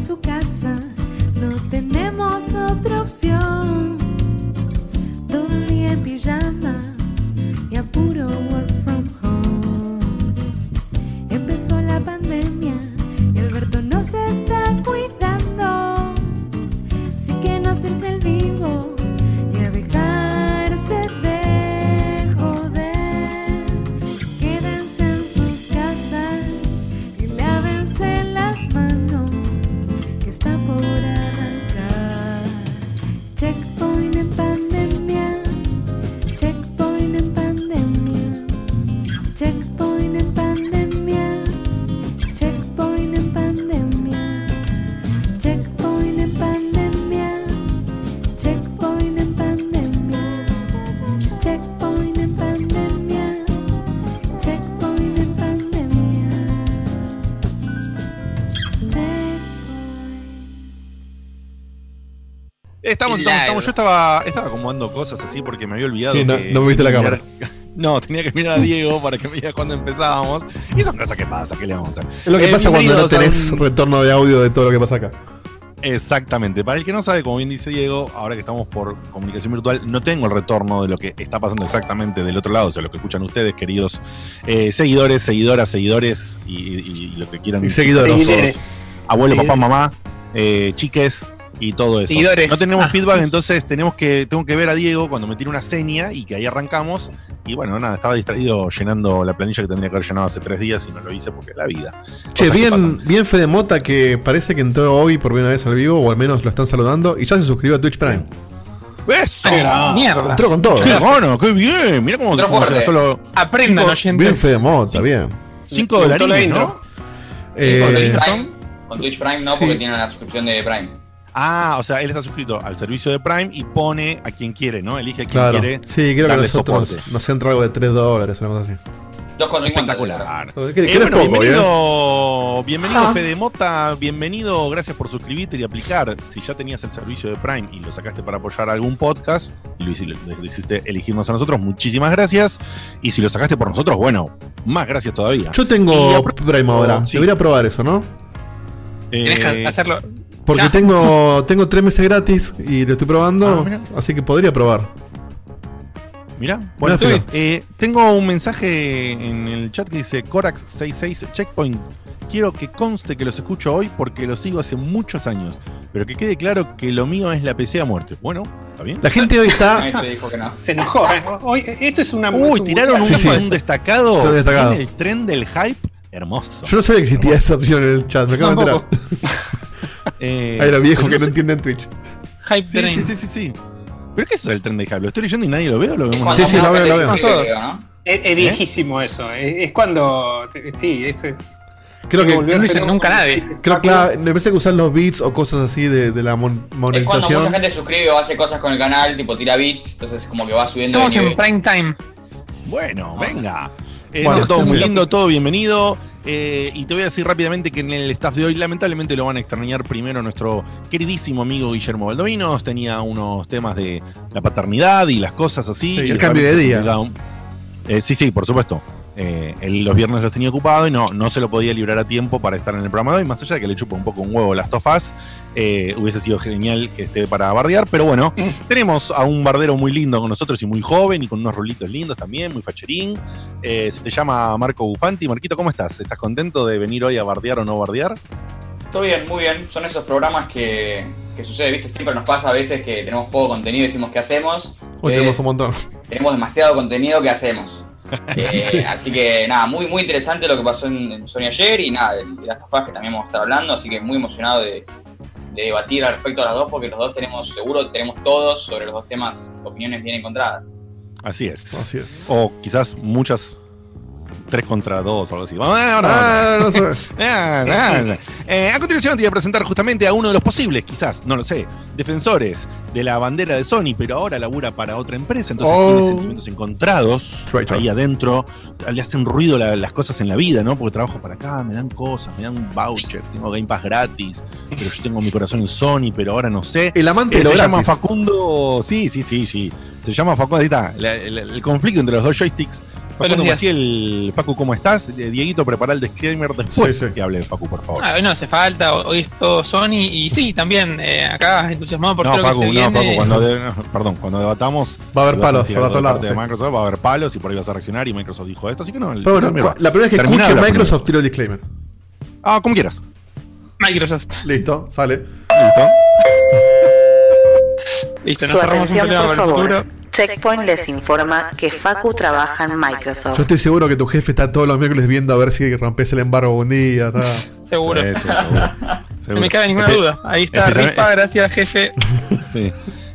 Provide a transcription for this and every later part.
su casa, no tenemos otra Estamos, estamos, Live. estamos. Yo estaba, estaba acomodando cosas así porque me había olvidado. Sí, no- que- no me viste la mirar- cámara. No, tenía que mirar a Diego para que me diga cuándo empezábamos. Y son cosas que pasa, ¿qué le vamos a hacer? Es lo que Eh, pasa cuando no tenés un- retorno de audio de todo lo que pasa acá. Exactamente. Para el que no sabe, como bien dice Diego, ahora que estamos por comunicación virtual, no tengo el retorno de lo que está pasando exactamente del otro lado, o sea, lo que escuchan ustedes, queridos eh, seguidores, seguidoras, seguidores y, y- y lo que quieran. Y seguidores. todos. Abuelo, papá, mamá, eh, chiques y todo eso. Seguidores. No tenemos Ah. feedback, entonces tenemos que, tengo que ver a Diego cuando me tire una seña y que ahí arrancamos. Y bueno, nada, estaba distraído llenando la planilla que tendría que haber llenado hace tres días y no lo hice porque es la vida. Che, Cosas bien, bien Fede Mota que parece que entró hoy por primera vez al vivo, o al menos lo están saludando, y ya se suscribió a Twitch Prime. ¡Eso! Mierda. Entró con todo. ¡Qué bueno! ¡Qué bien! Mira cómo, cómo se gastó los Aprendan, Cinco- oyentes. Bien Fede Mota, bien. 5 Me gustó la dólares. ¿no? con Eh, Twitch Prime, con Twitch Prime no, porque sí. tiene la suscripción de Prime. Ah, o sea, él está suscrito al servicio de Prime y pone a quien quiere, ¿no? Elige a quien claro. quiere. Sí, creo que nosotros soporte. nos entra algo de 3 dólares, una cosa así. 2,50. Espectacular. ¿Qué- Eh, qué bueno, es poco, bienvenido, bienvenido Ah. Fede Mota, bienvenido, gracias por suscribirte y aplicar. Si ya tenías el servicio de Prime y lo sacaste para apoyar algún podcast y lo hiciste, lo hiciste elegirnos a nosotros, muchísimas gracias. Y si lo sacaste por nosotros, bueno, más gracias todavía. Yo tengo Prime ahora. Sí. Debería probar eso, ¿no? Tenés que Eh, hacerlo. Porque Ya. tengo, tengo 3 meses gratis y lo estoy probando, Ah, así que podría probar. Mirá, bueno, Mirá, eh, tengo un mensaje en el chat que dice Corax66 Checkpoint. Quiero que conste que los escucho hoy porque los sigo hace muchos años. Pero que quede claro que lo mío es la PC a muerte. Bueno, ¿está bien? La gente hoy está. Ahí te dijo que no. Se enojó. ¿eh? Hoy, esto es una. Uy, tiraron un, Sí, sí. un destacado. Destacado. en el tren del hype. Hermoso. Yo no sabía que existía esa opción en el chat, me acabo de enterar. Eh, Ahí los viejos pero que no sé- entienden Twitch. Hype Sí, Train. sí, sí, sí, sí. ¿Pero qué es eso del tren del hype? ¿Lo estoy leyendo y nadie lo ve o lo Es vemos Sí, sí, lo veo, lo veo. Es, es viejísimo eso. Es, es cuando. Sí, ese es. Creo que, no a dice ser nunca un- nadie. creo que la- me parece que usar los bits o cosas así de, de la mon- Es cuando mucha monetización. gente suscribe o hace cosas con el canal, tipo tira bits, entonces como que va subiendo de Estamos en prime time. Bueno, venga. Eh, Bueno, sea todo muy lindo, todo bienvenido. Eh, y te voy a decir rápidamente que en el staff de hoy, lamentablemente, lo van a extrañar primero nuestro queridísimo amigo Guillermo Baldovinos. Tenía unos temas de la paternidad y las cosas así. Sí, Y el cambio de día. Eh, sí, sí, por supuesto. Eh, él los viernes los tenía ocupado y no, no se lo podía librar a tiempo para estar en el programa de hoy. Más allá de que le chupa un poco un huevo las tofas, eh, hubiese sido genial que esté para bardear. Pero bueno, tenemos a un bardero muy lindo con nosotros y muy joven y con unos rulitos lindos también, muy facherín. Eh, se te llama Marco Bufanti. Marquito, ¿cómo estás? ¿Estás contento de venir hoy a bardear o no bardear? Todo bien, muy bien. Son esos programas que, que sucede, ¿viste? Siempre nos pasa a veces que tenemos poco contenido y decimos qué hacemos. Hoy Es- tenemos un montón. tenemos demasiado contenido que hacemos. Eh, así que nada, muy muy interesante lo que pasó en, en Sony ayer y nada, de de las tofas que también vamos a estar hablando, así que muy emocionado de, de debatir al respecto a las dos porque los dos tenemos, seguro tenemos todos sobre los dos temas opiniones bien encontradas. Así es. Así es. O quizás muchas. Tres contra dos o algo así. Vamos, ahora vamos. No sé. Eh, a continuación te voy a presentar justamente a uno de los posibles, quizás, no lo sé, defensores de la bandera de Sony, pero ahora labura para otra empresa, entonces Oh. tiene sentimientos encontrados Traitor. ahí adentro, le hacen ruido la- las cosas en la vida, ¿no? Porque trabajo para acá, me dan cosas, me dan un voucher, tengo Game Pass gratis, pero yo tengo mi corazón en Sony, pero ahora no sé. El amante Eh, lo se llama. Facundo. Sí, sí, sí, sí. Se llama Facundo. Ahí está. la- el conflicto entre los dos joysticks. Facundo. Maciel, Facu, ¿cómo estás? Eh, Dieguito, prepara el disclaimer después Sí, sí. que hable de Facu, por favor. Ah, hoy no hace falta, hoy es todo Sony y sí, también eh, acá entusiasmado por No, todo lo Facu, que se no, viene. Facu, cuando de- no, perdón, cuando debatamos Va a haber palos de. Microsoft, va a haber palos y por ahí vas a reaccionar y Microsoft dijo esto, así que no. el Pero bueno, disclaimer va. la primera vez que escuche Microsoft, tiro el disclaimer. Ah, como quieras. Microsoft. Listo, sale. Listo. Listo, nos cerramos un problema por para el favor. futuro. Checkpoint les informa que Facu trabaja en Microsoft. Yo estoy seguro que tu jefe está todos los miércoles viendo a ver si rompes el embargo un día. Seguro. Sí, sí, seguro. No me cabe ninguna Espe- duda. Ahí está Ripa, gracias jefe. Sí.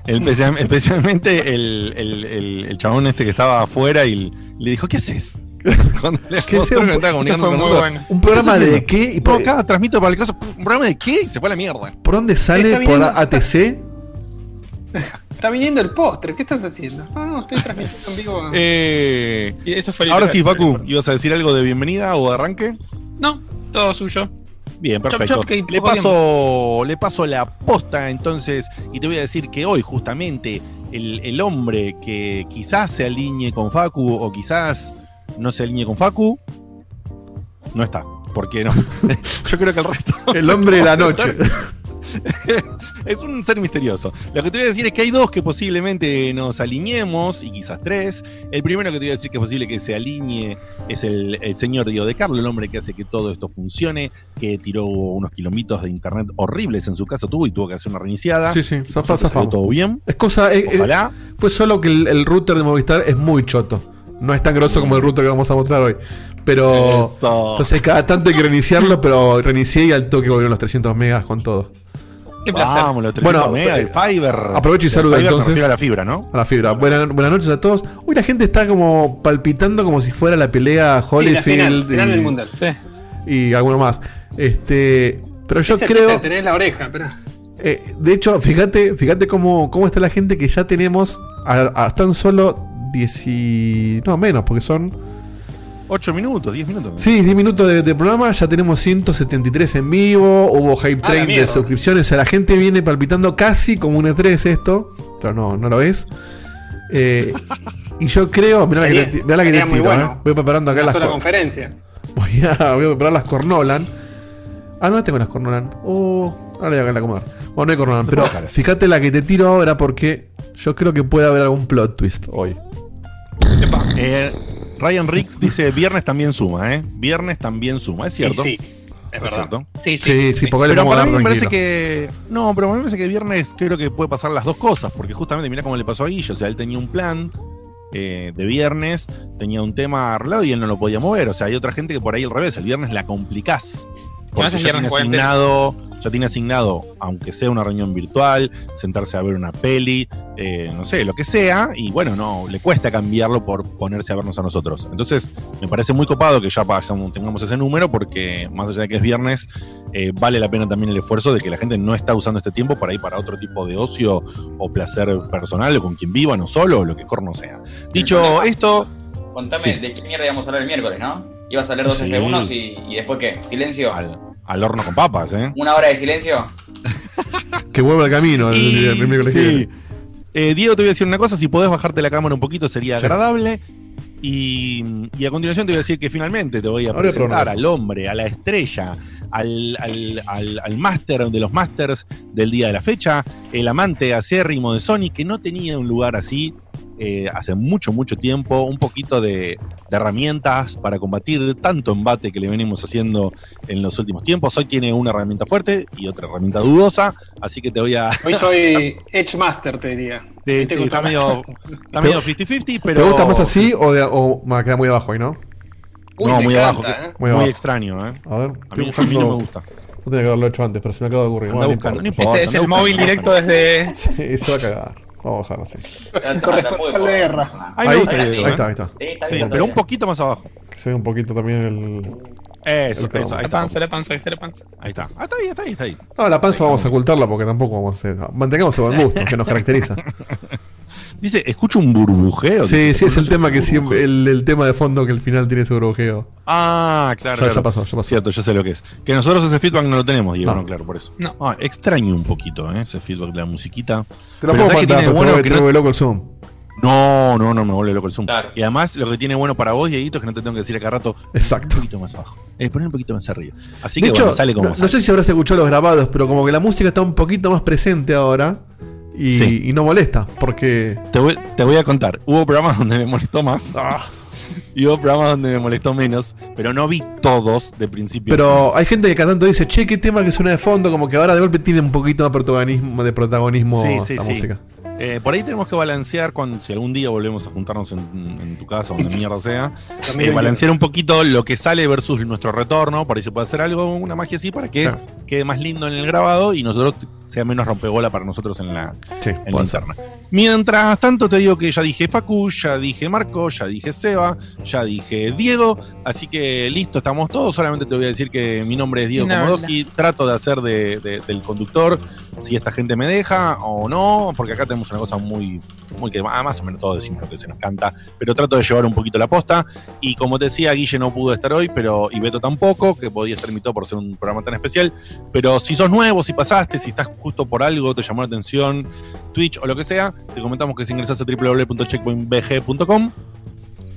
Especial- especialmente el, el, el, el chabón este que estaba afuera y le dijo, ¿qué haces? Cuando le Que mostró sea un- con bueno. ¿Un programa ¿Qué de qué? ¿Y por, acá transmito para el caso, ¿un programa de qué? Y se fue a la mierda. por dónde sale? ¿Por. ATC? Está viniendo el postre, ¿qué estás haciendo? No, no, estoy transmitiendo en vivo. Eh, Y eso fue ahora sí. Facu, ¿ibas a decir algo de bienvenida o de arranque? No, todo suyo. Bien, Chop, perfecto. chop, que le, paso, le paso la posta entonces y te voy a decir que hoy justamente el, el hombre que quizás se alinee con Facu o quizás no se alinee con Facu, no está. ¿Por qué no? Yo creo que el resto El hombre de la noche. es un ser misterioso. Lo que te voy a decir es que hay dos que posiblemente nos alineemos, y quizás tres. El primero que te voy a decir que es posible que se alinee es el, el señor Dio de Carlo, el hombre que hace que todo esto funcione, que tiró unos kilómetros de internet horribles en su casa tuvo y tuvo que hacer una reiniciada. Sí, sí, zafamos. todo bien. Es cosa. eh, eh, Ojalá. fue solo que el, el router de Movistar es muy choto. No es tan grosso como el router que vamos a mostrar hoy. Pero. Eso. Entonces cada tanto hay que reiniciarlo, pero reinicié y al toque volvieron los 300 megas con todo. Qué placer. Vamos, los 300 Bueno, megas eh, del Fiber. aprovecho y Del me entonces. a la fibra, ¿no? A la fibra. Buena- buenas noches a todos. Hoy la gente está como palpitando como si fuera la pelea Sí, la final, Holyfield final del y, mundial. Sí. y alguno más. Este, pero yo Ese creo, te tenés la oreja, pero. eh, de hecho, fíjate, fíjate cómo, cómo está la gente que ya tenemos a, a tan solo 10 y- no menos, porque son 8 minutos, 10 minutos. Sí, 10 minutos de, de programa, ya tenemos 173 en vivo, hubo hype Ah, la train de suscripciones, o sea, la gente viene palpitando casi como un E3 esto, pero no, no lo es. Eh, y yo creo, mirá la que mirá la que te tiro, bueno. eh. voy preparando acá Una las sola conferencia. voy, a, voy a preparar las Cornolan. Ah, no tengo las Cornolan. Oh, ahora voy a acomodar. Bueno, no hay Cornolan, pero fíjate la que te tiro ahora porque yo creo que puede haber algún plot twist hoy. Eh, Ryan Riggs dice: Viernes también suma, ¿eh? Viernes también suma. Es cierto. Y sí, es verdad. cierto. Sí, sí. Sí, sí, porque Pero para mí me parece que. No, pero a mí me parece que viernes creo que puede pasar las dos cosas. Porque justamente mira cómo le pasó a Guillo. O sea, él tenía un plan eh, de viernes, tenía un tema arreglado y él no lo podía mover. O sea, hay otra gente que por ahí al revés, el viernes la complicás. Porque ya tiene asignado, ya tiene asignado, aunque sea una reunión virtual, sentarse a ver una peli, eh, no sé, lo que sea, y bueno, no, le cuesta cambiarlo por ponerse a vernos a nosotros. Entonces, me parece muy copado que ya vayamos- tengamos ese número, porque más allá de que es viernes, eh, vale la pena también el esfuerzo de que la gente no está usando este tiempo para ir para otro tipo de ocio o placer personal, o con quien vivan o solo, o lo que corno sea. Dicho esto, Contame Sí. de qué mierda íbamos a hablar el miércoles, ¿no? Ibas a leer dos Sí. F1 y, y después qué? ¿Silencio? al, al horno con papas, ¿eh? ¿Una hora de silencio? Que vuelva al camino el, Y- el miércoles que sí. viene. Eh, Diego, te voy a decir una cosa, si podés bajarte la cámara un poquito sería Sí. agradable. Y, y a continuación te voy a decir que finalmente te voy a Ahora presentar al hombre, a la estrella, al, al, al, al máster de los masters del día de la fecha, el amante acérrimo de Sony, que no tenía un lugar así eh, hace mucho, mucho tiempo, un poquito de, de herramientas para combatir tanto embate que le venimos haciendo en los últimos tiempos. Hoy tiene una herramienta fuerte y otra herramienta dudosa, así que te voy a... Hoy soy Edge Master, te diría. Sí, Viste sí, está medio, está medio 50-50, pero. ¿Te gusta más así o, de, o me queda muy abajo ahí, no? Uy, no, me muy encanta, abajo. ¿eh? Muy extraño, ¿eh? A ver, A mí, estoy a mí no me gusta. No tenía que haberlo hecho antes, pero se me acaba de ocurrir. Anda Bueno, no buscando, no importa. Este es el buscando. móvil directo desde. Sí, se va a cagar. Vamos a bajarlo así. Corresponsal de guerra. Ahí, Ahí, me gusta, ahí está, ahí está. Sí, está pero un está poquito más abajo. Que se ve un poquito también el. Eso, El cromo. eso, ahí La está. panza, la panza, ahí está la panza. Ahí está. Ah, está ahí, está ahí, está ahí. No, la panza vamos a ocultarla porque tampoco vamos a hacer. Mantengamos el buen gusto, que nos caracteriza. Dice, escucho un burbujeo. Sí, Dice, sí, es el ¿se tema que siempre. El, el tema de fondo que al final tiene ese burbujeo. Ah, claro. Ya- pasó, ya pasó. Cierto, ya sé lo que es. Que nosotros ese feedback no lo tenemos, Diego, No. no, claro, por eso. No. Ah, extraño un poquito, ¿eh? Ese feedback de la musiquita. Te lo Pero puedo ¿sabes qué contar, tiene pero bueno te que no- loco el Zoom. No, no, no me vuelve loco el Zoom. Y además, lo que tiene bueno para vos, Dieguito, es que no te tengo que decir acá rato. Exacto. Un poquito más abajo. Eh, poner un poquito más arriba. Así de que hecho, bueno, sale como no, sale. no sé si habrás escuchado los grabados, pero como que la música está un poquito más presente ahora y, Sí. y no molesta, porque... Te voy, te voy a contar. Hubo programas donde me molestó más. Ah. Y hubo programas donde me molestó menos. Pero no vi todos de principio. Pero hay gente que cantando dice, che, qué tema que suena de fondo, como que ahora de golpe tiene un poquito más protagonismo, de protagonismo Sí, sí, la sí. música. Eh, por ahí tenemos que balancear cuando si algún día volvemos a juntarnos en, en tu casa, donde mierda sea. Eh, balancear un poquito lo que sale versus nuestro retorno. Por ahí se puede hacer algo, una magia así, para que Claro. quede más lindo en el grabado y nosotros sea menos rompegola para nosotros en la, Sí, en la interna. Mientras tanto, te digo que ya dije Facu, ya dije Marco, ya dije Seba, ya dije Diego. Así que listo, estamos todos. Solamente te voy a decir que mi nombre es Diego No, Komodowski. Trato de hacer de- de- del conductor si esta gente me deja o no, porque acá tenemos una cosa muy, muy que ah, más o menos todos decimos lo que se nos canta, pero trato de llevar un poquito la posta. Y como te decía, Guille no pudo estar hoy, pero y Beto tampoco, que podía estar invitado por ser un programa tan especial. Pero si sos nuevo, si pasaste, si estás justo por algo, te llamó la atención, Twitch o lo que sea, te comentamos que si ingresas a www.checkpointbg.com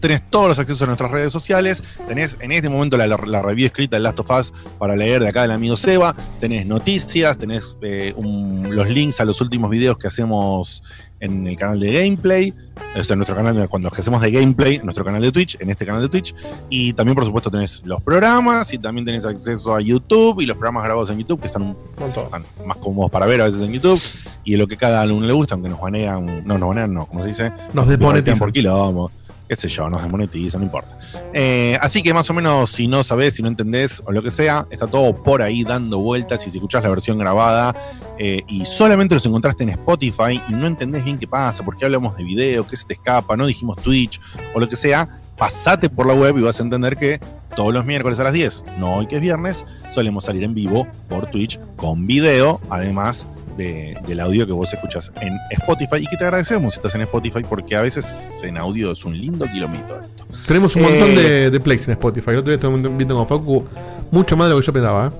tenés todos los accesos a nuestras redes sociales, tenés en este momento la, la- la review escrita de Last of Us para leer de acá del amigo Seba, tenés noticias, tenés eh, un- los links a los últimos videos que hacemos en el canal de gameplay, o sea, en nuestro canal, cuando los que hacemos de gameplay, en nuestro canal de Twitch, en este canal de Twitch, y también por supuesto tenés los programas y también tenés acceso a YouTube y los programas grabados en YouTube que están, están más cómodos para ver a veces en YouTube. Y de lo que cada alumno le gusta, aunque nos banean, no nos banean, no, ¿cómo se dice? Nos desmonetizan. por quilombo, qué sé yo, nos desmonetizan, no importa. Eh, así que más o menos, si no sabés, si no entendés o lo que sea, está todo por ahí dando vueltas. Y si escuchás la versión grabada eh, y solamente los encontraste en Spotify y no entendés bien qué pasa, por qué hablamos de video, qué se te escapa, no dijimos Twitch o lo que sea, pasate por la web y vas a entender que todos los miércoles a las 10, no hoy que es viernes, solemos salir en vivo por Twitch con video, además de- del audio que vos escuchas en Spotify y que te agradecemos si estás en Spotify porque a veces en audio es un lindo kilómetro. Tenemos un Eh, montón de, de plays en Spotify. El otro día estuve viendo con Facu mucho más de lo que yo pensaba. ¿eh?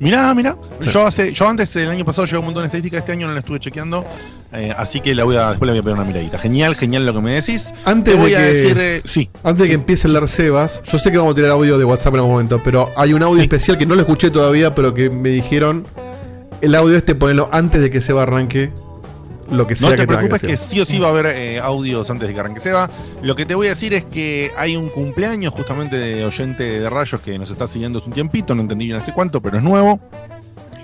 Mirá, mirá, yo hace, yo antes el año pasado llevé un montón de estadísticas, este año no la estuve chequeando, eh, así que la voy a, después le voy a pegar una miradita. Genial, genial lo que me decís. Antes Te voy de a que- decir, eh, sí, Antes de que empiece el dar Sebas, yo sé que vamos a tirar audio de WhatsApp en algún momento, pero hay un audio Sí. especial que no lo escuché todavía, pero que me dijeron. El audio este ponelo antes de que Seba arranque lo que sea No te que preocupes que, sí o sí va a haber eh, audios antes de que arranque Seba. Lo que te voy a decir es que hay un cumpleaños justamente de oyente de rayos que nos está siguiendo hace un tiempito, no entendí bien hace cuánto, pero es nuevo.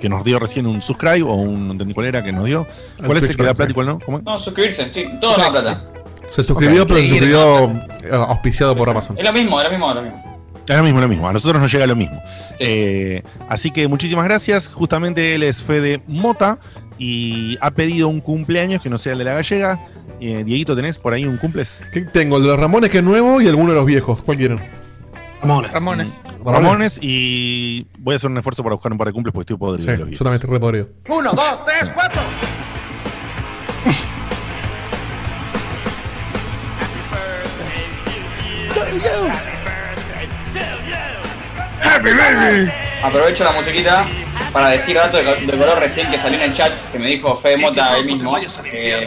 Que nos dio recién un subscribe o un no entendí cuál era que nos dio. El ¿Cuál es el que da plata y cuál no? ¿Cómo es? No, suscribirse, sí, todo da plata. Se suscribió, pero se suscribió eh, auspiciado por Amazon. Es lo mismo, es lo mismo, es lo mismo. Es lo mismo, lo mismo. A nosotros nos llega lo mismo. Sí. Eh, así que muchísimas gracias. Justamente él es Fede Mota y ha pedido un cumpleaños que no sea el de la gallega. Eh, Dieguito, ¿tenés por ahí un cumples? ¿Qué tengo? El de los Ramones que es nuevo y alguno de los viejos. ¿Cuál quieren? Ramones. Ramones. Ramones y voy a hacer un esfuerzo para buscar un par de cumples porque estoy podrido Sí, yo también estoy re podrido. Aprovecho la musiquita para decir dato de, de color recién que salió en el chat que me dijo Fede Mota él mismo. eh,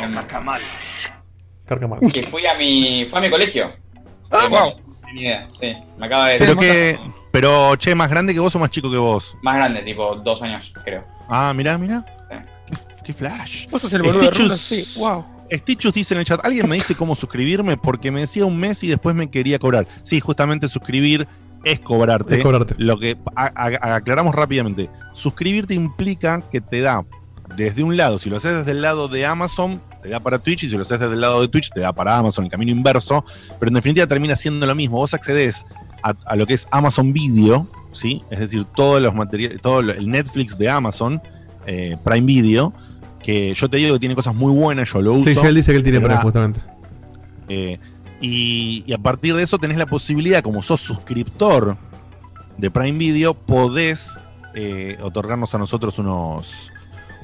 Carcamal. que fui a mi. fue a mi colegio. Ah, wow. Ni idea, sí. Me acaba de Pero decir. que, pero che, más grande que vos o más chico que vos. Más grande, tipo dos años, creo. Ah, mirá, mirá. Sí. Qué, qué flash. ¿Vos sos el boludo de? Sí, wow. Stitchus dice en el chat, alguien me dice cómo suscribirme porque me decía un mes y después me quería cobrar. Sí, justamente suscribir es cobrarte. Es cobrarte. Lo que a- a- aclaramos rápidamente. Suscribirte implica que te da desde un lado, si lo haces desde el lado de Amazon, te da para Twitch, y si lo haces desde el lado de Twitch, te da para Amazon, el camino inverso, pero en definitiva termina siendo lo mismo. Vos accedes a, a lo que es Amazon Video, ¿sí? Es decir, todos los materiales, todo el Netflix de Amazon, eh, Prime Video, que yo te digo que tiene cosas muy buenas, yo lo uso. Sí, él dice que él tiene para justamente. Eh, y, y a partir de eso tenés la posibilidad, como sos suscriptor de Prime Video, podés eh, otorgarnos a nosotros unos,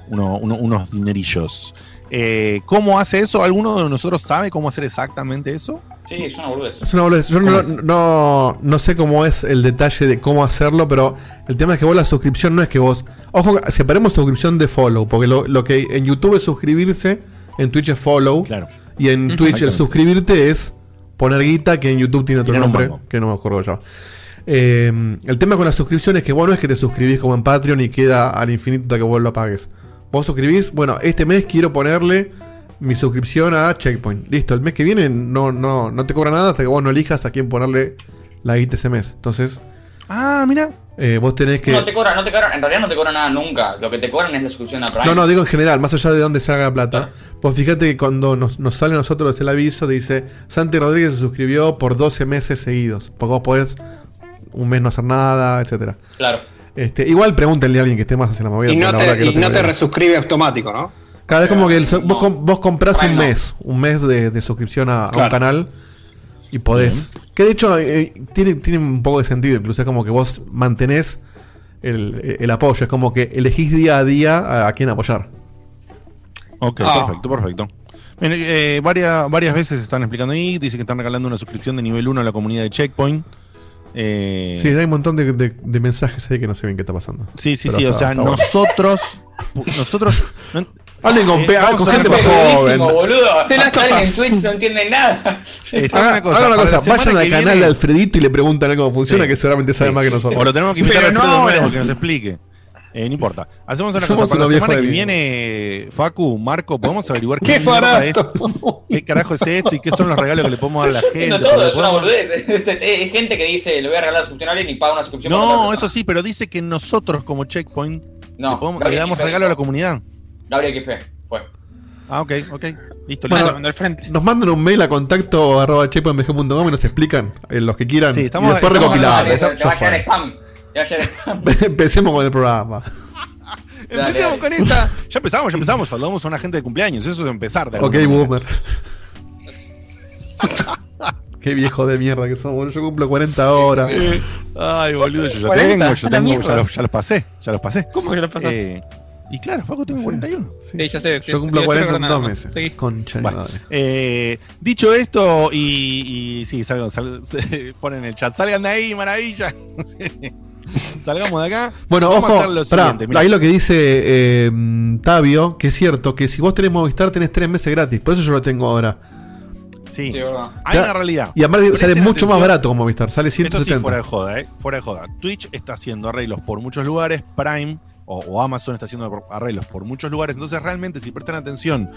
uno- uno- unos dinerillos. Eh, ¿Cómo hace eso? ¿Alguno de nosotros sabe cómo hacer exactamente eso? Sí, es una boludez. Es una boludez. Yo ¿Cómo no, no, no sé cómo es el detalle de cómo hacerlo, pero el tema es que vos la suscripción no es que vos. Ojo, separemos suscripción de follow, porque lo, lo que en YouTube es suscribirse, en Twitch es follow. Claro. Y en. Twitch el suscribirte es poner guita, que en YouTube tiene otro nombre, que no me acuerdo ya. Eh, el tema con las suscripciones es que vos no es que te suscribís como en Patreon y queda al infinito hasta que vos lo pagues. Vos suscribís, bueno, este mes quiero ponerle mi suscripción a Checkpoint. Listo, el mes que viene no, no, no te cobra nada hasta que vos no elijas a quién ponerle la guita ese mes. Entonces, Ah, mira. eh, vos tenés que... No te cobran, no te cobran, en realidad no te cobran nada nunca. Lo que te cobran es la suscripción a Prime. No, no, digo en general, más allá de dónde se haga plata. Claro. Pues fíjate que cuando nos, nos sale a nosotros el aviso, dice Santi Rodríguez se suscribió por 12 meses seguidos. Porque vos podés un mes no hacer nada, etcétera. Claro. Este, igual pregúntenle a alguien que esté más hacia la movida. Y no te, que y no te resuscribe automático, ¿no? Cada vez como que el so- vos, No. vos comprás Prime un no. mes, un mes de, de suscripción a, a un canal y podés. Que de hecho eh, tiene, tiene un poco de sentido, incluso es como que vos mantenés el, el apoyo, es como que elegís día a día a, a quién apoyar. Ok, Ah. perfecto, perfecto. Bien, eh, varias, varias veces están explicando ahí. Dice que están regalando una suscripción de nivel 1 a la comunidad de Checkpoint. Eh, Sí, hay un montón de, de- de mensajes ahí que no sé bien qué está pasando. sí, sí, Pero sí, O sea, bueno. nosotros. Nosotros. no- Hablen con, Eh, con gente más joven. Boludo. Te la Salen en. Twitch, no entienden nada. Hagan una cosa, vayan al canal viene- de Alfredito y le preguntan cómo funciona, Sí. que seguramente sabe Sí. más que nosotros. O lo tenemos que invitar Pero a Alfredo no Nuevo que nos explique. Eh, no importa. Hacemos una Somos cosa. Para la semana que viene, Facu, Marco, podemos averiguar ¡Qué mierda es- qué carajo es esto y qué son los regalos que le podemos dar a la gente. entiendo todo, es una boludez. Hay gente que dice, le voy a regalar la suscripción a alguien y paga una suscripción. No, eso sí, pero dice que nosotros como Checkpoint No, le, podemos- le Gabriel damos regalo a la comunidad. Gabriel Quispe, fue. Ah, ok, ok. Listo, Bueno, listo. Mandó al frente. Nos mandan un mail a contacto arroba y nos explican eh, los que quieran. Sí, estamos- y después fue. spam. Te va a llegar spam. Empecemos con el programa. Empecemos dale. con esta. Ya empezamos, ya empezamos. Saludamos a una gente de cumpleaños. Eso es empezar. de Ok, boomer. Qué viejo de mierda que somos. Yo cumplo 40 horas. Eh, Ay, boludo, yo ya 40, tengo, yo tengo, ya los, ya los pasé, ya los pasé. ¿Cómo que lo pasaste? Eh, y claro, Facu tengo 41. Sí. Sí, ya sé. Yo cumplo Yo 40 creo en que dos nada más. meses. Seguí. Concha Bueno, madre. eh, dicho esto, y, y sí, salgan, sal- se ponen en el chat, salgan de ahí, maravilla. Salgamos de acá. Bueno, Vamos a ojo, hacer lo pará, ahí lo que dice eh, Tabio, que es cierto, que si vos tenés Movistar tenés 3 meses gratis, por eso yo lo tengo ahora. Sí, Sí, verdad. hay una realidad. Y además sale Presten mucho más barato con Movistar, sale Esto sí, 170. fuera de joda, ¿eh? Fuera de joda. Twitch está haciendo arreglos por muchos lugares, Prime o, Amazon está haciendo arreglos por muchos lugares. Entonces, realmente, si prestan atención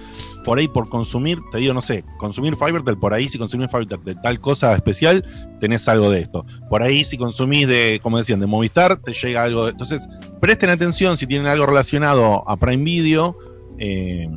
por ahí por consumir, te digo, no sé, consumir Fivertel, por ahí si consumís Fivertel de tal cosa especial, tenés algo de esto. Por ahí si consumís de, como decían, de Movistar, te llega algo de... Entonces, presten atención si tienen algo relacionado a Prime Video, eh,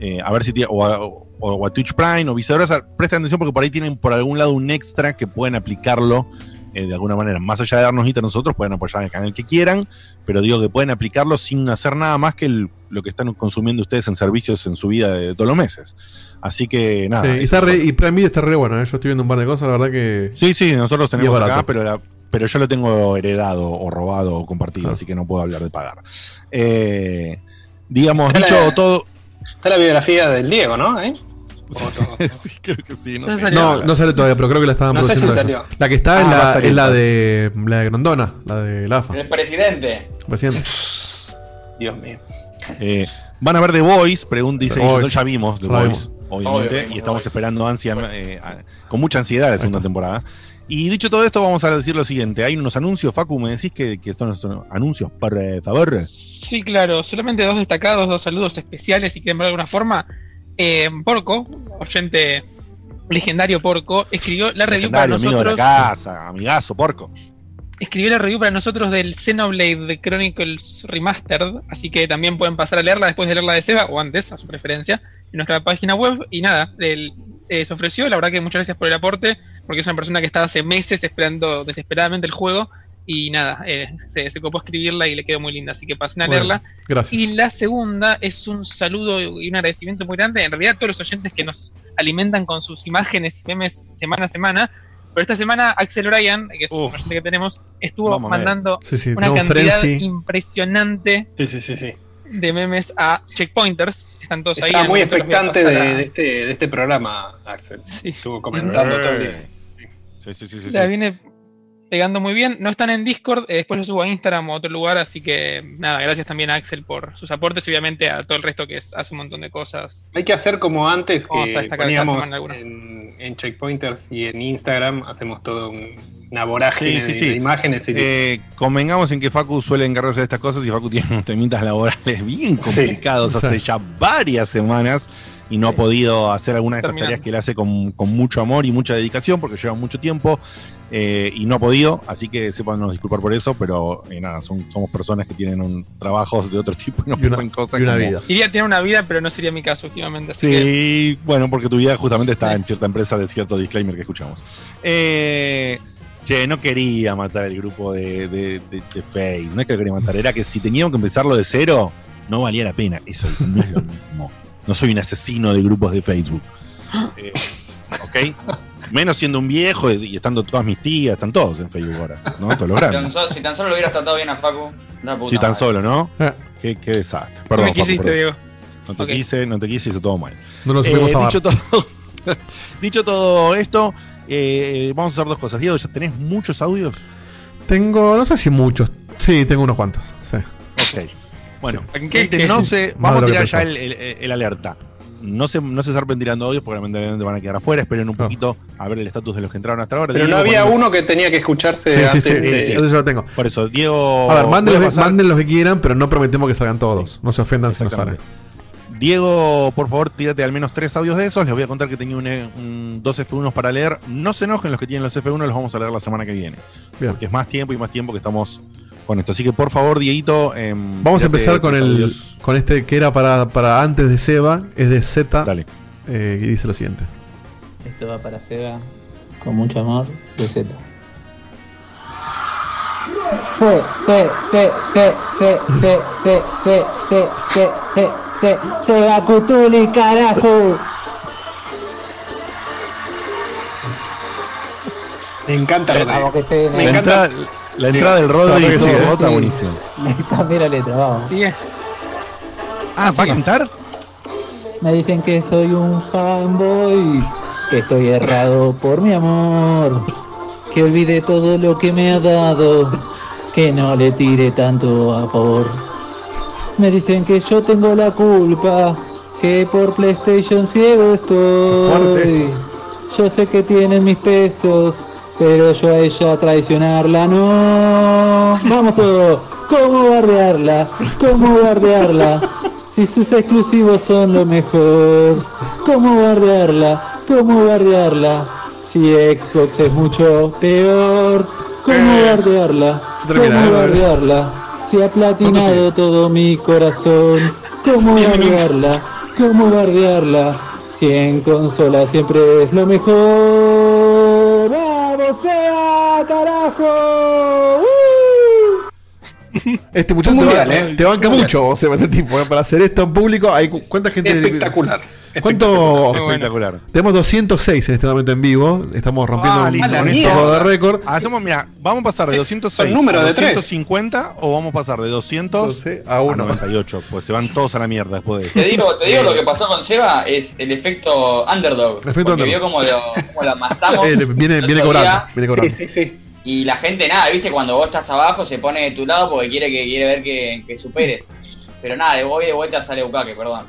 eh, a ver si tiene, o a, o a Twitch Prime o viceversa, presten atención porque por ahí tienen por algún lado un extra que pueden aplicarlo eh, de alguna manera. Más allá de darnos guita a nosotros, pueden apoyar el canal que quieran, pero digo que pueden aplicarlo sin hacer nada más que el- lo que están consumiendo ustedes en servicios en su vida de todos los meses. Así que nada. Sí, y, está re- y Prime Video está re bueno, ¿eh? yo estoy viendo un par de cosas, la verdad que... Sí, sí, nosotros tenemos acá, pero, la- pero yo lo tengo heredado o robado o compartido, Ah. así que no puedo hablar de pagar. Eh, digamos, Está dicho la- todo. Está la biografía del Diego, ¿no? ¿Eh? Sí, creo que sí. No, No sé. salió. No, no sale todavía, pero creo que la estaban No sé si produciendo. salió. La que está Ah, es, la, salir, es la de la de Grondona, la de la AFA. El presidente. Recién. Dios mío. Eh, Van a ver The Voice, pregunta, dice. Nosotros ya vimos The Voice, obviamente, Obvio, y estamos Voice. esperando ansia, eh, con mucha ansiedad la segunda temporada. Y dicho todo esto, vamos a decir lo siguiente. Hay unos anuncios, Facu, me decís que, que son, son anuncios, por eh, favor. Sí, claro, solamente dos destacados, dos saludos especiales, si quieren ver de alguna forma. Eh, Porco, oyente legendario Porco, escribió la review para Legendario, amigo de la nosotros. casa, amigazo, porco. Escribió la review para nosotros del Xenoblade Chronicles Remastered, así que también pueden pasar a leerla después de leerla de Seba, o antes, a su preferencia, en nuestra página web. Y nada, eh, se ofreció, la verdad que muchas gracias por el aporte, porque es una persona que estaba hace meses esperando desesperadamente el juego. Y nada, eh, se, se copó escribirla y le quedó muy linda, así que pasen a Bueno, leerla. Gracias. Y la segunda es un saludo y un agradecimiento muy grande. En realidad, a todos los oyentes que nos alimentan con sus imágenes y memes semana a semana. Pero esta semana, Axel O'Brien, que es un Uf. oyente que tenemos, estuvo Vamos mandando Sí, sí, una cantidad Frenzy. impresionante Sí, sí, sí, sí. de memes a checkpointers. Están todos ahí. Estaba en muy expectante de, pasar a- de este, de este programa, Axel. Sí. Estuvo comentando todo el día. Sí, sí, sí, sí. Ya sí. viene pegando muy bien. No están en Discord, eh, después lo subo a Instagram o a otro lugar, así que nada, gracias también a Axel por sus aportes y obviamente a todo el resto que es- hace un montón de cosas. Hay que hacer como antes Vamos a que poníamos semana alguna. en, en checkpointers y en Instagram, hacemos todo un- una vorágine Sí, sí, de, sí. de imágenes y Eh, convengamos en que Facu suele encargarse de estas cosas y Facu tiene unos temitas laborales bien complicados Sí. hace ya varias semanas y no ha podido hacer alguna de estas Terminando. tareas que él hace con, con mucho amor y mucha dedicación porque lleva mucho tiempo eh, y no ha podido, así que sépanos disculpar por eso, pero eh, nada, son, somos personas que tienen un, trabajos de otro tipo y una- pasan cosas y una como- vida. Iría tener una vida, pero no sería mi caso últimamente. Así que Sí, bueno, porque tu vida justamente está en cierta empresa de cierto disclaimer que escuchamos. Eh, che, no quería matar el grupo de, de, de, de Faye. No es que lo quería matar, era que si teníamos que empezarlo de cero, no valía la pena. Eso no es lo mismo. No soy un asesino de grupos de Facebook. Eh, ¿Ok? Menos siendo un viejo y, estando todas mis tías, están todos en Facebook ahora, ¿no? Todos los Tan grandes. solo- si tan solo lo hubieras tratado bien a Facu, la puta Si tan madre. solo, ¿no? Eh. Qué, qué desastre. no Perdón, me Facu, quisiste. Diego. No te quise, no te quise, hizo todo mal. No nos Eh, subimos a amar. dicho, todo, dicho todo esto, eh, vamos a hacer dos cosas. Diego, ¿ya tenés muchos audios? Tengo, no sé si muchos. Sí, tengo unos cuantos. Sí. Ok. Bueno, ¿Qué- gente, qué? no se, vamos a de tirar ya el, el- el alerta. No se, no se zarpen tirando audios porque lamentablemente van a quedar afuera. Esperen un Ah. poquito a ver el estatus de los que entraron hasta ahora. Pero no había uno que tenía que escucharse Sí, sí, antes sí, de- sí. Eso yo lo tengo. Por eso, Diego. A ver, manden los, pasar- manden los que quieran, pero no prometemos que salgan todos. No se ofendan si no salen. Diego, por favor, tírate al menos tres audios de esos. Les voy a contar que tenía un, eh, un- dos F1 para leer. No se enojen los que tienen los F1, los vamos a leer la semana que viene. Bien. Porque es más tiempo y más tiempo que estamos con esto. Así que, por favor, Dieguito. em, Vamos a empezar con el con este que era para, para antes de Seba, es de Z Dale. eh, y dice lo siguiente. Esto va para Sega con mucho amor de Z. Se, se, se, se, se, se, se, se, se, se, se, se, Sega Cutuli, carajo. Me encanta lo que se Me encanta. La entrada del Rodri que todo sí, está sí. buenísimo. Cambié la letra, vamos. Sigue. Ah, ¿va a cantar? Me dicen que soy un fanboy, que estoy errado por mi amor, que olvide todo lo que me ha dado, que no le tire tanto amor. Me dicen que yo tengo la culpa, que por PlayStation ciego estoy. Fuerte. Yo sé que tienen mis pesos, pero yo a ella traicionarla no. Vamos todos, ¿cómo guardearla? ¿Cómo guardearla? Si sus exclusivos son lo mejor, ¿cómo guardearla? ¿Cómo guardearla? Si Xbox es mucho peor, ¿cómo guardearla? Termina, ¿Cómo eh. guardearla? Si ha platinado todo mi corazón, ¿cómo guardearla? ¿Cómo guardearla? Si en consola siempre es lo mejor. ¡Vamos, sea, carajo! ¡Uh! Este muchacho te, mundial, ba- eh. te banca mucho, o sea, este tipo, eh, para hacer esto en público. Hay, cu- ¿Cuánta gente? Espectacular. ¿Cuánto? Muy bueno. Espectacular. Tenemos 206 en este momento en vivo. Estamos rompiendo Ah, un, un con récord esto. de récord. Hacemos, mira, vamos a pasar de 206 Son números a de tres. 250 o vamos a pasar de 200 Entonces, a a uno. 98. Pues se van todos a la mierda después de Te digo, te digo lo que pasó con Seba es el efecto underdog. El efecto porque underdog. vio cómo lo, cómo lo amasamos. Eh, viene, viene cobrando. día, Viene Sí, cobrando. sí, sí. Y la gente, nada, viste, cuando vos estás abajo se pone de tu lado porque quiere que quiere ver que, que superes. Pero nada, de voy de vuelta sale Bukake, perdón.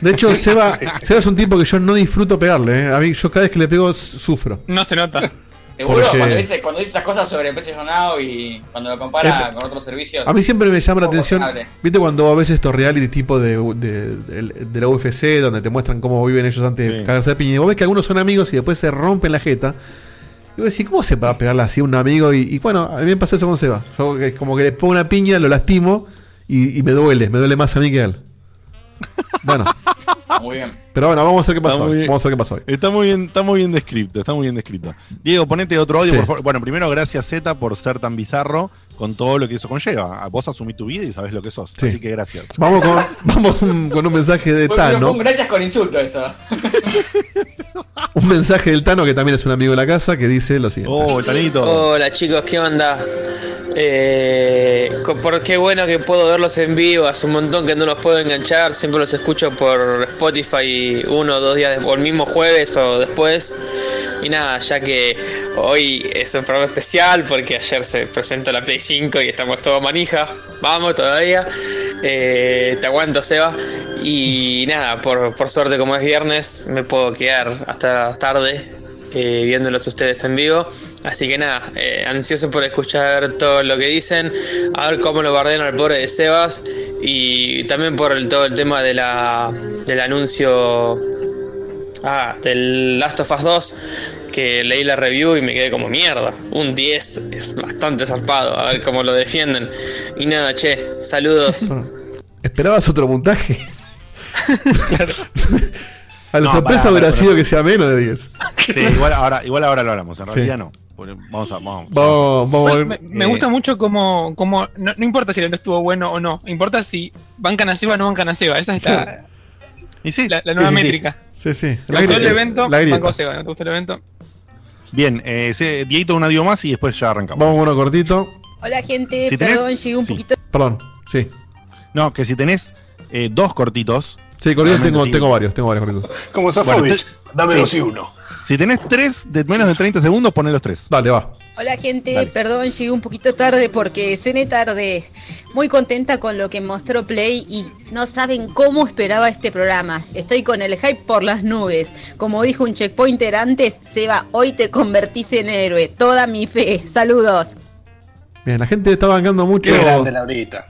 De hecho, Seba, Seba es un tipo que yo no disfruto pegarle. eh. A mí, yo cada vez que le pego, sufro. No se nota. Seguro, Porque- cuando, dice, cuando dice esas cosas sobre PlayStation Now y cuando lo compara con otros servicios. A mí siempre me llama la atención. ¿Viste cuando a veces estos reality tipo de, de, de- de la UFC, donde te muestran cómo viven ellos antes de Sí. cagarse de piña? Y vos ves que algunos son amigos y después se rompen la jeta. Y vos decís, ¿cómo se va a pegarle así a un amigo? Y, y bueno, a mí me pasa eso con Seba. Yo que- como que le pongo una piña, lo lastimo y, y me duele. Me duele más a mí que a él. Bueno, Muy bien. pero bueno, vamos a ver qué muy hoy. Vamos a ver qué pasó hoy. Está muy bien, está muy bien descrito, está muy bien descrito. Diego, ponete otro audio, Sí. por favor. Bueno, primero gracias Z por ser tan bizarro con todo lo que eso conlleva. Vos asumís tu vida y sabés lo que sos. Sí. Así que gracias. Vamos con, vamos un- con un mensaje de Tano. un gracias con insulto eso. Un mensaje del Tano, que también es un amigo de la casa, que dice lo siguiente. Oh, el tanito. Hola chicos, ¿qué onda? Eh, por qué bueno que puedo verlos en vivo, hace un montón que no los puedo enganchar, siempre los escucho por Spotify uno o dos días, de- o el mismo jueves o después. Y nada, ya que hoy es un programa especial porque ayer se presentó la Play 5 y estamos todos manija. Vamos todavía. Eh, te aguanto, Seba. Y nada, por, por suerte, como es viernes, me puedo quedar hasta tarde eh, viéndolos ustedes en vivo. Así que nada, eh, ansioso por escuchar todo lo que dicen, a ver cómo lo bardean al pobre de Sebas y también por el, todo el tema de la, del anuncio ah, del Last of Us 2 que leí la review y me quedé como mierda. Un 10 es bastante zarpado, a ver cómo lo defienden. Y nada, che, saludos. ¿Esperabas otro puntaje? A la No, sorpresa hubiera sido que sea menos de 10. Sí, igual, ahora, igual ahora lo hablamos, en Sí. realidad no. Vamos a. Vamos. Me, me gusta mucho como, como no, no importa si el estuvo bueno o no, importa si bancan a Seba o no bancan a Seba. Esa es la, Y sí, la, la nueva sí, sí, sí. métrica. Sí, sí. ¿Te gustó el evento? La grieta. Banco Seba. ¿No te gustó el evento? Bien, eh, se- Dieguito, un adiós más y después ya arrancamos. Vamos con uno cortito. Hola gente, Si tenés- perdón, llegué un sí. poquito. Perdón, sí. No, que si tenés eh, dos cortitos. Sí, realmente tengo, sí. tengo varios, tengo varios cortitos. Como Bueno, Sofovich. te- Dame sí. dos y uno. Si tenés tres de menos de 30 segundos, poné los tres. Dale, va. Hola gente, Dale. perdón, llegué un poquito tarde porque cené tarde. Muy contenta con lo que mostró Play y no saben cómo esperaba este programa. Estoy con el hype por las nubes. Como dijo un checkpointer antes, Seba, hoy te convertís en héroe. Toda mi fe. Saludos. Bien, la gente está bancando mucho. Qué grande, Laurita.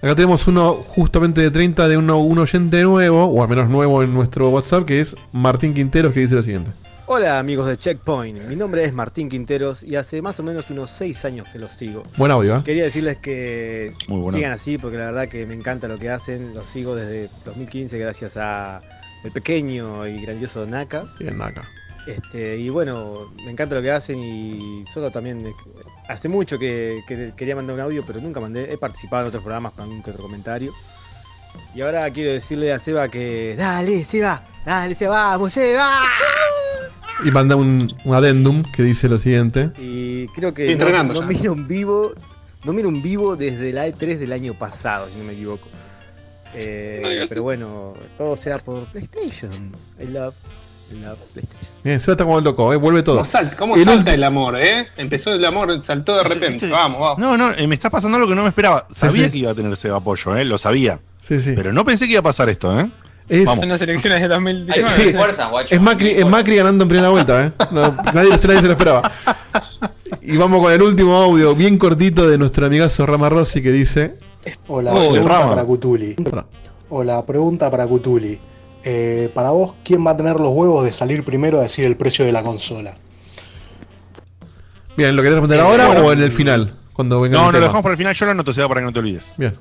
Acá tenemos uno justamente de 30 de uno, un oyente nuevo, o al menos nuevo en nuestro WhatsApp, que es Martín Quinteros, que dice lo siguiente. Hola amigos de Checkpoint, mi nombre es Martín Quinteros y hace más o menos unos 6 años que los sigo. Buen audio, ¿eh? Quería decirles que Muy bueno. sigan así porque la verdad que me encanta lo que hacen, los sigo desde 2015 gracias a el pequeño y grandioso Naka. Bien, acá. Este, y bueno, me encanta lo que hacen y solo también hace mucho que, que quería mandar un audio, pero nunca mandé. He participado en otros programas con algún que otro comentario. Y ahora quiero decirle a Seba que. ¡Dale, Seba! ¡Dale, Seba! ¡Vamos, Seba! Y manda un, un adendum que dice lo siguiente. Y creo que no, entrenando no miro un vivo. No miro un vivo desde la E3 del año pasado, si no me equivoco. Eh, digas pero bueno, todo será por PlayStation. I love, Love PlayStation. Bien, se está como loco, ¿eh? Vuelve todo. ¿Cómo salta, cómo El salta ulti- el amor, eh? Empezó el amor, saltó de repente. ¿Viste? Vamos, vamos. No, no, eh, me está pasando algo que no me esperaba. Sabía sí. que iba a tener Seba Pollo, ¿eh? Lo sabía. Sí, sí. Pero no pensé que iba a pasar esto, ¿eh? Es, Vamos. Son las elecciones de Hay 2019. Sí. fuerzas, guacho. es Macri, es Macri ganando en primera vuelta, ¿eh? No, nadie, nadie se lo esperaba. Y vamos con el último audio, bien cortito, de nuestro amigazo Rama Rossi, que dice... Hola, Oh, pregunta Rama. para Cutuli. Hola, pregunta para Cutuli. Eh, para vos, ¿quién va a tener los huevos de salir primero a decir el precio de la consola? Bien, ¿lo querés responder ahora bueno. o en el final? Cuando venga No, no, lo dejamos para el final. Yo lo anoto, Seba, para que no te olvides. Bien.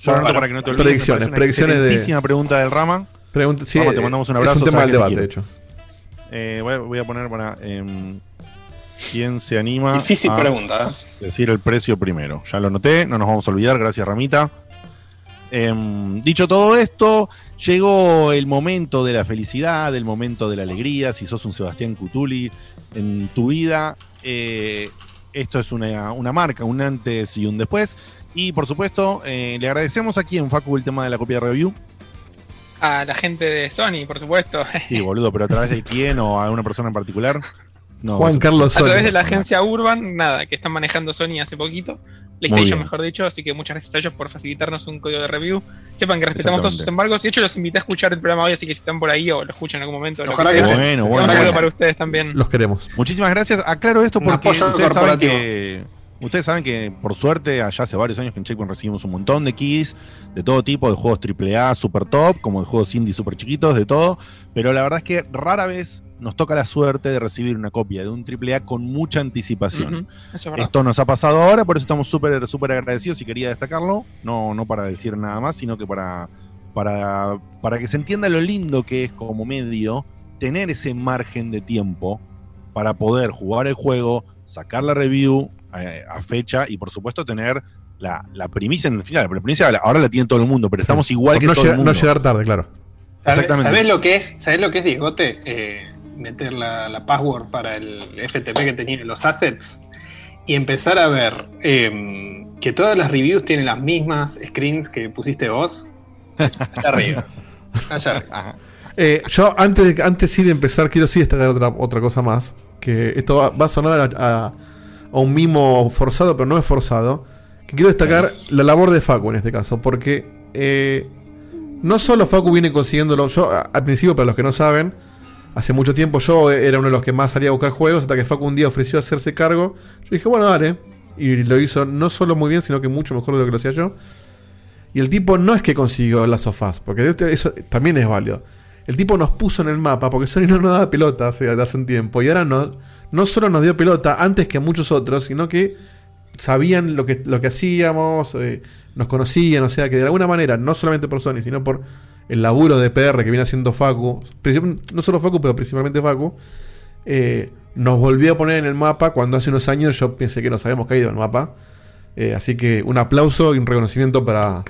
Yo lo anoto para que no te olvides. predicciones, una predicciones de- pregunta del Rama. Pregunta, sí, te eh, mandamos un Es abrazo, un tema del debate, de hecho. Eh, voy, a, voy a poner para. em, ¿Quién se anima Difícil a pregunta, ¿eh? decir el precio primero? Ya lo anoté, no nos vamos a olvidar. Gracias, Ramita. Em, dicho todo esto, llegó el momento de la felicidad, el momento de la alegría. Si sos un Sebastián Cutuli en tu vida, eh, esto es una, una marca, un antes y un después. Y por supuesto, eh, le agradecemos aquí en Facu el tema de la copia de review. A la gente de Sony, por supuesto. Sí, boludo, pero a través de quién o a una persona en particular. No, Juan Carlos A través Sony. de la agencia Urban, nada, que están manejando Sony hace poquito. PlayStation, mejor dicho, así que muchas gracias a ellos por facilitarnos un código de review. Sepan que respetamos todos sus embargos. Y de hecho, los invité a escuchar el programa hoy, así que si están por ahí o lo escuchan en algún momento. lo Ojalá que. Bueno, un bueno, saludo bueno. para ustedes también. Los queremos. Muchísimas gracias. Aclaro esto porque ustedes saben que ustedes saben que por suerte allá hace varios años que en Checkpoint recibimos un montón de keys de todo tipo, de juegos AAA super top, como de juegos indie super chiquitos, de todo, pero la verdad es que rara vez nos toca la suerte de recibir una copia de un AAA con mucha anticipación. Es. Esto nos ha pasado ahora, por eso estamos súper súper agradecidos y quería destacarlo, no, no para decir nada más, sino que para, para, para que se entienda lo lindo que es como medio tener ese margen de tiempo para poder jugar el juego, sacar la review eh, a fecha y por supuesto tener la, la primicia en final. La primicia ahora la tiene todo el mundo, pero estamos igual Por que no, todo llega- el mundo. no llegar tarde, claro. ¿Sabes, Exactamente. ¿sabés lo que es, ¿sabés lo que es Diegote? Eh, meter la, la password para el FTP que tenía en los assets y empezar a ver eh, que todas las reviews tienen las mismas screens que pusiste vos. Allá arriba. Allá arriba. Eh, yo antes de, antes sí de empezar quiero sí destacar otra, otra cosa más. Que esto va, va a sonar a, a- a un mimo forzado, pero no es forzado. Que quiero destacar la labor de Facu en este caso. Porque eh, no solo Facu viene consiguiéndolo. Yo al principio, para los que no saben, hace mucho tiempo yo era uno de los que más salía a buscar juegos. Hasta que Facu un día ofreció hacerse cargo. Yo dije, bueno, dale. Y lo hizo no solo muy bien, sino que mucho mejor de lo que lo hacía yo. Y el tipo no es que consiguió las sofás, porque este- eso también es válido. El tipo nos puso en el mapa, porque Sony no nos daba pelota hace, hace un tiempo. Y ahora no, no solo nos dio pelota antes que muchos otros, sino que sabían lo que, lo que hacíamos, eh, nos conocían, o sea que de alguna manera, no solamente por Sony, sino por el laburo de PR que viene haciendo Facu, no solo Facu, pero principalmente Facu, eh, nos volvió a poner en el mapa cuando hace unos años yo pensé que nos habíamos caído del mapa. Eh, así que un aplauso y un reconocimiento para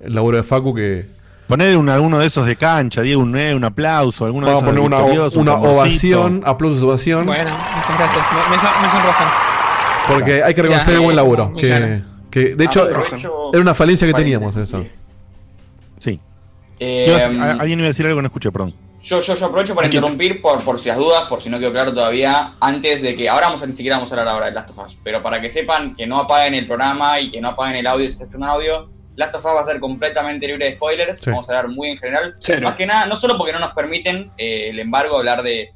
el laburo de Facu que... Poner un, alguno de esos de cancha, Diego, un, eh, un aplauso, alguno Vamos a de esos poner una, un una ovación, aplausos, ovación. Bueno, muchas gracias. Me, me, son- me sonrojan. Porque hay que reconocer Ya, el buen laburo. Que, claro. que, de hecho, era una falencia que teníamos eso. Sí. Eh, ¿Qué ibas a- alguien iba a decir algo no escuché, perdón. Yo, yo, yo aprovecho para interrumpir por, por si las dudas, por si no quedó claro todavía, antes de que, ahora vamos a, ni siquiera vamos a hablar ahora de Last of Us, pero para que sepan que no apaguen el programa y que no apaguen el audio si está escuchando un audio, Last of Us va a ser completamente libre de spoilers, Sí. vamos a hablar muy en general, Cero. más que nada, no solo porque no nos permiten eh, el embargo hablar de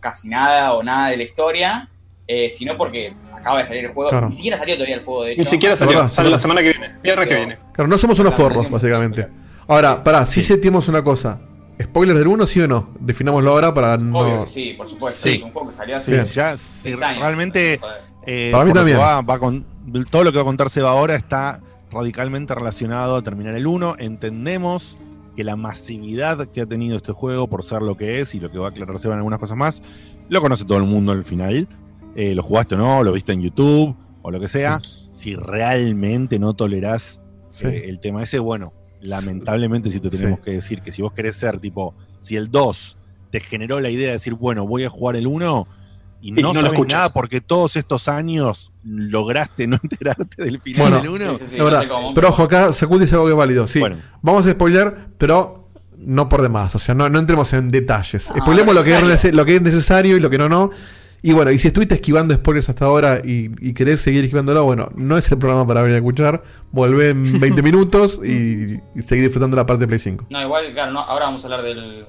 casi nada o nada de la historia, eh, sino porque acaba de salir el juego, Claro. ni siquiera salió todavía el juego de hecho. Ni siquiera salió, sale la semana que viene, viernes que viene. Claro, no somos unos forros, básicamente. Ahora, pará, si sentimos una cosa. ¿Spoiler del 1 sí o no? Definámoslo ahora para no... Obvio que sí, por supuesto, Sí. es un juego que salió hace Sí, ya, seis sí, años. realmente eh, Para mí también. va- va con- todo lo que va a contar Seba ahora está radicalmente relacionado a terminar el 1. Entendemos que la masividad que ha tenido este juego por ser lo que es y lo que va a aclarar Seba en algunas cosas más, lo conoce todo el mundo al final. Eh, lo jugaste o no, lo viste en YouTube o lo que sea. Si realmente no tolerás Sí. eh, el tema ese, bueno, lamentablemente sí te tenemos Sí. que decir que si vos querés ser tipo, si el 2 te generó la idea de decir, bueno, voy a jugar el 1 y no, no lo sabes escuchas. nada porque todos estos años lograste no enterarte del final Bueno, del 1. Sí, sí, sí, Es no verdad. sé cómo. Pero ojo, acá Sakul dice algo que es válido. Sí, Bueno. vamos a spoiler, pero no por demás. O sea, no, no entremos en detalles. Ah, Spoilemos lo que, es lo que es necesario y lo que no, no. Y bueno, y si estuviste esquivando spoilers hasta ahora y, y querés seguir esquivándolo, bueno, no es el programa para venir a escuchar. Volvé en 20 minutos y, y seguir disfrutando la parte de Play 5. No, igual, claro, no, ahora vamos a hablar del.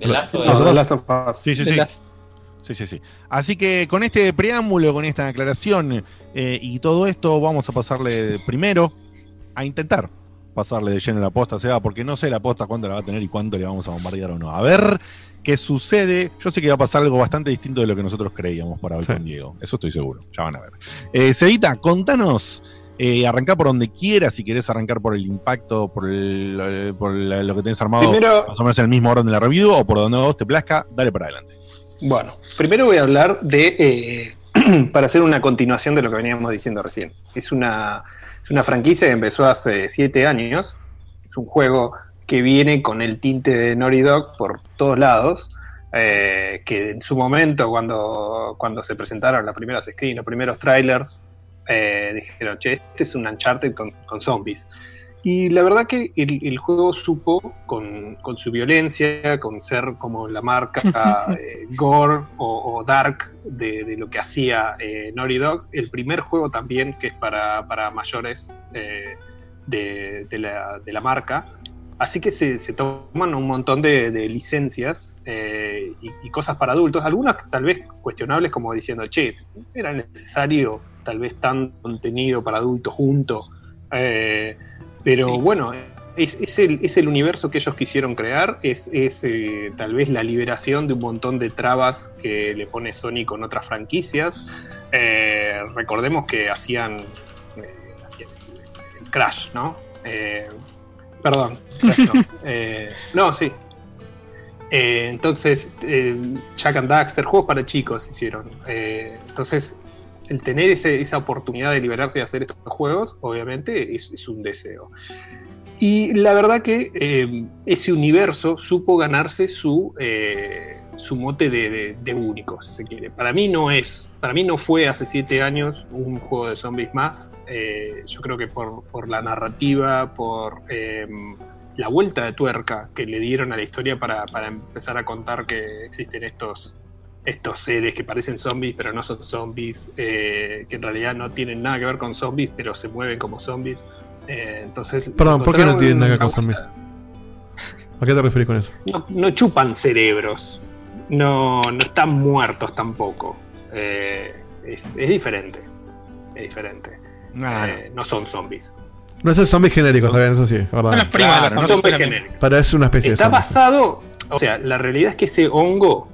del Last of Us. Last of Us. Sí, sí, sí. Sí, sí, sí. Así que con este preámbulo, con esta aclaración eh, y todo esto, vamos a pasarle primero a intentar pasarle de lleno la posta, Seba, porque no sé la posta cuánto la va a tener y cuánto le vamos a bombardear o no. A ver qué sucede. Yo sé que va a pasar algo bastante distinto de lo que nosotros creíamos para hoy Sí. con Diego. Eso estoy seguro. Ya van a ver. Eh, contanos. Eh, arrancar por donde quieras, si querés arrancar por el impacto, por, el- eh, por la- lo que tenés armado, Primero- más o menos en el mismo orden de la review, o por donde a vos te plazca, dale para adelante. Bueno, primero voy a hablar de, eh, para hacer una continuación de lo que veníamos diciendo recién. Es una, es una franquicia que empezó hace siete años. Es un juego que viene con el tinte de Naughty Dog por todos lados. eh, que en su momento, cuando, cuando se presentaron las primeras screens, los primeros trailers, eh, dijeron, che, este es un Uncharted con, con zombies. Y la verdad que el, el juego supo, con, con su violencia, con ser como la marca eh, gore o, o dark de, de lo que hacía eh, Naughty Dog, el primer juego también que es para, para mayores eh, de, de la, de la marca. Así que se, se toman un montón de, licencias eh, y, y cosas para adultos, algunas tal vez cuestionables como diciendo, che, ¿era necesario tal vez tan contenido para adultos juntos? Eh, pero bueno, es, es el, es el universo que ellos quisieron crear, es, es eh, tal vez la liberación de un montón de trabas que le pone Sony con otras franquicias. Eh, recordemos que hacían, eh, hacían el Crash, ¿no? Perdón, Crash no. No, sí. Entonces, Jack and Daxter, juegos para chicos hicieron. Entonces, el tener esa oportunidad de liberarse y hacer estos juegos, obviamente, es, un deseo. Y la verdad que eh, ese universo supo ganarse su, eh, su mote de, único, si se quiere. Para mí no es, para mí no fue hace siete años un juego de zombies más. Eh, yo creo que por, por la narrativa, por, eh, la vuelta de tuerca que le dieron a la historia para, para empezar a contar que existen estos, estos seres que parecen zombies, pero no son zombies, eh, que en realidad no tienen nada que ver con zombies, pero se mueven como zombies. Eh, entonces, Perdón, ¿por qué no tienen nada que ver con zombies? ¿A qué te referís con eso? no, no chupan cerebros, no, no están muertos tampoco. Eh, es, es diferente. Es diferente. Eh, no son zombies. No es el zombie genérico, está bien, eso sí, verdad. Primas de los no zombies genéricos. Pero es una especie Está de zombie. basado, o sea, la realidad es que ese hongo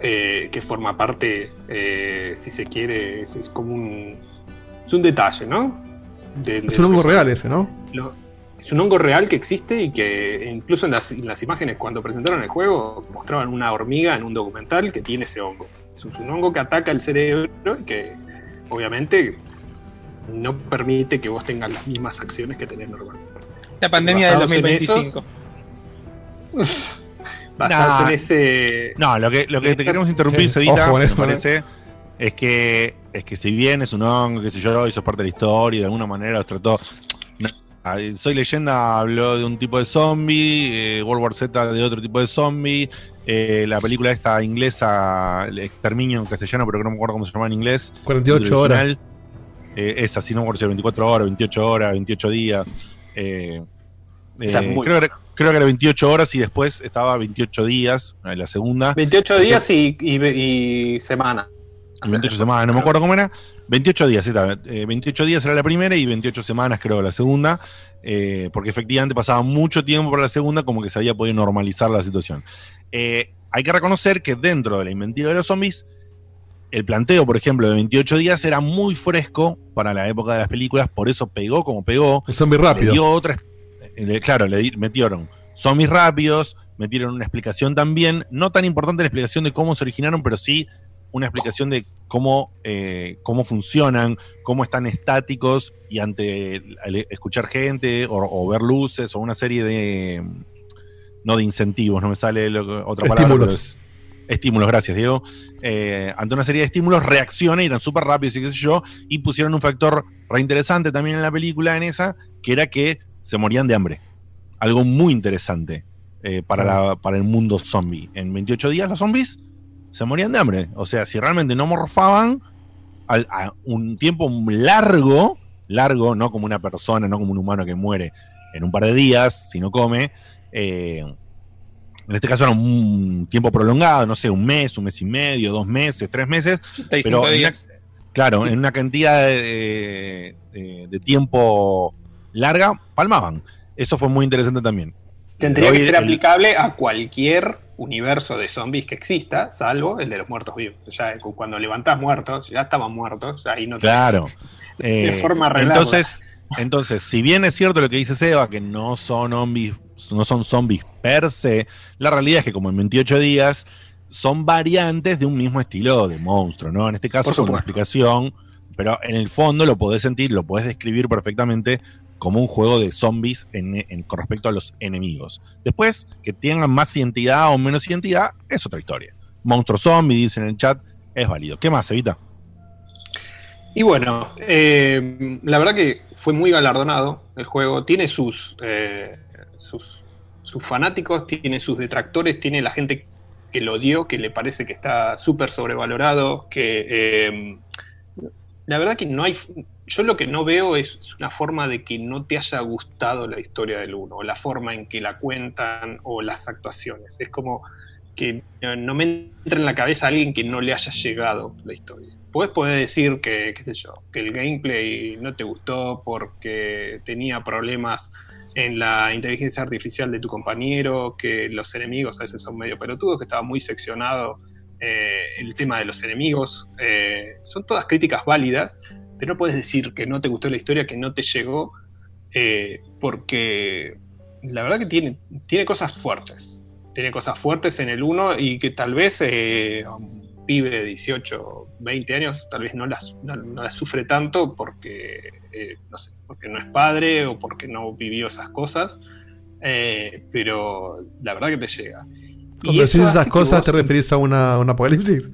eh, que forma parte, eh, si se quiere, es, es como un, es un detalle, ¿no? De- de Es un hongo real ese, ¿no? lo- es un hongo real que existe y que incluso en las, en las imágenes cuando presentaron el juego mostraban una hormiga en un documental que tiene ese hongo. Es un, un hongo que ataca el cerebro y que obviamente no permite que vos tengas las mismas acciones que tenés normalmente. La pandemia del Basados en 2025. Basados Nah. en ese... No, lo que, lo que te queremos interrumpir, Sí, ojo con me eso, parece, es que, es que si bien es un hongo, qué sé yo, sos parte de la historia, y de alguna manera los trató. Soy leyenda habló de un tipo de zombie, eh, World War Z de otro tipo de zombie, eh, la película esta inglesa, el Exterminio en castellano, pero que no me acuerdo cómo se llama en inglés. 48 el horas. eh, esa, si no me acuerdo si era 24 horas, 28 horas, 28 días. eh, eh, muy creo, que era, creo que era 28 horas y después estaba 28 días, eh, la segunda. 28 días y, y, y semana. 28 semanas, no me acuerdo cómo era. 28 días, sí, está, eh, 28 días era la primera y 28 semanas creo la segunda, eh, porque efectivamente pasaba mucho tiempo para la segunda como que se había podido normalizar la situación. Eh, hay que reconocer que dentro de la inventiva de los zombies, el planteo, por ejemplo, de 28 días era muy fresco para la época de las películas, por eso pegó como pegó. El zombie rápido. Le dio otra, eh, le- claro, le metieron zombies rápidos, metieron una explicación también, no tan importante la explicación de cómo se originaron, pero sí una explicación de cómo, eh, cómo funcionan, cómo están estáticos y ante escuchar gente o, o ver luces o una serie de, no de incentivos, no me sale lo otra palabra, Estímulos. pero es- estímulos, gracias Diego, Eh, ante una serie de estímulos reacciona y eran súper rápidos y qué sé yo, y pusieron un factor reinteresante también en la película, en esa, que era que se morían de hambre. Algo muy interesante eh, para, la- para el mundo zombie. En 28 días los zombies se morían de hambre. O sea, si realmente no morfaban al- a un tiempo largo, largo, no como una persona, no como un humano que muere en un par de días si no come, eh, en este caso era un tiempo prolongado, no sé, un mes, un mes y medio, dos meses, tres meses, 35 pero en una- días. claro, en una cantidad de, de- de tiempo larga, palmaban. Eso fue muy interesante también. Tendría Hoy que ser el- aplicable a cualquier universo de zombies que exista, salvo el de los muertos vivos. Ya cuando levantás muertos, ya estaban muertos, ahí no tenés- Claro. de Eh, forma arreglada. entonces, entonces, si bien es cierto lo que dice Seba, que no son zombies, no son zombies per se, la realidad es que como en 28 días son variantes de un mismo estilo de monstruo, ¿no? En este caso con una explicación, pero en el fondo lo podés sentir, lo podés describir perfectamente como un juego de zombies en, con respecto a los enemigos. Después, que tengan más identidad o menos identidad, es otra historia. Monstruo zombie, dice en el chat, es válido. ¿Qué más, Evita? Y bueno, eh, la verdad que fue muy galardonado el juego. Tiene sus, eh, sus, sus fanáticos, tiene sus detractores, tiene la gente que lo odió, que le parece que está súper sobrevalorado, que eh, la verdad que no hay... Yo lo que no veo es una forma de que no te haya gustado la historia del uno, o la forma en que la cuentan, o las actuaciones. Es como que eh, no me entra en la cabeza alguien que no le haya llegado la historia. Puedes poder decir que, qué sé yo, que el gameplay no te gustó porque tenía problemas en la inteligencia artificial de tu compañero, que los enemigos a veces son medio pelotudos, que estaba muy seccionado eh, el tema de los enemigos. Eh, son todas críticas válidas, pero no puedes decir que no te gustó la historia, que no te llegó, eh, porque la verdad que tiene, tiene cosas fuertes. Tiene cosas fuertes en el 1 y que tal vez eh, un pibe de 18, 20 años tal vez no las, no, las sufre tanto porque, no sé, porque no es padre o porque no vivió esas cosas. pero la verdad que te llega. Cuando decís esas cosas, vos- ¿te referís a una, un apocalipsis?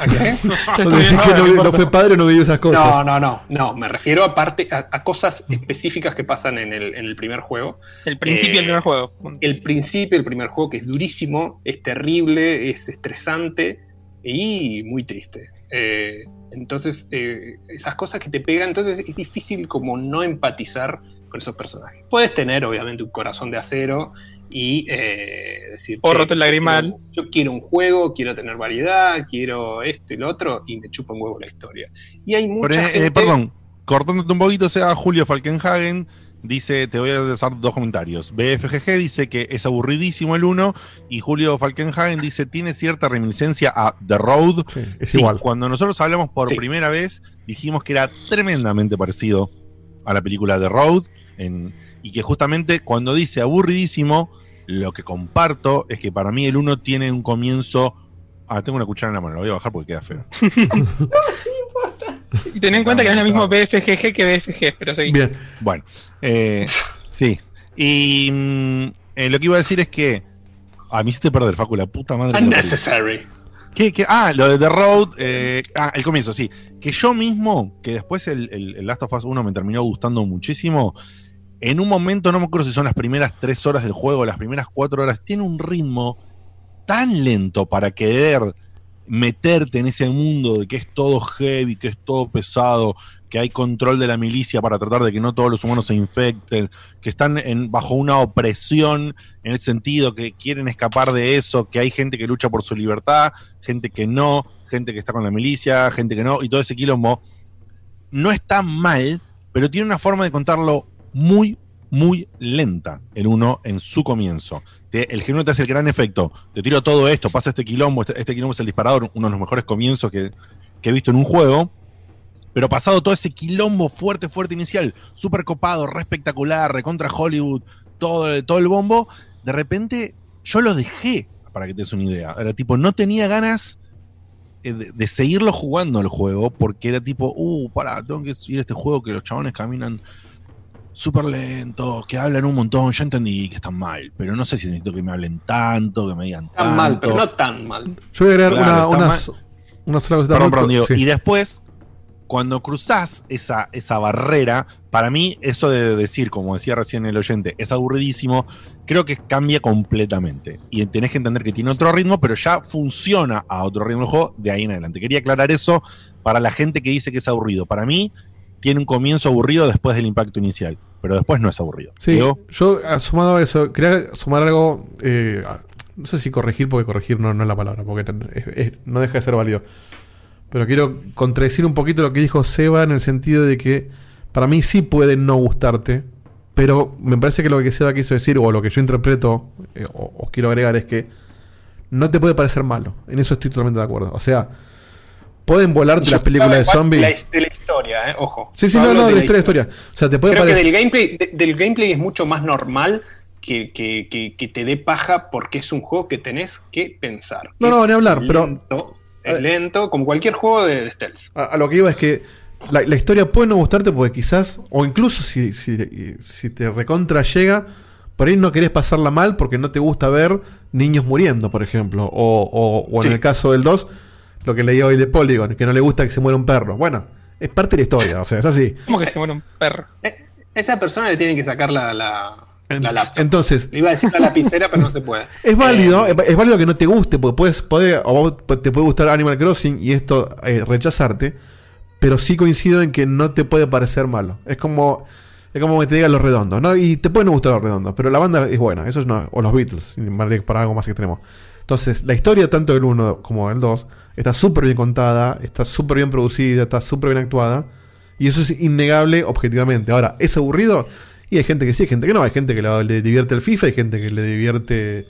¿A qué? Cuando decís que no, no fue padre, no vivió esas cosas. No, no, no, no. Me refiero a, parte, a, a cosas específicas que pasan en el, en el primer juego. El principio del Eh, primer juego. El principio del primer juego, que es durísimo, es terrible, es estresante y muy triste. Eh, entonces, eh, esas cosas que te pegan, entonces es difícil como no empatizar con esos personajes. Puedes tener, obviamente, un corazón de acero y eh, decir, O "Che, roto el yo lagrimal". quiero- Yo quiero un juego, quiero tener variedad, quiero esto y lo otro, y me chupa un huevo la historia. Y hay mucha Pero, eh, perdón, cortándote un poquito, o sea, Julio Falkenhagen dice, te voy a hacer dos comentarios. BFGG dice que es aburridísimo el 1 y Julio Falkenhagen dice, tiene cierta reminiscencia a The Road. es Sí, igual. Cuando nosotros hablamos por Sí. primera vez, dijimos que era tremendamente parecido a la película The Road en- y que justamente cuando dice aburridísimo, lo que comparto es que para mí el 1 tiene un comienzo... Ah, tengo una cuchara en la mano, la voy a bajar porque queda feo. Y ten en cuenta que no es lo mismo BFGG que BFG, pero sí. Bien. Bueno, eh, sí. Y mm, eh, lo que iba a decir es que. A mí hiciste perder, Facu, la puta madre. Unnecessary. ¿Qué, qué? Ah, lo de The Road. eh, ah, el comienzo, sí. Que yo mismo, que después el, el- el Last of Us 1 me terminó gustando muchísimo. En un momento, no me acuerdo si son las primeras tres horas del juego, las primeras cuatro horas, tiene un ritmo tan lento para querer meterte en ese mundo de que es todo heavy, que es todo pesado, que hay control de la milicia para tratar de que no todos los humanos se infecten, que están bajo una opresión en el sentido que quieren escapar de eso, que hay gente que lucha por su libertad, gente que no, gente que está con la milicia, gente que no, y todo ese quilombo. No está mal, pero tiene una forma de contarlo muy, muy lenta el uno en su comienzo. El genuino te hace el gran efecto. Te tiro todo esto, pasa este quilombo, este, este quilombo es el disparador, uno de los mejores comienzos que, he visto en un juego. Pero pasado todo ese quilombo fuerte, fuerte inicial, súper copado, re espectacular, recontra Hollywood, todo, todo el bombo, de repente yo lo dejé, para que te des una idea. Era tipo, no tenía ganas eh, de, de seguirlo jugando el juego, porque era tipo, uh, pará, tengo que seguir este juego que los chabones caminan súper lento, que hablan un montón. Ya entendí que están mal, pero no sé si necesito que me hablen tanto, que me digan Tan mal, tanto. pero no tan mal. Yo voy a agregar Claro, una, está una, mal. una sola cosita. Perdón. Sí. Y después, cuando cruzás esa, esa barrera, para mí, eso de decir, como decía recién el oyente, es aburridísimo, creo que cambia completamente. Y tenés que entender que tiene otro ritmo, pero ya funciona a otro ritmo juego de ahí en adelante. Quería aclarar eso para la gente que dice que es aburrido. Para mí, tiene un comienzo aburrido después del impacto inicial, pero después no es aburrido. Sí, yo ah, sumado a eso, quería sumar algo, eh, a- no sé si corregir, porque corregir no, no es la palabra, porque no- es- es- no deja de ser válido. Pero quiero contradecir un poquito lo que dijo Seba en el sentido de que para mí sí puede no gustarte, pero me parece que lo que Seba quiso decir, o lo que yo interpreto, eh, o, o quiero agregar, es que no te puede parecer malo. En eso estoy totalmente de acuerdo. O sea, pueden volarte las películas de zombies. La, de la historia, eh, ojo. Sí, sí, no, no, de la historia, historia. O sea, te puede Creo parecer. que del gameplay, de- del gameplay es mucho más normal que, que- que- que te dé paja porque es un juego que tenés que pensar. No, no, ni hablar, pero- lento, Es lento, como cualquier juego de, de stealth. A, a lo que iba es que la, la historia puede no gustarte porque quizás, o incluso si, si, si te recontra llega, por ahí no querés pasarla mal porque no te gusta ver niños muriendo, por ejemplo. O, o- o en Sí. el caso del 2, lo que leí hoy de Polygon, que no le gusta que se muera un perro. Bueno, es parte de la historia, o sea, es así. ¿Cómo que se muere un perro? Esa persona le tiene que sacar la, la, la laptop. Entonces, Le iba a decir la lapicera, pero no se puede. Es válido, es, es válido que no te guste, porque puedes, poder, o vos te puede gustar Animal Crossing y esto eh, rechazarte, pero sí coincido en que no te puede parecer malo. Es como es como que te digan los redondos, ¿no? Y te pueden no gustar los redondos, pero la banda es buena, eso es no, o los Beatles, para algo más extremo. Entonces, la historia tanto del 1 como del 2 está súper bien contada, está súper bien producida, está súper bien actuada, y eso es innegable objetivamente. Ahora, ¿es aburrido? Y hay gente que sí, hay gente que no, hay gente que le, le divierte el FIFA, hay gente que le divierte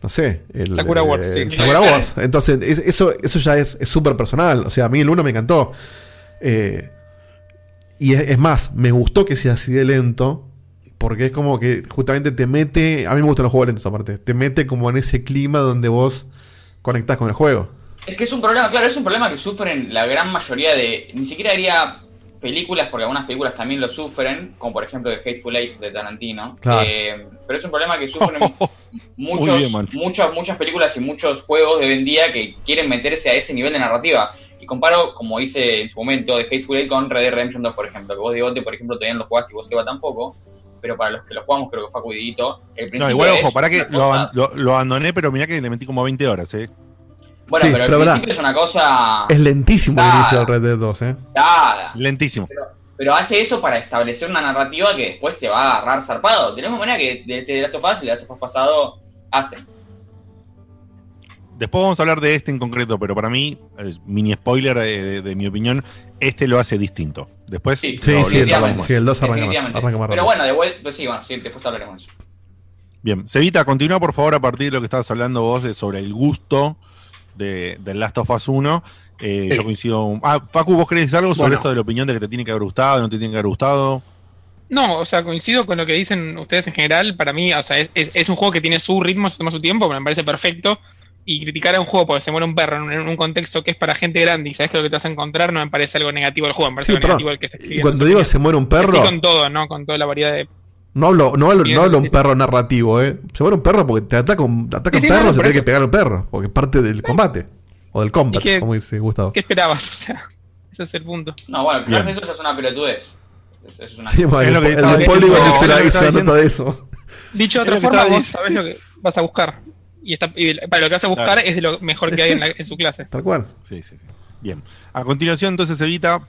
no sé, el Sakura Wars, eh, sí. Sakura Wars. Entonces, es- eso, eso ya es es súper personal. O sea, a mí el 1 me encantó. Eh, y es, es más, me gustó que sea así de lento. Porque es como que justamente te mete. A mí me gustan los juegos lentos, aparte. Te mete como en ese clima donde vos conectás con el juego. Es que es un problema, claro, es un problema que sufren la gran mayoría de. Ni siquiera haría películas, porque algunas películas también lo sufren, como por ejemplo The Hateful Eight de Tarantino. Claro. Eh, pero es un problema que sufren muchos, bien, muchas, muchas películas y muchos juegos de hoy en día que quieren meterse a ese nivel de narrativa. Y comparo, como hice en su momento, de Hateful Eight con Red Dead Redemption 2, por ejemplo. Que vos, Digote, por ejemplo, todavía no lo jugaste y vos, Seba, tampoco. Pero para los que lo jugamos, creo que fue acudidito. El principio No, igual, ojo, para que lo, cosa- aban- lo- lo abandoné, pero mirá que le metí como 20 horas, ¿eh? Bueno, Sí, pero el pero pará. principio es una cosa... Es lentísimo el inicio del Red Dead 2, ¿eh? Nada. Lentísimo. Pero hace eso para establecer una narrativa que después te va a agarrar zarpado. De la misma manera que de este de Last of Us y el Last of Us pasado hacen. Después vamos a hablar de este en concreto, pero para mí, es mini spoiler de, de- de mi opinión, este lo hace distinto. Después, Sí, Sí, el, sí, el 2 arranca, más- Definitivamente. arranca más Pero bueno, de vuelta, pues sí, bueno, sí, después hablaremos de eso. Bien, Cevita, continúa por favor a partir de lo que estabas hablando vos de sobre el gusto de, del Last of Us 1. Eh, Sí. Yo coincido. Ah, Facu, ¿vos querés decir algo sobre Bueno. esto de la opinión de que te tiene que haber gustado, no te tiene que haber gustado? No, o sea, coincido con lo que dicen ustedes en general. Para mí, o sea, es, es- es un juego que tiene su ritmo, se toma su tiempo, pero me parece perfecto. Y criticar a un juego porque se muere un perro en un, en un contexto que es para gente grande y sabes que lo que te vas a encontrar no me parece algo negativo del juego, me parece Sí, algo perdón. negativo el que está Y cuando digo opinión. se muere un perro, Estoy con todo, ¿no? Con toda la variedad de. no hablo, no hablo, Bien, no hablo un perro narrativo, ¿eh? Se muere un perro porque te ataca un, te ataca Sí, un sí, perro, no, no, se tiene que pegar al perro, porque es parte del combate. O del combat, ¿Y qué- como dice Gustavo. ¿Qué esperabas? O sea, ese es el punto. No, bueno, de eso ya es una pelotudez. Eso es una... Sí, bueno, Es lo que el, el es una, que nota de eso. Dicho de otra que forma, vos sabés lo que vas a buscar. Y, está, y para lo que vas a buscar Claro. es de lo mejor que hay en, la- en su clase. Tal cual. Sí, sí, sí. Bien. A continuación, entonces, Evita,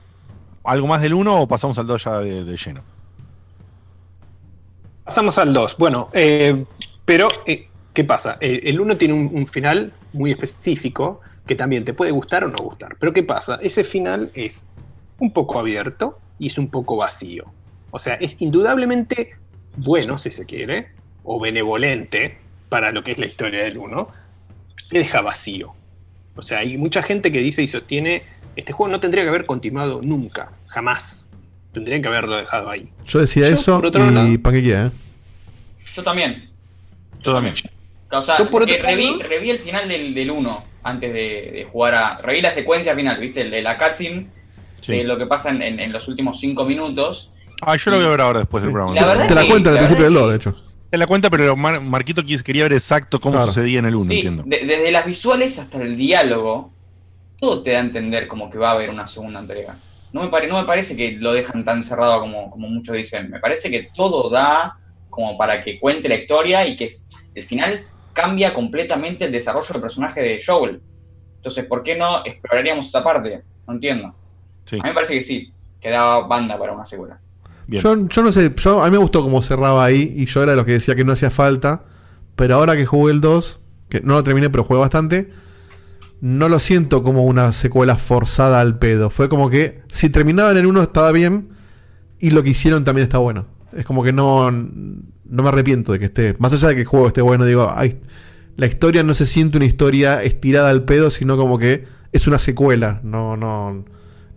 ¿algo más del 1 o pasamos al 2 ya de, de lleno? Pasamos al 2. Bueno, eh, pero eh, ¿qué pasa? Eh, el 1 tiene un, un final muy específico que también te puede gustar o no gustar. Pero ¿qué pasa? Ese final es un poco abierto y es un poco vacío. O sea, es indudablemente bueno, si se quiere, o benevolente para lo que es la historia del 1. Se deja vacío. O sea, hay mucha gente que dice y sostiene, este juego no tendría que haber continuado nunca, jamás. Tendrían que haberlo dejado ahí. Yo decía Yo, eso y lado- para qué quiera, ¿eh? Yo también. Yo también. O sea, Yo, por otro reví, lado- reví el final del, del 1 antes de, de jugar a. Reví la secuencia final, ¿viste? El de la cutscene Sí. de lo que pasa en, en- en los últimos 5 minutos. Ah, yo lo voy a ver ahora después del programa. La verdad Te la cuenta al principio del verdad 2, que- de hecho. Te la cuenta, pero Mar- Marquito quería ver exacto cómo Claro. sucedía en el 1, Sí, entiendo. de- desde las visuales hasta el diálogo, todo te da a entender como que va a haber una segunda entrega. No me, pare- no me parece que lo dejan tan cerrado como, como muchos dicen. Me parece que todo da como para que cuente la historia y que el final cambia completamente el desarrollo del personaje de Joel. Entonces, ¿por qué no exploraríamos esta parte? No entiendo. Sí. A mí me parece que sí, que da banda para una secuela. Yo, yo no sé, yo, a mí me gustó cómo cerraba ahí y yo era de los que decía que no hacía falta, pero ahora que jugué el 2, que no lo terminé pero jugué bastante, no lo siento como una secuela forzada al pedo. Fue como que si terminaban en uno estaba bien y lo que hicieron también está bueno. Es como que no, no me arrepiento de que esté, más allá de que el juego esté bueno, digo, ay, la historia no se siente una historia estirada al pedo, sino como que es una secuela, no, no,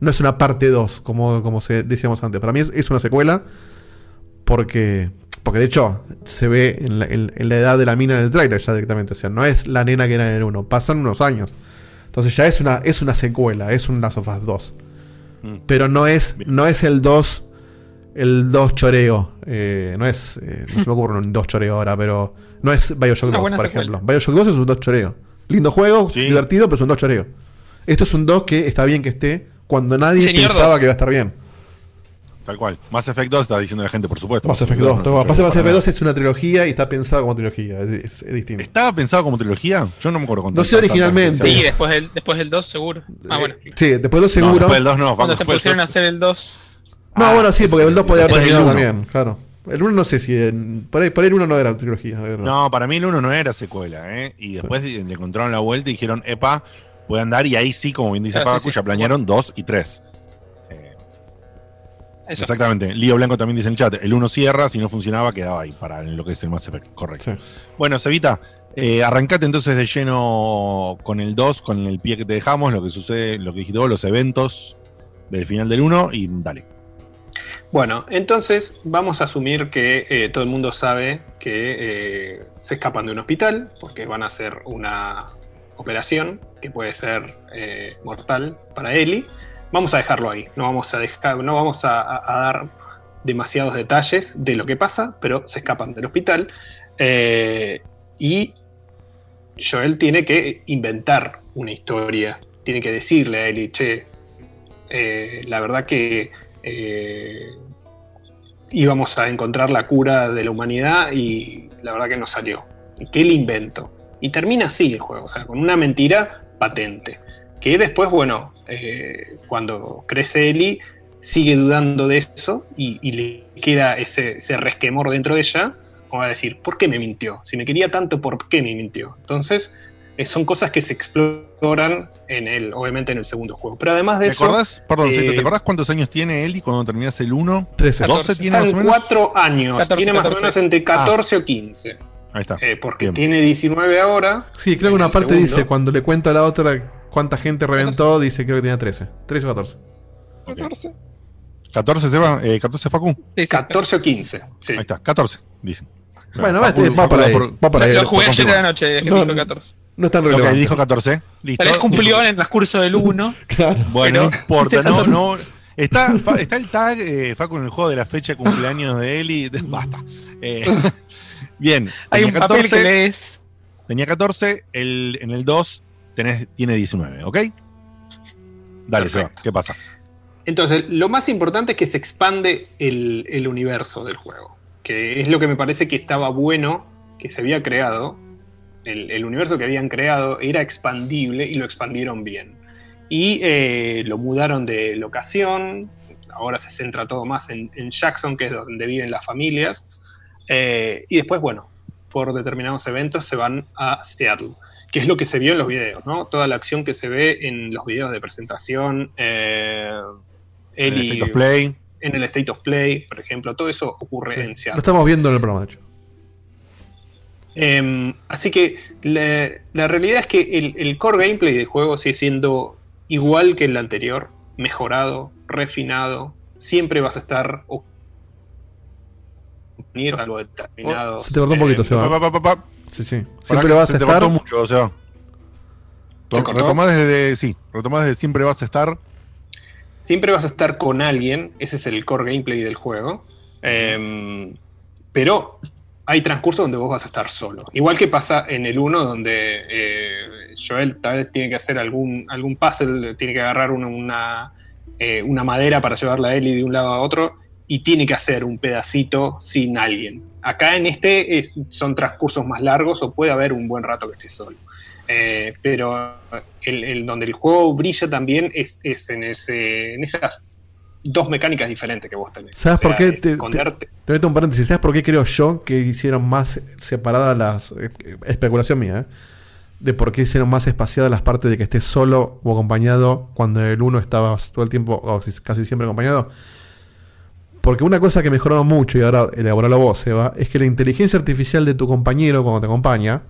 no es una parte 2, como, como se decíamos antes. Para mí es, es una secuela porque, porque de hecho se ve en la, en- en la edad de la mina en el trailer ya directamente. O sea, no es la nena que era en el 1, pasan unos años. Entonces ya es una, es una secuela, es un Last of Us 2. Mm. Pero no es, no es el 2, el 2 choreo. Eh, no es, eh, no se me ocurre un 2 choreo ahora, pero no es Bioshock Una 2, buena por secuela. ejemplo. Bioshock 2 es un 2 choreo. Lindo juego, Sí. divertido, pero es un 2 choreo. Esto es un 2 que está bien que esté cuando nadie Señor pensaba 2. que iba a estar bien. Tal cual. Mass Effect 2 está diciendo la gente, por supuesto. Mass Effect 2. todo- Pasa Mass Effect 2 es una trilogía y está pensado como trilogía. Es, es- es distinto. ¿Estaba pensado como trilogía? Yo no me acuerdo. No sé originalmente. Sí, después del, después del 2 seguro. Ah, bueno. Sí, después lo No, seguro. después del 2 no. Cuando se después del pusieron a 2. hacer el 2. No, Ah, bueno, sí, porque el 2 podía haber del terminado también, claro. El 1 no sé si. en- por, ahí, por ahí el 1 no era trilogía. la verdad. No, para mí el 1 no era secuela, ¿eh? Y después le encontraron la vuelta y dijeron, epa, puede andar. Y ahí sí, como bien dice sí. ya planearon 2 y 3. Eso. Exactamente. Lío Blanco también dice en el chat, el 1 cierra, si no funcionaba quedaba ahí para lo que es el Mass Effect. Correcto. Sí. Bueno, Sevita, eh, arrancate entonces de lleno con el 2, con el pie que te dejamos, lo que sucede, lo que dijiste vos, los eventos del final del 1 y dale. Bueno, entonces vamos a asumir que eh, todo el mundo sabe que eh, se escapan de un hospital porque van a hacer una operación que puede ser eh, mortal para Ellie. Vamos a dejarlo ahí, no vamos a no vamos a, dar demasiados detalles de lo que pasa, pero se escapan del hospital. Eh, y Joel tiene que inventar una historia, tiene que decirle a Ellie, che, eh, la verdad que íbamos a encontrar la cura de la humanidad y la verdad que no salió. ¿Y qué le invento? Y termina así el juego, o sea, con una mentira patente. Que después, bueno, eh, cuando crece Ellie, sigue dudando de eso y, y le queda ese, ese resquemor dentro de ella, como va a decir, ¿por qué me mintió? Si me quería tanto, ¿por qué me mintió? Entonces, eh, son cosas que se exploran en el, obviamente en el segundo juego. Pero además de ¿Te eso. acordás, perdón, eh, ¿te acordás cuántos años tiene Eli cuando terminas el 1? 13. 12 tiene más o Están menos. cuatro años, 14, tiene más 14. o menos entre 14 o 15. Ahí está. Eh, porque Bien. tiene 19 ahora. Sí, creo que una parte segundo. dice, cuando le cuenta a la otra cuánta gente reventó, dice creo que tenía 13. 13 o 14. 14. 14 se va, eh, 14 Facu. Sí, sí. 14 o 15. Sí. Ahí está, 14, dicen. Bueno, Facu- este, va por ahí. por- Va por ahí. Lo jugué ayer a la noche, No, dijo no. 14. No es tan relevante. dijo 14. Listo. Tal vez cumplió en el transcurso del 1. Claro. Bueno, no importa, no, no. Está, está el tag, eh, Facu, en el juego de la fecha de cumpleaños de Eli. Basta. Eh, bien, Hay tenía un papel que 14, lees. tenía 14 el, en el 2 tenés, tiene 19, ¿ok? Dale, Seba. ¿qué pasa? Entonces, lo más importante es que se expande el, el universo del juego. Que es lo que me parece que estaba bueno que se había creado. El, el universo que habían creado era expandible y lo expandieron bien. Y eh, lo mudaron de locación. Ahora se centra todo más en, en Jackson, que es donde viven las familias. Eh, y después, bueno, por determinados eventos se van a Seattle, que es lo que se vio en los videos, ¿no? Toda la acción que se ve en los videos de presentación. eh, El Ellie- State of Play. en el State of Play, por ejemplo, todo eso ocurre en Lo Seattle. estamos viendo en el programa, de hecho. Em, así que la, la realidad es que el, el core gameplay del juego sigue siendo igual que el anterior, mejorado, refinado. Siempre vas a estar compañeros, algo determinado. Oh, Se te cortó un poquito, Eh, Seba. Pa, pa, pa, pa, pa. Sí, sí. Siempre vas se a te estar. cortó mucho, o sea. Retomás desde, sí, retomás desde siempre vas a estar. Siempre vas a estar con alguien, ese es el core gameplay del juego. Em, pero hay transcurso donde vos vas a estar solo. Igual que pasa en el 1, donde eh, Joel tal vez tiene que hacer algún, algún puzzle, tiene que agarrar una, una, eh, una madera para llevarla a Ellie de un lado a otro y tiene que hacer un pedacito sin alguien. Acá en este es- son transcursos más largos o puede haber un buen rato que esté solo. Eh, pero el, el- donde el juego brilla también es, es en, ese, en esas dos mecánicas diferentes que vos tenés. ¿Sabes O sea, por qué? Te, te, esconderte. te meto un paréntesis. ¿Sabes por qué creo yo que hicieron más separadas las. eh, especulación mía, ¿eh? De por qué hicieron más espaciadas las partes de que estés solo o acompañado cuando el uno estabas todo el tiempo, o si- casi siempre acompañado. Porque una cosa que mejoraron mucho, y ahora elaboralo vos, Seba, es que la inteligencia artificial de tu compañero cuando te acompaña,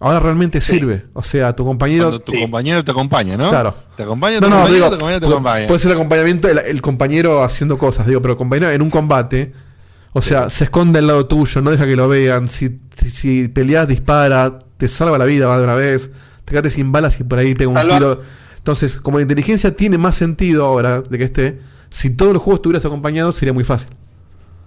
ahora realmente sirve. O sea, tu compañero. Cuando tu compañero te acompaña, ¿no? Claro. Te acompaña, No, tu no, compañero, digo, te acompaña, te acompaña. puede ser el acompañamiento, el, el compañero haciendo cosas, digo, pero el compañero en un combate, o sea, se esconde al lado tuyo, no deja que lo vean, si, si, si peleas, dispara, te salva la vida más de una vez, te quedaste sin balas y por ahí pega un Salva. tiro. Entonces, como la inteligencia tiene más sentido ahora de que esté, si todos los juegos estuvieras acompañado sería muy fácil.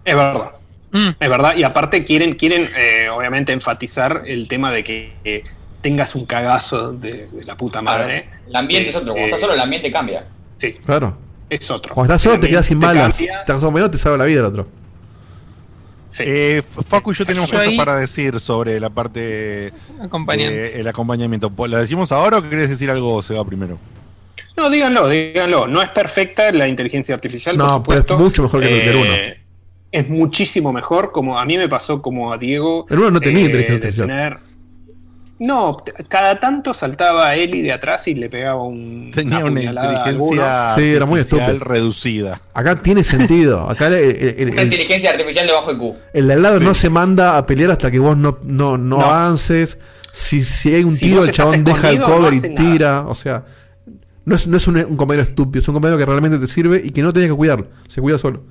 Es verdad. Mm. Es verdad. Y aparte quieren, quieren eh, obviamente enfatizar el tema de que eh, tengas un cagazo de, de la puta madre. El ambiente es otro. Cuando Eh, estás solo, el ambiente cambia. Sí, Claro. es otro. Cuando estás solo te quedas sin ambiente balas, cambia. acompañado te salva la vida el otro. Sí. Eh, Facu y yo tenemos cosas ahí- para decir sobre la parte del acompañamiento. ¿La decimos ahora o querés decir algo, Seba, primero? No, díganlo, díganlo. No es perfecta la inteligencia artificial, No, por pero es supuesto. mucho mejor que el del uno. Eh, Es muchísimo mejor, como a mí me pasó como a Diego. El uno no tenía eh, inteligencia artificial. tener- No, cada tanto saltaba a Eli de atrás y le pegaba un, Tenía una puñalada a alguno. inteligencia Sí, era muy artificial estúpido. reducida. Acá tiene sentido. Acá el, el- el- Una el- inteligencia artificial de bajo IQ. El de al lado Sí. no se manda a pelear hasta que vos no, no, no, No. avances. Si, si hay un Si tiro, el chabón deja el cover no y nada. tira. O sea, no es, no es un, un compañero estúpido, es un compañero que realmente te sirve y que no tenés que cuidarlo. Se cuida solo.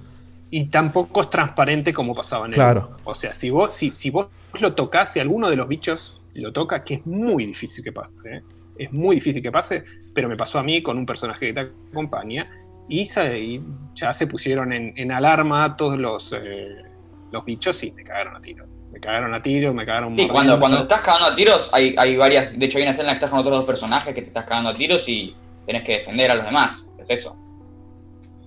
Y tampoco es transparente como pasaba en el Claro. O sea, si vos, si, si vos lo tocas, si alguno de los bichos lo toca, que es muy difícil que pase, ¿eh? es muy difícil que pase, pero me pasó a mí con un personaje que te acompaña y, y ya se pusieron en, en alarma todos los, eh, los bichos y me cagaron a tiro. Me cagaron a tiro, me cagaron Sí, cuando, estás cagando a tiros, hay, hay varias. De hecho, hay una escena en la que estás con otros dos personajes que te estás cagando a tiros y tenés que defender a los demás. Es eso.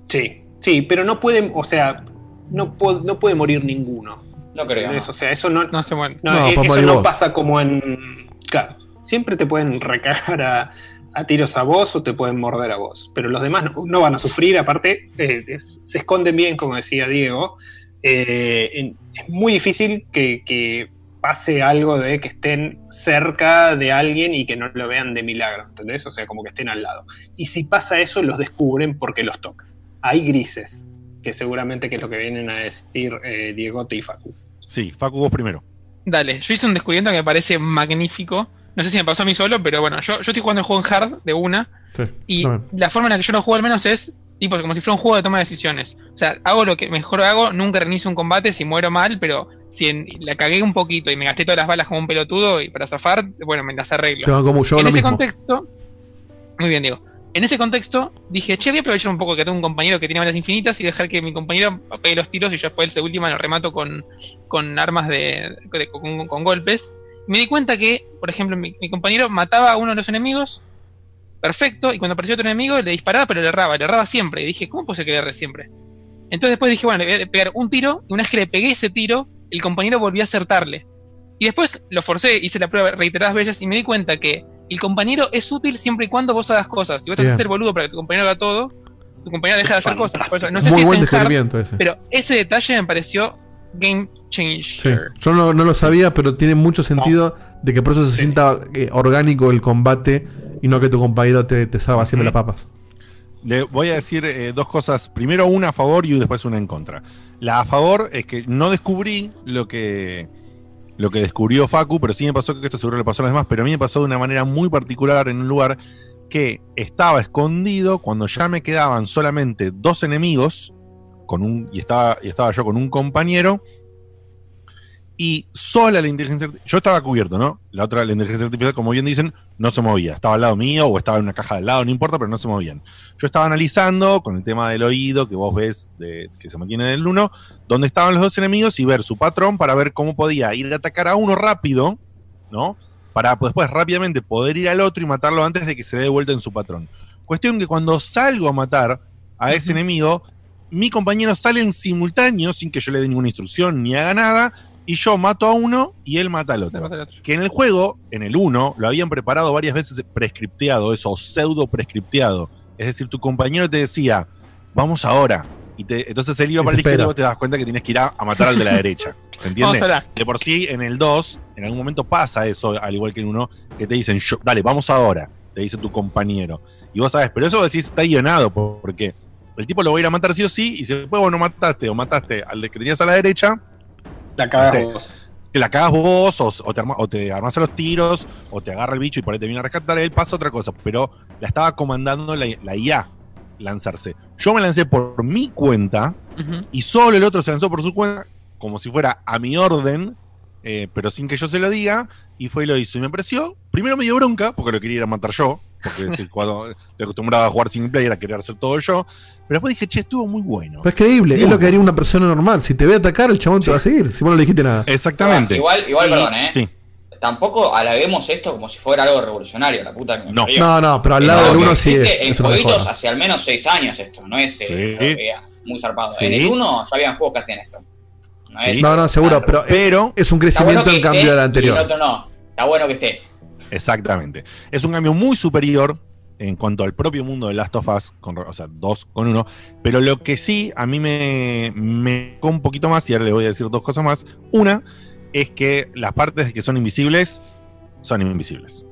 Sí, sí, pero no pueden, o sea, no, no puede morir ninguno. No creo. ¿Entendés? ¿no? O sea, eso no, No se muere. no, No, eh, eso morir no vos. pasa como en. Claro, siempre te pueden recagar a, a tiros a vos o te pueden morder a vos, pero los demás no, no van a sufrir. Aparte, eh, es- se esconden bien, como decía Diego. Eh, en- es muy difícil que, que pase algo de que estén cerca de alguien y que no lo vean de milagro, ¿entendés? O sea, como que estén al lado. Y si pasa eso, los descubren porque los tocan. Hay grises, que seguramente que es lo que vienen a decir eh, Diegote y Facu. Sí, Facu, vos primero. Dale, yo hice un descubrimiento que me parece magnífico. No sé si me pasó a mí solo, pero bueno, yo, yo estoy jugando el juego en hard de una. Sí, Y también. la forma en la que yo lo juego al menos es tipo como si fuera un juego de toma de decisiones. O sea, hago lo que mejor hago, nunca reinicio un combate si muero mal, pero si en- la cagué un poquito y me gasté todas las balas como un pelotudo y para zafar, bueno, me las arreglo. Tengo como yo en ese mismo. contexto, muy bien, digo. En ese contexto dije, che, voy a aprovechar un poco que tengo un compañero que tiene balas infinitas y dejar que mi compañero pegue los tiros y yo después de última lo remato con, con armas de, de- con, con golpes. Me di cuenta que, por ejemplo, mi, mi compañero mataba a uno de los enemigos, perfecto, y cuando apareció otro enemigo le disparaba pero le erraba, le erraba siempre. Y dije, ¿cómo puede ser que le erre siempre? Entonces después dije, bueno, le voy a pegar un tiro, y una vez que le pegué ese tiro, el compañero volvió a acertarle. Y después lo forcé, hice la prueba reiteradas veces y me di cuenta que el compañero es útil siempre y cuando vos hagas cosas. Si vos te haces el boludo para que tu compañero haga todo, tu compañero deja de hacer cosas. Por eso, no sé Muy si buen descubrimiento ese. pero ese detalle me pareció game Sí, changer. yo no, no lo sabía, pero tiene mucho sentido de que por eso se sienta eh, orgánico el combate y no que tu compañero te, te salva siempre las papas. Le voy a decir eh, dos cosas. Primero una a favor y después una en contra. La a favor es que no descubrí lo que, lo que descubrió Facu, pero sí me pasó que esto seguro le pasó a los demás, pero a mí me pasó de una manera muy particular en un lugar que estaba escondido cuando ya me quedaban solamente dos enemigos con un, y, estaba, y estaba yo con un compañero y sola la inteligencia artificial. Yo estaba cubierto, ¿no? La otra, la inteligencia artificial, como bien dicen, no se movía. Estaba al lado mío o estaba en una caja del lado, no importa, pero no se movían. Yo estaba analizando con el tema del oído que vos ves de, que se mantiene en el 1, dónde estaban los dos enemigos y ver su patrón para ver cómo podía ir a atacar a uno rápido, ¿no? Para después rápidamente poder ir al otro y matarlo antes de que se dé vuelta en su patrón. Cuestión que cuando salgo a matar a ese enemigo, mi compañero sale en simultáneo sin que yo le dé ninguna instrucción ni haga nada, y yo mato a uno y él mata al otro. Que en el juego, en el 1, lo habían preparado varias veces prescripteado, eso, pseudo prescripteado. Es decir, tu compañero te decía, vamos ahora. Y te- entonces él iba para la izquierda y espera. vos te das cuenta que tienes que ir a, a matar al de la derecha. ¿Se entiende? De por sí, en el 2, en algún momento pasa eso, al igual que en uno, que te dicen, "Yo- dale, vamos ahora, te dice tu compañero. Y vos sabes, pero eso vos decís está guionado, por- porque el tipo lo va a ir a matar sí o sí, y si después vos no mataste o mataste al que tenías a la derecha, La cagás te, vos. la cagas vos, o, o te arma- o te armas a los tiros, o te agarra el bicho y por ahí te viene a rescatar él, pasa otra cosa. Pero la estaba comandando la, la IA lanzarse. Yo me lancé por mi cuenta, y solo el otro se lanzó por su cuenta, como si fuera a mi orden, eh, pero sin que yo se lo diga, y fue y lo hizo. Y me pareció, primero me dio bronca, porque lo quería ir a matar yo, porque estoy, cuando, estoy acostumbrado a jugar single player, a querer hacer todo yo, pero después dije, che, estuvo muy bueno. Pero es creíble, es lo que haría una persona normal. Si te ve atacar, el chabón te va a seguir. Si vos no le dijiste nada. Exactamente. Igual, igual, Y- perdón, ¿eh? Sí. Tampoco halaguemos esto como si fuera algo revolucionario, la puta que me No. parió. No, no, pero al lado del uno sí es. En jueguitos hace al menos 6 años esto, no es eh, muy zarpado. Sí. En el 1 ya habían juegos que hacían esto. No, Sí. es- No, no, seguro, pero, Pero- es un crecimiento bueno en cambio esté de la Y anterior. el otro no. Está bueno que esté. Exactamente. Es un cambio muy superior en cuanto al propio mundo de Last of Us, con, o sea, dos con uno. Pero lo que sí a mí me, me tocó un poquito más, y ahora le voy a decir dos cosas más. Una es que las partes que son invisibles son invisibles.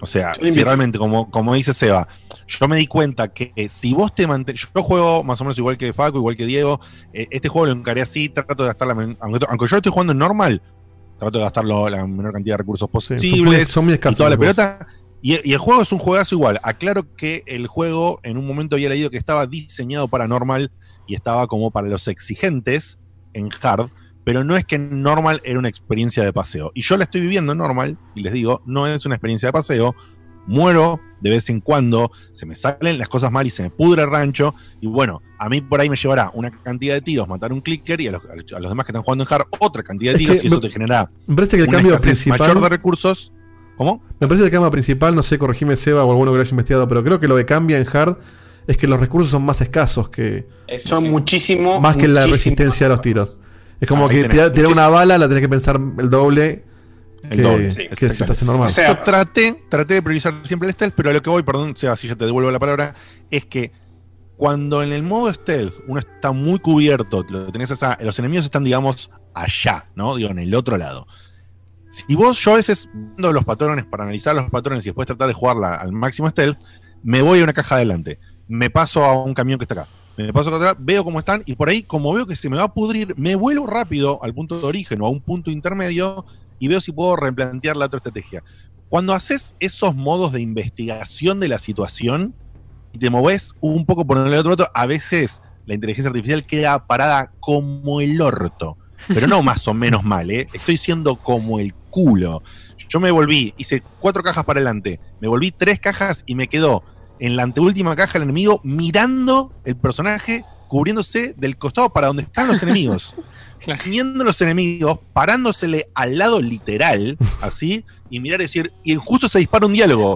O sea, Son si invisibles. realmente, como, como dice Seba, yo me di cuenta que eh, si vos te mantienes. Yo juego más o menos igual que Facu, igual que Diego. eh, este juego lo encaré así, trato de gastar la. men- Aunque, aunque yo lo estoy jugando en normal, trato de gastar lo- la menor cantidad de recursos Sí, son posibles muy- son muy y escasos toda la pelota. Y, y el juego es un juegazo igual. Aclaro que el juego en un momento había leído que estaba diseñado para normal y estaba como para los exigentes en hard, pero no es que normal era una experiencia de paseo. Y yo la estoy viviendo en normal y les digo, no es una experiencia de paseo muero de vez en cuando, se me salen las cosas mal y se me pudre el rancho. Y bueno, a mí por ahí me llevará una cantidad de tiros, matar un clicker y a los, a los demás que están jugando en hard otra cantidad de Es tiros que y eso me- te genera Me parece que el una cambio principal. mayor de recursos. ¿Cómo? Me parece que el cambio principal, no sé, corregime Seba o alguno que lo haya investigado, pero creo que lo que cambia en hard es que los recursos son más escasos que. Son muchísimo. Más que la resistencia a los tiros. Es como Ah, que tirar sí. una bala la tenés que pensar el doble El que, doble, que sí, si exactamente. estás en normal. Yo traté, traté de priorizar siempre el stealth, pero a lo que voy, perdón, Seba, si ya te devuelvo la palabra, es que cuando en el modo stealth uno está muy cubierto, lo tenés esa- los enemigos están, digamos, allá, ¿no? Digo, en el otro lado. Si vos, yo a veces viendo los patrones para analizar los patrones y después tratar de jugarla al máximo stealth, me voy a una caja adelante, me paso a un camión que está acá, me paso acá, veo cómo están y por ahí, como veo que se me va a pudrir, me vuelvo rápido al punto de origen o a un punto intermedio y veo si puedo replantear la otra estrategia. Cuando haces esos modos de investigación de la situación y te moves un poco por el otro lado, a veces la inteligencia artificial queda parada como el orto. Pero no más o menos mal, ¿eh? Estoy siendo como el culo. Yo me volví, hice cuatro cajas para adelante, me volví tres cajas y me quedó en la anteúltima caja el enemigo mirando el personaje cubriéndose del costado para donde están los enemigos. Viendo los enemigos, parándosele al lado literal, así, y mirar y decir, y justo se dispara un diálogo.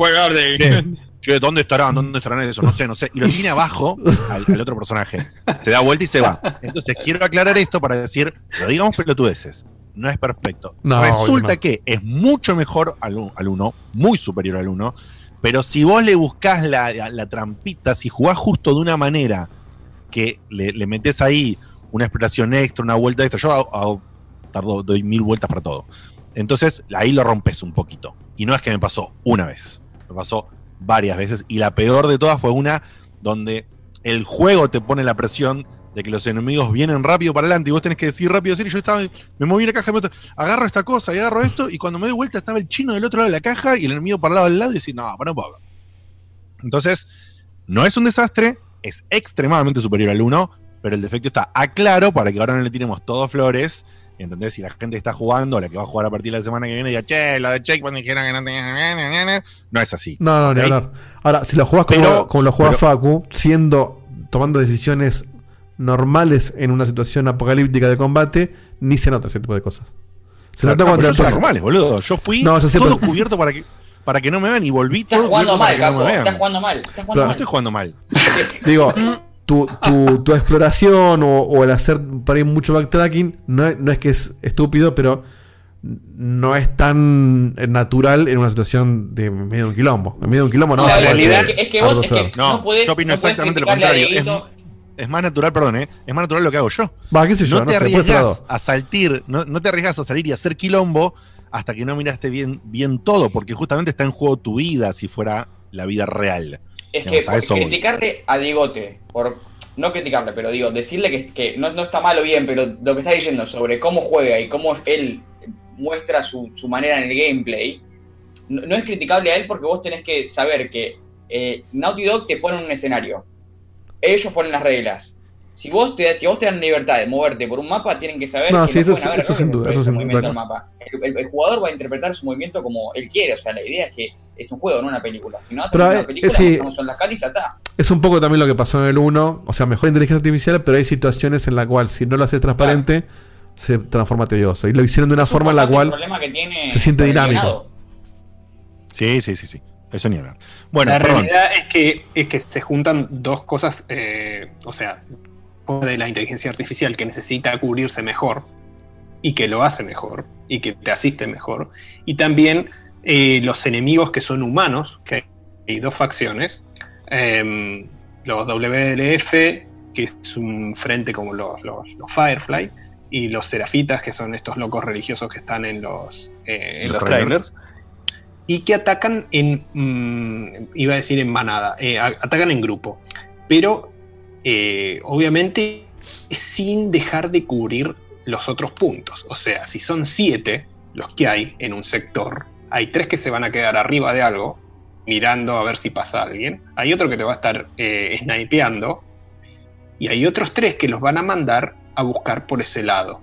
Che, che, ¿dónde estarán? ¿Dónde estarán eso? No sé, no sé. Y lo tiene abajo al, al otro personaje. Se da vuelta y se va. Entonces quiero aclarar esto para decir, lo digamos pelotudeces. No es perfecto. No, Resulta no. que es mucho mejor al 1, muy superior al 1. Pero si vos le buscás la, la- la trampita, si jugás justo de una manera que le, metés ahí una exploración extra, una vuelta extra, yo hago- tardo, doy mil vueltas para todo. Entonces ahí lo rompes un poquito. Y no es que me pasó una vez, me pasó varias veces. Y la peor de todas fue una donde el juego te pone la presión de que los enemigos vienen rápido para adelante y vos tenés que decir rápido, decir, y yo estaba, me moví en la caja, me agarro esta cosa y agarro esto, y cuando me doy vuelta estaba el chino del otro lado de la caja y el enemigo para el lado del lado y decir, no, para un poco. Entonces, no es un desastre, es extremadamente superior al 1, pero el defecto está a claro para que ahora no le tiremos todo flores. ¿Entendés? Si la gente que está jugando, la que va a jugar a partir de la semana que viene, diga, che, lo de Checkpoint dijeron que no tenía. No es así. No, no, ni hablar. Ahora, si lo jugás como, Pero- como lo juega pero- Facu, siendo, tomando decisiones normales en una situación apocalíptica de combate, ni se nota ese tipo de cosas. Se nota no, cuando normales, boludo. Yo fui No, yo sé, todo pero- cubierto para que, para que no me vean y volví Estás todo jugando para mal, no. Estás jugando mal. Estás jugando No mal. estoy jugando mal. Digo, tu, tu, tu exploración o, o el hacer por ahí mucho backtracking no es, no es que es estúpido, pero no es tan natural en una situación de medio de un quilombo. En medio de un quilombo no. No, la realidad es que- es que vos- es que. No, No podés- yo opino no exactamente lo contrario. Es, más natural, perdón, ¿eh? es más natural lo que hago yo. Va, qué sé yo, no no te arriesgas a saltir, no, no te arriesgas a salir y hacer quilombo hasta que no miraste bien, bien todo, porque justamente está en juego tu vida si fuera la vida real. Es que Digamos, voy. criticarle a Diegote, por no criticarle, pero digo, decirle que, que no, no está mal o bien, pero lo que está diciendo sobre cómo juega y cómo él muestra su, su manera en el gameplay, no, no es criticable a él porque vos tenés que saber que eh, Naughty Dog te pone un escenario. Ellos ponen las reglas. Si vos, te, si vos te dan libertad de moverte por un mapa, tienen que saber No, que sí, eso pueden sí- haber eso sin duda, eso sin movimiento duda. del mapa. El, el- el jugador va a interpretar su movimiento como él quiere, o sea, la idea es que es un juego, no una película. Si no eh, una película, eh, sí. mostramos en las cutscenes, ya está. Es un poco también lo que pasó en el 1, o sea, mejor inteligencia artificial, pero hay situaciones en la cual si no lo haces transparente, se transforma tedioso. Y lo hicieron de una Es un forma en la cual problema que tiene se siente dinámico. Sí, sí, sí, sí. Eso ni hablar. Bueno, la perdón. realidad es que, es que se juntan dos cosas, eh, o sea, de la inteligencia artificial que necesita cubrirse mejor y que lo hace mejor y que te asiste mejor, y también eh, los enemigos que son humanos, que hay dos facciones, em, los WLF, que es un frente como los, los, los Firefly, y los Serafitas, que son estos locos religiosos que están en los, eh, en Los los trailers. trailers y que atacan en, mm, iba a decir en manada, eh, atacan en grupo, pero eh, obviamente sin dejar de cubrir los otros puntos. O sea, si son siete los que hay en un sector, hay tres que se van a quedar arriba de algo, mirando a ver si pasa alguien, hay otro que te va a estar eh, snipeando, y hay otros tres que los van a mandar a buscar por ese lado.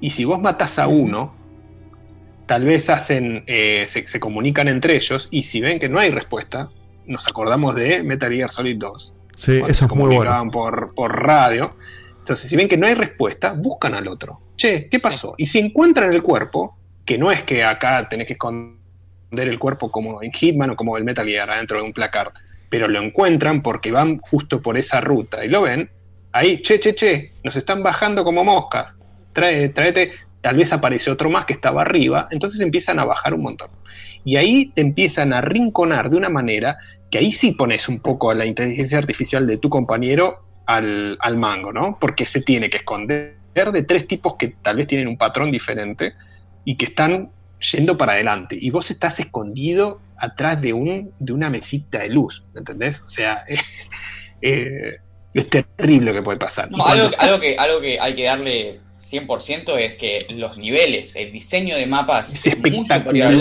Y si vos matás a uno, tal vez hacen, eh, se, se comunican entre ellos y si ven que no hay respuesta, nos acordamos de Metal Gear Solid 2. Sí, cuando eso se es muy bueno. comunicaban por, por radio. Entonces, si ven que no hay respuesta, buscan al otro. Che, ¿qué pasó? Y si encuentran el cuerpo, que no es que acá tenés que esconder el cuerpo como en Hitman o como el Metal Gear adentro de un placard, pero lo encuentran porque van justo por esa ruta y lo ven, ahí, che, che, che, nos están bajando como moscas. Trae, tráete, tal vez aparece otro más que estaba arriba, entonces empiezan a bajar un montón. Y ahí te empiezan a rinconar de una manera que ahí sí pones un poco a la inteligencia artificial de tu compañero al, al mango, ¿no? Porque se tiene que esconder de tres tipos que tal vez tienen un patrón diferente y que están yendo para adelante. Y vos estás escondido atrás de, un, de una mesita de luz, ¿entendés? O sea, eh, es terrible lo que puede pasar. No, algo, algo que, algo que hay que darle 100% es que los niveles, el diseño de mapas es, muy superior.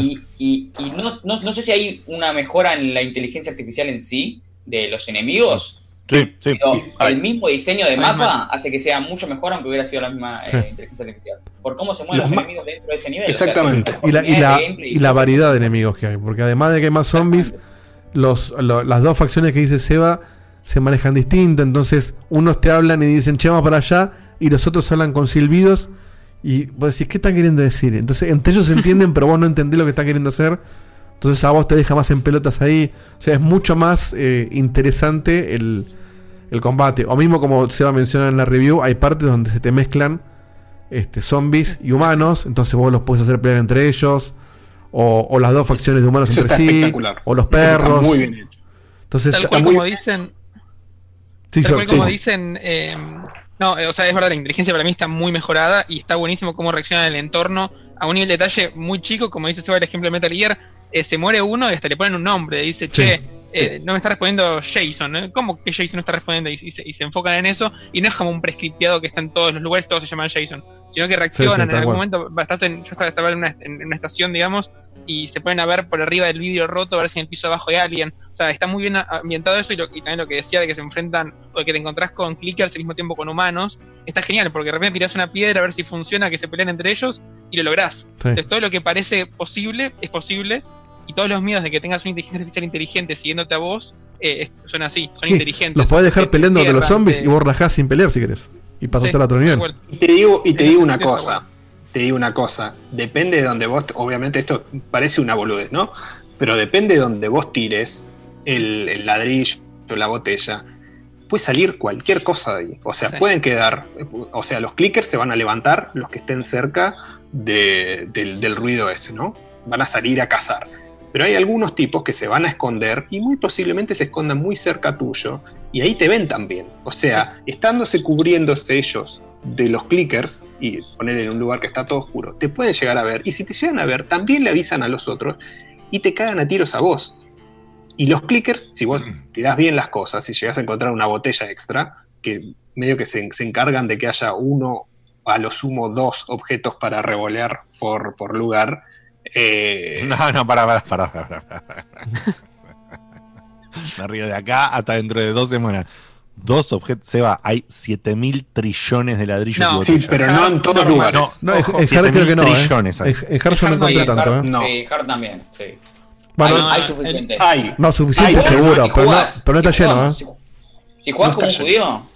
Y, y, y no, no, no sé si hay una mejora en la inteligencia artificial en sí de los enemigos. Sí, sí. Pero el mismo diseño de mapa hace que sea mucho mejor aunque hubiera sido la misma eh, Sí. inteligencia artificial. Por cómo se mueven Los enemigos dentro de ese nivel. o sea, Exactamente. Y la, y, la, y la variedad de enemigos que hay. Porque además de que hay más zombies, los, lo- las dos facciones que dice Seba se manejan distinto. Entonces, unos te hablan y dicen, che, vamos para allá. Y los otros hablan con silbidos. Y vos decís, ¿qué están queriendo decir? Entonces, entre ellos se entienden, pero vos no entendés lo que están queriendo hacer. Entonces, a vos te deja más en pelotas ahí. O sea, es mucho más eh, interesante el, el combate. O mismo como Seba menciona en la review, hay partes donde se te mezclan este, zombies y humanos, entonces vos los puedes hacer pelear entre ellos, o, o las dos facciones de humanos Eso entre está sí, o los está perros. muy bien hecho. Entonces, Tal cual como dicen, sí, tal cual sí. como dicen, eh, no, eh, o sea, es verdad, la inteligencia para mí está muy mejorada y está buenísimo cómo reacciona el entorno a un nivel de detalle muy chico, como dice Seba el ejemplo de Metal Gear, eh, se muere uno y hasta le ponen un nombre, dice, che, eh, no me está respondiendo Jason, ¿eh? ¿cómo que Jason no está respondiendo? Y, y se, y se enfocan en eso, y no es como un prescripteado que está en todos los lugares, todos se llaman Jason, sino que reaccionan, Sí, en algún momento, estás en, yo estaba, estaba en, una, en una estación, digamos, y se ponen a ver por arriba del vidrio roto, a ver si en el piso abajo hay alguien. O sea, está muy bien a- ambientado eso y, lo- y también lo que decía de que se enfrentan o de que te encontrás con clickers al mismo tiempo con humanos. Está genial porque de repente tirás una piedra a ver si funciona, que se peleen entre ellos y lo lográs. Sí. Entonces todo lo que parece posible es posible y todos los miedos de que tengas una inteligencia artificial inteligente siguiéndote a vos eh, son así, son Sí, inteligentes. los podés dejar peleando de los zombies te- y vos rajás sin pelear si querés. Y pasás Sí, al otro nivel. Y te digo, y te digo una cosa. Te digo una cosa. Depende de donde vos. Obviamente, esto parece una boludez, ¿no? Pero depende de donde vos tires el, el ladrillo, la botella. Puede salir cualquier cosa de ahí. O sea, Sí. pueden quedar. O sea, los clickers se van a levantar, los que estén cerca de- del, del ruido ese, ¿no? Van a salir a cazar. Pero hay algunos tipos que se van a esconder y muy posiblemente se escondan muy cerca tuyo y ahí te ven también. O sea, estándose cubriéndose ellos de los clickers y poner en un lugar que está todo oscuro, te pueden llegar a ver y si te llegan a ver, también le avisan a los otros y te cagan a tiros a vos. Y los clickers, si vos tirás bien las cosas, si llegas a encontrar una botella extra, que medio que se, se encargan de que haya uno, a lo sumo dos objetos para revolear por, por lugar, eh, No, no, para, para, para, para, para. Me río de acá hasta dentro de dos semanas. Dos objetos, Seba, hay 7000 trillones de ladrillos No, y sí, pero no en todos lugares. No, No, en- ojo, en Hard creo que no. 7000 eh. trillones hay. En, en Hard yo no encontré no tanto. Hard- ¿eh? No. Sí, Hard también, sí. Bueno, hay, suficiente. hay. no, suficiente Hay- seguro, si pero no, pero no está lleno. ¿eh? Si, si jugás No como un judío,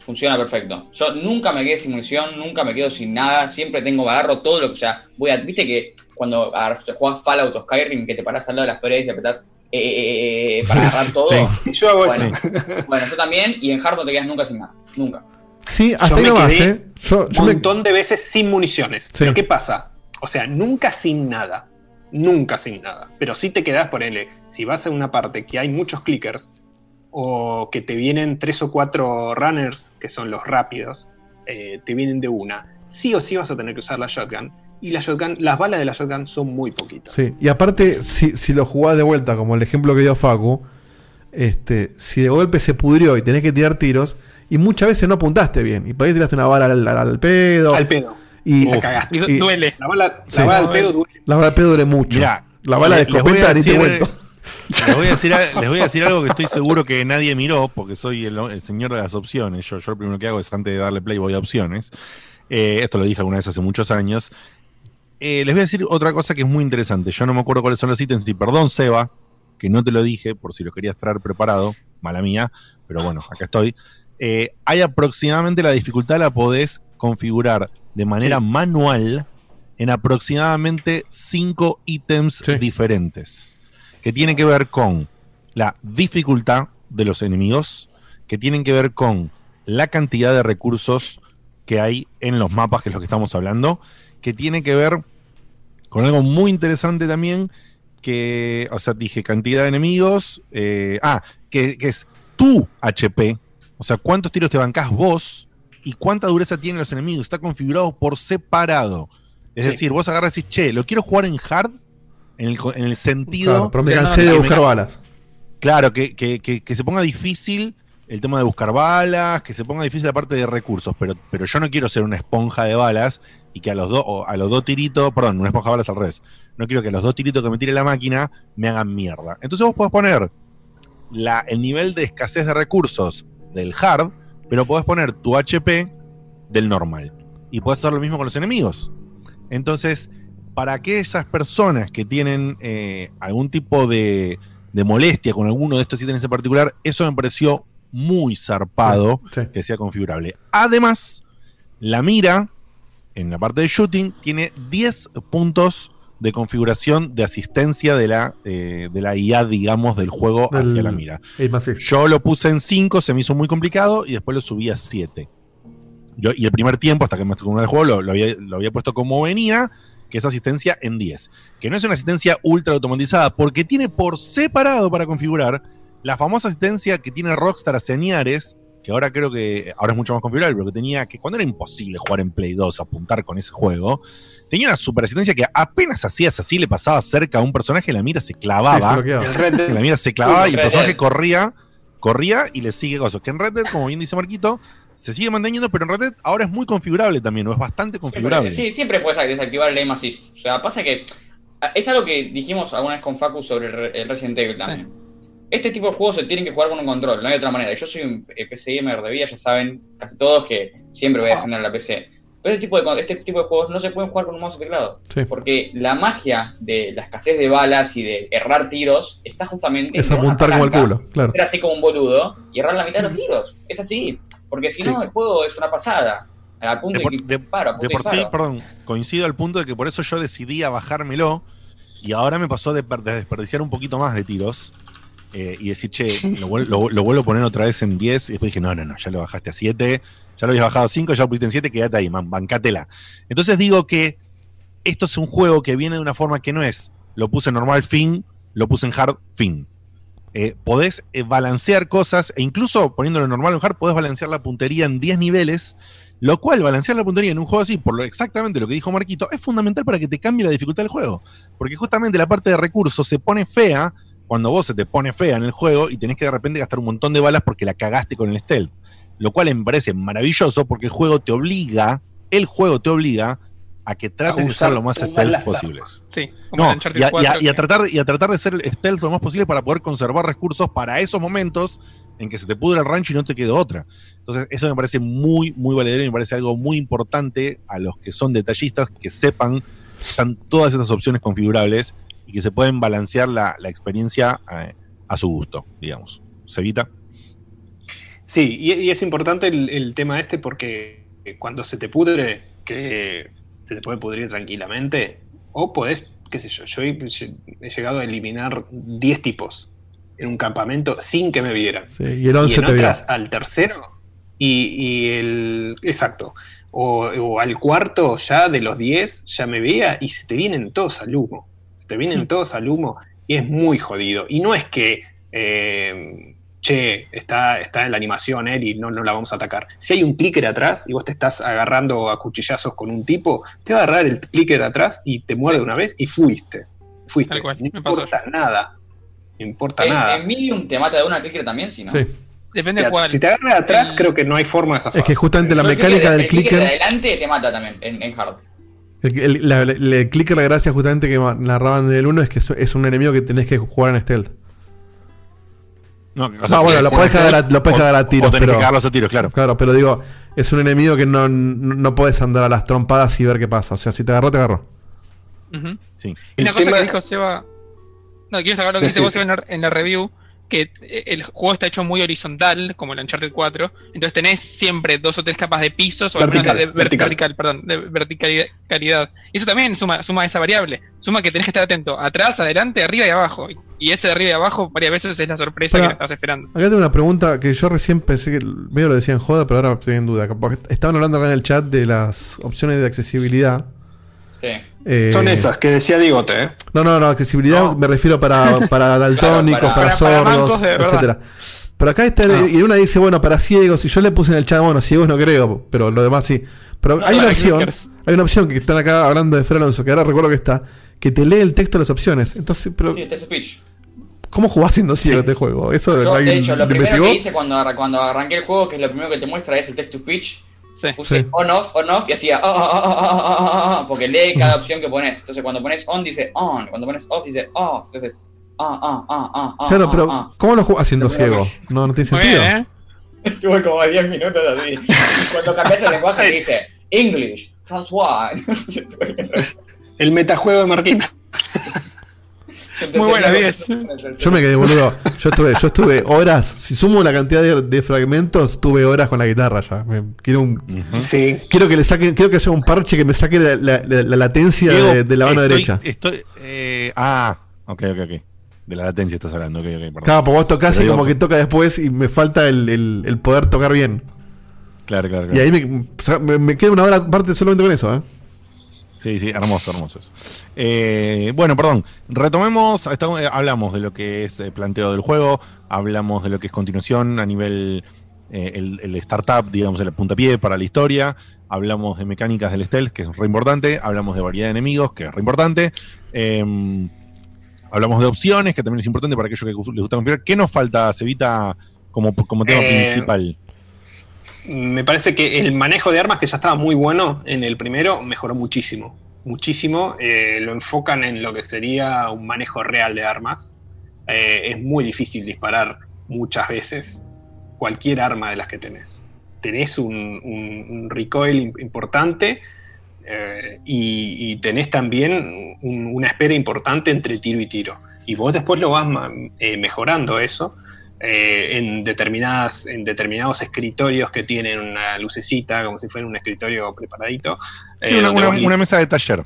funciona perfecto. Yo nunca me quedé sin munición, nunca me quedo sin nada, siempre tengo, agarro todo lo que sea. Voy a, viste que cuando jugás Fallout o Skyrim, que te parás al lado de las paredes y apretás eh, eh, eh, para agarrar todo. Sí. Yo hago Bueno, eso. bueno, yo también, y en Hard no te quedas nunca sin nada. Nunca. Sí, hasta Yo me nomás, quedé ¿eh? Yo, yo un me- montón de veces sin municiones. Sí. Pero ¿qué pasa? O sea, nunca sin nada. Nunca sin nada. Pero sí te quedás por él. Si vas a una parte que hay muchos clickers, o que te vienen tres o cuatro runners, que son los rápidos, eh, te vienen de una, sí o sí vas a tener que usar la shotgun. Y la shotgun, las balas de la shotgun son muy poquitas. Sí, y aparte, si, si lo jugás de vuelta, como el ejemplo que dio Facu, este, si de golpe se pudrió y tenés que tirar tiros, y muchas veces no apuntaste bien, y por ahí tiraste una bala al, al- al pedo, Al pedo. y. Y du- Y- duele. La bala, Sí. la bala al pedo duele. la bala al pedo duele mucho. Mirá, la bala de les voy a escopeta ni te decir- cuento. Les voy, a decir, les voy a decir algo que estoy seguro que nadie miró, porque soy el, el señor de las opciones. Yo, yo lo primero que hago es antes de darle play voy a opciones. Eh, esto lo dije alguna vez hace muchos años. Eh, les voy a decir otra cosa que es muy interesante. Yo no me acuerdo cuáles son los ítems y perdón, Seba, que no te lo dije por si lo querías traer preparado, mala mía, pero bueno, acá estoy. Eh, hay aproximadamente la dificultad la podés configurar de manera manual en aproximadamente cinco ítems diferentes que tienen que ver con la dificultad de los enemigos, que tienen que ver con la cantidad de recursos que hay en los mapas, que es lo que estamos hablando, que tiene que ver con algo muy interesante también, que, o sea, dije cantidad de enemigos, eh, ah, que, que es tu HP, o sea, cuántos tiros te bancás vos y cuánta dureza tienen los enemigos, está configurado por separado. Es Sí. decir, vos agarras y decís, che, lo quiero jugar en hard, en el, en el sentido... Claro, pero me que- cansé de me buscar ca- balas. Claro, que, que- que- que se ponga difícil el tema de buscar balas, que se ponga difícil la parte de recursos, pero, pero yo no quiero ser una esponja de balas y que a los dos, a los dos tiritos, perdón, una esponja de balas al revés. No quiero que a los dos tiritos que me tire la máquina me hagan mierda. Entonces vos podés poner la, el nivel de escasez de recursos del hard, pero podés poner tu HP del normal. Y podés hacer lo mismo con los enemigos. Entonces, para aquellas personas que tienen eh, algún tipo de, de molestia con alguno de estos ítems en particular, eso me pareció muy zarpado que sea configurable. Además, la mira en la parte de shooting tiene 10 puntos de configuración de asistencia de la, eh, de la IA, digamos, del juego hacia la mira. el Yo lo puse en 5, se me hizo muy complicado y después lo subí a 7. Yo, y el primer tiempo, hasta que me acostumbré al juego, lo, lo había, lo había puesto como venía, que es asistencia en 10. Que no es una asistencia ultra automatizada, porque tiene por separado para configurar la famosa asistencia que tiene Rockstar a señales, que ahora creo que ahora es mucho más configurable, pero que tenía que cuando era imposible jugar en Play 2, apuntar con ese juego, tenía una super asistencia que apenas hacías así, le pasaba cerca a un personaje, la mira se Sí, clavaba. se Red Dead. la mira se clavaba y el personaje corría, corría y le sigue cosas. Que en Red Dead, como bien dice Marquito, se sigue manteniendo, pero en Red Dead ahora es muy configurable también, o es bastante configurable. Sí, siempre puedes desactivar el aim assist. O sea, pasa que es algo que dijimos alguna vez con Facu sobre el, Re- el Resident Evil también. Este tipo de juegos se tienen que jugar con un control, no hay otra manera. Yo soy un eh, PC gamer de vida, ya saben casi todos que siempre voy a defender a la PC. Pero este tipo, de, este tipo de juegos no se pueden jugar con un mouse y teclado. Sí. Porque la magia de la escasez de balas y de errar tiros está justamente Es apuntar como el culo, claro. Ser así como un boludo y errar la mitad de los tiros. Es así. Porque si no, el juego es una pasada. A punto De de, por, que paro, a punto de por sí, perdón, coincido al punto de que por eso yo decidí a bajármelo y ahora me pasó de, de desperdiciar un poquito más de tiros eh, y decir, che, lo, vuel- lo- lo vuelvo a poner otra vez en 10 y después dije, no, no, no, ya lo bajaste a 7, ya lo habías bajado a 5, ya lo pusiste en 7, quédate ahí, man, bancátela. Entonces digo que esto es un juego que viene de una forma que no es, lo puse normal fin, lo puse en hard fin. Eh, podés eh, balancear cosas e incluso poniéndolo en normal o en hard, podés balancear la puntería en 10 niveles lo cual, balancear la puntería en un juego así, por lo exactamente lo que dijo Marquito, es fundamental para que te cambie la dificultad del juego. Porque justamente la parte de recursos se pone fea cuando vos se te pone fea en el juego y tenés que de repente gastar un montón de balas porque la cagaste con el stealth. Lo cual me parece maravilloso porque el juego te obliga, el juego te obliga a que trates de usar ser lo más stealth posibles. Sí, como No, en y a, y a- 4, y a que- tratar, y a tratar de ser stealth lo más posible para poder conservar recursos para esos momentos en que se te pudre el rancho y no te quedó otra. Entonces, eso me parece muy, muy valedero y me parece algo muy importante a los que son detallistas, que sepan que están todas estas opciones configurables y que se pueden balancear la, la experiencia eh, a su gusto, digamos. ¿Se evita? Sí, y, y es importante el, el tema este porque cuando se te pudre, que se te puede pudrir tranquilamente, o podés, qué sé yo, yo he, he llegado a eliminar 10 tipos en un campamento sin que me vieran. Sí, y el 11 en te vio. otras al tercero y, y el... Exacto. O, o al cuarto ya de los 10 ya me veía y se te vienen todos al humo. Te vienen todos al humo y es muy jodido. Y no es que, eh, che, está, está en la animación él y no, no la vamos a atacar. Si hay un clicker atrás y vos te estás agarrando a cuchillazos con un tipo, te va a agarrar el clicker atrás y te muerde una vez y fuiste. Fuiste. no importa nada. No importa En, nada. en Medium te mata de una clicker también, si no. Sí. Depende Te- cuál. Si te agarra de atrás, creo que no hay forma de zafar. Es que justamente la mecánica de- del el clicker de clicker. adelante te mata también, en, en hard. El, el- la- la- el clicker, la gracia justamente que narraban del 1 es que es- un enemigo que tenés que jugar en stealth. No, Ah, bueno, lo puedes cagar a, lo puedes o- cagar a tiros, o tenés pero. que cagarlos a tiros, claro. Claro, pero digo, es un enemigo que no, no, no puedes andar a las trompadas y ver qué pasa. O sea, si te agarró, te agarró. Sí. Y una cosa tema- que dijo Seba. No, quiero sacar lo que dice vos Seba, en la, en la review. Que eh, el juego está hecho muy horizontal, como el Uncharted 4. Entonces tenés siempre dos o tres capas de pisos o Vertical, de, de- ver- vertical. vertical, perdón, de verticalidad. Y eso también suma, suma esa variable. Suma que tenés que estar atento atrás, adelante, arriba y abajo. Y ese de arriba y abajo varias veces es la sorpresa que estabas esperando. Acá tengo una pregunta que yo recién pensé que medio lo decían joda, pero ahora estoy en duda. Porque estaban hablando acá en el chat de las opciones de accesibilidad. Sí. Eh, Son esas que decía Digote, ¿eh? No, no, no, accesibilidad me refiero para, para daltónicos, Claro, para, para- para sordos, etcétera. Pero acá está, Ah. y una dice, bueno, para ciegos, y yo le puse en el chat, bueno, ciegos no creo, pero lo demás sí. Pero No, hay una opción, clickers. hay una opción que están acá hablando de Fer Alonso, que ahora recuerdo que está, que te lee el texto de las opciones. Entonces, pero Sí, text speech. ¿cómo jugás siendo ciego este juego? Eso Yo, de hecho, lo lo primero investigó? que hice cuando, cuando arranqué el juego, que es lo primero que te muestra, es el text to speech. Sí. Puse Sí. on off, on off y hacía ah, ah, ah, ah, ah, ah, ah, porque lee cada opción que pones. Entonces cuando pones on dice on, cuando pones off dice off. Entonces, ah, ah, ah, ah, ah. Claro, ah, pero ah. ¿cómo lo Lo primero ciego? No, no tiene sentido. bien, ¿eh? Estuve como 10 minutos así. Cuando cambias el lenguaje te dice English, François. El metajuego de Marquita. Muy buena, entendía 10. lo que- Yo me quedé boludo. Yo estuve, yo estuve horas. Si sumo la cantidad de, de fragmentos, tuve horas con la guitarra ya. Me- quiero un, Ujú. Sí. quiero que le saquen, quiero que sea un parche que me saque la, la- la- la latencia Diego, de, de la mano estoy- derecha. Estoy, eh, ah, ok, ok, ok. De la latencia estás hablando, ok, ok, perdón. Claro, porque vos Pero y como digo- que toca después y me falta el, el- el poder tocar bien. Claro, claro, Y claro. ahí me, me, me queda una hora aparte solamente con eso, ¿eh? Sí, sí, hermoso, hermoso eso. Eh, bueno, perdón, retomemos, estamos- eh, hablamos de lo que es eh, planteo del juego, hablamos de lo que es continuación a nivel, eh, el, el startup, digamos, el puntapié para la historia, hablamos de mecánicas del stealth, que es re importante, hablamos de variedad de enemigos, que es re importante, eh, hablamos de opciones, que también es importante para aquellos que les gusta configurar. ¿Qué nos falta, Cevita, como, como tema principal? Me parece que el manejo de armas, que ya estaba muy bueno en el primero, mejoró muchísimo. Muchísimo. Eh, lo enfocan en lo que sería un manejo real de armas. Eh, es muy difícil disparar muchas veces cualquier arma de las que tenés. Tenés un, recoil im- importante eh, y, tenés también un- una espera importante entre tiro y tiro. Y vos después lo vas mejorando eso eh, en, determinadas, en determinados escritorios que tienen una lucecita, como si fuera un escritorio preparadito. Sí, eh, una, mesa de taller.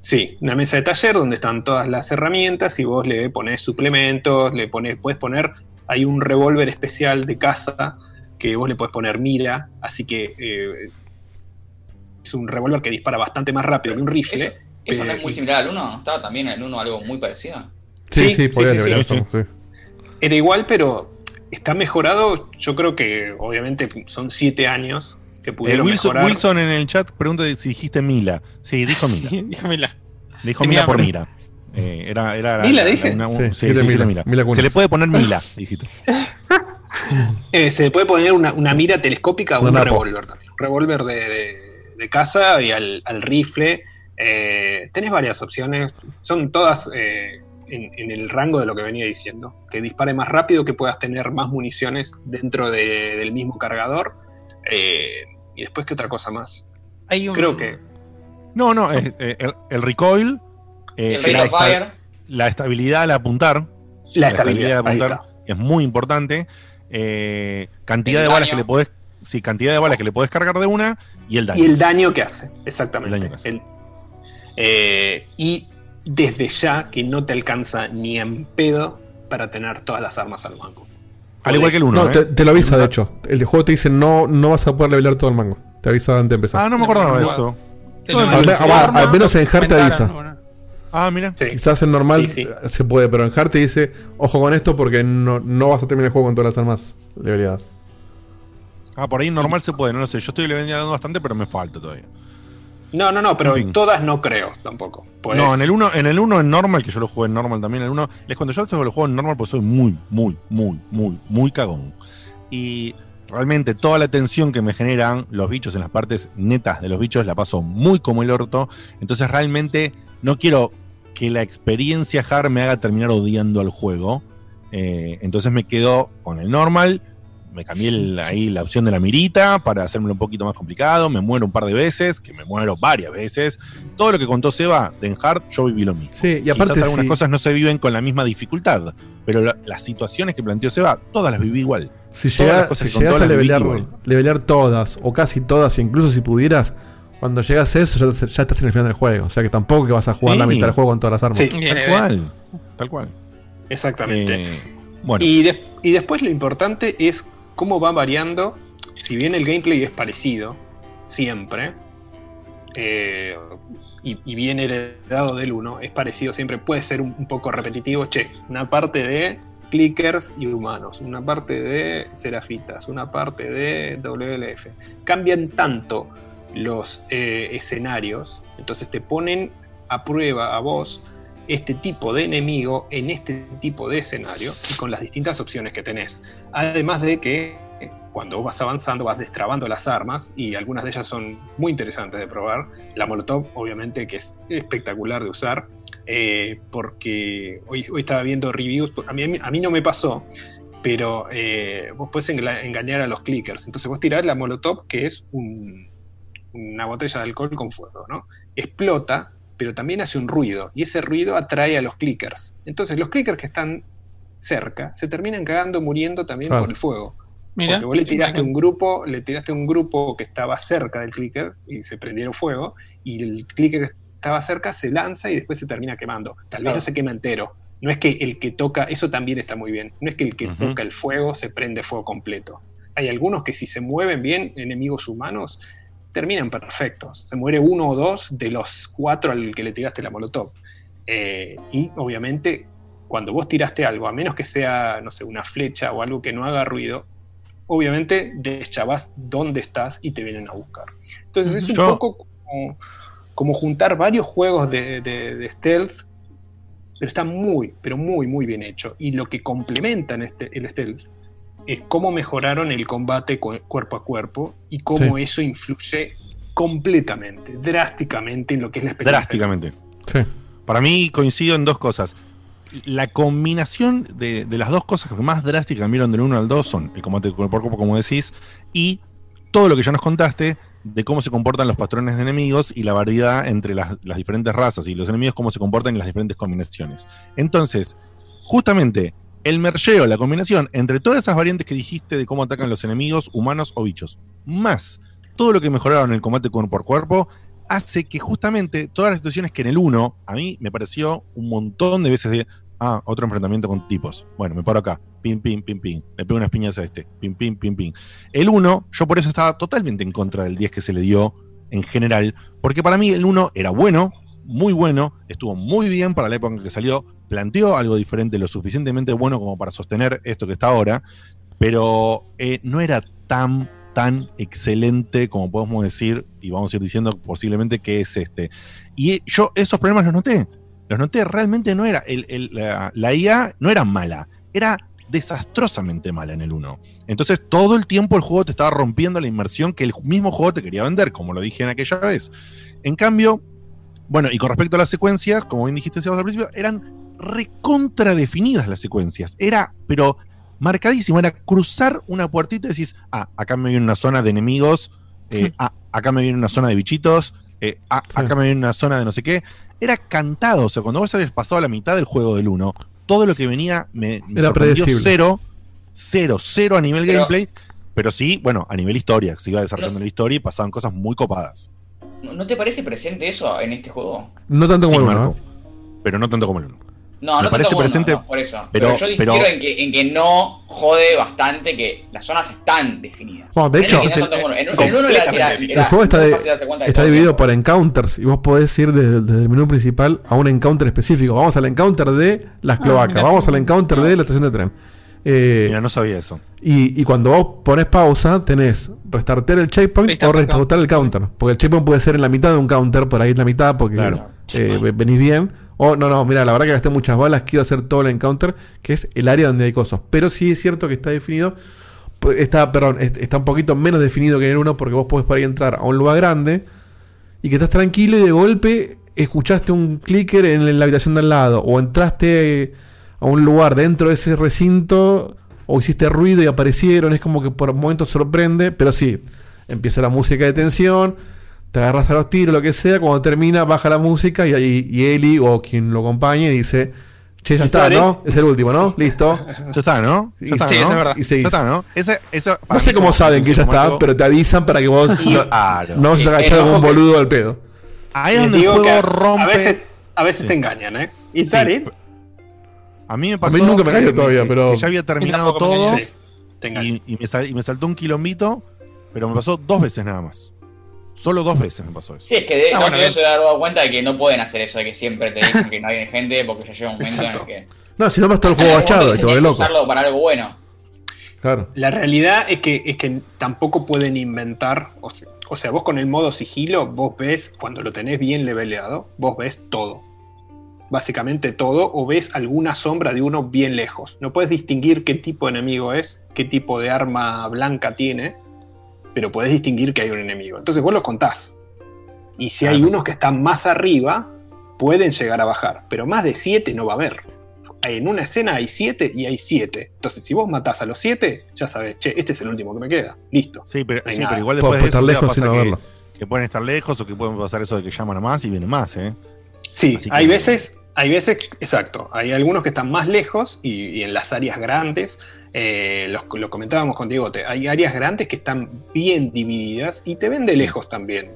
Sí, una mesa de taller donde están todas las herramientas y vos le pones suplementos, le pones, puedes poner, hay un revólver especial de caza que vos le puedes poner mira, así que eh, es un revólver que dispara bastante más rápido que un rifle. Eso, eso no es muy similar al 1, ¿no estaba también en el 1 algo muy parecido? Sí, Sí, sí, sí, sí. Era igual, pero está mejorado. Yo creo que obviamente son siete años que Eh, pudieron Wilson, mejorar. Wilson en el chat pregunta si dijiste Mila. Sí, dijo Mila. Sí, dígamela. Dijo Mila por. Mira. Eh, era, era la- ¿Mila la- dije? una- un- Sí, sí, Mila. Mila. Mila. Se le puede poner Mila, dijiste. Eh, se le puede poner una, una mira telescópica o Un revólver también. Un revólver de, de, de caza y al, al rifle. Eh, tenés varias opciones. Son todas eh, en, en el rango de lo que venía diciendo. Que dispare más rápido, que puedas tener más municiones dentro de- del mismo cargador. Eh, y después, ¿qué otra cosa más? Hay un- Creo que. No, no, es, eh, el, el recoil, eh, el rate la, fire. la estabilidad al apuntar, La estabilidad. al apuntar es muy importante. Eh, cantidad El de balas daño. que le podés, sí, cantidad de balas que le podés cargar de una y el daño. Y el daño que hace, exactamente. El daño que hace. El- eh, y desde ya que no te alcanza ni en pedo para tener todas las armas al mango. Al igual que el ¿eh? 1. No, te, te lo avisa, de hecho. El juego te dice no, no vas a poder levelear todo el mango. Te avisa antes de empezar. Ah, no me acordaba de esto. No, al al, ah, al menos en Hard te avisa. Ah, mira. Sí. Quizás en normal Sí, sí. eh, se puede, pero en Hard te dice, ojo con esto porque no, no vas a terminar el juego con todas las armas leveleadas. Ah, por ahí normal se puede, no lo sé. Yo estoy leveleando bastante, pero me falta todavía. No, no, no, pero En todas no creo tampoco. Pues, No, en el 1 en el uno en normal, que yo lo jugué en normal también, en el 1, les cuento, yo lo juego en normal porque soy muy, muy, muy, muy, muy cagón. Y realmente toda la tensión que me generan los bichos en las partes netas de los bichos la paso muy como el orto. Entonces realmente no quiero que la experiencia hard me haga terminar odiando al juego. Eh, entonces me quedo con el normal, me cambié el- ahí la opción de la mirita para hacérmelo un poquito más complicado, me muero un par de veces, que me muero varias veces. Todo lo que contó Seba de Enhard, yo viví lo mismo. Sí, y aparte Quizás algunas cosas no se viven con la misma dificultad, pero la- las situaciones que planteó Seba, todas las viví igual. Si, llega- si llegas a levelear todas, o casi todas, incluso si pudieras, cuando llegas a eso, ya, ya estás en el final del juego. O sea que tampoco que vas a jugar la mitad del juego con todas las armas. Sí. Tal cual, tal cual. Exactamente. Eh, bueno, Y, de- y después lo importante es cómo va variando, si bien el gameplay es parecido, siempre, eh, y, y bien heredado del 1, es parecido siempre, puede ser un, poco repetitivo, che, una parte de clickers y humanos, una parte de serafitas, una parte de WLF. Cambian tanto los eh, escenarios, entonces te ponen a prueba a vos este tipo de enemigo en este tipo de escenario y con las distintas opciones que tenés. Además de que eh, cuando vas avanzando vas destrabando las armas y algunas de ellas son muy interesantes de probar. La Molotov obviamente que es espectacular de usar eh, porque hoy, estaba viendo reviews, a mí, a mí no me pasó, pero eh, vos engla- engañar a los clickers. Entonces vos tirás la Molotov que es un- una botella de alcohol con fuego, ¿no? Explota, pero también hace un ruido, y ese ruido atrae a los clickers. Entonces los clickers que están cerca se terminan cagando muriendo también Claro. por el fuego. Mira. Porque vos le tiraste un grupo, le tiraste un grupo que estaba cerca del clicker y se prendieron fuego, y el clicker que estaba cerca se lanza y después se termina quemando. Tal vez Claro. no se quema entero. No es que el que toca, eso también está muy bien. No es que el que toca el fuego se prende fuego completo. Hay algunos que si se mueven bien, enemigos humanos, terminan perfectos. Se muere uno o dos de los cuatro al que le tiraste la molotov. Eh, y obviamente, cuando vos tiraste algo, a menos que sea, no sé, una flecha o algo que no haga ruido, obviamente deschavás dónde estás y te vienen a buscar. Entonces es un Yo- poco como, como juntar varios juegos de, de- de stealth, pero está muy, pero muy, muy bien hecho. Y lo que complementan este, el stealth es cómo mejoraron el combate cu- cuerpo a cuerpo y cómo Sí. eso influye completamente, drásticamente en lo que es la experiencia. drásticamente. Sí. Para mí coincido en dos cosas. La combinación de, de las dos cosas que más drásticas cambiaron del 1 al 2 son el combate cuerpo a cuerpo, como decís, y todo lo que ya nos contaste de cómo se comportan los patrones de enemigos y la variedad entre las, las diferentes razas y los enemigos, cómo se comportan en las diferentes combinaciones. Entonces, justamente, el mergeo, la combinación entre todas esas variantes que dijiste de cómo atacan los enemigos, humanos o bichos, más todo lo que mejoraron en el combate cuerpo a cuerpo, hace que justamente todas las situaciones que en el 1 a mí me pareció un montón de veces de, ah, otro enfrentamiento con tipos. Bueno, me paro acá, pim, pim, pim, pim, le pego unas piñas a este, pim, pim, pim, pim. El 1, yo por eso estaba totalmente en contra del 10 que se le dio en general, porque para mí el 1 era bueno, muy bueno, estuvo muy bien para la época en que salió, planteó algo diferente, lo suficientemente bueno como para sostener esto que está ahora, pero eh, no era tan tan excelente como podemos decir, y vamos a ir diciendo posiblemente que es este. Y yo esos problemas los noté. Los noté, realmente no era. el- la, la IA no era mala, era desastrosamente mala en el 1. Entonces todo el tiempo el juego te estaba rompiendo la inmersión que el mismo juego te quería vender, como lo dije en aquella vez. En cambio, bueno, y con respecto a las secuencias, como bien dijiste al principio, eran recontra definidas las secuencias. Era, pero marcadísimo, era cruzar una puertita y decís, ah, acá me viene una zona de enemigos, eh, ah, acá me viene una zona de bichitos, eh, ah, acá me viene una zona de no sé qué. Era cantado, o sea, cuando vos habías pasado la mitad del juego del 1, todo lo que venía me, me Era predecible. cero, cero, cero a nivel Pero- gameplay, pero sí, bueno, a nivel historia, se iba desarrollando la historia y pasaban cosas muy copadas. ¿No te parece presente eso en este juego? No tanto como Sí, el uno, Marco, ¿no? pero no tanto como el 1. No, Me no parece tanto como presente, uno, no, por eso. pero- Pero, yo difiero pero- en, que, en que no jode bastante que las zonas están definidas. Bueno, de hecho, el como en, en el uno era, era- completamente. era el juego está, de- está dividido por encounters y vos podés ir desde, desde el menú principal a un encounter específico. Vamos al encounter de las cloacas, mira. vamos al encounter de la estación de tren. Eh, Mira, no sabía eso. y, y cuando vos pones pausa, tenés restartear el checkpoint Restart o el restartar el counter. Porque el checkpoint puede ser en la mitad de un counter, por ahí en la mitad, porque Claro. eh, ve- venís bien. O no, no, mira, la verdad que gasté muchas balas, quiero hacer todo el encounter, que es el área donde hay cosas. Pero sí es cierto que está definido, está, perdón, est- está un poquito menos definido que en el 1, porque vos podés por ahí entrar a un lugar grande y que estás tranquilo y de golpe escuchaste un clicker en la habitación de al lado o entraste a un lugar dentro de ese recinto o hiciste ruido y aparecieron, es como que por momentos sorprende, pero sí, empieza la música de tensión, te agarras a los tiros, lo que sea, cuando termina baja la música y, y, y Eli o quien lo acompañe dice, che, ya está, ¿no? Es el último, ¿no? Listo. Ya está, ¿no? Ya Y- está, sí, ¿no? eso es verdad. Y seguís. Ya está, ¿no? Ese, eso, No sé cómo saben que ya está, algo- pero te avisan para que vos no, Claro. no se agachado como un boludo al pedo. Ahí es donde el juego rompe. A veces, a veces Sí. te engañan, ¿eh? Y Sí, Tari, A mí me A pasó. mí nunca me que- cayó todavía, que- pero- que ya había terminado me todo. y, y me sal- y me saltó un quilombito, pero me pasó dos veces nada más. Solo dos veces me pasó eso. Sí, es que de, Ah, no bueno, que bien. se ha dado cuenta de que no pueden hacer eso, de que siempre te dicen que no hay gente, porque ya llega un momento en el que. No, si no vas todo el juego te que loco. usarlo para algo bueno. Claro. La realidad es que, es que tampoco pueden inventar, o sea, o sea, vos con el modo sigilo, vos ves, cuando lo tenés bien leveleado, vos ves todo. Básicamente todo, o ves alguna sombra de uno bien lejos. No puedes distinguir qué tipo de enemigo es, qué tipo de arma blanca tiene, pero puedes distinguir que hay un enemigo. Entonces vos lo contás. Y si hay unos que están más arriba, pueden llegar a bajar, pero más de 7 no va a haber. En una escena hay 7 y hay 7. Entonces, si vos matás a los 7, ya sabes, che, este es el último que me queda. Listo. Sí, pero, No sí, pero igual después de estar eso lejos pasa sin que, verlo. que pueden estar lejos o que pueden pasar eso de que llaman a más y vienen más, ¿eh? Sí, Así que- hay veces, hay veces, exacto, hay algunos que están más lejos y, y en las áreas grandes, eh, los- lo comentábamos con Diegote, hay áreas grandes que están bien divididas y te ven de Sí. lejos también.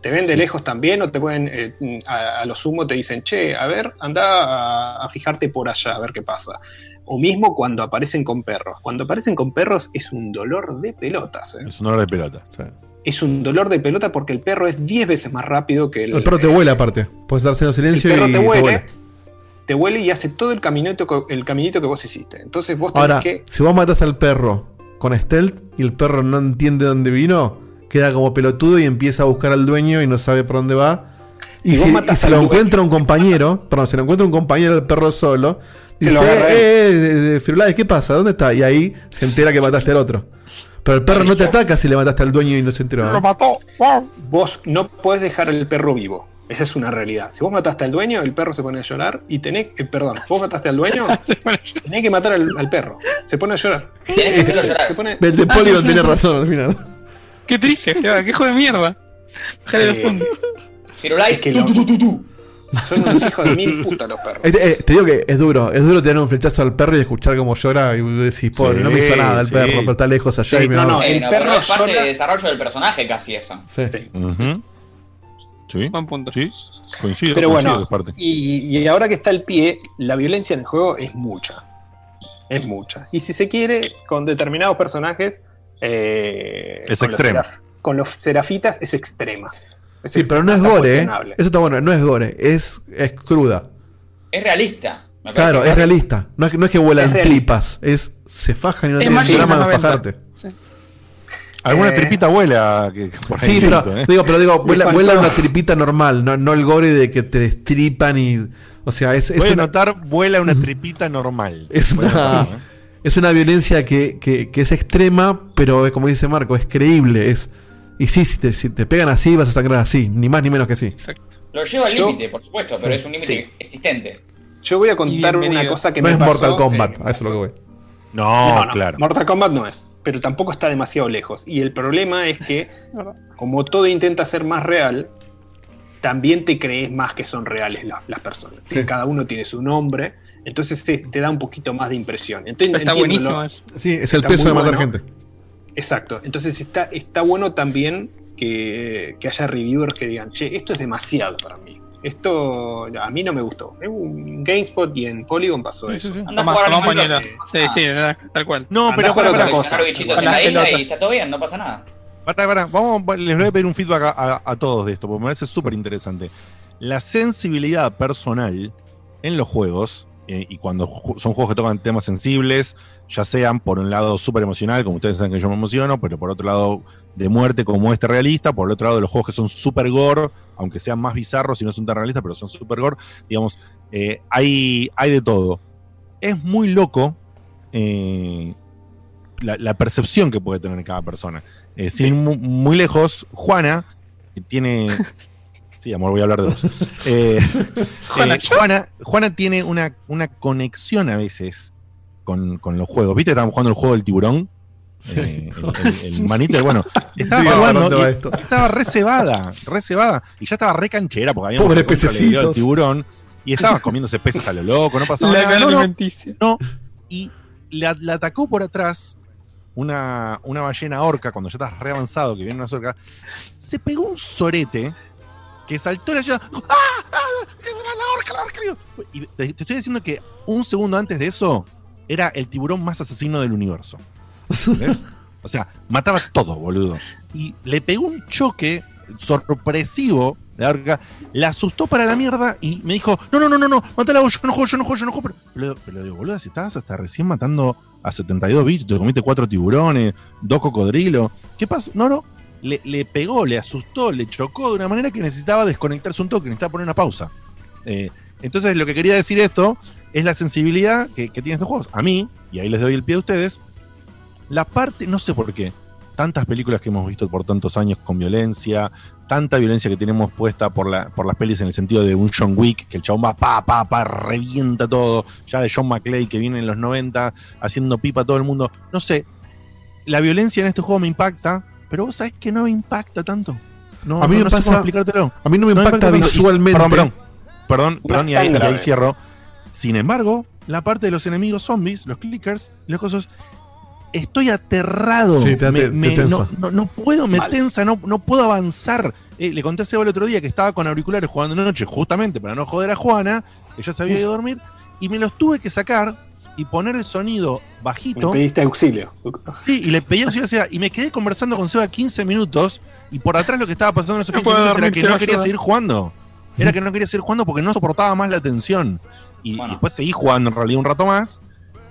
Te ven de Sí. lejos también o te pueden, eh, a, a lo sumo te dicen, che, a ver, anda a, a fijarte por allá, a ver qué pasa. O mismo cuando aparecen con perros. Cuando aparecen con perros es un dolor de pelotas. ¿eh? Es un dolor de pelota. Es un dolor de pelota porque el perro es 10 veces más rápido que el, El perro te huele aparte. Puedes estar haciendo el silencio perro y te te huele, huele. te huele y hace todo el caminito, el caminito que vos hiciste. Entonces vos tenés Ahora, que. si vos matas al perro con stealth y el perro no entiende dónde vino, queda como pelotudo y empieza a buscar al dueño y no sabe por dónde va. Y Si si, y al lo dueño- encuentra un compañero, perdón, si lo encuentra un compañero el perro solo, dice, agarra eh, eh, eh, Firulais, ¿qué pasa? ¿Dónde está? Y ahí se entera que mataste al otro. Pero el perro no te ataca si le mataste al dueño y no se enteró. ¿eh? mató. Vos no podés dejar al perro vivo. Esa es una realidad. Si vos mataste al dueño, el perro se pone a llorar y tenés. eh, perdón, vos mataste al dueño, tenés que matar al, al perro. Se pone a llorar. Tienes que hacerlo llorar. Se pone. El de Polygon tiene razón al final. Qué triste, qué juego de mierda. Dejale de Eh, fondo. Firulais, Es que lo-. Son unos hijos de mil putas los perros. Este, eh, te digo que es duro, es duro tener un flechazo al perro y escuchar cómo llora y decís, pobre, Sí, no me hizo nada el sí. perro, pero está lejos allá Sí, y me no, no, el perro es parte llora- del desarrollo del personaje casi eso. Sí. Sí. Buen punto. sí, coincido, Pero coincido bueno, y, y ahora que está el pie, la violencia en el juego es mucha. Es mucha. Y si se quiere, con determinados personajes. eh, Es con los extrema. seraf- con los serafitas es extrema. Es Sí, pero no es gore, ¿eh? Eso está bueno, no es gore, es, es cruda. Es realista. me Claro, es realista. No es, que- no es que vuelan Es tripas, es se fajan y no tienen más drama de fajarte. Sí. Alguna eh, tripita vuela que, por Sí, siento, ¿eh? digo, pero digo, vuela, vuela una tripita normal, no, no el gore de que te destripan y. O sea, es, es Voy a una, notar, vuela una tripita normal. es una, ¿eh? es una violencia que, que, que es extrema, pero es como dice Marco, es creíble. Es, y sí, si te, si te pegan así, vas a sangrar así, ni más ni menos que sí. Exacto. Lo lleva al límite, por supuesto, pero Sí, es un límite sí. existente. Yo voy a contar una cosa que No me es pasó, Mortal Kombat, eh, a eso es lo que voy. No, No, no, claro. Mortal Kombat no es, pero tampoco está demasiado lejos. Y el problema es que, como todo intenta ser más real, también te crees más que son reales la- las personas. Sí. Cada uno tiene su nombre, entonces se- te da un poquito más de impresión. Entonces, está entiendo buenísimo lo- eso. Sí, es el peso de matar bueno. gente. Exacto. Entonces está, está bueno también que, que haya reviewers que digan, che, esto es demasiado para mí. Esto a mí no me gustó. En GameSpot y en Polygon pasó Sí, eso. sí, sí. Anda a Toma, jugar. Sí, Ah, sí, era tal cual. No, Andá pero a para, otra cosa. en la isla y está todo bien, no pasa nada. para, para. Vamos, les voy a pedir un feedback a, a- a todos de esto, porque me parece súper interesante. La sensibilidad personal en los juegos, eh, y cuando son juegos que tocan temas sensibles, ya sean por un lado súper emocional, como ustedes saben que yo me emociono, pero por otro lado de muerte como este realista, por el otro lado de los juegos que son super gore, aunque sean más bizarros y no son tan realistas, pero son super gore, digamos, eh, hay, hay de todo. Es muy loco eh, la, la percepción que puede tener cada persona. Sin ir mu- muy lejos, Juana que tiene... Sí, amor, voy a hablar de vos. Eh, Juana, eh, Juana, Juana tiene una, una conexión a veces con, con los juegos. ¿Viste? Estábamos jugando el juego del tiburón. Eh, el, el- el manito, bueno, estaba Sí, jugando ¿dónde y va esto? estaba re cebada, re cebada, y ya estaba re canchera porque había Pobre pececitos. el tiburón y estaba comiéndose peces a lo loco, no pasaba La nada. No, no, no. Y la, la atacó por atrás una, una ballena orca, cuando ya estás re avanzado, que viene una orca, se pegó un sorete que saltó la llave. ¡Ah! ¡Ah! ¡La orca, la orca! Y te, estoy diciendo que un segundo antes de eso era el tiburón más asesino del universo. ¿Ves? O sea, mataba todo, boludo. Y le pegó un choque sorpresivo de la orca, la asustó para la mierda y me dijo, no, no, no, no, no, matala vos, yo no juego, yo no juego, yo no juego. Pero, pero, pero digo, boludo, si estabas hasta recién matando a 72 bichos, te comiste cuatro tiburones, dos cocodrilos, ¿qué pasó? No, no, le, pegó, le asustó, le chocó de una manera que necesitaba desconectarse un toque, necesitaba poner una pausa. Eh, entonces, lo que quería decir esto es la sensibilidad que, que tienen estos juegos. A mí, y ahí les doy el pie a ustedes, la parte, no sé por qué, tantas películas que hemos visto por tantos años con violencia, tanta violencia que tenemos puesta por, la, las pelis en el sentido de un John Wick, que el chabón va pa, pa, pa, revienta todo, ya de John McClane que viene en los 90 haciendo pipa a todo el mundo. No sé, la violencia en este juego me impacta, pero vos sabés que no me impacta tanto. No, A mí no- me no sé pasa- cómo explicártelo. a mí no me impacta tanto. Y- visualmente. Perdón, perdón. Perdón, No perdón, y ahí, y ahí cierro. Sin embargo, la parte de los enemigos zombies, los clickers, los cosas, estoy aterrado. Sí, te- Me- te- no, no- no puedo, me tensa, no, no puedo avanzar. Eh, le conté a Seba el otro día que estaba con auriculares jugando de noche, justamente para no joder a Juana, que ya se había ido a dormir, y me los tuve que sacar y poner el sonido Me bajito. pediste auxilio. Sí, y le pedí auxilio, o sea, y me quedé conversando con Seba 15 minutos, y por atrás lo que estaba pasando en esos No 15 puedo minutos era que no quería ayuda. seguir jugando. Era que no quería seguir jugando porque no soportaba más la tensión. Y, Bueno. y después seguí jugando en realidad un rato más,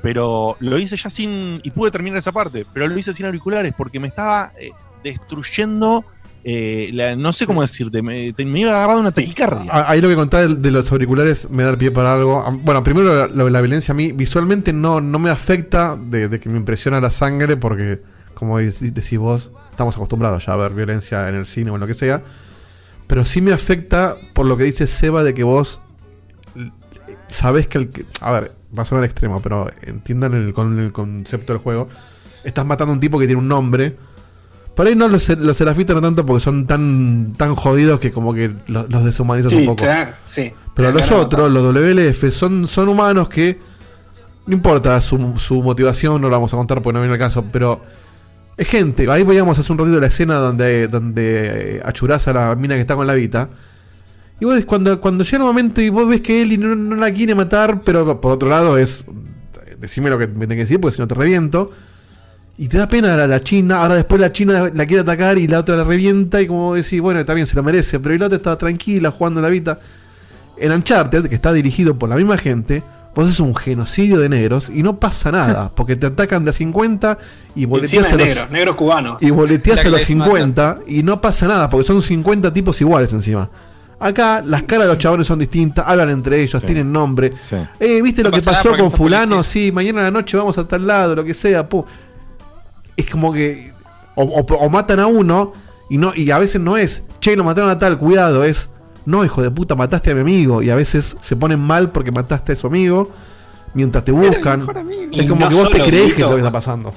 pero lo hice ya sin. y pude terminar esa parte, pero lo hice sin auriculares porque me estaba eh, destruyendo. Eh, la- no sé cómo decirte, me, te- me iba a agarrar una taquicardia. Ah, Ahí lo que contaba de, de los auriculares me da el pie para algo. Ah, Bueno, primero la, la- la violencia a mí visualmente no, no me afecta de, de que me impresiona la sangre porque, como dec- decís vos, estamos acostumbrados ya a ver violencia en el cine o en lo que sea. Pero sí me afecta por lo que dice Seba de que vos sabés que el que... A ver, va a sonar extremo, pero entiendan el, con el concepto del juego. Estás matando a un tipo que tiene un nombre. Por ahí no los, los serafitas no tanto porque son tan, tan jodidos que como que los, los deshumanizas Sí, un poco. da- sí. Pero los la otros, los WLF, son, son humanos que. No importa su, su motivación, no lo vamos a contar porque no viene el caso, pero. Es gente. Ahí veíamos hace un ratito la escena donde, donde achurás a la mina que está con la Vita. Y vos cuando, cuando llega el momento y vos ves que él no, no la quiere matar, pero por otro lado es. Decime lo que me tenés que decir porque si no te reviento. Y te da pena la, la China, ahora después la China la quiere atacar y la otra la revienta y como decís, bueno, está bien, se lo merece, pero el otro estaba tranquila jugando la Vita. En Uncharted, que está dirigido por la misma gente, vos es un genocidio de negros y no pasa nada, porque te atacan de a 50 y boleteas a los, negros, negros cubanos. y boleteas a los Lives 50 y no pasa nada, porque son 50 tipos iguales encima. Acá las caras de los chabones son distintas, hablan entre ellos, Sí. tienen nombre. Sí. Eh, ¿viste No lo que pasó con fulano? Sí, mañana a la noche vamos a tal lado, lo que sea. pu. Es como que o, o- o matan a uno y no y a veces no es, che, lo mataron a tal, cuidado, es no, hijo de puta, mataste a mi amigo y a veces se ponen mal porque mataste a su amigo mientras te buscan. Es Y como no que vos te crees que es lo que está pasando.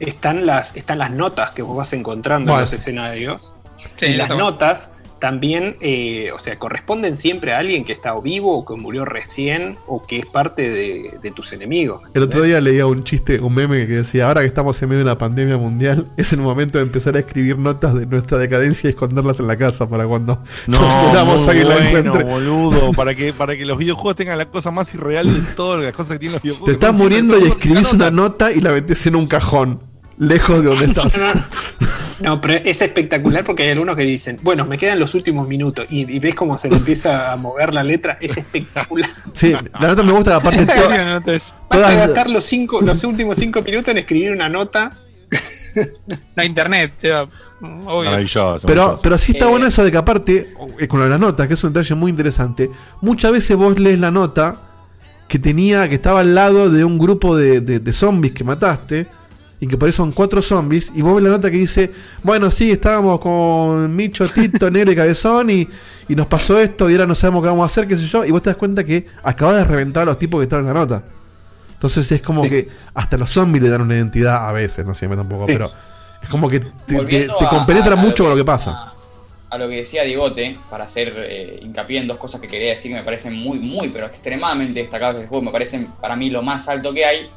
Están las, están las notas que vos vas encontrando Bueno, en los escenarios. Sí, y las tomo. notas también, eh, o sea, corresponden siempre a alguien que está o vivo o que murió recién o que es parte de, de tus enemigos. El otro día leía un chiste, un meme que decía, ahora que estamos en medio de una pandemia mundial, es el momento de empezar a escribir notas de nuestra decadencia y esconderlas en la casa para cuando No, queramos muy a que la bueno, encuentre. boludo, para que, para que los videojuegos tengan la cosa más irreal de todas las cosas que tienen los videojuegos. Te estás muriendo y escribís una nota y la metes en un cajón, lejos de donde estás. No, pero es espectacular porque hay algunos que dicen, bueno, me quedan los últimos minutos y, y ves cómo se le empieza a mover la letra, es espectacular. Sí, la nota me gusta, aparte ¿En to-? ¿No Vas a gastar los, cinco, los últimos cinco minutos en escribir una nota. La internet. Obvio. Maravilloso. Pero, maravilloso. pero sí está Eh, bueno eso de que aparte, eh, con la nota, que es un detalle muy interesante, muchas veces vos lees la nota que tenía, que estaba al lado de un grupo de, de- de zombies que mataste, y que por eso son cuatro zombies, y vos ves la nota que dice, bueno, sí, estábamos con Micho, Tito, Negro y Cabezón, y, y nos pasó esto, y ahora no sabemos qué vamos a hacer, qué sé yo, y vos te das cuenta que acabas de reventar a los tipos que estaban en la nota. Entonces es como que hasta los zombies le dan una identidad a veces, no me tampoco, Sí. pero es como que te, te- Volviendo te a- compenetra a- a mucho lo con lo que- que pasa. a lo que decía Digote, para hacer eh, hincapié en dos cosas que quería decir que me parecen muy, muy, pero extremadamente destacables del juego, me parecen para mí lo más alto que hay.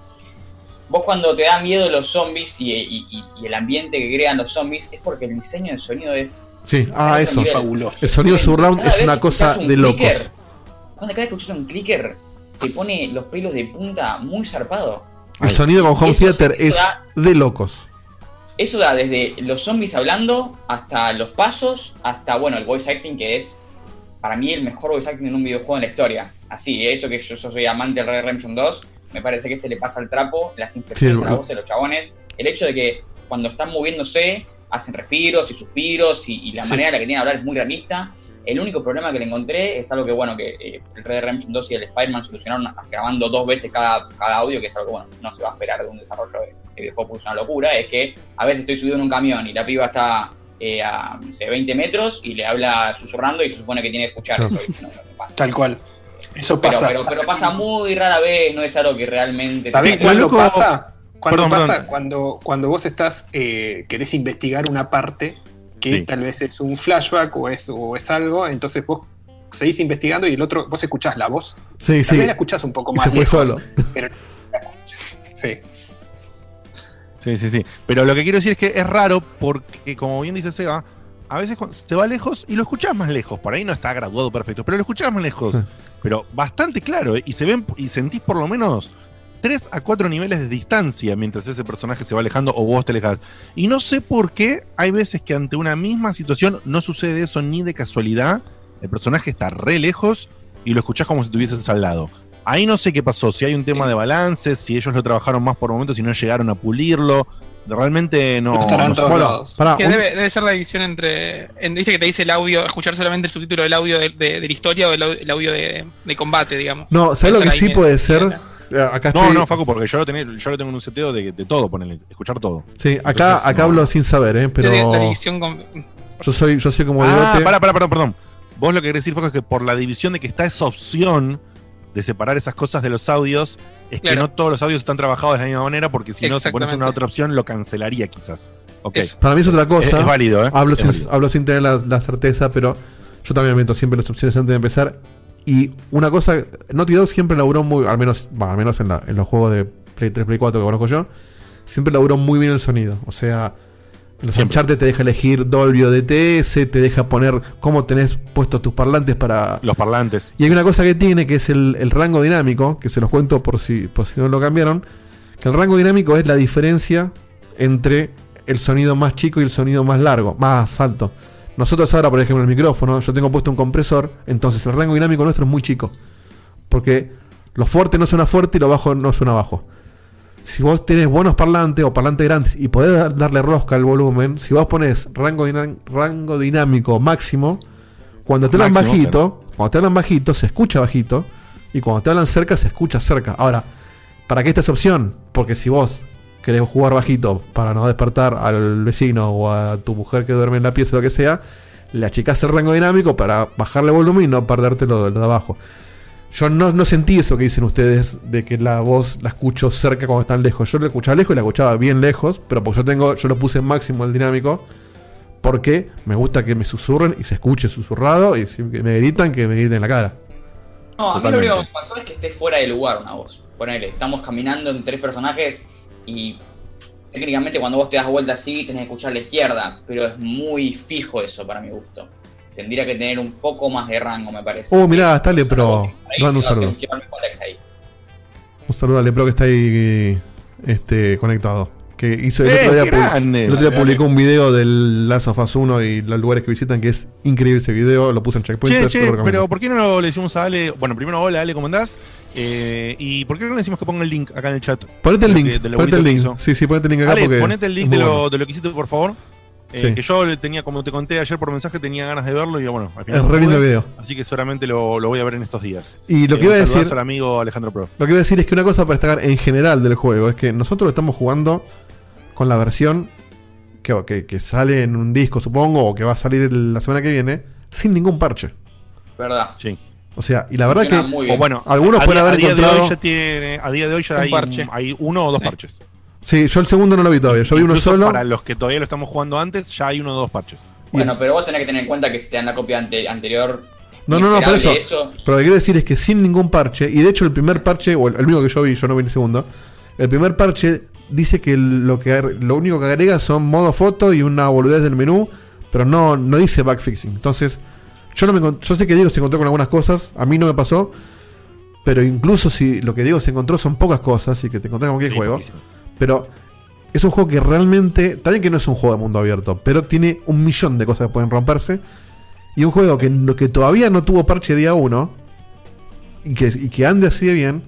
Vos cuando te da miedo los zombies y, y- y- y el ambiente que crean los zombies es porque el diseño del sonido es... Sí, ah, eso. nivel. fabuloso. El sonido surround es una cosa un de locos. clicker, Cuando cada vez que escuchas un clicker, te pone los pelos de punta muy zarpado. El sonido con Home Eso- Theater eso es da- de locos. Eso da desde los zombies hablando hasta los pasos, hasta bueno, el voice acting que es para mí el mejor voice acting en un videojuego en la historia. Así, eso que yo, yo soy amante del Red Redemption 2, me parece que este le pasa el trapo, las inflexiones Sí, a la voz de los chabones, el hecho de que cuando están moviéndose hacen respiros y suspiros y, y la Sí. manera en la que tienen de hablar es muy realista. El único problema que le encontré es algo que, bueno, que eh, el Red Dead Redemption 2 y el Spider-Man solucionaron grabando dos veces cada, cada audio, que es algo que, bueno, no se va a esperar de un desarrollo de, de videojuego, es una locura. Es que a veces estoy subido en un camión y la piba está eh, a, no sé, 20 metros y le habla susurrando y se supone que tiene que escuchar eso. no, no me pasa. Tal cual. Eso pasa. pero, pero pasa muy rara vez, no es algo que realmente... ¿Sabés cuándo loco- pasa? Cuando Perdón, pasa, perdón. cuando, cuando vos estás, eh, querés investigar una parte que Sí. tal vez es un flashback o es, o es algo, entonces vos seguís investigando y el otro, vos escuchás la voz. Sí, Tal sí. vez la escuchás un poco Y más se fue lejos, solo. pero. Sí. Sí, sí, sí. Pero lo que quiero decir es que es raro porque, como bien dice Seba, a veces se va lejos y lo escuchás más lejos. Por ahí no está graduado perfecto, pero lo escuchás más lejos. Sí. Pero bastante claro, ¿eh? y se ven y sentís por lo menos 3 a 4 niveles de distancia mientras ese personaje se va alejando o vos te alejas. Y no sé por qué hay veces que ante una misma situación no sucede eso ni de casualidad. El personaje está re lejos y lo escuchás como si estuvieses al lado. Ahí no sé qué pasó, si hay un tema de balance, si ellos lo trabajaron más por momentos, si no llegaron a pulirlo. Realmente no. No estarán no sé. todos Bueno, lados. pará, Que un- debe, debe ser la edición entre. en- Viste que te dice el audio, escuchar solamente el subtítulo del audio de, de- de la historia o el, au- el audio de, de combate, digamos. No, ¿sabes lo que sí puede ser? Eh, Acá No, estoy- no, Facu, porque yo lo, tenía, yo lo tengo en un seteo de, de todo, ponele, escuchar todo. Sí, acá, Entonces, acá no. hablo sin saber, ¿eh? Pero la con- yo soy, yo soy como Ah, para, para, perdón, perdón. Vos lo que querés decir, Facu, es que por la división de que está esa opción de separar esas cosas de los audios, es que no todos los audios están trabajados de la misma manera, porque si no, si pones una otra opción, lo cancelaría quizás. Ok. Eso. Para mí es otra cosa. Es, es válido, ¿eh? Hablo Es sin, válido. hablo sin tener la, la certeza, pero yo también meto siempre las opciones antes de empezar. Y una cosa, Naughty Dog siempre laburó muy, al menos, bueno, al menos en, la- en los juegos de Play 3, Play 4 que conozco yo, siempre laburó muy bien el sonido. O sea, los Siempre. Te deja elegir Dolby o DTS, te deja poner cómo tenés puestos tus parlantes para... Los parlantes. Y hay una cosa que tiene que es el, el rango dinámico, que se los cuento por si, por si no lo cambiaron, que el rango dinámico es la diferencia entre el sonido más chico y el sonido más largo, más alto. Nosotros ahora, por ejemplo, el micrófono, yo tengo puesto un compresor, entonces el rango dinámico nuestro es muy chico. Porque lo fuerte no suena fuerte y lo bajo no suena bajo. Si vos tenés buenos parlantes o parlantes grandes y podés da- darle rosca al volumen, si vos pones rango, diná- rango dinámico máximo, cuando te hablan bajito, cuando te hablan bajito, se escucha bajito. Y cuando te hablan cerca, se escucha cerca. Ahora, ¿para qué esta es opción? Porque si vos querés jugar bajito para no despertar al vecino o a tu mujer que duerme en la pieza o lo que sea, le achicás el rango dinámico para bajarle volumen y no perderte lo, lo de abajo. Yo no, no sentí eso que dicen ustedes de que la voz la escucho cerca cuando están lejos. Yo la escuchaba lejos y la escuchaba bien lejos, pero porque yo tengo, yo lo puse en máximo el dinámico porque me gusta que me susurren y se escuche susurrado y si me gritan que me griten en la cara. No, a mí lo único que pasó es que esté fuera de lugar una voz. Ponele, estamos caminando en tres personajes y técnicamente cuando vos te das vuelta así tenés que escuchar a la izquierda, pero es muy fijo eso para mi gusto. Tendría que tener un poco más de rango, me parece. Oh, mirá, está Lepro. Un saludo. Un saludo a Lepro que está ahí este, conectado. Que hizo el ¡Eh, otro día, qué pu- grande! el otro día Dale, publicó un video del Last of Us 1 y los lugares que visitan, que es increíble ese video. Lo puse en Checkpoint. Che, che, pero ¿por qué no le decimos a Ale? Bueno, primero, hola, Ale, ¿cómo andás? Eh, ¿Y por qué no le decimos que ponga el link acá en el chat? Ponete el link. que- Ponete el link. Sí, sí, ponete el link acá Ale, porque. ponete el link de lo, bueno. de lo que hiciste, por favor. Eh, Sí. Que yo le tenía, como te conté ayer por mensaje, tenía ganas de verlo y bueno, al final Es re lindo video. Así que seguramente lo, lo voy a ver en estos días. Y lo Eh, que iba a decir. al amigo Alejandro Pro. Lo que iba a decir es que una cosa para destacar en general del juego es que nosotros lo estamos jugando con la versión que, que- que sale en un disco, supongo, o que va a salir el- la semana que viene, sin ningún parche. ¿Verdad? Sí. O sea, y la verdad que Funciona muy bien. O bueno, algunos a pueden haber a día de encontrado. hoy ya tiene, a día de hoy ya Un hay, parche. hay uno o dos Sí. parches. Sí, yo el segundo no lo vi todavía. Yo vi uno solo. Para los que todavía lo estamos jugando antes, ya hay uno o dos parches. Bueno, pero vos tenés que tener en cuenta que si te dan la copia ante- anterior. No, no, no, por eso. Pero lo que quiero decir es que sin ningún parche, y de hecho el primer parche, o el, el único que yo vi, yo no vi el segundo, el primer parche dice que lo, que lo único que agrega son modo foto y una boludez del menú, pero no, no dice backfixing. Entonces, yo no me yo sé que Diego se encontró con algunas cosas, a mí no me pasó, pero incluso si lo que Diego se encontró son pocas cosas y que te encontrás con cualquier Sí, juego, poquísimo. Pero es un juego que realmente, también que no es un juego de mundo abierto, pero tiene un millón de cosas que pueden romperse. Y un juego que, no- que todavía no tuvo parche día 1 y que, y que ande así de bien,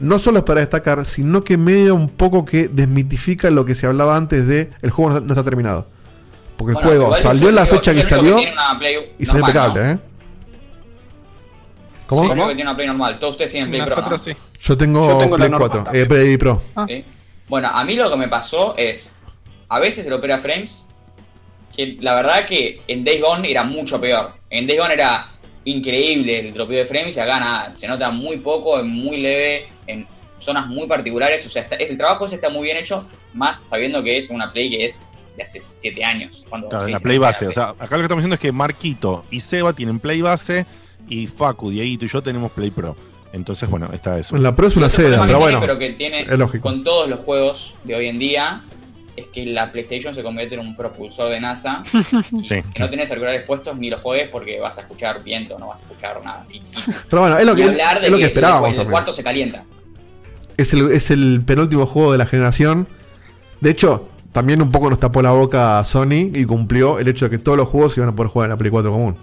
no solo es para destacar, sino que medio un poco que desmitifica lo que se hablaba antes de el juego no, no está terminado. Porque el Bueno, juego salió en la fecha que salió tiene una Play y se ve normal, impecable, ¿no? ¿eh? ¿Cómo? Sí, creo que tiene una Play normal. Todos ustedes tienen Play Pro. Nosotros ¿no? sí. Yo tengo, Yo tengo la Play normal 4, también. eh, Play Pro. ¿sí? Bueno, a mí lo que me pasó es. A veces el Opera Frames. Que la verdad que en Days Gone era mucho peor. En Days Gone era increíble el dropeo de frames y acá nada. Se nota muy poco, es muy leve, en zonas muy particulares. O sea, está- el trabajo ese está muy bien hecho. Más sabiendo que esto es una Play que es de hace 7 años. Cuando Claro, la Play base. O sea, acá lo que estamos diciendo es que Marquito y Seba tienen Play base y Facu, Dieguito y yo tenemos Play Pro. Entonces, bueno, está eso. La Pro es una seda, pero que bueno. pero que tiene es lógico. con todos los juegos de hoy en día es que la PlayStation se convierte en un propulsor de NASA. Sí. que no tenés auriculares puestos ni los juegues porque vas a escuchar viento, no vas a escuchar nada. Y, Pero bueno, es lo que, hablar de es lo que que esperábamos el, también. cuarto se calienta. Es el, es el penúltimo juego de la generación. De hecho, también un poco nos tapó la boca a Sony y cumplió el hecho de que todos los juegos se iban a poder jugar en la Play 4 común.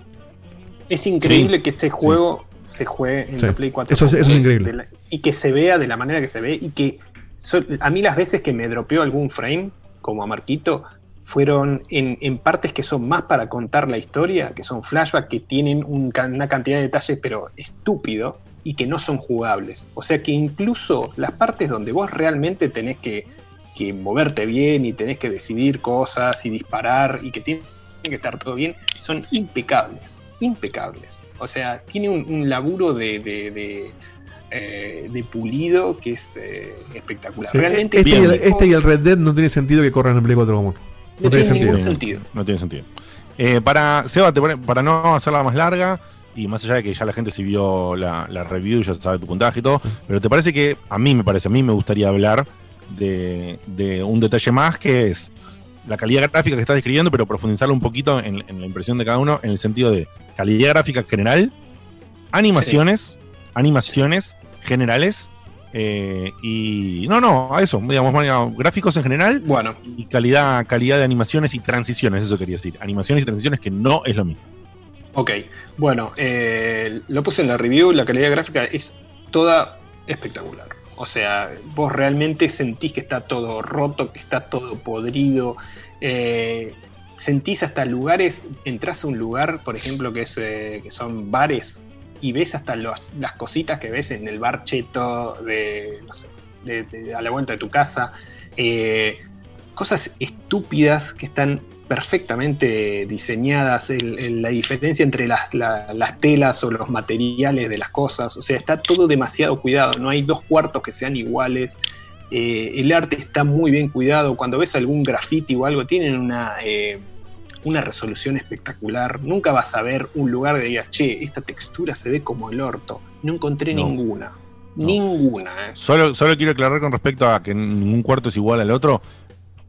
Es increíble que este juego se juegue en Sí. la Play 4. Eso es- eso es increíble. la- y que se vea de la manera que se ve. Y que so- a mí las veces que me dropeó algún frame, como a Marquito, fueron en, en partes que son más para contar la historia, que son flashbacks que tienen un una cantidad de detalles, pero estúpido, y que no son jugables. O sea que incluso las partes donde vos realmente tenés que, que moverte bien y tenés que decidir cosas y disparar y que tiene que estar todo bien, son impecables, impecables. O sea, tiene un, un laburo de, de, de, eh, de pulido que es eh, espectacular. Sí, Realmente este, y el, gráficos este y el Red Dead no tiene sentido que corran en Play 4 común. no tiene ningún sentido. No tiene sentido. Eh, para, Seba, te pone- para no hacerla más larga, y más allá de que ya la gente si vio la, la review, ya sabe tu puntaje y todo, pero te parece que, a mí me parece, a mí me gustaría hablar de, de un detalle más que es la calidad gráfica que estás describiendo, pero profundizarlo un poquito en, en la impresión de cada uno, en el sentido de calidad gráfica general, animaciones, animaciones generales, eh, y no, no, a eso, digamos, digamos, gráficos en general Bueno, y calidad, calidad de animaciones y transiciones, eso quería decir. Animaciones y transiciones que no es lo mismo. ok. Bueno, eh, lo puse en la review, la calidad gráfica es toda espectacular. O sea, vos realmente sentís que está todo roto, que está todo podrido. eh, sentís hasta lugares, entras a un lugar, por ejemplo, que, es, eh, que son bares, y ves hasta las cositas que ves en el bar cheto de, no sé, de- a la vuelta de tu casa. eh, cosas estúpidas que están perfectamente diseñadas, el- el- la diferencia entre las, la- las telas o los materiales de las cosas, o sea, está todo demasiado cuidado, no hay dos cuartos que sean iguales, eh, el arte está muy bien cuidado, cuando ves algún graffiti o algo, tienen una, eh, una resolución espectacular, nunca vas a ver un lugar que digas, che, esta textura se ve como el orto, no encontré No. ninguna, ninguna. eh. Solo, solo quiero aclarar con respecto a que ningún cuarto es igual al otro.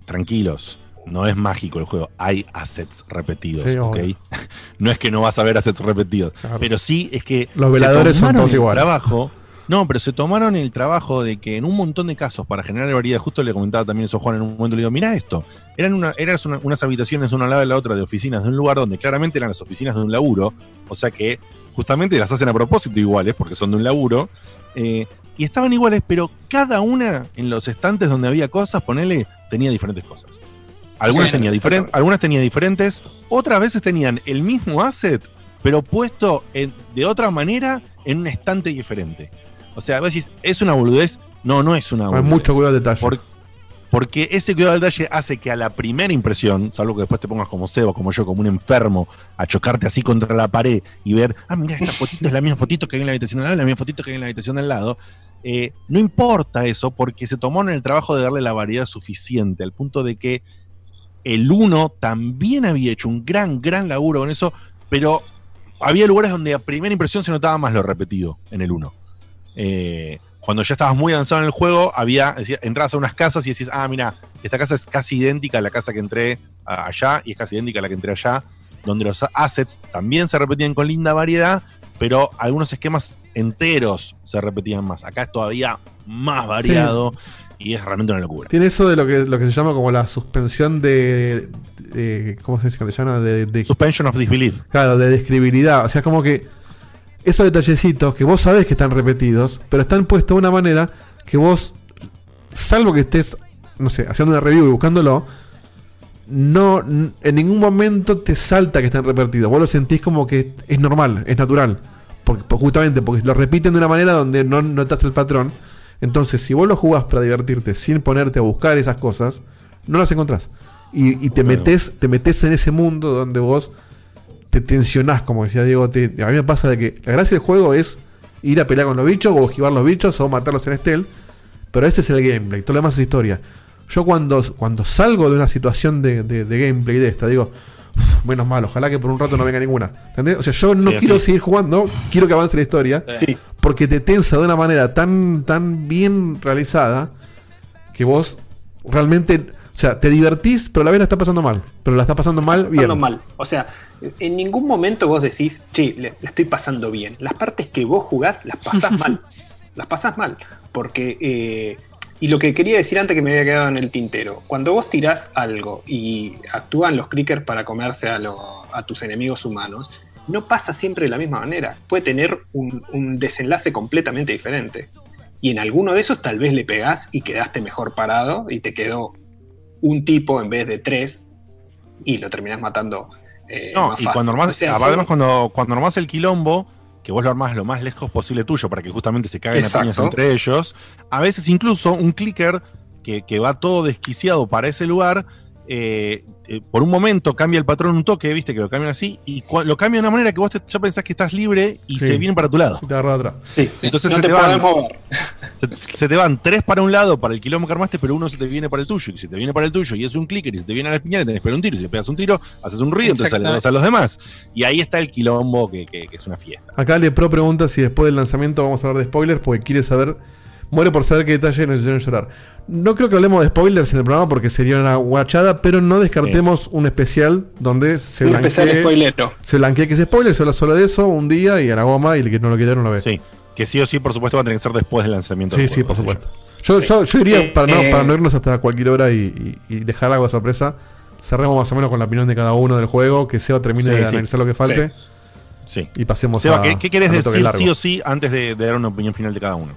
Tranquilos, no es mágico el juego. Hay assets repetidos, Sí, ¿ok? obvio. no es que no vas a ver assets repetidos. Claro. Pero sí es que. Los veladores son todos iguales. Trabajo, no, pero se tomaron el trabajo de que en un montón de casos, para generar variedad, justo le comentaba también eso a Juan en un momento, le digo, mira esto, eran, una, eran una- unas habitaciones una al lado de la otra de oficinas de un lugar donde claramente eran las oficinas de un laburo, o sea que justamente las hacen a propósito iguales, porque son de un laburo, eh, y estaban iguales, pero cada una en los estantes donde había cosas, ponele, tenía diferentes cosas. Algunas, Sí, tenía diferen- exactamente. algunas tenía diferentes, otras veces tenían el mismo asset, pero puesto en- de otra manera en un estante diferente. O sea, vos decís, ¿es una boludez? No, no es una Hay boludez. mucho cuidado al detalle. Por- Porque ese cuidado al detalle hace que a la primera impresión, salvo que después te pongas como Seba, como yo, como un enfermo, a chocarte así contra la pared y ver, ah, mira, esta fotito es la misma fotito que hay en la habitación del lado, la misma fotito que hay en la habitación del lado. Eh, no importa eso, porque se tomó en el trabajo de darle la variedad suficiente, al punto de que el 1 también había hecho un gran, gran laburo con eso, pero había lugares donde a primera impresión se notaba más lo repetido en el 1. Eh, cuando ya estabas muy avanzado en el juego, había, decía, a unas casas y decís, ah, mira, esta casa es casi idéntica a la casa que entré allá y es casi idéntica a la que entré allá, donde los assets también se repetían con linda variedad, pero algunos esquemas enteros se repetían más. Acá es todavía más variado y es realmente una locura. Tiene eso de lo que, lo que se llama como la suspensión de. de- ¿Cómo se dice castellano? De, de- Suspension of disbelief. Claro, de describilidad. O sea, como que esos detallecitos que vos sabés que están repetidos, pero están puestos de una manera que vos, salvo que estés, no sé, haciendo una review y buscándolo, no en ningún momento te salta que están repetidos. Vos lo sentís como que es normal, es natural. Porque, por- justamente porque lo repiten de una manera donde no notas el patrón. Entonces, si vos lo jugás para divertirte sin ponerte a buscar esas cosas, no las encontrás. Y, y te metes, te metes en ese mundo donde vos te tensionás, como decía Diego. te- a mí me pasa de que la gracia del juego es ir a pelear con los bichos o esquivar los bichos o matarlos en stealth. Pero ese es el gameplay, todo lo demás es historia. Yo cuando, cuando salgo de una situación de, de- de gameplay de esta, digo, "Uf, menos mal, ojalá que por un rato no venga ninguna. ¿Entendés? O sea, yo no Sí, quiero sí. seguir jugando, quiero que avance la historia. Sí. Porque te tensa de una manera tan, tan bien realizada que vos realmente, o sea, te divertís, pero a la vez la estás pasando mal. Pero la estás pasando mal bien. pasando mal. O sea, en ningún momento vos decís, che, le, le estoy pasando bien. Las partes que vos jugás las pasás mal. Las pasás mal. Porque, eh, y lo que quería decir antes que me había quedado en el tintero, cuando vos tirás algo y actúan los clickers para comerse a, lo- a tus enemigos humanos, no pasa siempre de la misma manera. Puede tener un, un desenlace completamente diferente. Y en alguno de esos tal vez le pegás y quedaste mejor parado y te quedó un tipo en vez de tres y lo terminás matando. eh, No, más y fácil. cuando armás, O sea, además cuando, cuando armás el quilombo, que vos lo armás lo más lejos posible tuyo para que justamente se caguen a Exacto. piñas entre ellos, a veces incluso un clicker que, que va todo desquiciado para ese lugar, eh, eh, por un momento cambia el patrón un toque, viste que lo cambian así, y lo cambia de una manera que vos te- ya pensás que estás libre y Sí. se vienen para tu lado. Te agarra atrás. Entonces no se te, te, van, mover. se, se te van tres para un lado para el quilombo que armaste, pero uno se te viene para el tuyo. Y si te viene para el tuyo y es un clicker y se te viene a la espinal, tenés que pegar un tiro. Y si pegas un tiro, haces un ruido, entonces alertas a los demás. Y ahí está el quilombo que, que- que es una fiesta. Acá Le Pro pregunta si después del lanzamiento vamos a hablar de spoilers porque quiere saber, muere por saber qué detalle nos hicieron llorar. No creo que hablemos de spoilers en el programa porque sería una guachada, pero no descartemos un especial donde se Un especial spoilero. se blanquee que es spoiler, se habla solo de eso, un día y a la goma y el que no lo quiere no lo ve. Sí, que sí o sí, por supuesto, va a tener que ser después del lanzamiento. Sí, del sí, juego, por qué sé supuesto. Yo, yo, yo iría, Eh, para, no, eh, para no irnos hasta cualquier hora y, y- y dejar algo de sorpresa, cerremos más o menos con la opinión de cada uno del juego, que Seba termine Sí, de sí. analizar lo que falte Sí. y pasemos Seba, a. ¿qué, qué querés al otro que es decir sí o sí antes de, de dar una opinión final de cada uno?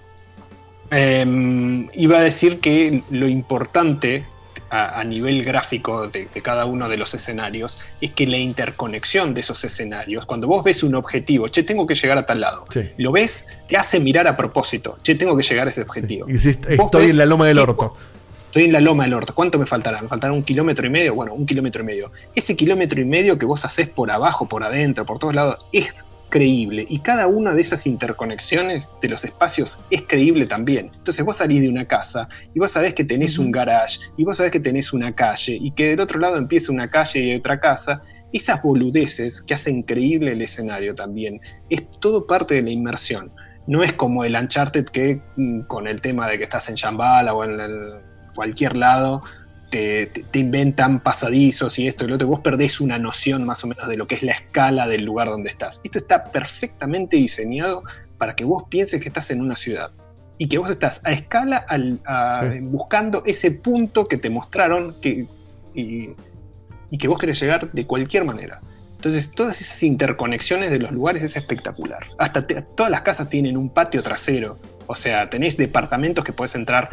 Eh, iba a decir que lo importante a, a nivel gráfico de, de cada uno de los escenarios es que la interconexión de esos escenarios, cuando vos ves un objetivo, che, tengo que llegar a tal lado, Sí. lo ves, te hace mirar a propósito, che, tengo que llegar a ese objetivo. Estoy ves en la loma del orto. Estoy en la loma del orto. ¿Cuánto me faltará? ¿Me faltará un kilómetro y medio? Bueno, un kilómetro y medio. Ese kilómetro y medio que vos haces por abajo, por adentro, por todos lados, es creíble. Y cada una de esas interconexiones de los espacios es creíble también. Entonces vos salís de una casa y vos sabés que tenés un garage y vos sabés que tenés una calle y que del otro lado empieza una calle y otra casa. Esas boludeces que hacen creíble el escenario también. Es todo parte de la inmersión. No es como el Uncharted que mm, con el tema de que estás en Shambhala o en el- cualquier lado te, inventan pasadizos y esto y lo otro. Vos perdés una noción más o menos de lo que es la escala del lugar donde estás. Esto está perfectamente diseñado para que vos pienses que estás en una ciudad y que vos estás a escala al- a- Sí. buscando ese punto que te mostraron que, y, y que vos querés llegar de cualquier manera. Entonces, todas esas interconexiones de los lugares es espectacular. Hasta te- todas las casas tienen un patio trasero. O sea, tenés departamentos que podés entrar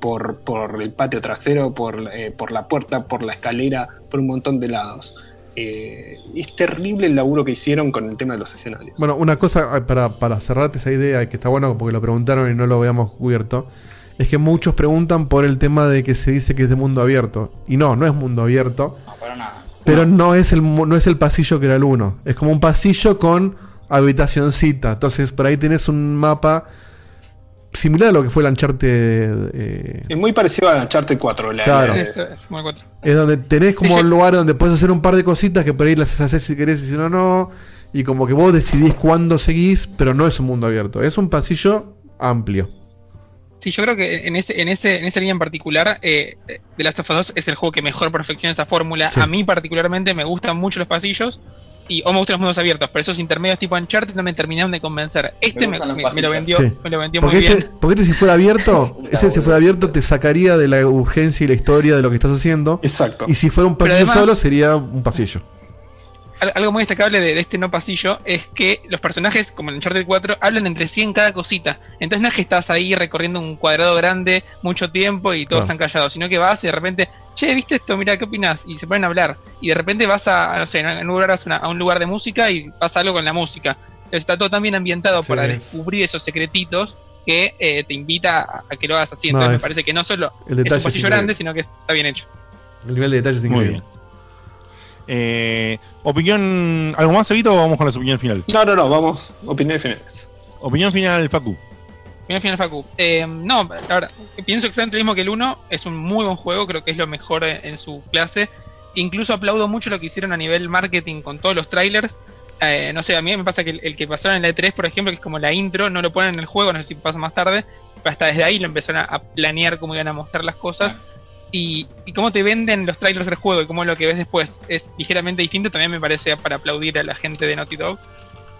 por, por el patio trasero, por, eh, por la puerta, por la escalera, por un montón de lados. Eh, es terrible el laburo que hicieron con el tema de los escenarios. Bueno, una cosa eh, para, para cerrarte esa idea, que está bueno porque lo preguntaron y no lo habíamos cubierto, es que muchos preguntan por el tema de que se dice que es de mundo abierto. Y no, no es mundo abierto. No, para nada. Pero no es el no es el pasillo que era el 1. Es como un pasillo con habitacioncita. Entonces por ahí tenés un mapa similar a lo que fue el Uncharted. eh, Es muy parecido a Uncharted 4. La, Claro. la- Es, es como el 4. es donde tenés como Sí, un lugar donde puedes hacer un par de cositas que por ahí las haces si querés y si no, no. Y como que vos decidís cuándo seguís, pero no es un mundo abierto. Es un pasillo amplio. Sí, yo creo que en ese, en ese, en esa línea en particular, eh, The Last of Us 2 es el juego que mejor perfecciona esa fórmula. Sí. A mí particularmente me gustan mucho los pasillos y o me gustan los mundos abiertos, pero esos intermedios tipo Uncharted no me terminaron de convencer. Este me, lo vendió, Sí. me lo vendió Porque muy este, bien. porque este si fuera abierto, ese si fuera abierto te sacaría de la urgencia y la historia de lo que estás haciendo. Exacto. Y si fuera un pasillo además- solo, sería un pasillo. Al- Algo muy destacable de, de este no pasillo es que los personajes, como en Uncharted 4, hablan entre sí en cada cosita. Entonces no es que estás ahí recorriendo un cuadrado grande mucho tiempo y todos Claro. están callados, sino que vas y de repente, che, ¿viste esto? Mira, ¿qué opinas? Y se ponen a hablar. Y de repente vas a, no sé, en un lugar, a, una- a un lugar de música y pasa algo con la música. Entonces está todo tan bien ambientado Sí. para descubrir esos secretitos que eh, te invita a, a que lo hagas así. No, Entonces es- me parece que no solo el es un pasillo grande, sino que está bien hecho. El nivel de detalle es Muy increíble. bien. Eh, opinión. ¿Algo más, Evito, o vamos con la opinión final? No, no, no, vamos. Opiniones finales. Opinión final, Facu. Mira, Final Facu. Eh, no, ahora, pienso exactamente lo mismo que el 1. Es un muy buen juego, creo que es lo mejor en, en su clase. Incluso aplaudo mucho lo que hicieron a nivel marketing con todos los trailers. Eh, no sé, a mí me pasa que el, el que pasaron en la E3, por ejemplo, que es como la intro, no lo ponen en el juego, no sé si pasa más tarde. Pero hasta desde ahí lo empezaron a, a planear cómo iban a mostrar las cosas. Y, cómo te venden los trailers del juego y cómo lo que ves después es ligeramente distinto, también me parece para aplaudir a la gente de Naughty Dog.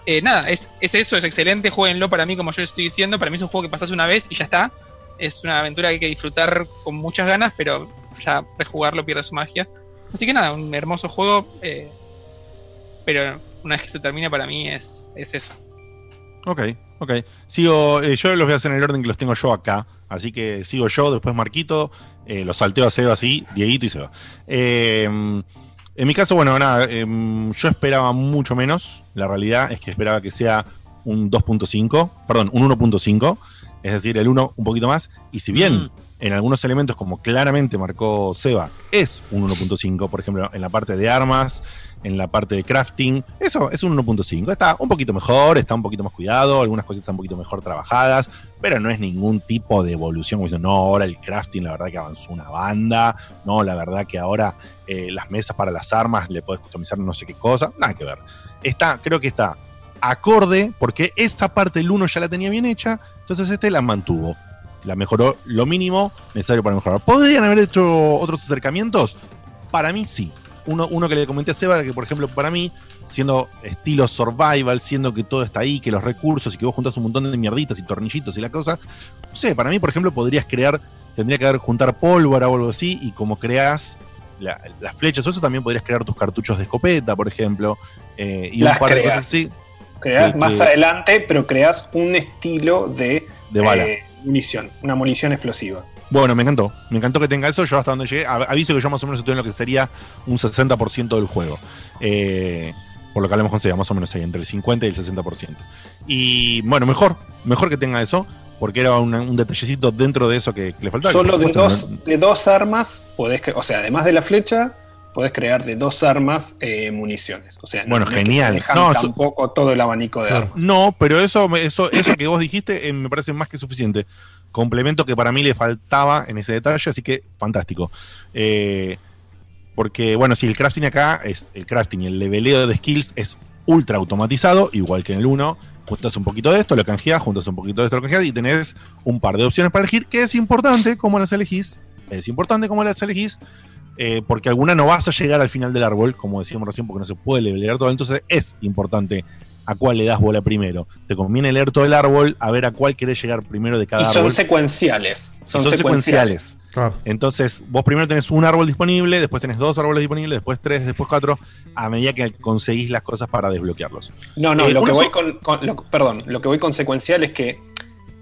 Eh, nada, es, es eso, es excelente, jueguenlo para mí como yo estoy diciendo, para mí es un juego que pasas una vez y ya está. Es una aventura que hay que disfrutar con muchas ganas, pero ya rejugarlo pierde su magia. Así que nada, un hermoso juego, eh, pero una vez que se termine para mí es, es eso. Ok, ok. Sigo, eh, yo los voy a hacer en el orden que los tengo yo acá. Así que sigo yo, después Marquito, eh, los salteo a Seba así, Dieguito y Seba. Eh, en mi caso, bueno, nada, eh, yo esperaba mucho menos. La realidad es que esperaba que sea un 2.5, perdón, un 1.5, es decir, el 1 un poquito más. Y si bien Mm. en algunos elementos, como claramente marcó Seba, es un 1.5, por ejemplo, en la parte de armas, en la parte de crafting, eso es un 1.5. Está un poquito mejor, está un poquito más cuidado, algunas cosas están un poquito mejor trabajadas, pero no es ningún tipo de evolución. No, ahora el crafting, la verdad que avanzó una banda, no, la verdad que ahora eh, las mesas para las armas le puedes customizar no sé qué cosa, nada que ver. Está, creo que está acorde, porque esa parte del 1 ya la tenía bien hecha, entonces este la mantuvo. La mejoró lo mínimo necesario para mejorar. ¿Podrían haber hecho otros acercamientos? Para mí sí. Uno, uno que le comenté a Seba, que por ejemplo para mí, siendo estilo survival, siendo que todo está ahí, que los recursos y que vos juntás un montón de mierditas y tornillitos y la cosa, no sé, para mí por ejemplo podrías crear, tendría que haber juntar pólvora o algo así, y como creas la- las flechas o eso, también podrías crear tus cartuchos de escopeta, por ejemplo, eh, y Las un par de cosas así. Creas que- más que- adelante, pero creas un estilo de, De bala. eh, munición, una munición explosiva. Bueno, me encantó. Me encantó que tenga eso. Yo hasta donde llegué, av- aviso que yo más o menos estoy en lo que sería un 60% del juego. Eh, por lo que hablamos con más o menos ahí, entre el 50 y el 60%. Y bueno, mejor, mejor que tenga eso, porque era un detallecito dentro de eso que, que le faltaba. Solo de dos, de dos armas, podés, o sea, además de la flecha, podés crear de dos armas eh, municiones. O sea, no- Bueno, no genial. No, eso- tampoco todo el abanico de armas. No, pero eso, eso, eso que vos dijiste eh, me parece más que suficiente. Complemento que para mí le faltaba en ese detalle, así que fantástico. Eh, porque, bueno, si el crafting acá es el crafting y el leveleo de skills es ultra automatizado, igual que en el 1. Juntas un poquito de esto, lo canjeas, juntas un poquito de esto, lo canjeas y tenés un par de opciones para elegir, que es importante cómo las elegís. Es importante cómo las elegís, eh, porque alguna no vas a llegar al final del árbol, como decíamos recién, porque no se puede levelear todo. Entonces es importante a cuál le das bola primero. Te conviene leer todo el árbol, a ver a cuál querés llegar primero de Y cada son árbol. secuenciales. Y Son, son secuenciales. secuenciales. Claro. Entonces, vos primero tenés un árbol disponible, después tenés dos árboles disponibles, después tres, después cuatro, a medida que conseguís las cosas para desbloquearlos. No, no, Eh, lo que voy con, con- lo- perdón, lo que voy con secuencial es que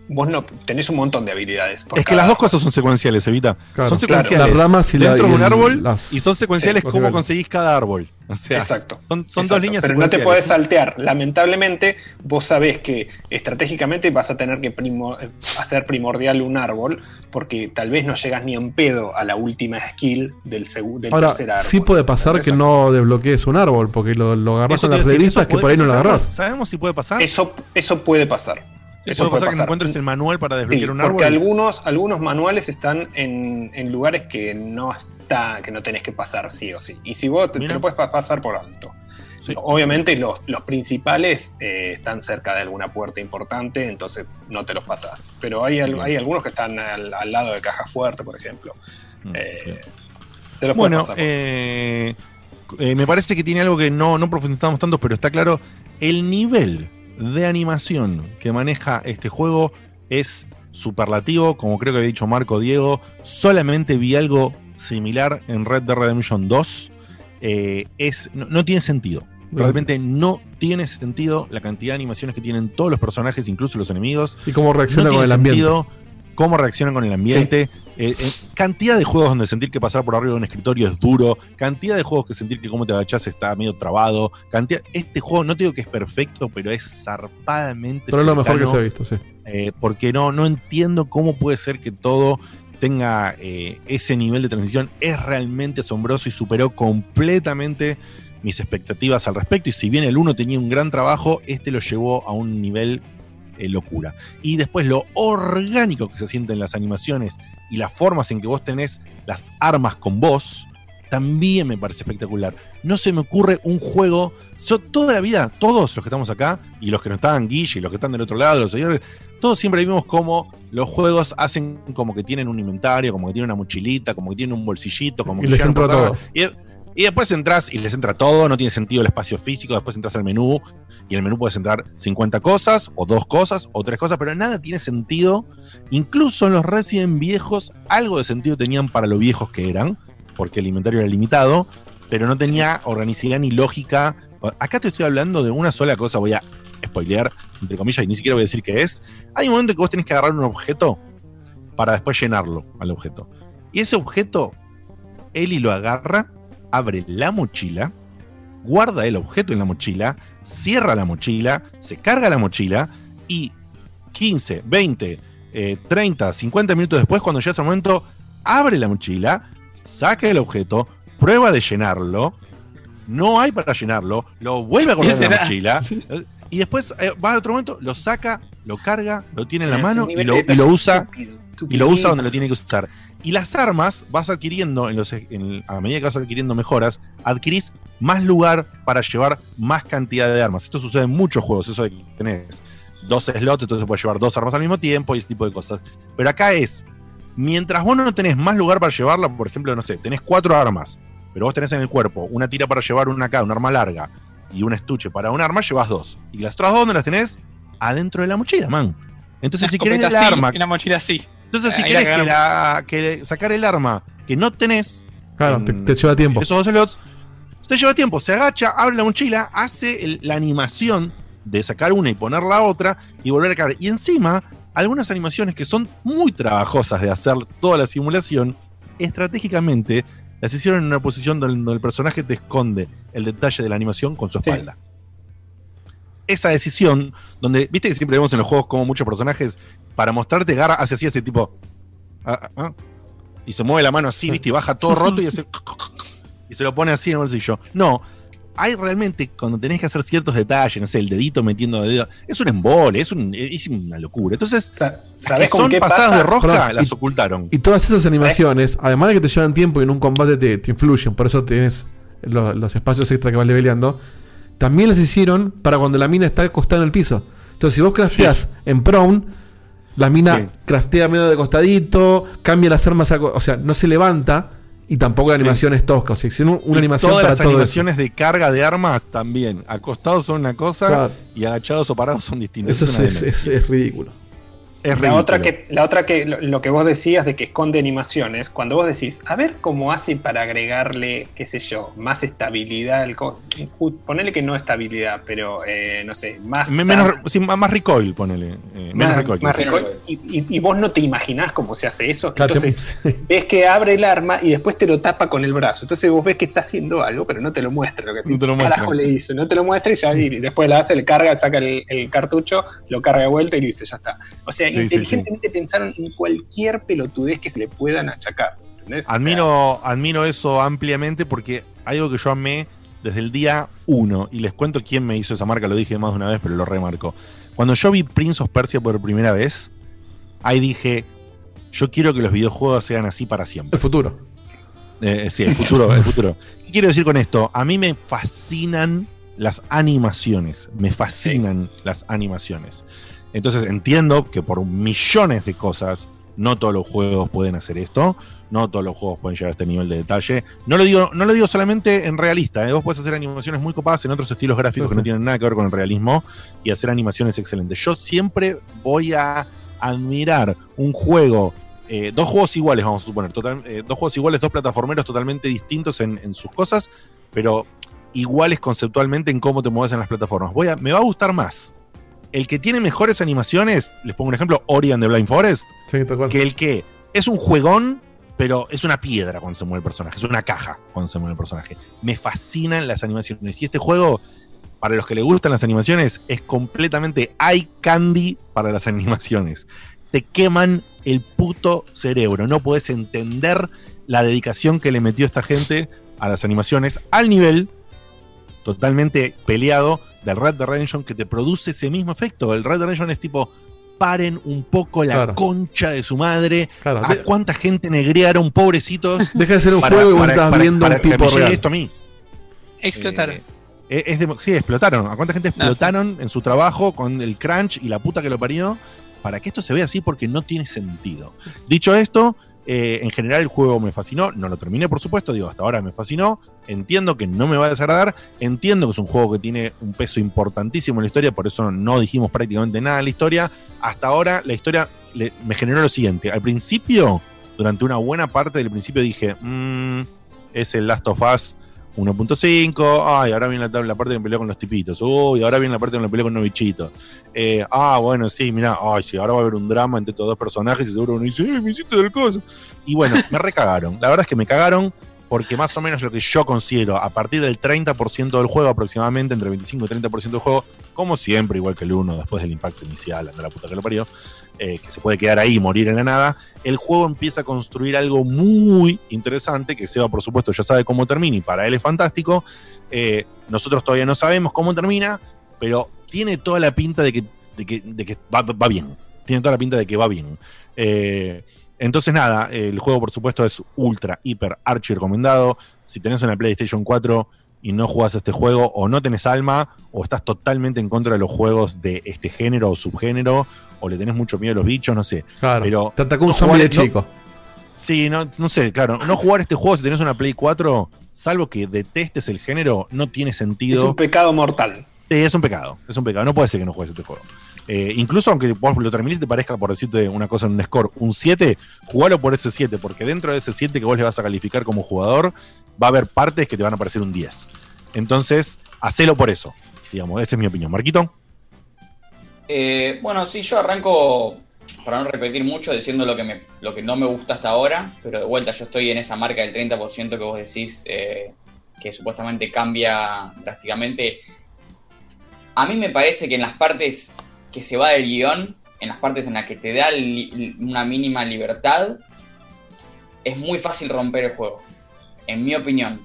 vos no tenés un montón de habilidades. por Es que las dos cosas son secuenciales, Evita. Claro. son Claro, secuenciales las ramas y la- dentro y de un el- árbol las- y son secuenciales sí, niveles. conseguís cada árbol. O sea, Exacto. son, son Exacto, dos líneas Pero no te puedes saltear. Lamentablemente, vos sabés que estratégicamente vas a tener que primo- hacer primordial un árbol, porque tal vez no llegas ni en pedo a la última skill del, del Ahora, tercer árbol. sí puede pasar que no desbloquees un árbol, porque lo, lo agarras en las revistas que por ahí no lo agarras. ¿sabemos- ¿Sabemos si puede pasar? Eso, eso puede pasar. Eso ¿Puede pasar que no encuentres el manual para desbloquear Sí, un porque árbol? algunos, algunos manuales están en, en lugares que no está, que no tenés que pasar sí o sí. Y si vos te, lo puedes pa- pasar por alto. Obviamente los, los principales eh, están cerca de alguna puerta importante, entonces no te los pasás. Pero hay, al- hay algunos que están al, al lado de caja fuerte, por ejemplo. Mm, Eh, te los Bueno, pasar. eh, eh, me parece que tiene algo que no, no profundizamos tanto, pero está claro. El nivel de animación que maneja este juego es superlativo. Como creo que había dicho Marco Diego, solamente vi algo similar en Red Dead Redemption 2. Eh, es, no, no tiene sentido. Realmente no tiene sentido la cantidad de animaciones que tienen todos los personajes, incluso los enemigos. Y cómo reacciona No con el ambiente. sentido Cómo reaccionan con el ambiente. Eh, eh, cantidad de juegos donde sentir que pasar por arriba de un escritorio es duro. Cantidad de juegos que sentir que cómo te agachás está medio trabado. Cantidad, este juego no te digo que es perfecto, pero es zarpadamente. Pero es lo mejor que se ha visto, sí. Eh, porque no, no entiendo cómo puede ser que todo tenga eh, ese nivel de transición. Es realmente asombroso y superó completamente mis expectativas al respecto. Y si bien el 1 tenía un gran trabajo, este lo llevó a un nivel eh, locura. Y después lo orgánico que se siente en las animaciones y las formas en que vos tenés las armas con vos, también me parece espectacular. No se me ocurre un juego. Yo toda la vida, todos los que estamos acá, y los que no estaban Guille, y los que están del otro lado, los señores, todos siempre vimos como los juegos hacen como que tienen un inventario, como que tienen una mochilita, como que tienen un bolsillito, como Y que les entra todo. Y, y después entras y les entra todo, no tiene sentido el espacio físico, después entras al menú y en el menú puedes entrar 50 cosas, o dos cosas, o tres cosas, pero nada tiene sentido. Incluso en los Resident viejos, algo de sentido tenían para lo viejos que eran, porque el inventario era limitado, pero no tenía organicidad ni lógica. Acá te estoy hablando de una sola cosa, voy a spoilear, entre comillas, y ni siquiera voy a decir qué es. Hay un momento en que vos tenés que agarrar un objeto para después llenarlo al objeto. Y ese objeto, Eli lo agarra, abre la mochila, guarda el objeto en la mochila, cierra la mochila, se carga la mochila y 15, 20, eh, 30, 50 minutos después, cuando llega ese momento, abre la mochila, saca el objeto, prueba de llenarlo, no hay para llenarlo, lo vuelve a guardar en la mochila y después eh, va a otro momento, lo saca, lo carga, lo tiene en la mano y lo, y lo usa y lo usa donde lo tiene que usar. Y las armas vas adquiriendo, en los, en- a medida que vas adquiriendo mejoras, adquirís más lugar para llevar más cantidad de armas. Esto sucede en muchos juegos, eso de que tenés dos slots, entonces puedes llevar dos armas al mismo tiempo y ese tipo de cosas. Pero acá es, mientras vos no tenés más lugar para llevarla, por ejemplo, no sé, tenés cuatro armas, pero vos tenés en el cuerpo una tira para llevar una acá, un arma larga, y un estuche para un arma, llevas dos. Y las otras dos, ¿dónde las tenés? Adentro de la mochila, man. Entonces, Una si querés el arma Una mochila así. Entonces, si Ahí querés la que, la- que sacar el arma que no tenés. Claro, en te, te lleva tiempo. Esos dos slots. Te lleva tiempo. Se agacha, abre la mochila, hace el- la animación de sacar una y poner la otra y volver a cargar. Y encima, algunas animaciones que son muy trabajosas de hacer toda la simulación, estratégicamente las hicieron en una posición donde, donde el personaje te esconde el detalle de la animación con su espalda. Esa decisión, donde, viste que siempre vemos en los juegos como muchos personajes, para mostrarte Gara hace así ese tipo. ah, ah, ah, y se mueve la mano así, viste, y baja todo roto y hace. y se lo pone así en el bolsillo. No. Hay realmente, cuando tenés que hacer ciertos detalles, no sé, el dedito metiendo el dedo, es un embole, es, un, es una locura. Entonces, las que ¿sabés con son qué pasadas pasa? de rosca, Perdón, las y- ocultaron. Y todas esas animaciones, además de que te llevan tiempo y en un combate te, te influyen, por eso tienes lo- los espacios extra que vas leveleando, también las hicieron para cuando la mina está acostada en el piso. Entonces, si vos crafteás en prone, la mina Sí. craftea medio de costadito, cambia las armas, a o sea, no se levanta y tampoco la animación es tosca. O sea, hicieron una Y animación todas para las todo eso. animaciones de carga de armas también. Acostados son una cosa Claro. y agachados o parados son distintas. Eso Es es, es ridículo. Es la otra que, la otra que lo, lo que vos decías de que esconde animaciones, cuando vos decís, a ver cómo hace para agregarle, qué sé yo, más estabilidad al ponele que no estabilidad, pero eh, no sé, más Me- menos, sí, más recoil, ponele. eh, menos más- recoil. más que- recoil. y, y- y vos no te imaginás cómo se hace eso. Claro, te- Entonces, ves que abre el arma y después te lo tapa con el brazo. Entonces vos ves que está haciendo algo, pero no te lo muestra. Lo que No te lo muestra. carajo le hizo? No te lo muestra y ya y después la hace, le carga, saca el, el cartucho, lo carga de vuelta y listo, ya está. O sea, Sí, sí, inteligentemente pensaron en cualquier pelotudez que se le puedan achacar. ¿entendés? O sea, Admiro, admiro eso ampliamente porque hay algo que yo amé desde el día uno. Y les cuento quién me hizo esa marca, lo dije más de una vez, pero lo remarco. Cuando yo vi Prince of Persia por primera vez, ahí dije, yo quiero que los videojuegos sean así para siempre. El futuro. Eh, sí, el futuro, el futuro. ¿Qué quiero decir con esto? A mí me fascinan las animaciones. Me fascinan las animaciones. Entonces entiendo que por millones de cosas no todos los juegos pueden hacer esto. No todos los juegos pueden llegar a este nivel de detalle. No lo digo, no lo digo solamente en realista. ¿eh? Vos podés hacer animaciones muy copadas en otros estilos gráficos Sí, que no tienen nada que ver con el realismo y hacer animaciones excelentes. Yo siempre voy a admirar un juego eh, dos juegos iguales, vamos a suponer, total- eh, dos juegos iguales, dos plataformeros totalmente distintos en, en sus cosas, pero iguales conceptualmente en cómo te mueves en las plataformas. Voy a, me va a gustar más el que tiene mejores animaciones, les pongo un ejemplo, Ori and the Blind Forest, Sí, tal cual. que el que es un juegón, pero es una piedra cuando se mueve el personaje, es una caja cuando se mueve el personaje. Me fascinan las animaciones. Y este juego, para los que le gustan las animaciones, es completamente eye candy para las animaciones. Te queman el puto cerebro. No puedes entender la dedicación que le metió esta gente a las animaciones al nivel totalmente peleado del Red Dead Redemption que te produce ese mismo efecto. El Red Dead Redemption es tipo, paren un poco la Claro. concha de su madre. Claro, ¿A cuánta gente negrearon, pobrecitos? Deja de ser un para- juego y vos para- estás para- viendo para un tipo real. esto a mí. Explotaron. Eh, es- de- sí, explotaron. ¿A cuánta gente explotaron en su trabajo con el crunch y la puta que lo parió? Para que esto se vea así porque no tiene sentido. Dicho esto, eh, en general el juego me fascinó. No lo terminé, por supuesto. Digo, hasta ahora me fascinó. Entiendo que no me va a desagradar. Entiendo que es un juego que tiene un peso importantísimo en la historia. Por eso no dijimos prácticamente nada de la historia. Hasta ahora la historia me generó lo siguiente. Al principio, durante una buena parte del principio dije, "Mm, es el Last of Us 1.5, ay, ahora viene la, parte que me peleo con los tipitos, uy, ahora viene la parte donde me peleo con los bichitos. Eh, ah, bueno, sí, mira, ay, sí, ahora va a haber un drama entre estos dos personajes y seguro uno dice, eh, me hiciste del coso. Y bueno, me recagaron. La verdad es que me cagaron porque más o menos lo que yo considero a partir del 30% del juego, aproximadamente entre 25 y 30% del juego, como siempre, igual que el 1, después del impacto inicial, anda la puta que lo parió, eh, que se puede quedar ahí y morir en la nada, el juego empieza a construir algo muy interesante, que Seba por supuesto ya sabe cómo termina y para él es fantástico. Eh, nosotros todavía no sabemos cómo termina, pero tiene toda la pinta de que, de que, de que va, bien. Tiene toda la pinta de que va bien. Eh, entonces nada, el juego por supuesto es ultra, hiper, archi recomendado. Si tenés una PlayStation 4 y no jugás este juego, o no tenés alma, o estás totalmente en contra de los juegos de este género o subgénero, o le tenés mucho miedo a los bichos, no sé. Claro. Pero Te atacó un no zombie de jugar- no- chico. Sí, no, no sé, claro. No jugar este juego si tenés una Play 4, salvo que detestes el género, no tiene Es sentido. un pecado mortal. Sí, es un pecado, es un pecado. No puede ser que no juegues este juego. Eh, incluso aunque vos lo termines y te parezca, por decirte una cosa en un score, un 7, jugalo por ese 7, porque dentro de ese 7 que vos le vas a calificar como jugador, va a haber partes que te van a parecer un 10. Entonces, hacelo por eso. Digamos, esa es mi opinión. Marquito. Eh, bueno, sí, yo arranco, para no repetir mucho, diciendo lo que, me, lo que no me gusta hasta ahora, pero de vuelta yo estoy en esa marca del 30% que vos decís, eh, que supuestamente cambia drásticamente. A mí me parece que en las partes que se va del guion, en las partes en las que te da una mínima libertad, es muy fácil romper el juego, en mi opinión.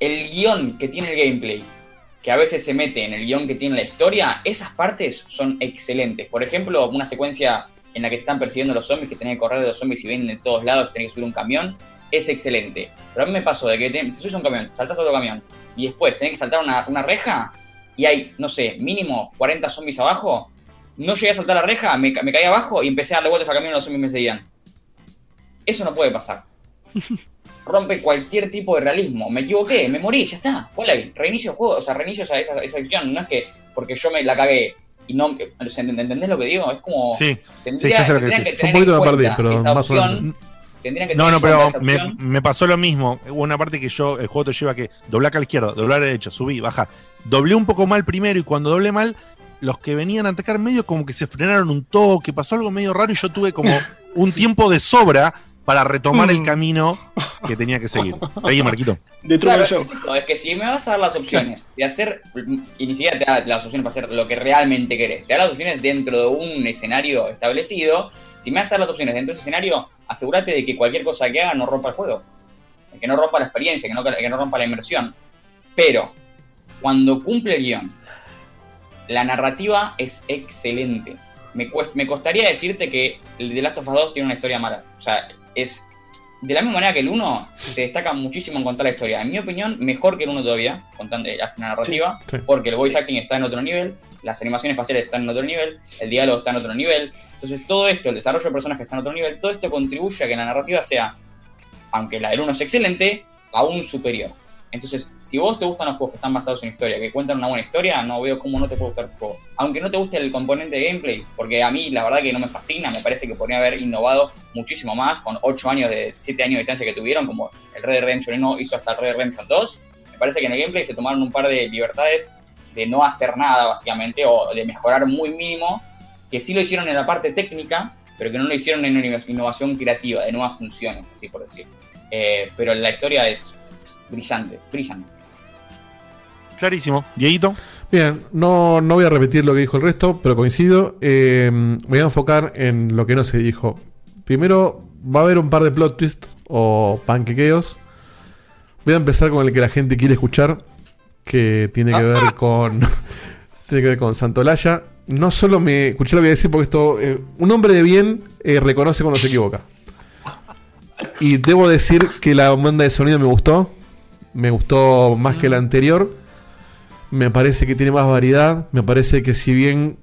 El guion que tiene el gameplay que a veces se mete en el guion que tiene la historia, esas partes son excelentes. Por ejemplo, una secuencia en la que te están persiguiendo los zombies, que tenés que correr de los zombies y vienen de todos lados, tenés que subir un camión, es excelente. Pero a mí me pasó de que te, subes a un camión, saltas a otro camión, y después tenés que saltar una, una reja, y hay, no sé, mínimo 40 zombies abajo. No llegué a saltar la reja, me, me caí abajo y empecé a darle vueltas al camión y los zombies me seguían. Eso no puede pasar. rompe cualquier tipo de realismo. Me equivoqué, me morí, ya está. Hola, reinicio el juego, o sea, reinicio esa, esa, esa acción. No es que porque yo me la cagué y no, ¿entendés lo que digo? Es como... Sí, tendría- sí, ya sé lo que decís. Un poquito me perdí, pero más o menos. opción, tendrían que No, no, pero me, opción. me pasó lo mismo. Hubo una parte que yo, el juego te lleva que doblar a la izquierda, doblar a la derecha, subí, baja. Doblé un poco mal primero y cuando doblé mal, los que venían a atacar medio como que se frenaron un toque, pasó algo medio raro y yo tuve como un tiempo de sobra para retomar el camino que tenía que seguir. Seguí, Marquito. Claro, es, eso, es que si me vas a dar las opciones de hacer, y ni siquiera te da las opciones para hacer lo que realmente querés, te da las opciones dentro de un escenario establecido, si me vas a dar las opciones dentro de ese escenario, asegúrate de que cualquier cosa que haga no rompa el juego, que no rompa la experiencia, que no, que no rompa la inmersión. Pero, cuando cumple el guion, la narrativa es excelente. Me, cuest- me costaría decirte que el The Last of Us 2 tiene una historia mala. O sea, es de la misma manera que el 1 se destaca muchísimo en contar la historia. En mi opinión, mejor que el 1 todavía, contando eh, la narrativa, Sí, sí. porque el voice acting está en otro nivel, las animaciones faciales están en otro nivel, el diálogo está en otro nivel. Entonces, todo esto, el desarrollo de personajes está en otro nivel, todo esto contribuye a que la narrativa sea, aunque la del 1 es excelente, aún superior. Entonces, si vos te gustan los juegos que están basados en historia, que cuentan una buena historia, no veo cómo no te puede gustar tu juego. Aunque no te guste el componente de gameplay, porque a mí la verdad que no me fascina, me parece que podría haber innovado muchísimo más con 8 años de 7 años de distancia que tuvieron, como el Red Dead Redemption 1 hizo hasta el Red Dead Redemption 2. Me parece que en el gameplay se tomaron un par de libertades de no hacer nada, básicamente, o de mejorar muy mínimo, que sí lo hicieron en la parte técnica, pero que no lo hicieron en una innovación creativa, de nuevas funciones, así por decir. Eh, pero la historia es brillante, brillante. Clarísimo. Dieguito. Bien, no, no voy a repetir lo que dijo el resto, pero coincido. Eh, me voy a enfocar en lo que no se dijo. Primero, va a haber un par de plot twists o panquequeos. Voy a empezar con el que la gente quiere escuchar, que tiene que ver con. tiene que ver con Santolaya. No solo me. Escuché lo que voy a decir porque esto. eh, un hombre de bien eh, reconoce cuando se equivoca. Y debo decir que la banda de sonido me gustó. Me gustó más que la anterior. Me parece que tiene más variedad. Me parece que si bien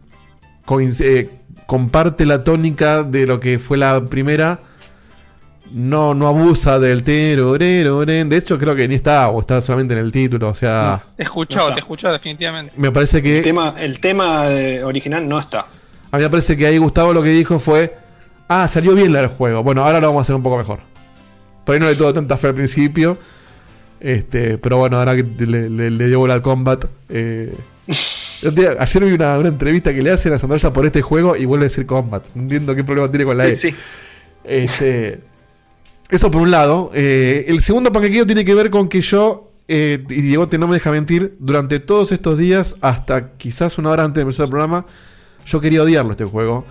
eh, comparte la tónica de lo que fue la primera, no, no abusa del tero. De hecho, creo que ni está, o está solamente en el título. O sea, Te escuchó, te escuchó definitivamente. me parece que. El tema, el tema eh, original no está. A mí me parece que ahí Gustavo lo que dijo fue: Ah, salió bien la del juego. Bueno, ahora lo vamos a hacer un poco mejor. Por ahí no le tuvo tanta fe al principio. Este, pero bueno, ahora que le, le, le dio bola al combat. eh, ayer vi una, una entrevista que le hacen a Sandoya por este juego y vuelve a decir combat. No entiendo qué problema tiene con la E. Sí. Este, eso por un lado. Eh, el segundo paqueteo tiene que ver con que yo, eh, y Diego te no me deja mentir, durante todos estos días, hasta quizás una hora antes de empezar el programa, yo quería odiarlo este juego.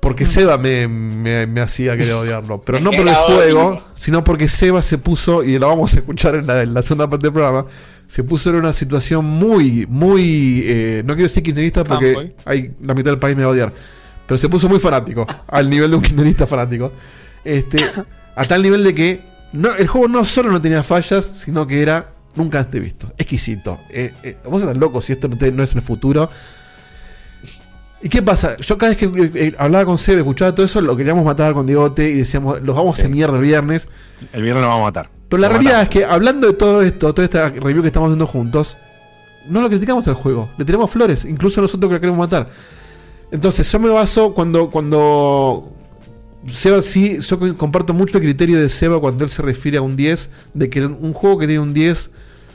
Porque Seba me, me- me hacía querer odiarlo. Pero no por el juego, sino porque Seba se puso, y lo vamos a escuchar en la, en la segunda parte del programa, se puso en una situación muy, muy... eh, no quiero decir kirchnerista porque Fanboy. hay, la mitad del país me va a odiar. Pero se puso muy fanático, al nivel de un kirchnerista fanático. Este, a tal nivel de que no, el juego no solo no tenía fallas, sino que era nunca antes visto. Exquisito. Eh, eh, vos estás loco si esto no, te- no es el futuro. ¿Y qué pasa? Yo cada vez que eh, eh, hablaba con Sebe, escuchaba todo eso, lo queríamos matar con Diegote y decíamos, los vamos a hacer mierda el viernes. El viernes lo vamos a matar. Pero la realidad es que hablando de todo esto, toda esta review que estamos haciendo juntos, no lo criticamos al juego, le tenemos flores, incluso nosotros que lo queremos matar. Entonces, yo me baso cuando cuando Seba sí, yo co- comparto mucho el criterio de Seba cuando él se refiere a un 10, de que un juego que tiene un 10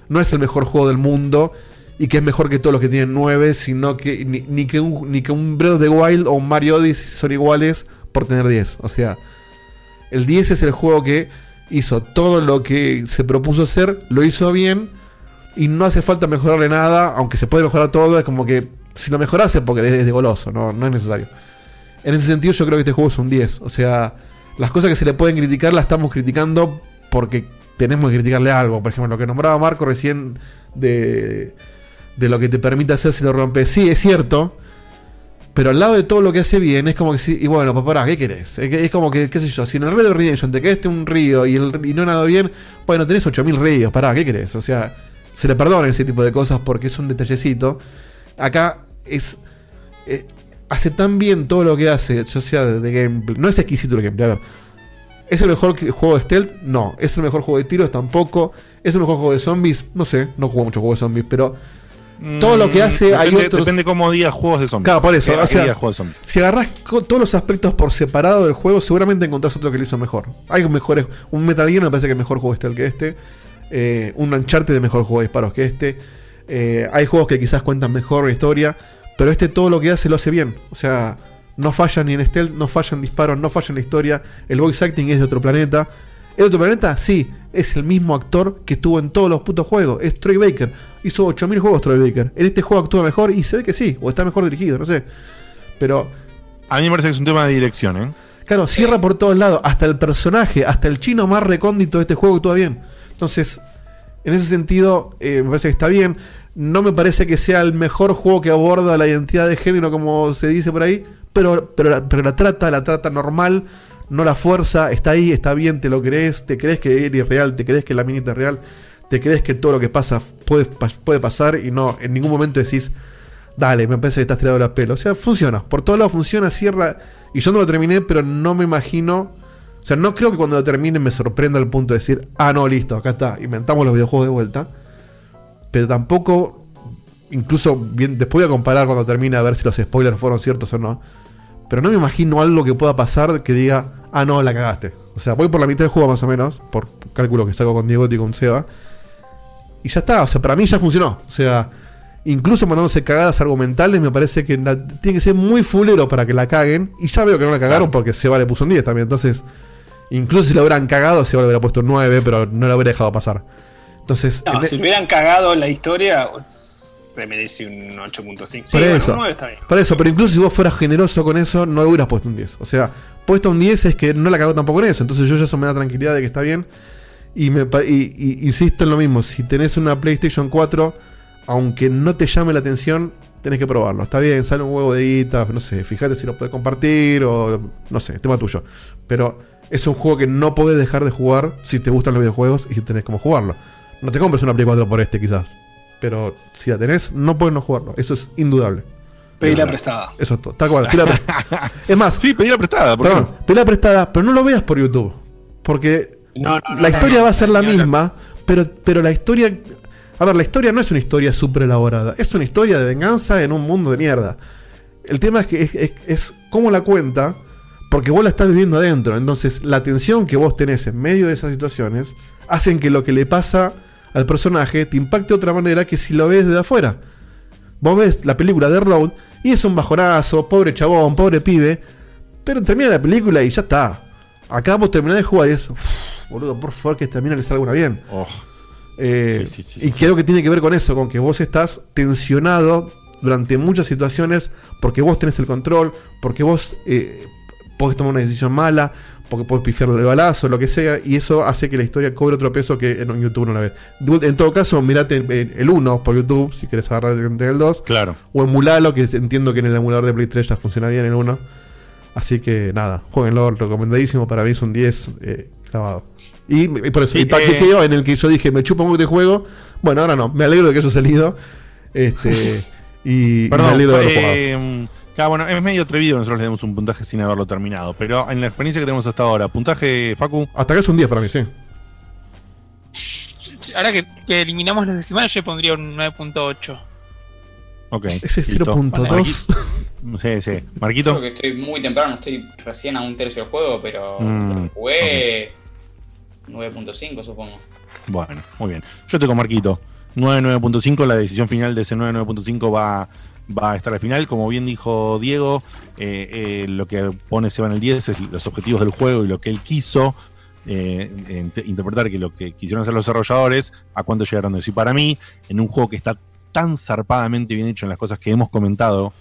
no es el mejor juego del mundo y que es mejor que todos los que tienen 9, sino que ni, ni que un ni que un Breath of the Wild o un Mario Odyssey son iguales por tener 10. O sea, el 10 es el juego que hizo todo lo que se propuso hacer, lo hizo bien y no hace falta mejorarle nada, aunque se puede mejorar todo, es como que si lo mejorase porque es de goloso, no, no es necesario. En ese sentido yo creo que este juego es un 10, o sea, las cosas que se le pueden criticar las estamos criticando porque tenemos que criticarle algo, por ejemplo, lo que nombraba Marco recién de, de lo que te permite hacer si lo rompes, sí, es cierto, pero al lado de todo lo que hace bien, es como que sí, y bueno, papá, ¿qué querés? Es, como que, qué sé yo, si en el Red Dead Redemption te quedaste un río y, el, y no nadó bien, bueno, tenés 8000 ríos, pará, ¿qué querés? O sea, se le perdonan ese tipo de cosas porque es un detallecito. Acá es. eh, hace tan bien todo lo que hace, ya sea de, de gameplay. No es exquisito el gameplay, a ver. ¿Es el mejor juego de stealth? No. ¿Es el mejor juego de tiros? Tampoco. ¿Es el mejor juego de zombies? No sé, no juego mucho juego de zombies, pero todo lo que hace hay Mm, depende, otros. Depende cómo digas juegos de zombies. Claro, por eso. ¿Qué- a o sea, juegos de zombies? si agarrás todos los aspectos por separado del juego, seguramente encontrás otro que lo hizo mejor. Hay mejores. Un Metal Gear me parece que es mejor juego este que este. Eh, un Uncharted de mejor juego de disparos que este. Eh, hay juegos que quizás cuentan mejor la historia. Pero este todo lo que hace lo hace bien. O sea, no falla ni en stealth, no falla en disparos, no falla en la historia. El voice acting es de otro planeta. ¿Es otro planeta? Sí. Es el mismo actor que estuvo en todos los putos juegos. Es Troy Baker. Hizo 8000 juegos Troy Baker. En este juego actúa mejor y se ve que sí. O está mejor dirigido, no sé. Pero. A mí me parece que es un tema de dirección, ¿eh? Claro, cierra por todos lados. Hasta el personaje, hasta el chino más recóndito de este juego actúa bien. Entonces, en ese sentido, eh, me parece que está bien. No me parece que sea el mejor juego que aborda la identidad de género, como se dice por ahí. Pero, pero, pero la trata, la trata normal, no la fuerza. Está ahí, está bien, te lo crees. Te crees que Eri es real, te crees que la minita es real. Te crees que todo lo que pasa puede, puede pasar y no, en ningún momento decís, dale, me parece que estás tirado la pelo. O sea, funciona. Por todos lados funciona, cierra. Y yo no lo terminé, pero no me imagino. O sea, no creo que cuando lo termine me sorprenda al punto de decir, ah, no, listo, acá está, inventamos los videojuegos de vuelta. Pero tampoco, incluso bien, después voy a comparar cuando termine a ver si los spoilers fueron ciertos o no. Pero no me imagino algo que pueda pasar que diga, ah, no, la cagaste. O sea, voy por la mitad del juego más o menos, por cálculo que saco con Diego y con Seba. Y ya está, o sea, para mí ya funcionó. O sea, incluso mandándose cagadas argumentales, me parece que la- tiene que ser muy fulero para que la caguen. Y ya veo que no la cagaron porque Seba le puso un 10 también. Entonces, incluso si la hubieran cagado, Seba le hubiera puesto un 9, pero no la hubiera dejado pasar. Entonces, No, en- e- si le hubieran cagado la historia, se merece un 8.5. Sí, por bueno, eso, un 9 está bien. por eso, pero incluso si vos fueras generoso con eso, no hubieras puesto un 10. O sea, puesto un 10 es que no la cagó tampoco en eso. Entonces yo ya eso me da tranquilidad de que está bien. Y, me, pa- y- y insisto en lo mismo, si tenés una PlayStation 4, aunque no te llame la atención, tenés que probarlo. Está bien, sale un huevo de guita, no sé, fíjate si lo puedes compartir o no sé, tema tuyo. Pero es un juego que no podés dejar de jugar si te gustan los videojuegos y si tenés cómo jugarlo. No te compres una Play 4 por este quizás. Pero si la tenés, no puedes no jugarlo. Eso es indudable. Pedila prestada. Eso es todo. Tal cual. es más. Sí, pedila prestada. ¿por Perdón, pedila prestada, pero no lo veas por YouTube. Porque No, no, no, la no, historia no, va a ser la misma, pero, pero la historia. A ver, la historia no es una historia súper elaborada. Es una historia de venganza en un mundo de mierda. El tema es que es, es, es cómo la cuenta, porque vos la estás viviendo adentro. Entonces, la tensión que vos tenés en medio de esas situaciones hacen que lo que le pasa al personaje te impacte de otra manera que si lo ves desde afuera. Vos ves la película de Road y es un bajonazo, pobre chabón, pobre pibe, pero termina la película y ya está. Acá vos terminás de jugar y es, "Uf, boludo, por favor que termine le salga una bien. Oh. Eh, Sí, sí, sí, y creo que tiene que ver con eso, con que vos estás tensionado durante muchas situaciones porque vos tenés el control, porque vos eh, podés tomar una decisión mala, porque podés pifiarle el balazo, lo que sea, y eso hace que la historia cobre otro peso que en YouTube no la ves. En todo caso, mirate el- el 1 por YouTube, si querés agarrar el 2. Claro. O emulalo, que entiendo que en el emulador de Play 3 ya funciona bien el 1. Así que nada, jueguenlo, recomendadísimo. Para mí es un 10 eh, clavado. Y, y por eso, y pa- eh, que quedó en el que yo dije, me chupa mucho de juego. Bueno, ahora no, me alegro de que haya salido. Este, y, y Perdón, me alegro de haberlo jugado. eh, claro, bueno, es medio atrevido nosotros le demos un puntaje sin haberlo terminado. Pero en la experiencia que tenemos hasta ahora, puntaje, Facu. Hasta acá es un 10 para mí, sí. Ahora que, que eliminamos los decimales, yo pondría un 9.8. Ok. Ese listo. 0.2. Sí, sí. Creo Marquito. que estoy muy temprano, estoy recién a un tercio del juego, pero Mm, jugué 9.5 supongo. Bueno, muy bien. Yo estoy con Marquito. 9, 9.5. La decisión final de ese 9, 9.5 va, va a estar al final. Como bien dijo Diego, eh, eh, lo que pone Seba en el 10 es los objetivos del juego y lo que él quiso eh, int- interpretar que lo que quisieron hacer los desarrolladores, a cuánto llegaron de. Y para mí, en un juego que está tan zarpadamente bien hecho en las cosas que hemos comentado,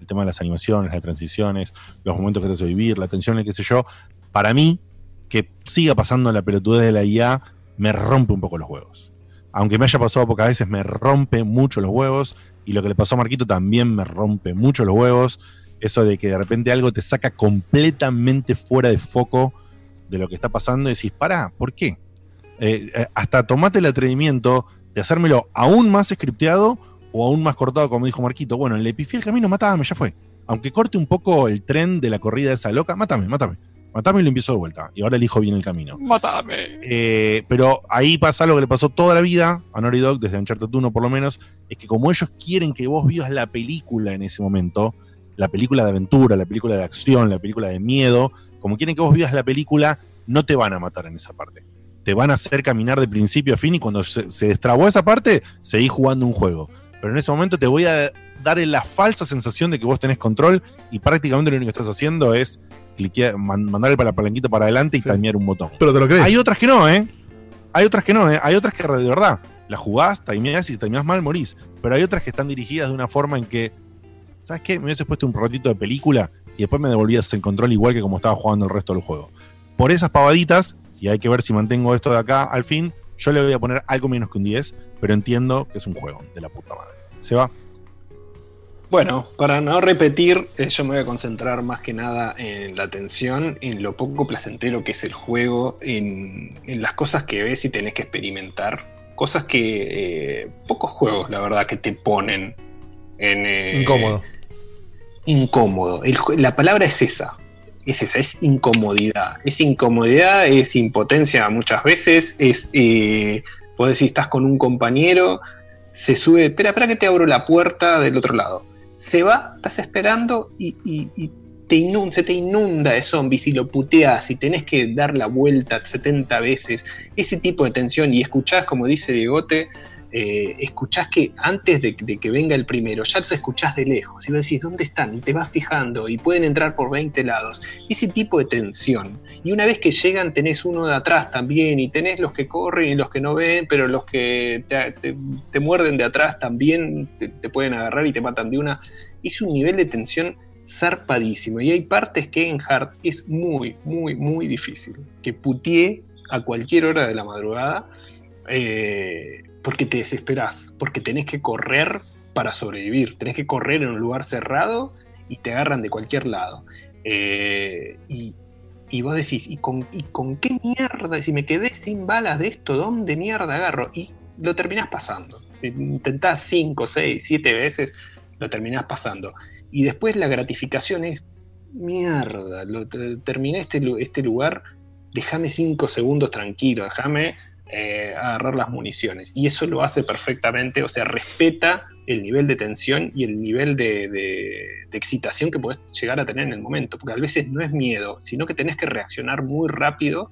el tema de las animaciones, las transiciones, los momentos que te hace vivir, la tensión, el qué sé yo, para mí, que siga pasando la pelotudez de la IA, me rompe un poco los huevos. Aunque me haya pasado pocas veces, me rompe mucho los huevos. Y lo que le pasó a Marquito también me rompe mucho los huevos. Eso de que de repente algo te saca completamente fuera de foco de lo que está pasando y decís, pará, ¿por qué? Eh, eh, hasta tomate el atrevimiento de hacérmelo aún más scripteado o aún más cortado, como dijo Marquito. Bueno, le pifié el camino, matame, ya fue. Aunque corte un poco el tren de la corrida esa loca, mátame, mátame. Matame y lo empiezo de vuelta. Y ahora elijo bien el camino. Matame. Eh, pero ahí pasa lo que le pasó toda la vida a Naughty Dog, desde Uncharted 1 por lo menos, es que como ellos quieren que vos vivas la película en ese momento, la película de aventura, la película de acción, la película de miedo, como quieren que vos vivas la película, no te van a matar en esa parte. Te van a hacer caminar de principio a fin y cuando se, se destrabó esa parte, seguís jugando un juego. Pero en ese momento te voy a dar la falsa sensación de que vos tenés control y prácticamente lo único que estás haciendo es cliquear, man- mandar el para palanquito para adelante y cambiar un botón. Pero te lo crees. Hay otras que no, ¿eh? Hay otras que no, ¿eh? Hay otras que de verdad la jugás, timeás y si timeás mal morís. Pero hay otras que están dirigidas de una forma en que, ¿sabes qué? Me hubieses puesto un ratito de película y después me devolvías el control igual que como estaba jugando el resto del juego. Por esas pavaditas, y hay que ver si mantengo esto de acá al fin, yo le voy a poner algo menos que un 10, pero entiendo que es un juego de la puta madre. ¿Se va? Bueno, para no repetir, eh, yo me voy a concentrar más que nada en la atención, en lo poco placentero que es el juego, en, en las cosas que ves y tenés que experimentar. Cosas que eh, pocos juegos, la verdad, que te ponen en... eh, Incómodo. Incómodo. El la palabra es esa. Es esa, es incomodidad. Es incomodidad, es impotencia muchas veces, es... Eh, podés decir, estás con un compañero, se sube, espera, espera que te abro la puerta del otro lado. Se va, estás esperando y, y- y te inunda, se te inunda de zombies y lo puteas y tenés que dar la vuelta 70 veces. Ese tipo de tensión y escuchás, como dice Diegote, eh, escuchás que antes de, que venga el primero, ya los escuchás de lejos y vos decís, ¿dónde están? Y te vas fijando y pueden entrar por 20 lados. Ese tipo de tensión. Y una vez que llegan tenés uno de atrás también y tenés los que corren y los que no ven, pero los que te, muerden de atrás también te, te pueden agarrar y te matan de una. Es un nivel de tensión zarpadísimo. Y hay partes que en Hard es muy, muy, muy difícil. Que putié a cualquier hora de la madrugada. eh, porque te desesperás, porque tenés que correr para sobrevivir, tenés que correr en un lugar cerrado y te agarran de cualquier lado. Eh, y, vos decís, ¿y con, ¿y con qué mierda? Si me quedé sin balas de esto, ¿dónde mierda agarro? Y lo terminás pasando. Intentás 5, 6, 7 veces, lo terminás pasando. Y después la gratificación es, mierda, lo, te- terminé este, este lugar, déjame 5 segundos tranquilo, déjame eh, agarrar las municiones. Y eso lo hace perfectamente, o sea, respeta el nivel de tensión y el nivel de, excitación que puedes llegar a tener en el momento. Porque a veces no es miedo, sino que tenés que reaccionar muy rápido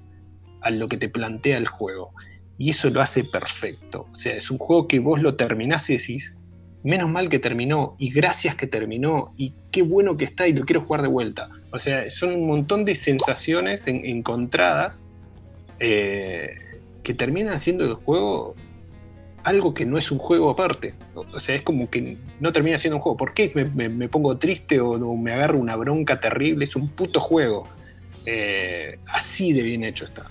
a lo que te plantea el juego. Y eso lo hace perfecto. O sea, es un juego que vos lo terminás y decís, menos mal que terminó, y gracias que terminó, y qué bueno que está, y lo quiero jugar de vuelta. O sea, son un montón de sensaciones en- encontradas eh, que terminan haciendo del juego algo que no es un juego aparte. O sea, es como que no termina siendo un juego. ¿Por qué me, pongo triste o, me agarro una bronca terrible? Es un puto juego. Eh, así de bien hecho está.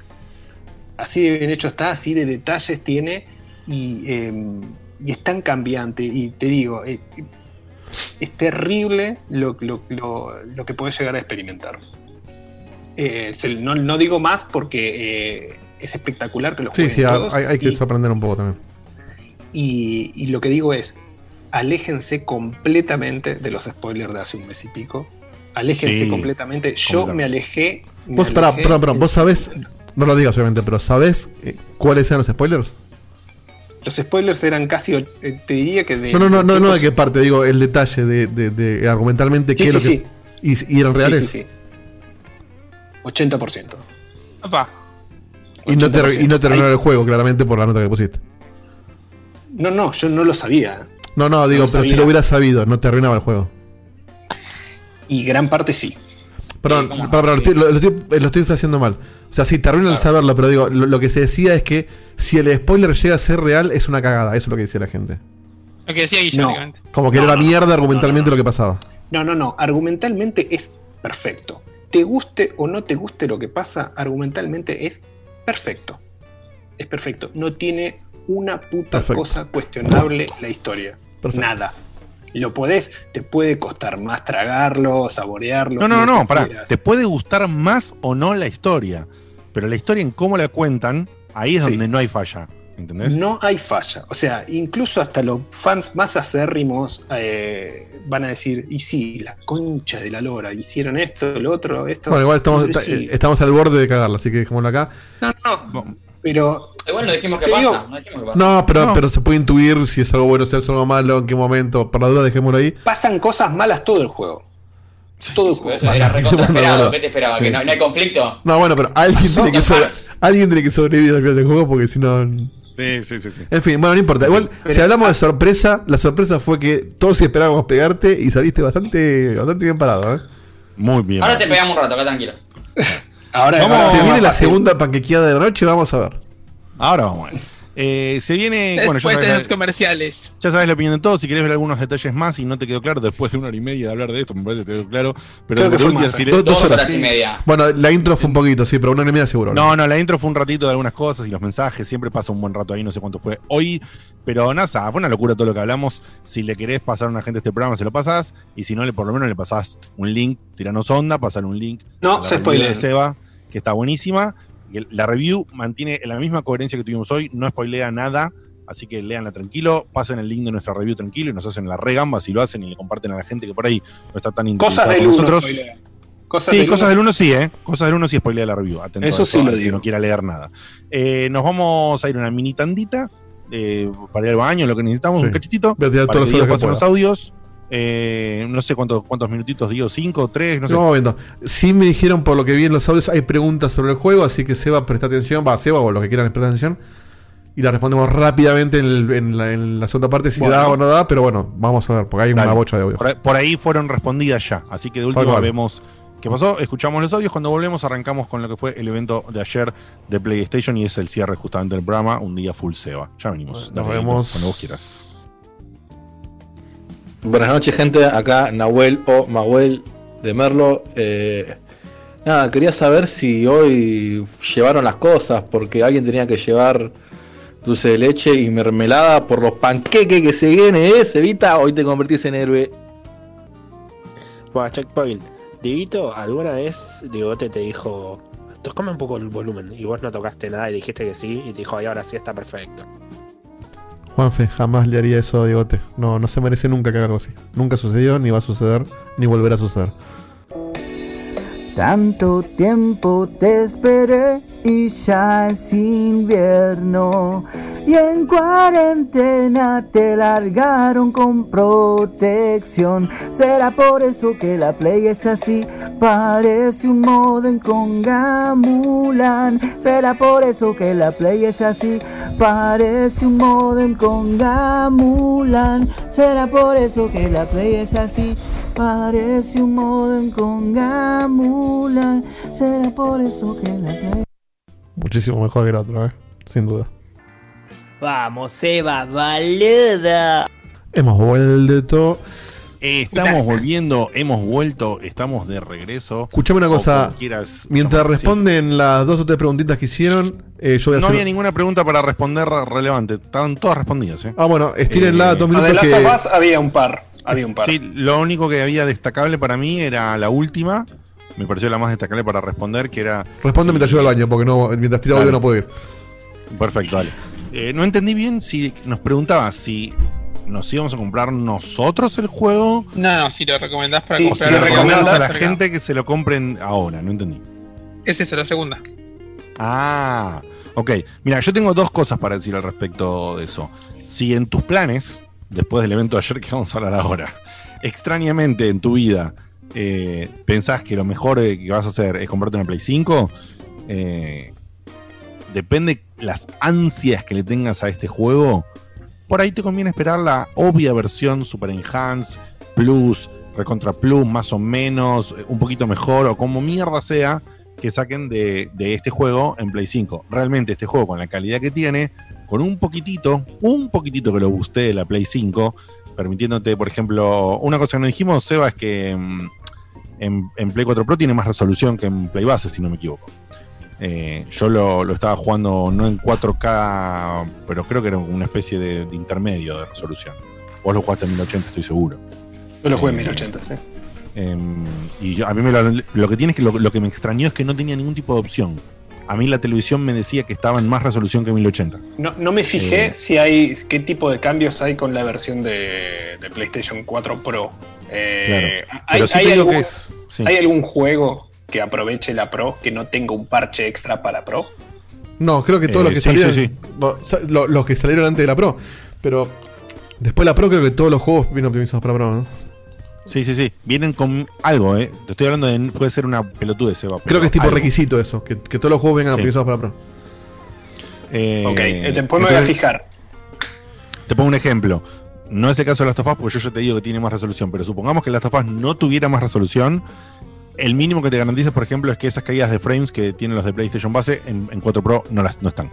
Así de bien hecho está, así de detalles tiene y, y es tan cambiante. Y te digo, eh, es terrible lo, que puedes llegar a experimentar. Eh, no, digo más porque es espectacular que lo Sí, jueguen sí, todos. hay, hay que y- sorprender un poco también. y, y lo que digo es, aléjense completamente de los spoilers de hace un mes y pico. Aléjense Sí, completamente. Yo completamente. me alejé. me Vos, pará, perdón, perdón, vos sabés, no lo digas obviamente, pero ¿sabés eh, cuáles eran los spoilers? Los spoilers eran casi, eh, te diría que de... No, no, no, no, no de 80%. qué parte, digo, el detalle de, de, de argumentalmente Sí, qué es lo sí, que. Y, y eran reales. Sí, sí, sí. 80%. Y no te, 80%. y no Hay- el juego, claramente, por la nota que pusiste. No, no, yo no lo sabía. No, no, digo, pero si lo hubieras sabido, no te arruinaba el juego. Y gran parte sí. Perdón, perdón, perdón, lo, estoy, lo- lo estoy, lo estoy haciendo mal. O sea, sí, te arruina el saberlo, pero digo, lo, lo que se decía es que si el spoiler llega a ser real, es una cagada. Eso es lo que decía la gente. Lo que decía Guillermo, No. básicamente. Como que era la mierda argumentalmente lo que pasaba. No, no, no. Argumentalmente es perfecto. Te guste o no te guste lo que pasa, argumentalmente es perfecto. Es perfecto. No tiene una puta Perfecto. cosa cuestionable la historia. Perfecto. Nada. Lo podés, te puede costar más tragarlo, saborearlo. No, no, no, pará. quieras. Te puede gustar más o no la historia, pero la historia en cómo la cuentan, ahí es Sí. donde no hay falla. ¿Entendés? No hay falla. O sea, incluso hasta los fans más acérrimos eh, van a decir, y sí, la concha de la lora, hicieron esto, lo otro, esto. Bueno, igual estamos, Pero está- sí. estamos al borde de cagarla, así que dejémoslo acá. No, no, pero... Igual no dijimos qué Te pasa. digo- No dijimos qué pasa. No, pero, No. pero se puede intuir si es algo bueno, si es algo malo, en qué momento. Por la duda, dejémoslo ahí. Pasan cosas malas todo el juego. Todo el juego. Eso era. ¿Qué te esperaba? Sí, ¿Que no, sí. no hay conflicto? No, bueno, pero alguien tiene que, Son sobre- fans. alguien tiene que sobrevivir al final del juego porque si no. Sí, sí, sí, sí. En fin, bueno, no importa. Igual, si hablamos de sorpresa, la sorpresa fue que todos esperábamos pegarte y saliste bastante, bastante bien parado, ¿eh? Muy bien. Ahora te pegamos un rato, acá tranquilo. Ahora Vamos, se es viene la segunda panquequeada de la noche, vamos a ver. Ahora vamos a ver. Eh, se viene. Bueno, ya Después de sabes, los comerciales. ya sabes la opinión de todos. Si querés ver algunos detalles más y no te quedó claro después de una hora y media de hablar de esto, me parece que te quedó claro. Pero Creo que más, Dos- dos horas. horas y media. Bueno, la intro fue un poquito, sí, pero una hora y media seguro. No, no, la intro fue un ratito de algunas cosas y los mensajes. Siempre pasa un buen rato ahí, no sé cuánto fue hoy. Pero nada, fue una locura todo lo que hablamos. Si le querés pasar a una gente este programa, se lo pasás. Y si no, le, por lo menos le pasás un link, tiranos onda, pasar un link. No, se review de. Seba, que está buenísima. La review mantiene la misma coherencia que tuvimos hoy, no spoilea nada. Así que leanla tranquilo, pasen el link de nuestra review tranquilo y nos hacen la regamba si lo hacen y le comparten a la gente que por ahí no está tan Cosas interesada del con 1. nosotros. Cosas sí, del cosas uno. del 1 sí, ¿eh? Cosas del 1 sí spoilea la review. Atento a Eso sí lo que no quiera leer nada. Eh, nos vamos a ir a una mini tandita eh, para ir al baño, lo que necesitamos, Sí. un cachitito. Voy a tirar Para todos los que los pueda. audios. Eh, no sé cuántos, cuántos minutitos digo, cinco, tres, no sé. Viendo. Sí me dijeron por lo que vi en los audios, hay preguntas sobre el juego, así que Seba presta atención, va, Seba o los que quieran prestar atención. Y las respondemos rápidamente en, el- en la, en la segunda parte si Bueno. da o no da, pero bueno, vamos a ver, porque hay Dale. una bocha de audios. Por, ahí- por ahí fueron respondidas ya. Así que de última vemos qué pasó. Escuchamos los audios. Cuando volvemos, arrancamos con lo que fue el evento de ayer de PlayStation y es el cierre justamente del programa. Un día full Seba. Ya venimos. Nos Dale, vemos. Cuando vos quieras. Buenas noches, gente. Acá Nahuel o Mahuel de Merlo. Eh, nada, quería saber si hoy llevaron las cosas, porque alguien tenía que llevar dulce de leche y mermelada por los panqueques que se viene, ¿eh? Evita, hoy te convertís en héroe. Bueno, checkpoint. Dieguito, ¿alguna vez Diegote te dijo, tocame un poco el volumen? Y vos no tocaste nada y dijiste que sí, y te dijo, ay, ahora sí está perfecto. Juanfe, jamás le haría eso a Diegote. No, no se merece nunca que haga algo así. Nunca sucedió, ni va a suceder, ni volverá a suceder. Tanto tiempo te esperé y ya es invierno. Y en cuarentena te largaron con protección. Será por eso que la play es así. Parece un modem con Gamulan. Será por eso que la play es así. Parece un modem con Gamulan. Será por eso que la play es así. Parece un modem con Gamulan. Será por eso que la. Muchísimo mejor que el otro, ¿eh? Sin duda. Vamos, Eva, boluda. Hemos vuelto. Eh, estamos volviendo, hemos vuelto, estamos de regreso. Escuchame una cosa. quieras Mientras sí. responden las dos o tres preguntitas que hicieron, eh, yo voy a No hacer. había ninguna pregunta para responder relevante. Estaban todas respondidas, ¿eh? Ah, bueno, estírenla Eh, dos minutos que. más había un par. Había un par. Sí, lo único que había destacable para mí era la última. Me pareció la más destacable para responder, que era. Responde mientras yo al baño, porque no, mientras tiro audio no puedo ir. Perfecto, dale. Eh, no entendí bien si nos preguntaba si nos íbamos a comprar nosotros el juego. No, no, si lo recomendás para o si comprar le recomendás a la gente que se lo compren ahora. No entendí. Es eso, la segunda. Ah, ok. Mira, yo tengo dos cosas para decir al respecto de eso. Si en tus planes, después del evento de ayer que vamos a hablar ahora, extrañamente en tu vida eh, pensás que lo mejor eh, que vas a hacer es comprarte una Play 5, eh, depende las ansias que le tengas a este juego, por ahí te conviene esperar la obvia versión Super Enhance, Plus, Recontra Plus, más o menos, eh, un poquito mejor, o como mierda sea, que saquen de, este juego en Play 5. Realmente este juego con la calidad que tiene, con un poquitito, un poquitito que lo guste de la Play 5, permitiéndote, por ejemplo, una cosa que no dijimos, Seba, es que mm, en, en Play 4 Pro tiene más resolución que en Play Base, si no me equivoco. Eh, yo lo, lo estaba jugando no en 4K, pero creo que era una especie de, de intermedio de resolución. Vos lo jugaste en 1080, estoy seguro. Yo lo jugué en Eh, 1080, sí. Em, y yo- a mí me lo, lo que tiene es que lo, lo que me extrañó es que no tenía ningún tipo de opción a mí la televisión me decía que estaba en más resolución que 1080. No, no me fijé Eh. si hay qué tipo de cambios hay con la versión de, de PlayStation 4 Pro. Eh, Claro. ¿hay, sí algún, que es- sí. ¿Hay algún juego que aproveche la Pro que no tenga un parche extra para Pro? No, creo que todos Eh, los que sí, salieron. sí, sí. no, sa- lo- los que salieron antes de la Pro. Pero después de la Pro, creo que todos los juegos vienen optimizados para Pro, ¿no? Sí, sí, sí. Vienen con algo, ¿eh? Te estoy hablando de. Puede ser una pelotudez, Seba. Creo que es tipo algo. requisito eso, que, que todos los juegos vengan Sí. optimizados para Pro. Eh, ok, eh, después me voy a entonces, fijar. Te pongo un ejemplo. No es el caso de Last of Us, porque yo ya te digo que tiene más resolución, pero supongamos que Last of Us no tuviera más resolución. El mínimo que te garantiza, por ejemplo, es que esas caídas de frames que tienen los de PlayStation base en, en 4 Pro no, las, no están.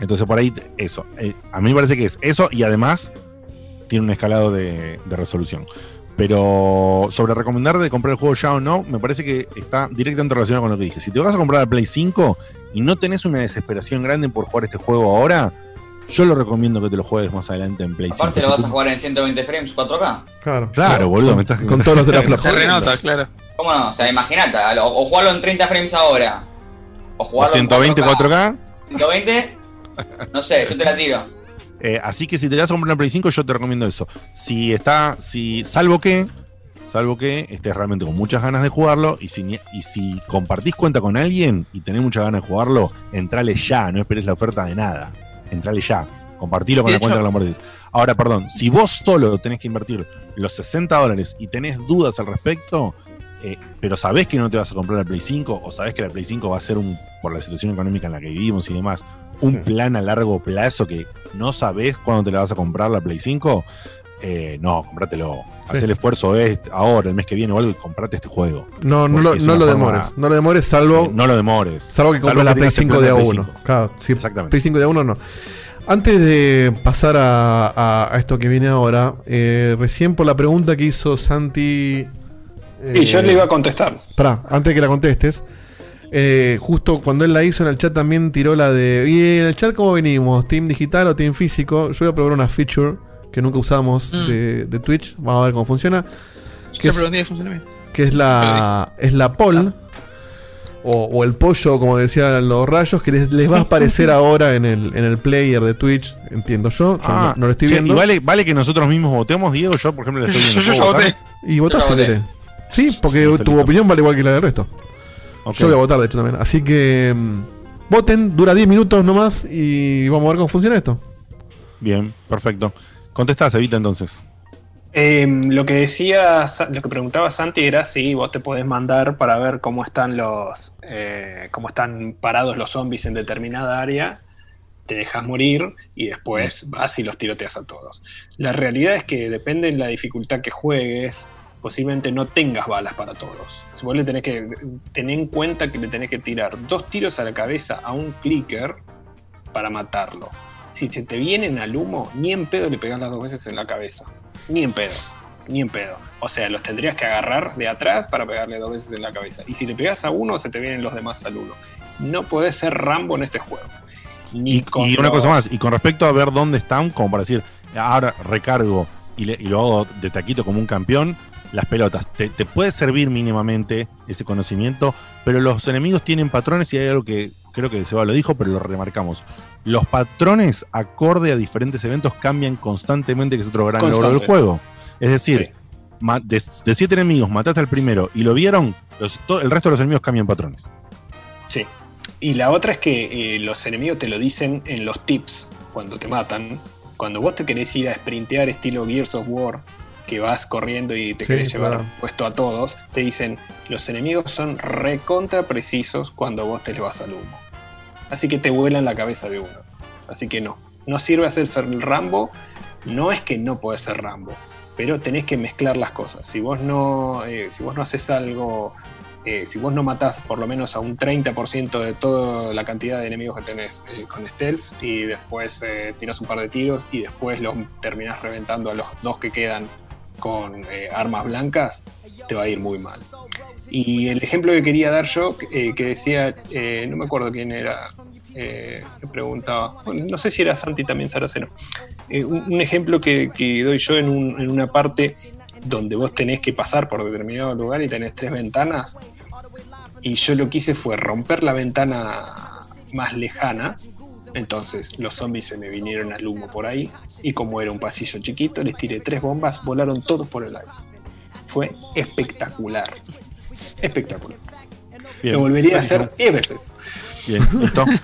Entonces, por ahí, eso. Eh, a mí me parece que es eso y además tiene un escalado de, de resolución. Pero sobre recomendar de comprar el juego ya o no, me parece que está directamente relacionado con lo que dije. Si te vas a comprar el Play 5 y no tenés una desesperación grande por jugar este juego ahora, yo lo recomiendo que te lo juegues más adelante en Play 5. Aparte lo vas a jugar en 120 frames 4K. Claro. Claro, boludo, me estás Con todos los teraflops. Se renota, claro. ¿Cómo no? O sea, imagínate, o, o jugarlo en 30 frames ahora. O O jugarlo 120 en 4K. 4K. 120, no sé, yo te la tiro. Eh, así que si te vas a comprar una Play 5, yo te recomiendo eso. Si está, si, salvo que, salvo que estés realmente con muchas ganas de jugarlo y si, y si compartís cuenta con alguien y tenés muchas ganas de jugarlo, entrale ya, no esperes la oferta de nada. Entrale ya. Compartilo con la cuenta que lo compartís. Ahora, perdón, si vos solo tenés que invertir los 60 dólares y tenés dudas al respecto, eh, pero sabés que no te vas a comprar la Play 5 o sabés que la Play 5 va a ser un, por la situación económica en la que vivimos y demás, un plan a largo plazo que no sabés cuándo te la vas a comprar la Play 5, eh, no, comprátelo. Sí. Haz el esfuerzo es ahora, el mes que viene o algo y comprate este juego. No, no, lo, no lo demores. No lo demores, salvo. Eh, no lo demores. Salvo que Salvo compres la Play tengas el 5 plan de a de Play 1. 5. Claro, sí, Exactamente. Play 5 de a 1 no. Antes de pasar a, a- a esto que viene ahora, eh, recién por la pregunta que hizo Santi. Y yo le iba a contestar. Pará, antes de que la contestes. Eh, justo cuando él la hizo en el chat también tiró la de. ¿Y en el chat cómo venimos? ¿Team digital o team físico? Yo voy a probar una feature que nunca usamos Mm. de, de Twitch. Vamos a ver cómo funciona. Yo Que es, bien. que es la. Es la poll. O, o el pollo, como decían los rayos, que les, les va a aparecer ahora en el, en el player de Twitch, entiendo yo. Yo Ah, no, no lo estoy viendo. ¿Y vale, vale que nosotros mismos votemos, Diego? Yo, por ejemplo, le estoy viendo. Yo ya ¿Puedo voté. Y votaste, Yo. Sí, porque tu opinión vale igual que la del resto. Yo voy a votar, de hecho, también. Así que mm, voten, dura 10 minutos nomás y vamos a ver cómo funciona esto. Bien, perfecto. Contestás, Evita, entonces. Eh, lo que decía, lo que preguntaba Santi era si vos te podés mandar para ver cómo están los, eh, cómo están parados los zombies en determinada área, te dejas morir y después vas y los tiroteas a todos. La realidad es que depende de la dificultad que juegues, posiblemente no tengas balas para todos. Si vos le tenés que tener en cuenta que le tenés que tirar dos tiros a la cabeza a un clicker para matarlo. Si se te vienen al humo, ni en pedo le pegás las dos veces en la cabeza. Ni en pedo. Ni en pedo. O sea, los tendrías que agarrar de atrás para pegarle dos veces en la cabeza. Y si le pegas a uno, se te vienen los demás al uno. No podés ser Rambo en este juego. Ni Y, una cosa más, y con respecto a ver dónde están, como para decir, ahora recargo y, le- y lo hago de taquito como un campeón, las pelotas. Te, te puede servir mínimamente ese conocimiento, pero los enemigos tienen patrones y hay algo que creo que Seba lo dijo, pero lo remarcamos. Los patrones, acorde a diferentes eventos, cambian constantemente, que es otro gran logro del juego. Es decir, de, de siete enemigos, mataste al primero y lo vieron, los- to- el resto de los enemigos cambian patrones. Sí. Y la otra es que eh, los enemigos te lo dicen en los tips cuando te matan. Cuando vos te querés ir a sprintear estilo Gears of War, que vas corriendo y te Sí, querés llevar claro. puesto a todos, te dicen los enemigos son recontra precisos cuando vos te le vas al humo. Así que te vuelan la cabeza de uno. Así que no. No sirve hacer ser el Rambo. No es que no puedes ser Rambo. Pero tenés que mezclar las cosas. Si vos no, eh, si vos no haces algo eh, si vos no matás por lo menos a un 30% de toda la cantidad de enemigos que tenés eh, con stealth y después tirás un par de tiros y después los terminás reventando a los dos que quedan con eh, armas blancas, te va a ir muy mal. Y el ejemplo que quería dar yo, eh, que decía, eh, no me acuerdo quién era, eh, preguntaba, bueno, no sé si era Santi también Saraceno, Eh, un, un ejemplo que, que doy yo en, un- en una parte donde vos tenés que pasar por determinado lugar y tenés tres ventanas, y yo lo que hice fue romper la ventana más lejana. Entonces los zombies se me vinieron al humo por ahí y como era un pasillo chiquito, les tiré tres bombas, volaron todos por el aire. Fue espectacular. Espectacular. Bien, lo volvería buenísimo. a hacer 10 veces. Bien, listo.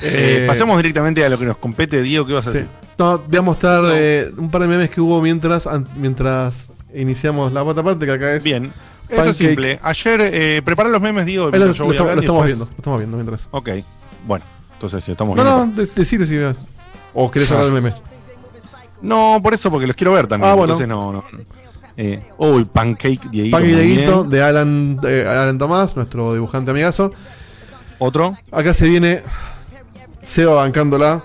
Eh, Eh, pasemos directamente a lo que nos compete. Diego, ¿qué vas a Sí. decir? No, voy a mostrar eh, un par de memes que hubo mientras, mientras iniciamos la otra parte, que acá es. Bien. Esto es simple. Ayer, eh, prepara los memes, Diego. Lo, lo estamos, lo viendo, lo estamos viendo mientras. Ok. Bueno, entonces si estamos No, viendo. no, de- decide si. O querés hablar de memes. No, por eso, porque los quiero ver también. Ah, bueno. Entonces no, no. Eh, uy, Pancake Dieguito. Pan y muy Dieguito bien. de Alan, de Alan Tomás, nuestro dibujante amigazo. Otro. Acá se viene Seba bancándola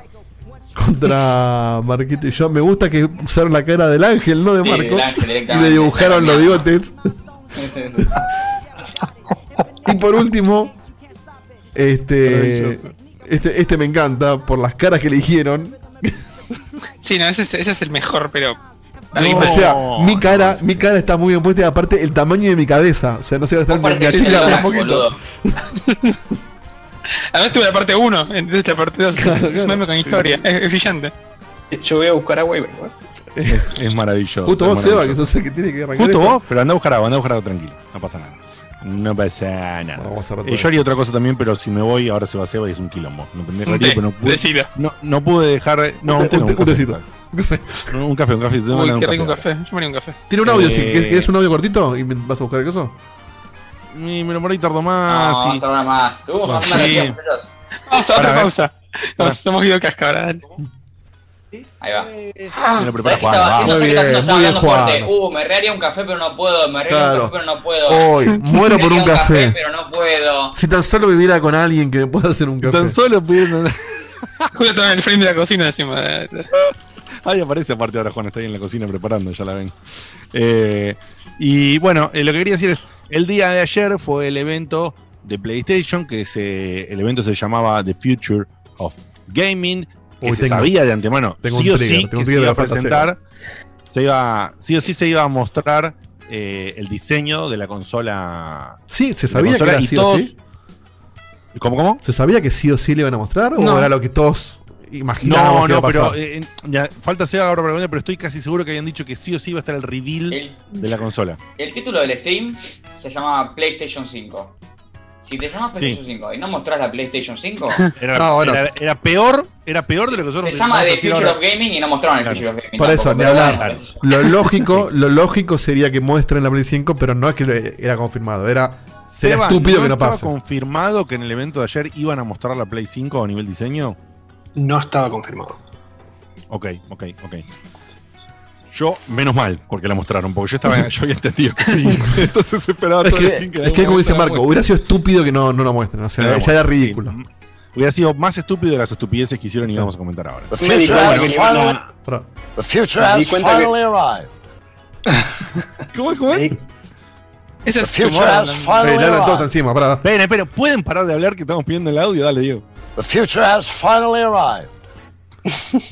contra Marquito y yo. Me gusta que usaron la cara del ángel, no de Marco. del ángel y le dibujaron los bigotes. Ese, ese. Y por último, este, Maravilloso. Este, este me encanta por las caras que le hicieron. Sí, no, ese, es- ese es el mejor, pero. No, o sea, mi cara, mi cara está muy bien puesta y aparte el tamaño de mi cabeza. O sea, no se va a estar achica el un poquito. Además tuve la parte 1, entonces la parte 2. Claro, es un claro. meme con historia, es, es brillante. Yo voy a buscar agua y vengo. Es, es maravilloso. Justo es vos, Seba, que sos el que tiene que arrancar Justo esto. vos, pero anda a buscar agua, anda a buscar agua tranquilo. No pasa nada. No pasa nada. Vamos a Eh, yo haría otra cosa también, pero si me voy, ahora se va Seba y es un quilombo. No Un té, pero no pude, no, no pude dejar. No, Un té- no, un té- un café. tecito. Un café. No, un café, un café. tengo Uy, rico un café. Yo me haría un café. Tiene un audio, Eh, ¿querés, querés un audio cortito y me vas a buscar el coso? Y me lo por ahí tardó No, más. vamos y- a tardar más. Sí. Vamos a otra pausa. Nos somos Guido Casca ahora. dale. Ahí va. Me lo prepara ¿Sabés qué estaba Juan, estaba haciendo? Estaba muy bien, hablando fuerte. Juan. Uh, me rearía un café, pero no puedo. Me rearía Claro. un café, pero no puedo. Hoy, Me muero por rearía un café. Pero no puedo. Si tan solo viviera con alguien que me pueda hacer un café. Tan solo pudiesen. Justo en el frame de la cocina encima. Ahí aparece aparte ahora Juan, está ahí en la cocina preparando, ya la ven. Eh, y bueno, eh, lo que quería decir es, el día de ayer fue el evento de PlayStation, que se, el evento se llamaba The Future of Gaming, que Uy, se tengo- sabía de antemano, tengo sí un o trigger, sí, tengo un que se iba a presentar, se iba, sí o sí se iba a mostrar eh, el diseño de la consola. Sí, se sabía que era y sí o todos- sí. ¿Cómo, cómo? ¿Se sabía que sí o sí le iban a mostrar? ¿O No. era lo que todos imaginábamos No, no, pero eh, ya, falta sea ahora para preguntar, pero estoy casi seguro que habían dicho que sí o sí iba a estar el reveal El, de la consola. el título del stream se llama PlayStation 5. Si te llamas PlayStation 5 y no mostrás la PlayStation 5, Era, No, bueno. era, era peor, era peor de lo que nosotros se llama The Future ahora. of Gaming y no mostraron el Claro. Future of Gaming. Por eso, ni hablar. bueno. Lo lógico, lo lógico sería que muestren la Play 5, pero no es que era confirmado, era, sería Seba, estúpido ¿no que no estaba pase. confirmado que en el evento de ayer iban a mostrar la Play 5 a nivel diseño? No estaba confirmado. Ok, ok, ok. Yo, menos mal, porque la mostraron, porque yo estaba, yo había entendido que sí. Entonces esperaba Es todo que, es que como dice la Marco, hubiera sido estúpido que no, no lo muestren. O sea, Pero ya bueno, era sí. ridículo. Hubiera sido más estúpido de las estupideces que hicieron y Sí. vamos a comentar ahora. The future has finally, the future has arrived. ¿Cómo, cómo es? Ese The es future Tomorrowland. has finally todos arrived. encima, pará. Esperen, esperen, ¿pueden parar de hablar que estamos pidiendo el audio? Dale, Diego. The future has finally arrived.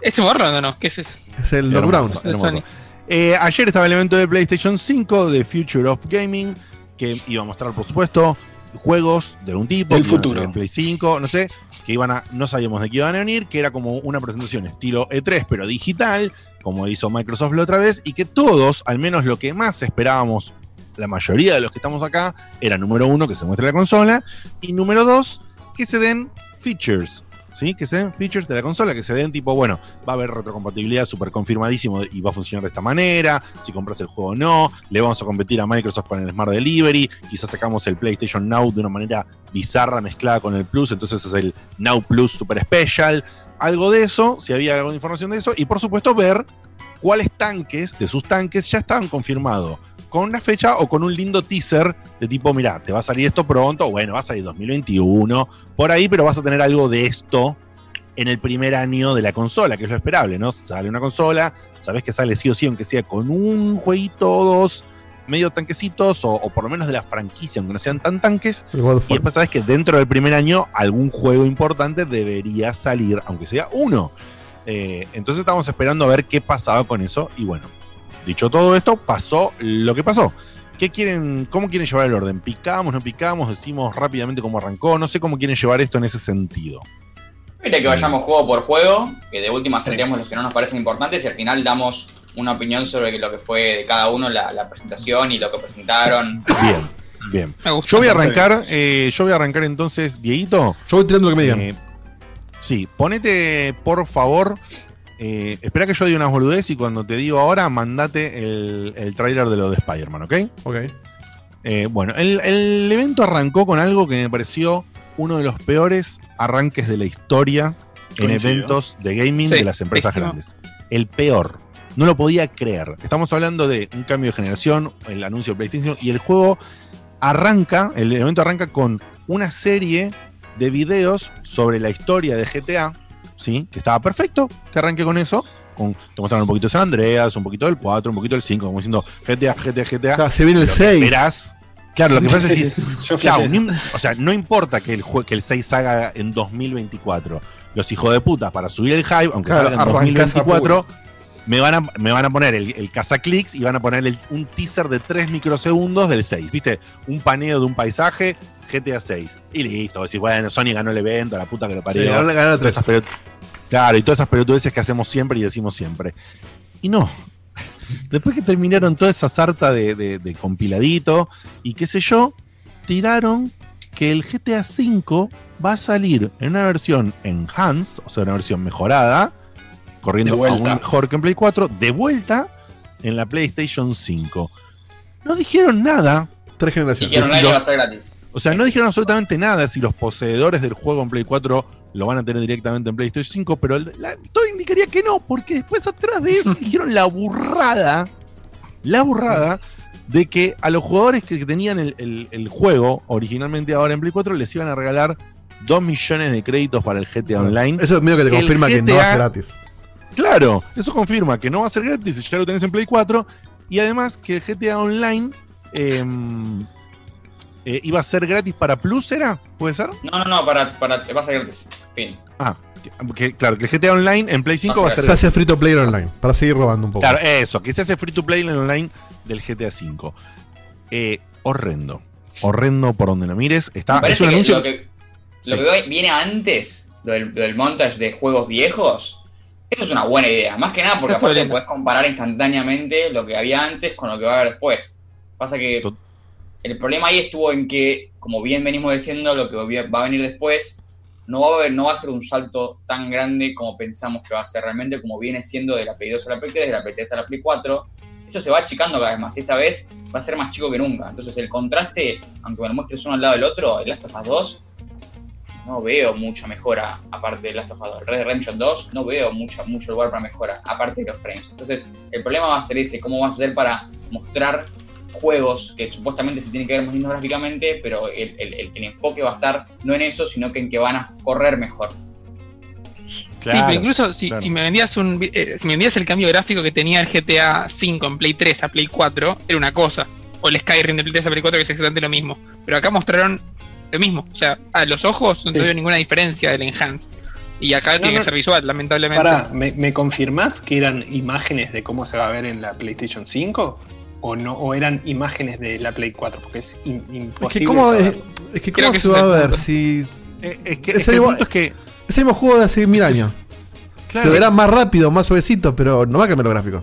¿Es Tomorrowland o no? ¿Qué es eso? Es el Doc Brown. Hermoso. Eh, ayer estaba el evento de PlayStation 5 de Future of Gaming, que iba a mostrar, por supuesto, juegos de un tipo, a futuro. en Play 5, no sé, que iban a, no sabíamos de qué iban a venir, que era como una presentación estilo E3, pero digital, como hizo Microsoft la otra vez, y que todos, al menos lo que más esperábamos, la mayoría de los que estamos acá, era número uno, que se muestre la consola, y número dos, que se den features. ¿Sí? Que se den features de la consola, que se den tipo, bueno, va a haber retrocompatibilidad súper confirmadísimo y va a funcionar de esta manera, si compras el juego o no, le vamos a competir a Microsoft con el Smart Delivery, quizás sacamos el PlayStation Now de una manera bizarra mezclada con el Plus, entonces es el Now Plus Super Special, algo de eso, si había alguna información de eso, y por supuesto ver cuáles tanques de sus tanques ya estaban confirmados con una fecha o con un lindo teaser de tipo, mira, te va a salir esto pronto, bueno, va a salir 2021, por ahí, pero vas a tener algo de esto en el primer año de la consola, que es lo esperable, ¿no? Sale una consola, sabes que sale sí o sí, aunque sea con un jueguito o dos, medio tanquecitos, o, o por lo menos de la franquicia, aunque no sean tan tanques, y después sabes que dentro del primer año algún juego importante debería salir, aunque sea uno. Eh, entonces estábamos esperando a ver qué pasaba con eso. Y bueno, dicho todo esto, pasó lo que pasó. ¿Qué quieren, ¿Cómo quieren llevar el orden? ¿Picamos, no picamos? ¿Decimos rápidamente cómo arrancó? No sé cómo quieren llevar esto en ese sentido. Mira que vayamos juego por juego, que de última salteamos los que no nos parecen importantes y al final damos una opinión sobre lo que fue de cada uno la, la presentación y lo que presentaron. Bien, bien. Yo voy a arrancar, eh, yo voy a arrancar entonces, Dieguito. Yo voy tirando lo que me digan. Eh, sí, ponete por favor. Eh, espera que yo diga unas boludez y cuando te digo ahora, mandate el, el trailer de lo de Spider-Man, ¿ok? Ok. Eh, bueno, el, el evento arrancó con algo que me pareció uno de los peores arranques de la historia en Coincido. eventos de gaming Sí, de las empresas pésimo. grandes. El peor. No lo podía creer. Estamos hablando de un cambio de generación, el anuncio de PlayStation, y el juego arranca, el evento arranca con una serie de videos sobre la historia de GTA, ¿sí? Que estaba perfecto, que arranque con eso. Con, te mostraron un poquito de San Andreas, un poquito del 4, un poquito del 5, como diciendo GTA, GTA, GTA. Claro, se viene el Lo que 6. esperás- Claro, lo que pasa es que o sea, no importa que el, que el 6 salga en 2024. Los hijos de puta, para subir el hype, aunque Claro, salga en arrancás a 2024, me van, a, me van a poner el, el cazaclicks y van a poner el- un teaser de 3 microsegundos del 6. ¿Viste? Un paneo de un paisaje, GTA 6. Y listo. Decís, bueno, Sony ganó el evento, la puta que lo parió. Sí, ganó- ganó tres. pelot- claro, y todas esas pelotudeces que hacemos siempre y decimos siempre. Y no. Después que terminaron toda esa sarta de, de- de compiladito y qué sé yo, tiraron que el GTA V va a salir en una versión enhanced, o sea, una versión mejorada, corriendo aún mejor que en Play 4, de vuelta en la PlayStation 5. No dijeron nada. Tres generaciones. que online los- va a ser gratis. O sea, no dijeron absolutamente nada si los poseedores del juego en Play 4 lo van a tener directamente en PlayStation 5, pero la- todo indicaría que no, porque después atrás de eso dijeron la burrada, la burrada de que a los jugadores que tenían el, el- el juego originalmente ahora en Play 4 les iban a regalar 2 millones de créditos para el GTA Online. Eso es medio que te confirma que no va a GTA ser gratis. Claro, eso confirma que no va a ser gratis, ya lo tenés en Play 4. Y además que el GTA Online em, eh, iba a ser gratis para Plus, ¿era? ¿Puede ser? No, no, no, para, para, va a ser gratis. Fin. Ah, que, que- claro, que el GTA Online en Play 5 va a ser Se hace free to play online. Para seguir robando un poco. Claro, eso, que se hace free to play online del GTA 5. Eh, horrendo. Horrendo por donde lo mires. Está, Me es parece un que anuncio. lo que, lo que viene antes, lo del, lo del montage de juegos viejos, eso es una buena idea. Más que nada porque aparte bien. puedes comparar instantáneamente lo que había antes con lo que va a haber después. Pasa que el problema ahí estuvo en que, como bien venimos diciendo, lo que va a venir después no va a, haber- no va a ser un salto tan grande como pensamos que va a ser realmente, como viene siendo de la Play 2 a la Play 3, de la Play 3 a la Play 4. Eso se va achicando cada vez más. y Esta vez va a ser más chico que nunca. Entonces, el contraste, aunque me lo muestres uno al lado del otro, el Last of Us 2, no veo mucha mejora aparte del Last of Us 2. El Red Dead Redemption 2, no veo mucha, mucho lugar para mejora aparte de los frames. Entonces, el problema va a ser ese: cómo vas a hacer para mostrar juegos que supuestamente se tienen que ver más lindos gráficamente, pero el, el- el- el enfoque va a estar no en eso, sino que en que van a correr mejor. sí, pero incluso si, si me vendías un eh, si me vendías el cambio gráfico que tenía el GTA 5 en Play 3 a Play 4, era una cosa. O el Skyrim de Play 3 a Play 4 que es exactamente lo mismo. Pero acá mostraron lo mismo. O sea, a los ojos no Sí. veo ninguna diferencia del Enhanced. Y acá tiene no. que ser visual, lamentablemente. Pará, ¿me, me confirmás que eran imágenes de cómo se va a ver en la PlayStation 5? ¿O no? ¿O eran imágenes de la Play 4? Porque es in- Es imposible. que cómo, es, es que cómo que se va a ver si. Eh, es que, Es es que el el mismo- punto es que. Es el mismo juego de hace mil años. Claro. Se verá más rápido, más suavecito, pero no va a cambiar los gráficos.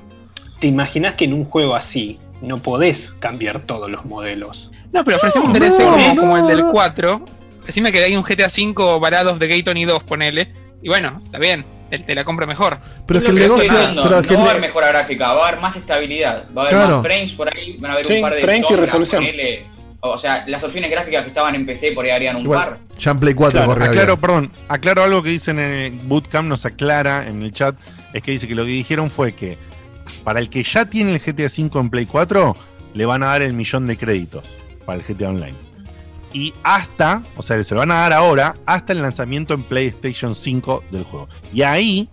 ¿Te imaginas que en un juego así no podés cambiar todos los modelos? No, pero ofrecemos un No, DLC como, no, como el del no. 4. Decime que hay un GTA 5 varados de Gay Tony 2, ponele. Y bueno, está bien, te, te la compro mejor. Pero Es que lo el estoy negocio. no va a haber mejora gráfica, va a haber más estabilidad, va a haber Claro. más frames por ahí, van a haber Sí, un par de frames y resolución. ponele. o sea, las opciones gráficas que estaban en PC por ahí harían un igual, par. ya en Play 4 Claro, aclaro, bien. perdón, aclaro algo que dicen en el Bootcamp, nos aclara en el chat, es que dice que lo que dijeron fue que para el que ya tiene el GTA V en Play 4, le van a dar el millón de créditos para el GTA Online. Y hasta, o sea, se lo van a dar ahora, hasta el lanzamiento en PlayStation 5 del juego. Y ahí,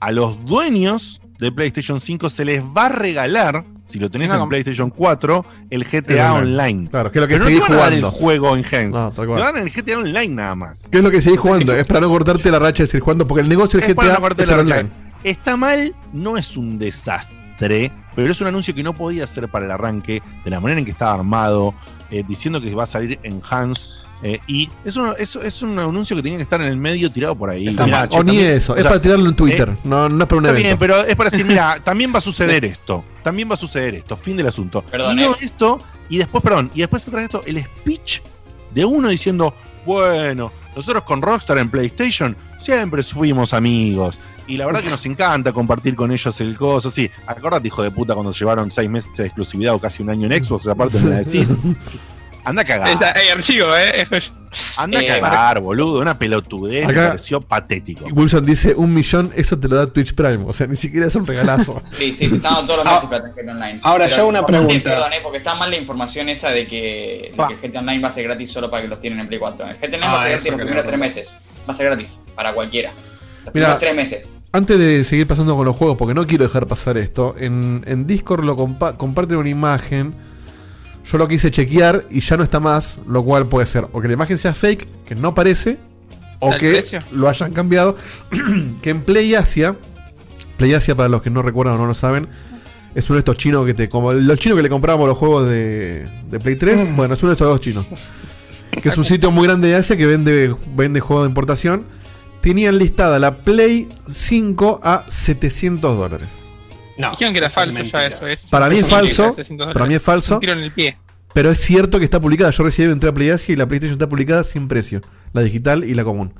a los dueños de PlayStation 5 se les va a regalar, si lo tenés No, en PlayStation 4, el GTA online. Online. Claro, que es lo que Pero no te seguís van a dar el juego en Gens. No, te van el GTA Online nada más. ¿Qué es lo que seguís jugando? Es para no cortarte la racha de seguir jugando, porque el negocio del Es para GTA no es online. Está mal, no es un desastre. Desastre, pero es un anuncio que no podía ser para el arranque, de la manera en que estaba armado, eh, diciendo que va a salir en Hans. eh, y es un, es, es un anuncio que tenía que estar en el medio tirado por ahí. Está Mirá, mal. che, O ni eso, o es sea, para tirarlo en Twitter, eh, no, no es para un Está evento. bien, pero es para decir, mira, también va a suceder esto. También va a suceder esto. Fin del asunto. Perdón, y no eh. esto, y después, perdón, y después trae esto, el speech de uno diciendo, bueno, nosotros con Rockstar en PlayStation siempre fuimos amigos. Y la verdad que nos encanta compartir con ellos el coso. Sí, acordate, hijo de puta, cuando llevaron seis meses de exclusividad o casi un año en Xbox, aparte me la decís. Anda a cagar. Esa- eh, archivo, ¿eh? Anda a Eh, cagar, boludo. Una pelotudez me pareció patético. Wilson dice un millón, eso te lo da Twitch Prime. O sea, ni siquiera es un regalazo. Sí, sí, estaban todos los Ah, meses para el GTA Online. ahora Pero yo una pregunta. Perdón, eh, porque está mal la información esa de que, de que el GTA Online va a ser gratis solo para que los tienen en Play 4. El GTA Online Ah, va a ser eso gratis los primeros tres meses. Va a ser gratis para cualquiera. Los Mira, primeros tres meses. Antes de seguir pasando con los juegos, porque no quiero dejar pasar esto, en, en Discord lo compa- comparten una imagen. Yo lo quise chequear y ya no está más, lo cual puede ser o que la imagen sea fake, que no parece, o ¿El que precio? lo hayan cambiado. que en Play Asia, Play Asia para los que no recuerdan o no lo saben, es uno de estos chinos que te. como los chinos que le comprábamos los juegos de, de Play 3, bueno, es uno de estos dos chinos. Que es un sitio muy grande de Asia que vende, vende juegos de importación. Tenían listada la Play 5 a 700 dólares. No. Dijeron que era falso ya eso. Es Para mí es falso, 600 para mí es falso. Un tiro en el pie. Pero es cierto que está publicada. Yo recién entré a Play Asia y la PlayStation está publicada sin precio. La digital y la común.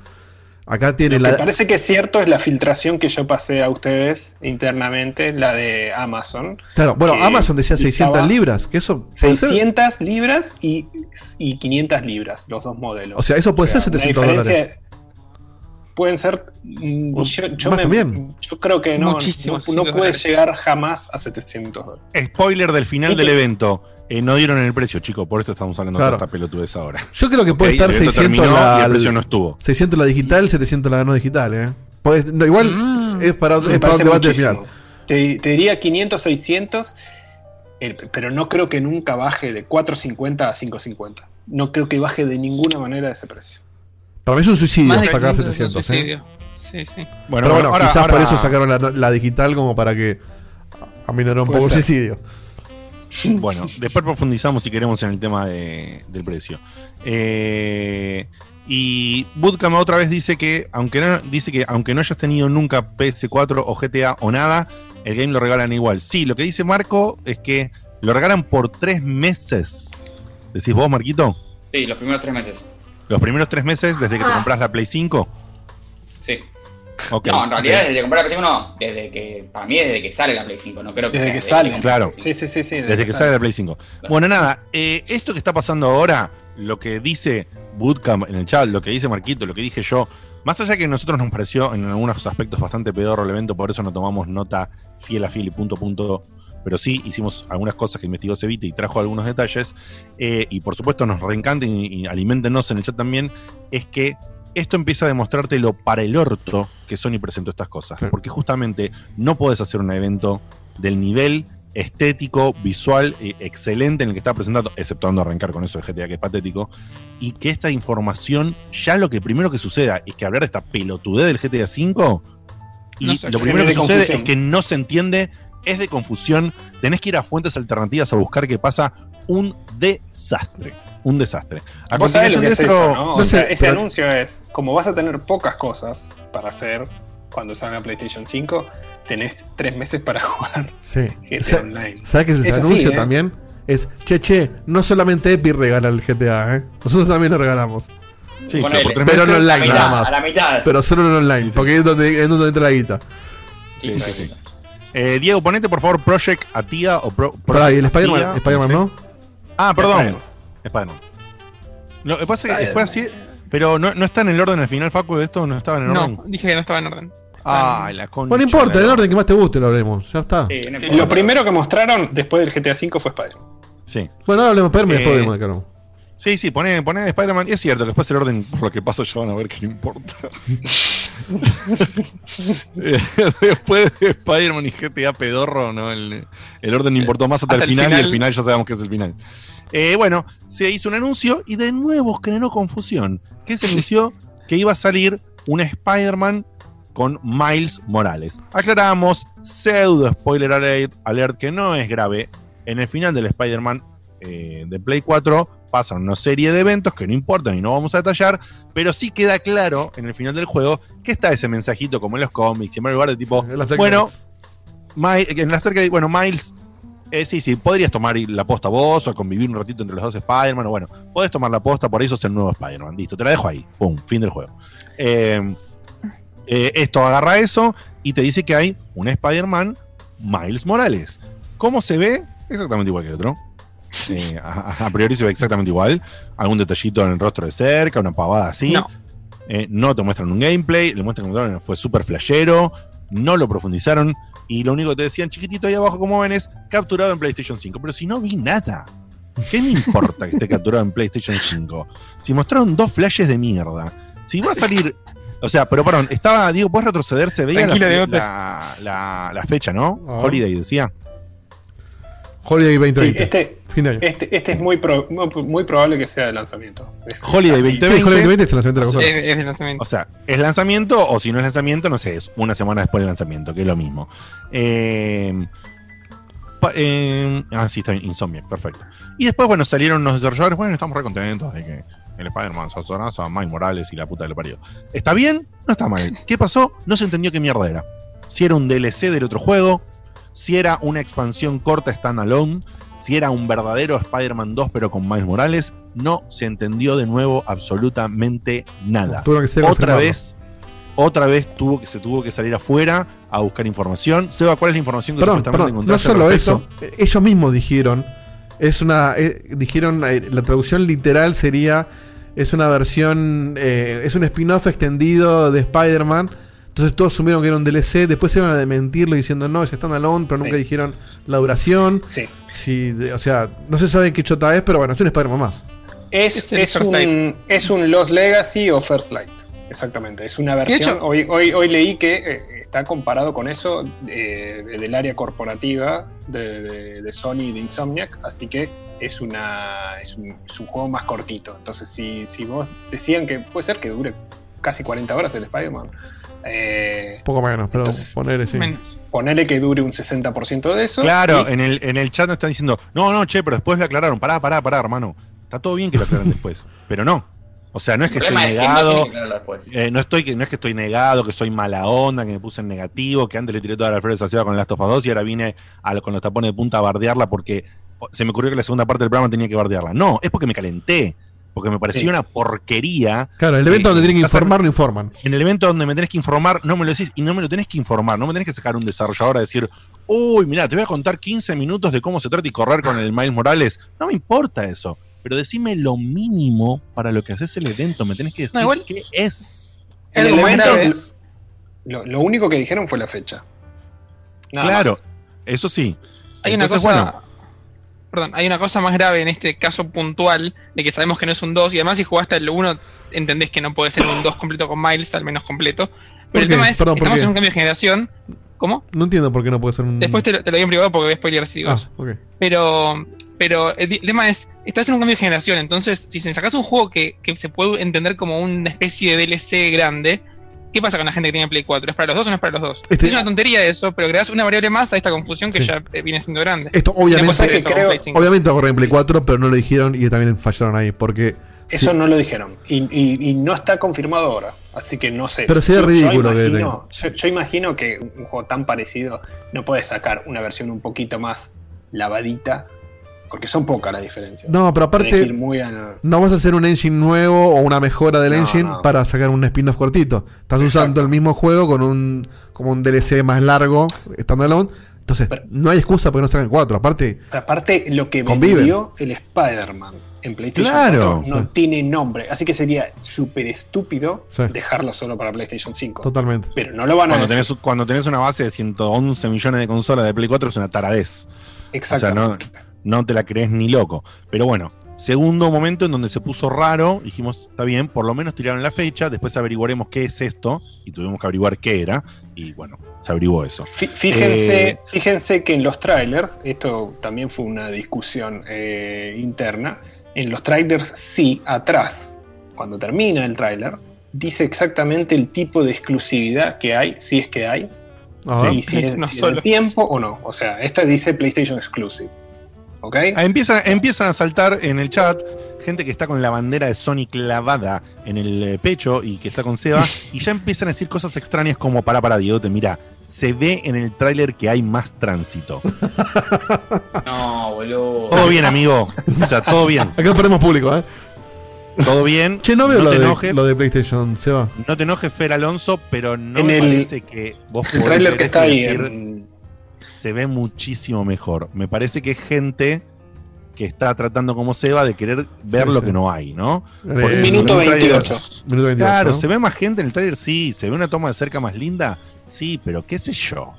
Acá tiene Lo la. parece que es cierto es la filtración que yo pasé a ustedes internamente, la de Amazon. Claro, bueno, Amazon decía 600 estaba libras. Que eso puede ser. 600 libras y, y 500 libras, los dos modelos. O sea, eso puede ser la 700 diferencia- dólares. Pueden ser. mm, O Yo, yo más me- yo creo que no, Muchísimo, no, 600 no puede dólares. llegar jamás a 700 dólares. Spoiler del final ¿Y del evento. Eh, no dieron el precio, chicos, por esto estamos hablando Claro. de esta pelotudez ahora. Yo creo que puede estar el evento 600 terminó la, y el precio no estuvo. 600 la digital, 700 la no digital, ¿eh? Puede- no, igual Mm. es para, es para un debate muchísimo. final. Te, te diría 500, 600, eh, pero no creo que nunca baje de 450 a 550. No creo que baje de ninguna manera ese precio. Para mí es un suicidio Más sacar 500 es un 700. ¿eh? suicidio. Sí, sí. Bueno, Pero bueno, ahora- quizás por eso sacaron la, la digital como para que aminorar un poco el suicidio. Bueno, después profundizamos si queremos en el tema de- del precio. Eh, y Bootcamp otra vez dice que aunque no, dice que aunque no hayas tenido nunca PS4 o GTA o nada, el game lo regalan igual. Sí, lo que dice Marco es que lo regalan por tres meses. ¿Decís vos, Marquito? Sí, los primeros tres meses. Los primeros tres meses desde que te compras la Play 5. Sí. No, en realidad desde que compré la Play 5 no. Desde que, para mí desde que sale la Play 5. No creo que Desde sea que desde sale. Claro. la Play 5. Sí, sí, sí. sí Desde que sale la Play 5. Bueno, nada, eh, esto que está pasando ahora, lo que dice Bootcamp en el chat, lo que dice Marquito, lo que dije yo, más allá que a nosotros nos pareció en algunos aspectos bastante pedorro el evento, por eso no tomamos nota fiel a fiel y punto punto, pero sí hicimos algunas cosas que investigó Cevita y trajo algunos detalles, eh, y por supuesto nos reencanten y, y alimentenos en el chat también, es que esto empieza a demostrarte lo para el orto que Sony presentó estas cosas, Sí. porque justamente no podés hacer un evento del nivel estético, visual, eh, excelente en el que está presentando, exceptuando arrancar con eso de GTA que es patético, y que esta información, ya lo que primero que suceda es que hablar de esta pelotudez del GTA V, y No lo primero que sucede confusión. es que no se entiende, es de confusión, tenés que ir a fuentes alternativas a buscar qué pasa, un desastre, un desastre. A Vos sabés lo continuación que de es esto- eso, ¿no? yo O sea, sé, ese pero- anuncio es, como vas a tener pocas cosas para hacer cuando salga PlayStation 5, tenés tres meses para jugar Sí. GTA Sa- Online. ¿Sabes qué es ese Es así, anuncio ¿eh? también? Es, che, che, no solamente Epic regala el GTA, ¿eh? Nosotros también lo regalamos. Sí, pero por tres Pero no online, a la mitad, nada más. A la mitad. Pero solo en online, Sí, sí. porque es donde, es donde entra la guita. Sí, sí, sí. Eh, Diego, ponete por favor Project Atia o Pro, Pará, y el Spider-Man, sé. ¿no? Ah, perdón. Spider-Man. Lo que pasa es que fue así, pero no, no está en el orden al final, Facu, de esto no estaba en el orden. No, dije que no estaba en orden. Ah, la concha. Bueno, no importa, el orden que más te guste lo haremos. Ya está. Sí, no. Lo primero que mostraron después del GTA 5 fue Spider-Man. Sí. Bueno, ahora hablemos de Spider-Man y después Eh. Sí, sí, pone, pone Spider-Man. Y es cierto, después el orden por lo que pasa yo van a ver que no importa. Eh, después de Spider-Man y GTA pedorro, ¿no? El, el orden importó más hasta, Hasta el final, y el final. ya sabemos que es el final. Eh, bueno, se hizo un anuncio y de nuevo generó confusión. Que se anunció que iba a salir un Spider-Man con Miles Morales. Aclaramos, pseudo spoiler alert, alert que no es grave. En el final del Spider-Man eh, de Play 4 pasan una serie de eventos que no importan y no vamos a detallar, pero sí queda claro en el final del juego que está ese mensajito como en los cómics y en varios lugares de tipo, bueno, en las cerca bueno, Miles, eh, sí, sí, podrías tomar la posta vos o convivir un ratito entre los dos Spider-Man, o bueno, podés tomar la posta, por eso es el nuevo Spider-Man, listo, te la dejo ahí, pum, fin del juego. Eh, eh, esto agarra eso y te dice que hay un Spider-Man Miles Morales. ¿Cómo se ve? Exactamente igual que el otro. Eh, a, a priori se ve exactamente igual. Algún detallito en el rostro de cerca, una pavada así. No. Eh, no te muestran un gameplay, le muestran que fue súper flashero, no lo profundizaron y lo único que te decían chiquitito ahí abajo como ven es capturado en PlayStation 5. Pero si no vi nada, ¿qué me importa que esté capturado en PlayStation 5? Si mostraron dos flashes de mierda, si va a salir... O sea, pero perdón, estaba, digo, puedes retroceder, se veía la, Tranquilo, fe- Diegote. la, la- la fecha, ¿no? Ah. Holiday decía. Holiday Sí, 2020. este, Fin de año. este, este es muy, pro- muy, muy probable que sea de lanzamiento. Es Holiday así. 2020. Sí, Holiday 2020 es el lanzamiento de la consola. Es, es el lanzamiento. O sea, es lanzamiento o si no es lanzamiento, no sé, es una semana después del lanzamiento, que es lo mismo. Eh, eh, ah, sí, está bien, Insomniac, perfecto. Y después, bueno, salieron los desarrolladores, bueno, estamos re contentos de que el Spider-Man Sazonazo a Mike Morales y la puta que le parió. ¿Está bien? No está mal. ¿Qué pasó? No se entendió qué mierda era. Si era un DLC del otro juego, si era una expansión corta standalone, si era un verdadero Spider-Man 2 pero con Miles Morales, no se entendió de nuevo absolutamente nada. Que Otra vez, otra vez tuvo que, se tuvo que salir afuera a buscar información. Seba, ¿cuál es la información que Perdón, supuestamente perdón, no solo eso, ellos mismos dijeron, es una, eh, dijeron, eh, la traducción literal sería, es una versión, eh, es un spin-off extendido de Spider-Man, entonces todos asumieron que era un DLC, después se iban a desmentirlo diciendo, no, es standalone, pero nunca Sí. dijeron la duración, Sí. si, de- o sea, no se sabe qué chota es, pero bueno, es un Spider-Man más. Es, Es el es, un, es un Lost Legacy o First Light. Exactamente. Es una De versión. hecho- hoy, hoy, hoy leí que eh, está comparado con eso eh, de- del área corporativa de, de- de Sony y de Insomniac. Así que es, una, es, un, es un juego más cortito. Entonces, si, si vos decían que puede ser que dure casi 40 horas el Spider-Man, eh, Poco menos, pero Entonces, ponerle sí. Menos. ponele que dure un 60% de eso. Claro, y- en el, en el chat nos están diciendo, no, no, che, pero después le aclararon, pará, pará, pará, hermano. Está todo bien que lo aclaren después, pero no. O sea, no es que estoy que no negado, tiene que después. eh, no, estoy, que- no es que estoy negado, que soy mala onda, que me puse en negativo, que antes le tiré toda la flores a con el Last of Us 2 y ahora vine a lo- con los tapones de punta a bardearla porque se me ocurrió que la segunda parte del programa tenía que bardearla. No, es porque me calenté, porque me pareció Sí. una porquería. Claro, el evento donde tienen que informar, no informan. En el evento donde me tenés que informar, no me lo decís y no me lo tenés que informar, no me tenés que sacar un desarrollador a decir, uy, mira, te voy a contar 15 minutos de cómo se trata y correr con el Miles Morales. No me importa eso, pero decime lo mínimo para lo que haces el evento, me tenés que decir No, igual- qué es. En El el momento evento, es- lo, lo único que dijeron fue la fecha. Nada claro, más. eso sí. Hay una cosa. bueno, Perdón, hay una cosa más grave en este caso puntual de que sabemos que no es un 2 y además si jugaste el 1 entendés que no puede ser un 2 completo con Miles, al menos completo. Pero el tema es, Perdón, ¿por estamos en un cambio de generación. ¿Cómo? No entiendo por qué no puede ser un... Después te, lo- te lo digo en privado porque voy a spoiler si digo Ah, eso. ok. Pero, pero el, di- el tema es, estás en un cambio de generación, entonces si sacas un juego que, que se puede entender como una especie de DLC grande, ¿qué pasa con la gente que tiene Play 4? ¿Es para los dos o no es para los dos? Este- es una tontería eso, pero agregas una variable más a esta confusión que Sí. ya eh, viene siendo grande. Esto obviamente, creo- 5. obviamente correr en Play 4, pero no lo dijeron y también fallaron ahí, porque... Eso sí, no lo dijeron. Y, y- y no está confirmado ahora. Así que no sé. Pero sería Yo- ridículo que- yo, yo imagino que un juego tan parecido no puede sacar una versión un poquito más lavadita. Porque son pocas las diferencias. No, pero aparte... muy a- No vas a hacer un engine nuevo o una mejora del No, engine no. para sacar un spin-off cortito. Estás Exacto. usando el mismo juego con un como un DLC más largo, standalone. Entonces, Pero- no hay excusa para que no saquen 4. Aparte, Pero aparte, lo que Conviven. vendió el Spider-Man en PlayStation Claro. 4 no Sí. tiene nombre. Así que sería súper estúpido Sí. dejarlo solo para PlayStation 5. totalmente. Pero no lo van a cuando decir. tenés, cuando tenés una base de 111 millones de consolas de Play 4 es una taradez. O sea, no, Exactamente. No te la crees ni loco. Pero bueno, segundo momento en donde se puso raro, dijimos, está bien, por lo menos tiraron la fecha, después averiguaremos qué es esto, y tuvimos que averiguar qué era, y bueno, se averiguó eso. Fí- Fíjense, Eh, fíjense que en los trailers, esto también fue una discusión eh, interna, en los trailers sí, atrás, cuando termina el trailer, dice exactamente el tipo de exclusividad que hay, si es que hay, Ajá. y si es, No si es de tiempo o no. O sea, esta dice PlayStation Exclusive. ¿Ok? Ah, Empiezan, empiezan a saltar en el chat gente que está con la bandera de Sony clavada en el eh, pecho y que está con Seba y ya empiezan a decir cosas extrañas como para para Diegote, mira, se ve en el tráiler que hay más tránsito. No, boludo. Todo bien, amigo. O sea, todo bien. Acá perdemos público, ¿eh? Todo bien. Che, no veo lo, te de, enojes. lo de PlayStation, Seba. No te enojes, Fer Alonso, pero no En me el- parece que vos el tráiler que está ahí decir, en- se ve muchísimo mejor. Me parece que es gente que está tratando como Seba de querer ver Sí, lo sí. que no hay, ¿no? Eh, Porque Minuto en un tráiler- 28. Minuto 28, Claro, ¿no? se ve más gente en el trailer, sí. Se ve una toma de cerca más linda, sí, pero qué sé yo.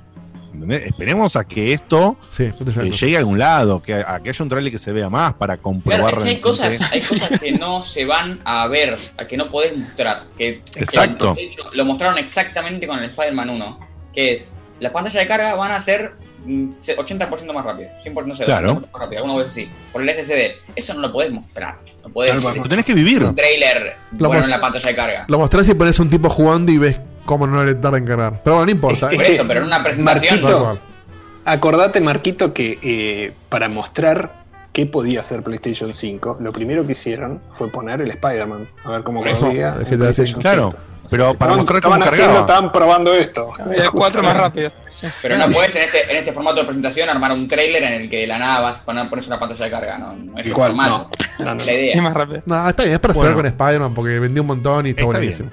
¿Entendés? Esperemos a que esto Sí, eh, llegue a algún lado, que, a que haya un trailer que se vea más para comprobar Claro, es que hay cosas, hay cosas que no se van a ver, a que no podés mostrar. Que, que, Exacto. de hecho, lo mostraron exactamente con el Spider-Man 1, que es, las pantallas de carga van a ser 80% más rápidas, 100%, no sé, Claro. 200% más rápidas, alguna vez así, por el SSD. Eso no lo podés mostrar. No podés cual, lo tenés que vivir. un trailer Lo bueno en la pantalla de carga. Lo mostrás y pones un tipo jugando y ves cómo no le tarda en cargar. Pero bueno, no importa. Por eso, pero en una presentación. Cual. Acordate, Marquito, que eh, para mostrar qué podía hacer PlayStation 5, lo primero que hicieron fue poner el Spider-Man. A ver cómo corría. Claro, 5. pero para mostrar cómo estaban haciendo, cargaba. estaban probando esto. Había cuatro más rápido. Pero no podés en este, en este formato de presentación armar un trailer en el que de la nada vas a poner, pones una pantalla de carga. No, no es el Igual, formato. no. No, no. La idea. Es más rápido. No, está bien, es para Bueno. cerrar con Spider-Man porque vendió un montón y está, Está buenísimo.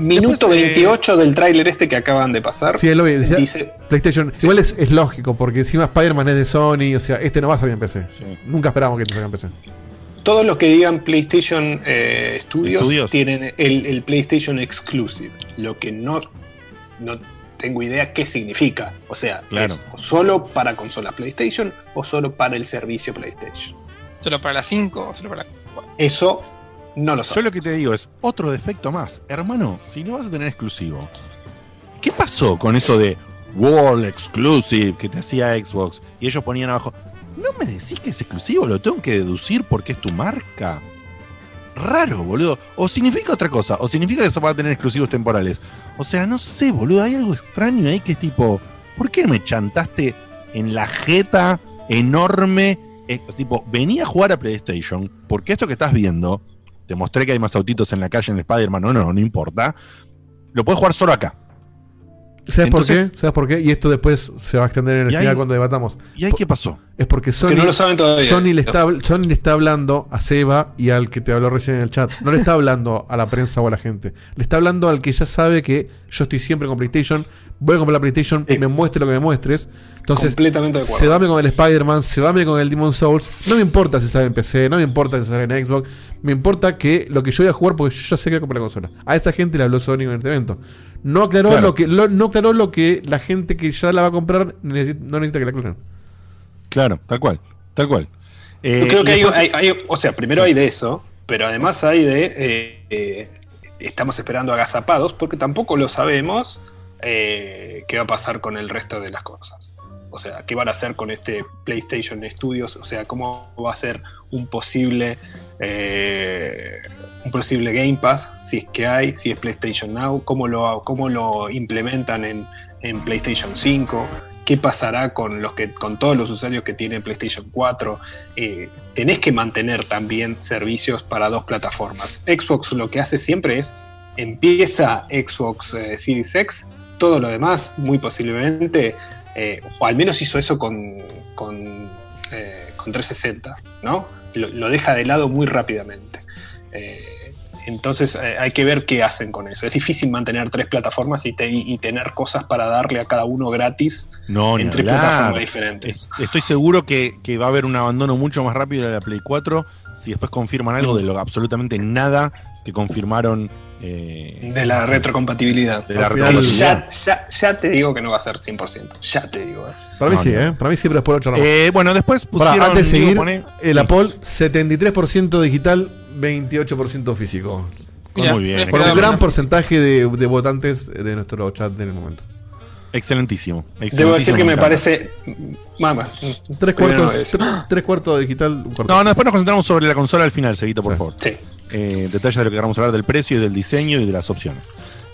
Minuto Después, eh, 28 del tráiler este que acaban de pasar. Sí, lo vi. Dice, PlayStation. Igual es, es lógico porque encima Spider-Man es de Sony. O sea, este no va a salir en PC. Sí. Nunca esperamos que este salga en PC. todos los que digan PlayStation eh, Studios, Studios. tienen el, el PlayStation Exclusive. Lo que no, no tengo idea qué significa. O sea, Claro. ¿es solo para consolas PlayStation o solo para el servicio PlayStation? Solo para las 5 o solo para la Eso no lo Yo sé. lo que te digo es otro defecto más. Hermano, si no vas a tener exclusivo, ¿qué pasó con eso de World Exclusive que te hacía Xbox? Y ellos ponían abajo, no me decís que es exclusivo, lo tengo que deducir porque es tu marca. Raro, boludo. O significa otra cosa, o significa que se va a tener exclusivos temporales. O sea, no sé, boludo, hay algo extraño ahí que es tipo, ¿por qué me chantaste en la jeta enorme? Eh, tipo, venía a jugar a PlayStation, porque esto que estás viendo, te mostré que hay más autitos en la calle en el Spider-Man, no, no, no importa. Lo puedes jugar solo acá. ¿Sabes por qué? ¿Sabes por qué? Y esto después se va a extender en el ¿Y ahí- final cuando debatamos. ¿Y ahí qué pasó? Es porque Sony, no lo saben todavía. Sony, le está, Sony le está hablando a Seba y al que te habló recién en el chat. No le está hablando a la prensa o a la gente. Le está hablando al que ya sabe que yo estoy siempre con PlayStation. Voy a comprar la PlayStation, me muestre lo que me muestres. Entonces, Completamente de acuerdo. se vame con el Spider-Man, se vame con el Demon Souls. No me importa si sale en PC, no me importa si sale en Xbox. Me importa que lo que yo voy a jugar porque yo ya sé que voy a comprar la consola. A esa gente le habló Sony en este evento. No aclaró, Claro. lo que, lo- no aclaró lo que la gente que ya la va a comprar no necesita que la aclaren. Claro, tal cual, tal cual. Eh, Yo creo que hay, después- hay- hay- o sea, primero hay de eso, pero además hay de, eh, eh, estamos esperando agazapados, porque tampoco lo sabemos eh, qué va a pasar con el resto de las cosas. O sea, qué van a hacer con este PlayStation Studios, o sea, cómo va a ser un posible eh, un posible Game Pass, si es que hay, si es PlayStation Now, cómo lo, cómo lo implementan en, en PlayStation 5, qué pasará con los que con todos los usuarios que tienen PlayStation 4. Eh, tenés que mantener también servicios para dos plataformas. Xbox lo que hace siempre es empieza Xbox Series X, todo lo demás muy posiblemente, eh, o al menos hizo eso con, con, eh, con 360, ¿no? Lo, lo deja de lado muy rápidamente. Eh, entonces hay que ver qué hacen con eso. Es difícil mantener tres plataformas y, te- y tener cosas para darle a cada uno gratis No, en tres hablar. plataformas diferentes. Es- Estoy seguro que, que va a haber un abandono mucho más rápido de la Play 4 si después confirman algo de lo absolutamente nada que confirmaron eh, De la retrocompatibilidad. de la Al final- retrocompatibilidad. Ya, ya, ya te digo que no va a ser 100%. Ya te digo. eh. Para mí No, sí, no. ¿eh? Para mí sí, pero después lo charlamos. Eh, bueno, después pusieron. antes de seguir, pone- el sí. Apple 73% digital, 28% físico. Muy bien, Por un gran porcentaje de, de votantes de nuestro chat en el momento. Excelentísimo. Debo decir excelentísimo, que me parece. Mamá. Tres cuartos, tres, tres cuartos digital, un cuarto. No, no, después nos concentramos sobre la consola al final, Seguito, por favor. Sí. Eh, detalles de lo que queramos hablar del precio y del diseño y de las opciones.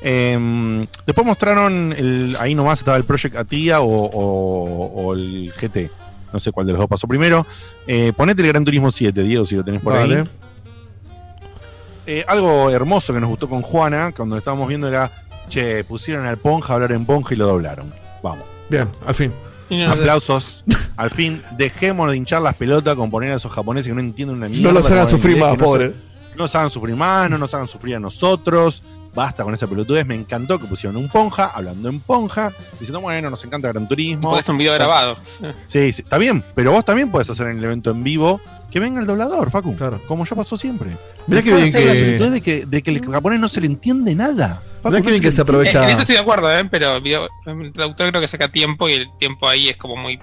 Eh, después mostraron, el- ahí nomás estaba el Project Atia o, o- o el GT. No sé cuál de los dos pasó primero. Eh, ponete el Gran Turismo 7, Diego, si lo tenés por Vale. ahí. Eh, algo hermoso que nos gustó con Juana, cuando lo estábamos viendo era, che, pusieron al Ponja a hablar en Ponja y lo doblaron. Vamos. Bien, al fin. Aplausos. Al fin, dejemos de hinchar las pelotas con poner a esos japoneses que no entienden una mierda. No los hagan sufrir más, no pobre. se- No nos hagan sufrir más, no nos hagan sufrir a nosotros. Basta con esa pelotudez. Me encantó que pusieron un Ponja, hablando en Ponja, diciendo, bueno, nos encanta Gran Turismo. Porque es un video grabado. Sí, sí, está bien, pero vos también podés hacer en el evento en vivo que venga el doblador, Facu. Claro. Como ya pasó siempre. Mirá que bien la que- pelotudez de que, de que el japonés no se le entiende nada. Facu, Mirá que no bien que se aprovecha- Eh, en eso estoy de acuerdo, ¿eh? pero el, el traductor creo que saca tiempo y el tiempo ahí es como muy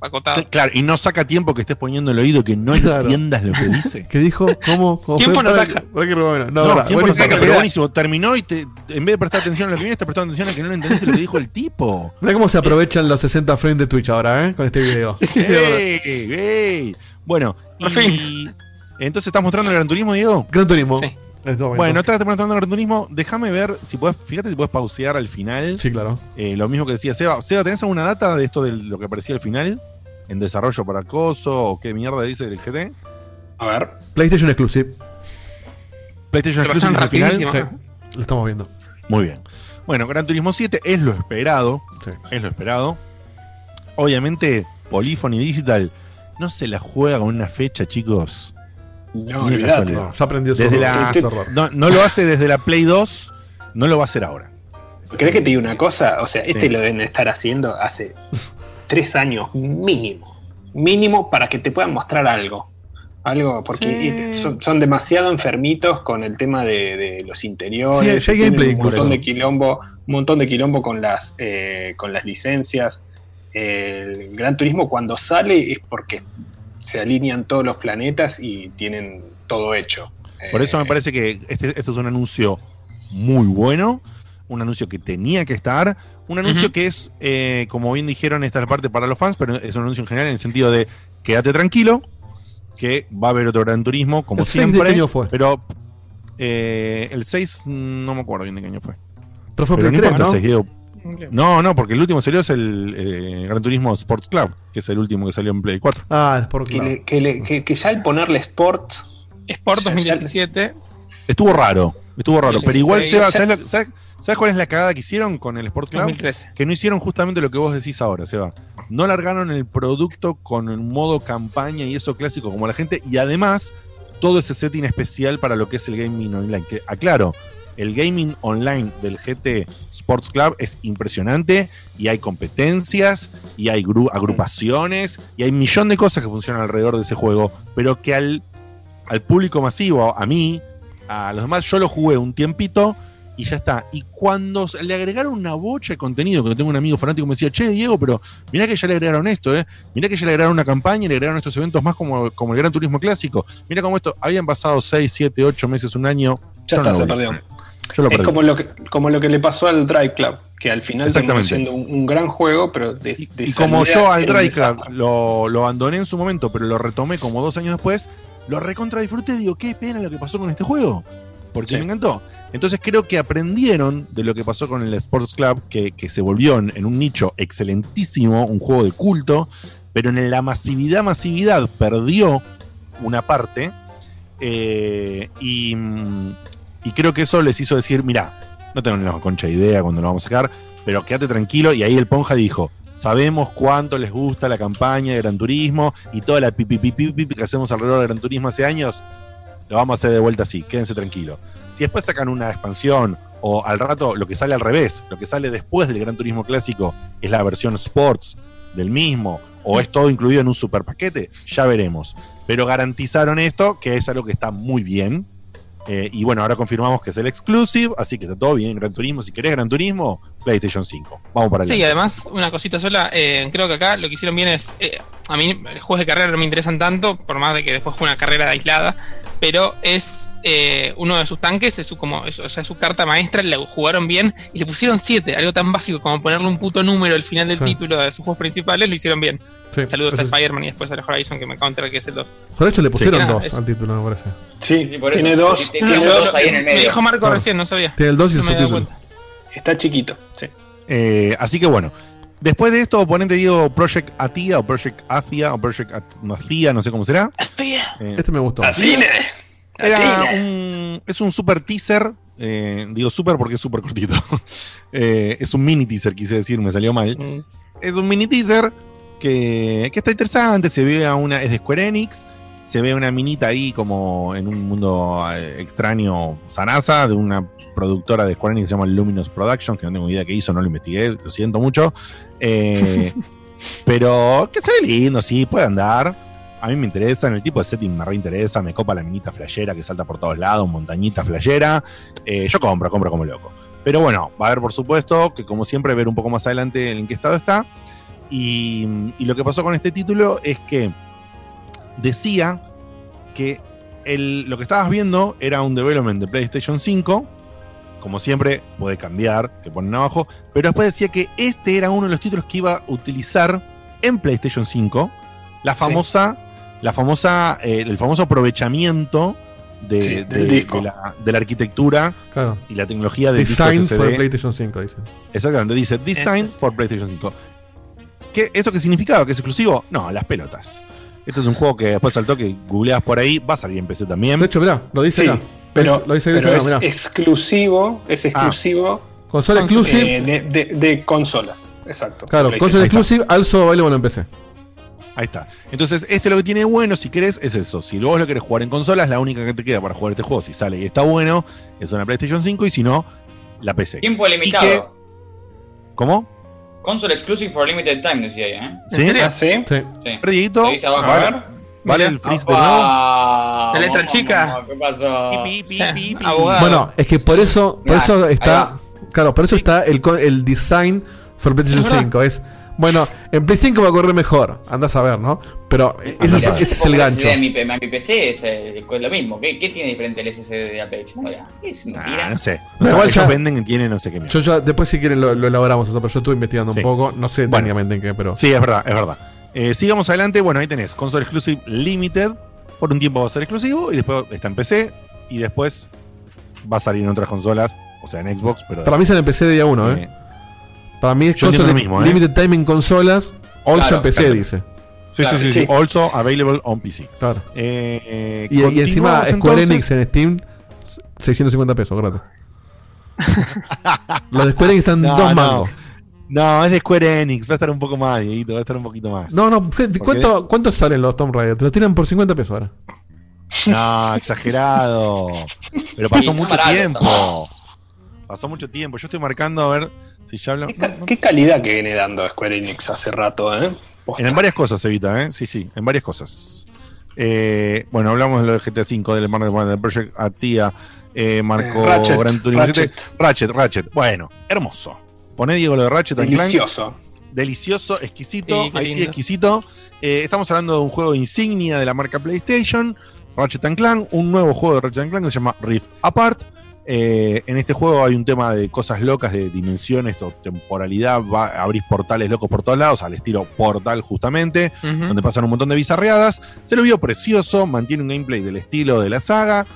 acotado. Claro, y no saca tiempo que estés poniendo el oído que no entiendas lo que dice. ¿Qué dijo? ¿Cómo? ¿Cómo Tiempo no saca. No, No, tiempo no saca, pero buenísimo. Terminó y te- en vez de prestar atención a lo que viene, estás prestando atención a que no le entendiste lo que dijo el tipo. Mirá cómo se aprovechan los 60 frames de Twitch ahora, ¿eh? Con este video. ¡Ey, ey! Bueno, y entonces estás mostrando el Gran Turismo, Diego. Gran Turismo. Bueno, estás mostrando el Gran Turismo. Déjame ver si puedes, fíjate si puedes pausear al final. Sí, claro. Eh, lo mismo que decía Seba. Seba, ¿tenés alguna data de esto de lo que aparecía al final? ¿En desarrollo para Coso? ¿O qué mierda dice del GT? A ver. PlayStation Exclusive. PlayStation Exclusive al final. Sí, lo estamos viendo. Muy bien. Bueno, Gran Turismo 7 es lo esperado. Es lo esperado. Obviamente, Polyphony Digital no se la juega con una fecha, chicos. No, Ni. No, ya aprendió su Desde error. la- Su error. no, no lo hace desde la Play 2, no lo va a hacer ahora. ¿Crees que te diga una cosa? O sea, este Sí. lo deben estar haciendo hace tres años mínimo. Mínimo para que te puedan mostrar algo. Algo, porque este, son, son demasiado enfermitos con el tema de, de los interiores. Sí, ya hay tienen gameplay un por montón eso. de quilombo, un montón de quilombo con las eh, con las licencias. El Gran Turismo cuando sale es porque se alinean todos los planetas y tienen todo hecho. Por eso Eh, me parece que este, este es un anuncio muy bueno, un anuncio que tenía que estar, un anuncio que es, eh, como bien dijeron, esta es la parte para los fans, pero es un anuncio en general en el sentido de quédate tranquilo, que va a haber otro Gran Turismo, como ¿El seis de siempre. qué año fue? Pero eh, el 6 no me acuerdo bien de qué año fue. Pero fue Pero no Play 3, importa el ¿no? 6, Diego. No, no, porque el último salió es el eh, Gran Turismo Sports Club, que es el último que salió en Play 4. Ah, Sport que, le- que le- que- que ya el ponerle Sport. Sport 2017. Estuvo raro, estuvo raro, El pero igual, Seba, ¿sabes, lo- sabes- sabes cuál es la cagada que hicieron con el Sport Club? 2013. Que no hicieron justamente lo que vos decís ahora, Seba. No largaron el producto con el modo campaña y eso clásico como la gente, y además todo ese setting especial para lo que es el gaming online. Que aclaro, el gaming online del GT Sports Club es impresionante y hay competencias y hay gru- agrupaciones y hay un millón de cosas que funcionan alrededor de ese juego, pero que al, al público masivo, a mí, a los demás, yo lo jugué un tiempito y ya está. Y cuando le agregaron una bocha de contenido, que tengo un amigo fanático que me decía, che, Diego, pero mirá que ya le agregaron esto, ¿eh? Mirá que ya le agregaron una campaña y le agregaron estos eventos más como, como el Gran Turismo Clásico. Mira cómo esto, habían pasado 6, 7, 8 meses, un año. Ya está, no se perdió. Yo lo es como lo, que, como lo que le pasó al Drive Club, que al final terminó siendo un, un gran juego, pero de, de Y como yo al Drive Club lo, lo abandoné en su momento, pero lo retomé como dos años después, lo recontra disfruté. Digo, qué pena lo que pasó con este juego. Porque Sí. me encantó. Entonces creo que aprendieron de lo que pasó con el Sports Club, que, que se volvió en, en un nicho excelentísimo, un juego de culto, pero en la masividad, masividad perdió una parte. eh, y, mm, y creo que eso les hizo decir, mira, no ni la concha idea cuando lo vamos a sacar, pero quédate tranquilo. Y ahí el Ponja dijo, sabemos cuánto les gusta la campaña de Gran Turismo y toda la pipi pipi pipi que hacemos alrededor de Gran Turismo hace años, lo vamos a hacer de vuelta así, quédense tranquilos. Si después sacan una expansión o al rato lo que sale al revés, lo que sale después del Gran Turismo clásico es la versión Sports del mismo o es todo incluido en un super paquete, ya veremos. Pero garantizaron esto, que es algo que está muy bien. Eh, y bueno, ahora confirmamos que es el exclusive, así que está todo bien. Gran Turismo, si querés Gran Turismo, PlayStation 5. Vamos para allá. Sí, además, una cosita sola, eh, creo que acá lo que hicieron bien es, eh, a mí los juegos de carrera no me interesan tanto, por más de que después fue una carrera aislada, pero es eh, uno de sus tanques, es su, como, es- o sea, su carta maestra, la jugaron bien y le pusieron 7, algo tan básico como ponerle un puto número al final del Sí. título de sus juegos principales, lo hicieron bien. Sí, Saludos a Spider-Man y después a los Horizon que me counter que es el 2. Por hecho le pusieron Sí, nada, dos es- al título, me parece. Sí, por eso. tiene dos. Tiene tiene dos dos ahí en el Me medio. dijo Marco Claro. recién, no sabía. Tiene el 2 y el No me subtítulo. Está chiquito, sí. Eh, así que bueno. Después de esto, oponente digo Project Atia o Project Athia o Project Athia, no sé cómo será. Eh, Este me gustó. Era un, es un super teaser. eh, digo super porque es súper cortito. Eh, es un mini teaser, quise decir, me salió mal. Mm. Es un mini teaser que, que está interesante. Se ve a una. Es de Square Enix. Se ve a una minita ahí como en un mundo extraño, Sanasa, de una productora de Square Enix que se llama Luminous Productions, que no tengo idea qué hizo, no lo investigué, lo siento mucho. Eh, pero que se ve lindo, sí, puede andar. A mí me interesa, en el tipo de setting me reinteresa, me copa la minita flashera que salta por todos lados, montañita flashera. Eh, yo compro, compro como loco. Pero bueno, va a haber por supuesto que como siempre ver un poco más adelante en qué estado está. Y, y lo que pasó con este título es que decía que el- lo que estabas viendo era un development de PlayStation 5. Como siempre, puede cambiar, que ponen abajo. Pero después decía que este era uno de los títulos que iba a utilizar en PlayStation 5 la famosa, la famosa, eh, el famoso aprovechamiento de, Sí, de- del disco. de la, de la arquitectura Claro. y la tecnología del Design disco for. PlayStation 5, dice. Exactamente, dice Design for PlayStation 5. ¿Qué, ¿Esto qué significaba? ¿Que es exclusivo? No, las pelotas. Este es un juego que después saltó que googleas por ahí, va a salir en PC también. De hecho, mirá, lo dice Sí, acá. Pero, lo dice pero es mirá. exclusivo, es exclusivo Console exclusive. eh, de, de- de consolas. Exacto. Claro, console exclusive, also available en PC. Ahí está. Entonces, este lo que tiene bueno, si querés, es eso. Si vos lo querés jugar en consolas, la única que te queda para jugar este juego, si sale y está bueno, es una PlayStation 5 y si no, la PC. Tiempo ¿Y limitado. ¿Cómo? Console exclusive for limited time, decía ahí, ¿eh? ¿Sí? Ah, sí. Sí. Vale, a ver. Vale el freeze de nuevo. Ah, La letra vamos, chica. ¿Qué pasó? Bueno, es que por eso, por eso está. Claro, por eso está el, el design for PlayStation Es verdad. 5. Es. Bueno, en Play 5 va a correr mejor. Andás a ver, ¿no? Pero ese, es- Mira, ese es el gancho. En mi, en mi PC es, eh, es lo mismo. ¿Qué, qué tiene diferente el SSD de la Play? No, ya, es mentira. Ah, no sé. No, igual ellos ya- venden que tiene no sé qué. Yo ya, después si quieren lo, lo elaboramos eso, pero yo estuve investigando Sí. un poco. No sé Bueno. técnicamente en qué, pero. Sí, es verdad, es verdad. Eh, sigamos adelante. Bueno, ahí tenés Console Exclusive Limited. Por un tiempo va a ser exclusivo y después está en PC y después va a salir en otras consolas, o sea, en Xbox, pero Para mí sale en PC de día 1, ¿eh? Para mí es console lo mismo, ¿eh? Limited Time en consolas. Also Claro, en PC, claro. dice. Sí, sí, sí, sí. Also available on PC. Claro. Eh, Y, y encima Square entonces. Enix en Steam, 650 pesos, gratis. Los de Square Enix están No, dos no. mangos. No, es de Square Enix. Va a estar un poco más, Dieguito. Va a estar un poquito más. No, no, ¿cuánto, ¿cuánto salen los Tomb Raider? Te los tiran por 50 pesos ahora. No, exagerado. Pero pasó Sí, mucho tiempo. Pasó mucho tiempo. Yo estoy marcando a ver si ya hablo. Qué calidad que viene dando Square Enix hace rato, ¿eh? En varias cosas, Evita, ¿eh? Sí, sí, en varias cosas. Eh, bueno, hablamos de lo de GTA V, del Marvel del Project Atia, eh, marcó Eh, Ratchet, Gran Turismo Ratchet. 7. Ratchet, Ratchet. Bueno, hermoso. Poné Diego lo de Ratchet and Clank. Delicioso. Delicioso, exquisito. Sí, ahí sí, exquisito. Eh, estamos hablando de un juego insignia de la marca PlayStation, Ratchet and Clank, un nuevo juego de Ratchet and Clank que se llama Rift Apart. Eh, en este juego hay un tema de cosas locas, de dimensiones o temporalidad. Va, abrís portales locos por todos lados, al estilo Portal, justamente, donde pasan un montón de bizarreadas. Se lo vio precioso, mantiene un gameplay del estilo de la saga.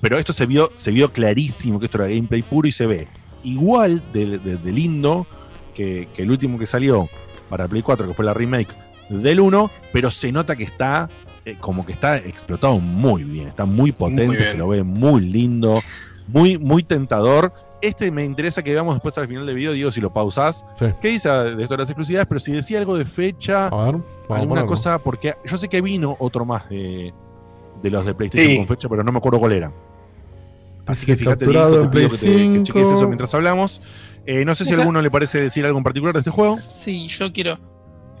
Pero esto se vio, se vio clarísimo que esto era gameplay puro y se ve igual de, de- de lindo que, que el último que salió para Play 4, que fue la remake del 1, pero se nota que está eh, como que está explotado muy bien, está muy potente, Muy se lo ve muy lindo, muy, muy tentador. Este me interesa que veamos después al final del video, digo, si lo pausás. Sí. ¿Qué dice de esto de las exclusividades? Pero si decía algo de fecha, A ver, vamos a alguna cosa, porque yo sé que vino otro más de, de los de PlayStation Sí. con fecha, pero no me acuerdo cuál era. Así que fíjate, capturado en Play que, te- que 5. cheques eso mientras hablamos. Eh, no sé si a alguno le parece decir algo en particular de este juego. Sí, yo quiero.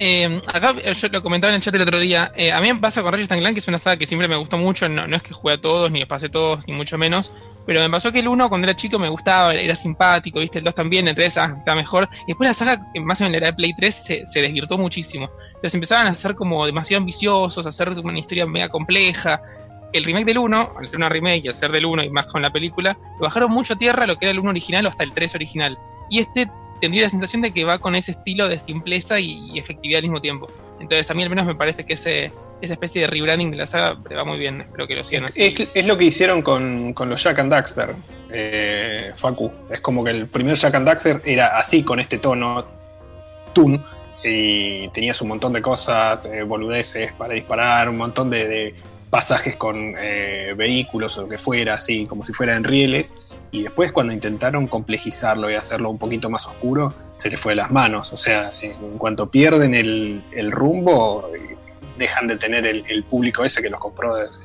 Eh, acá eh, yo lo comentaba en el chat el otro día. eh, a mí me pasa con Ratchet Clank, que es una saga que siempre me gustó mucho. No, no es que juegue a todos, ni que pase todos, ni mucho menos. Pero me pasó que el 1 cuando era chico me gustaba, era simpático, viste, el 2 también, el 3 ah, está mejor. Y después la saga, más en la era de Play 3, se, se desvirtuó muchísimo. Entonces empezaban a ser como demasiado ambiciosos, a hacer una historia mega compleja. El remake del 1, al ser una remake y al ser del 1 y más con la película, lo bajaron mucho a tierra lo que era el 1 original o hasta el 3 original. Y este tendría la sensación de que va con ese estilo de simpleza y, y efectividad al mismo tiempo. Entonces a mí al menos me parece que ese, esa especie de rebranding de la saga le va muy bien. Espero que lo sigan así. Es, es lo que hicieron con, con los Jack and Daxter, eh, Facu. Es como que el primer Jack and Daxter era así, con este tono, Toon, y tenías un montón de cosas, eh, boludeces para disparar, un montón de, de pasajes con eh, vehículos o lo que fuera, así como si fueran rieles. Y después cuando intentaron complejizarlo y hacerlo un poquito más oscuro, se les fue de las manos. O sea, en cuanto pierden el, el rumbo, dejan de tener el, el público ese que los compró desde,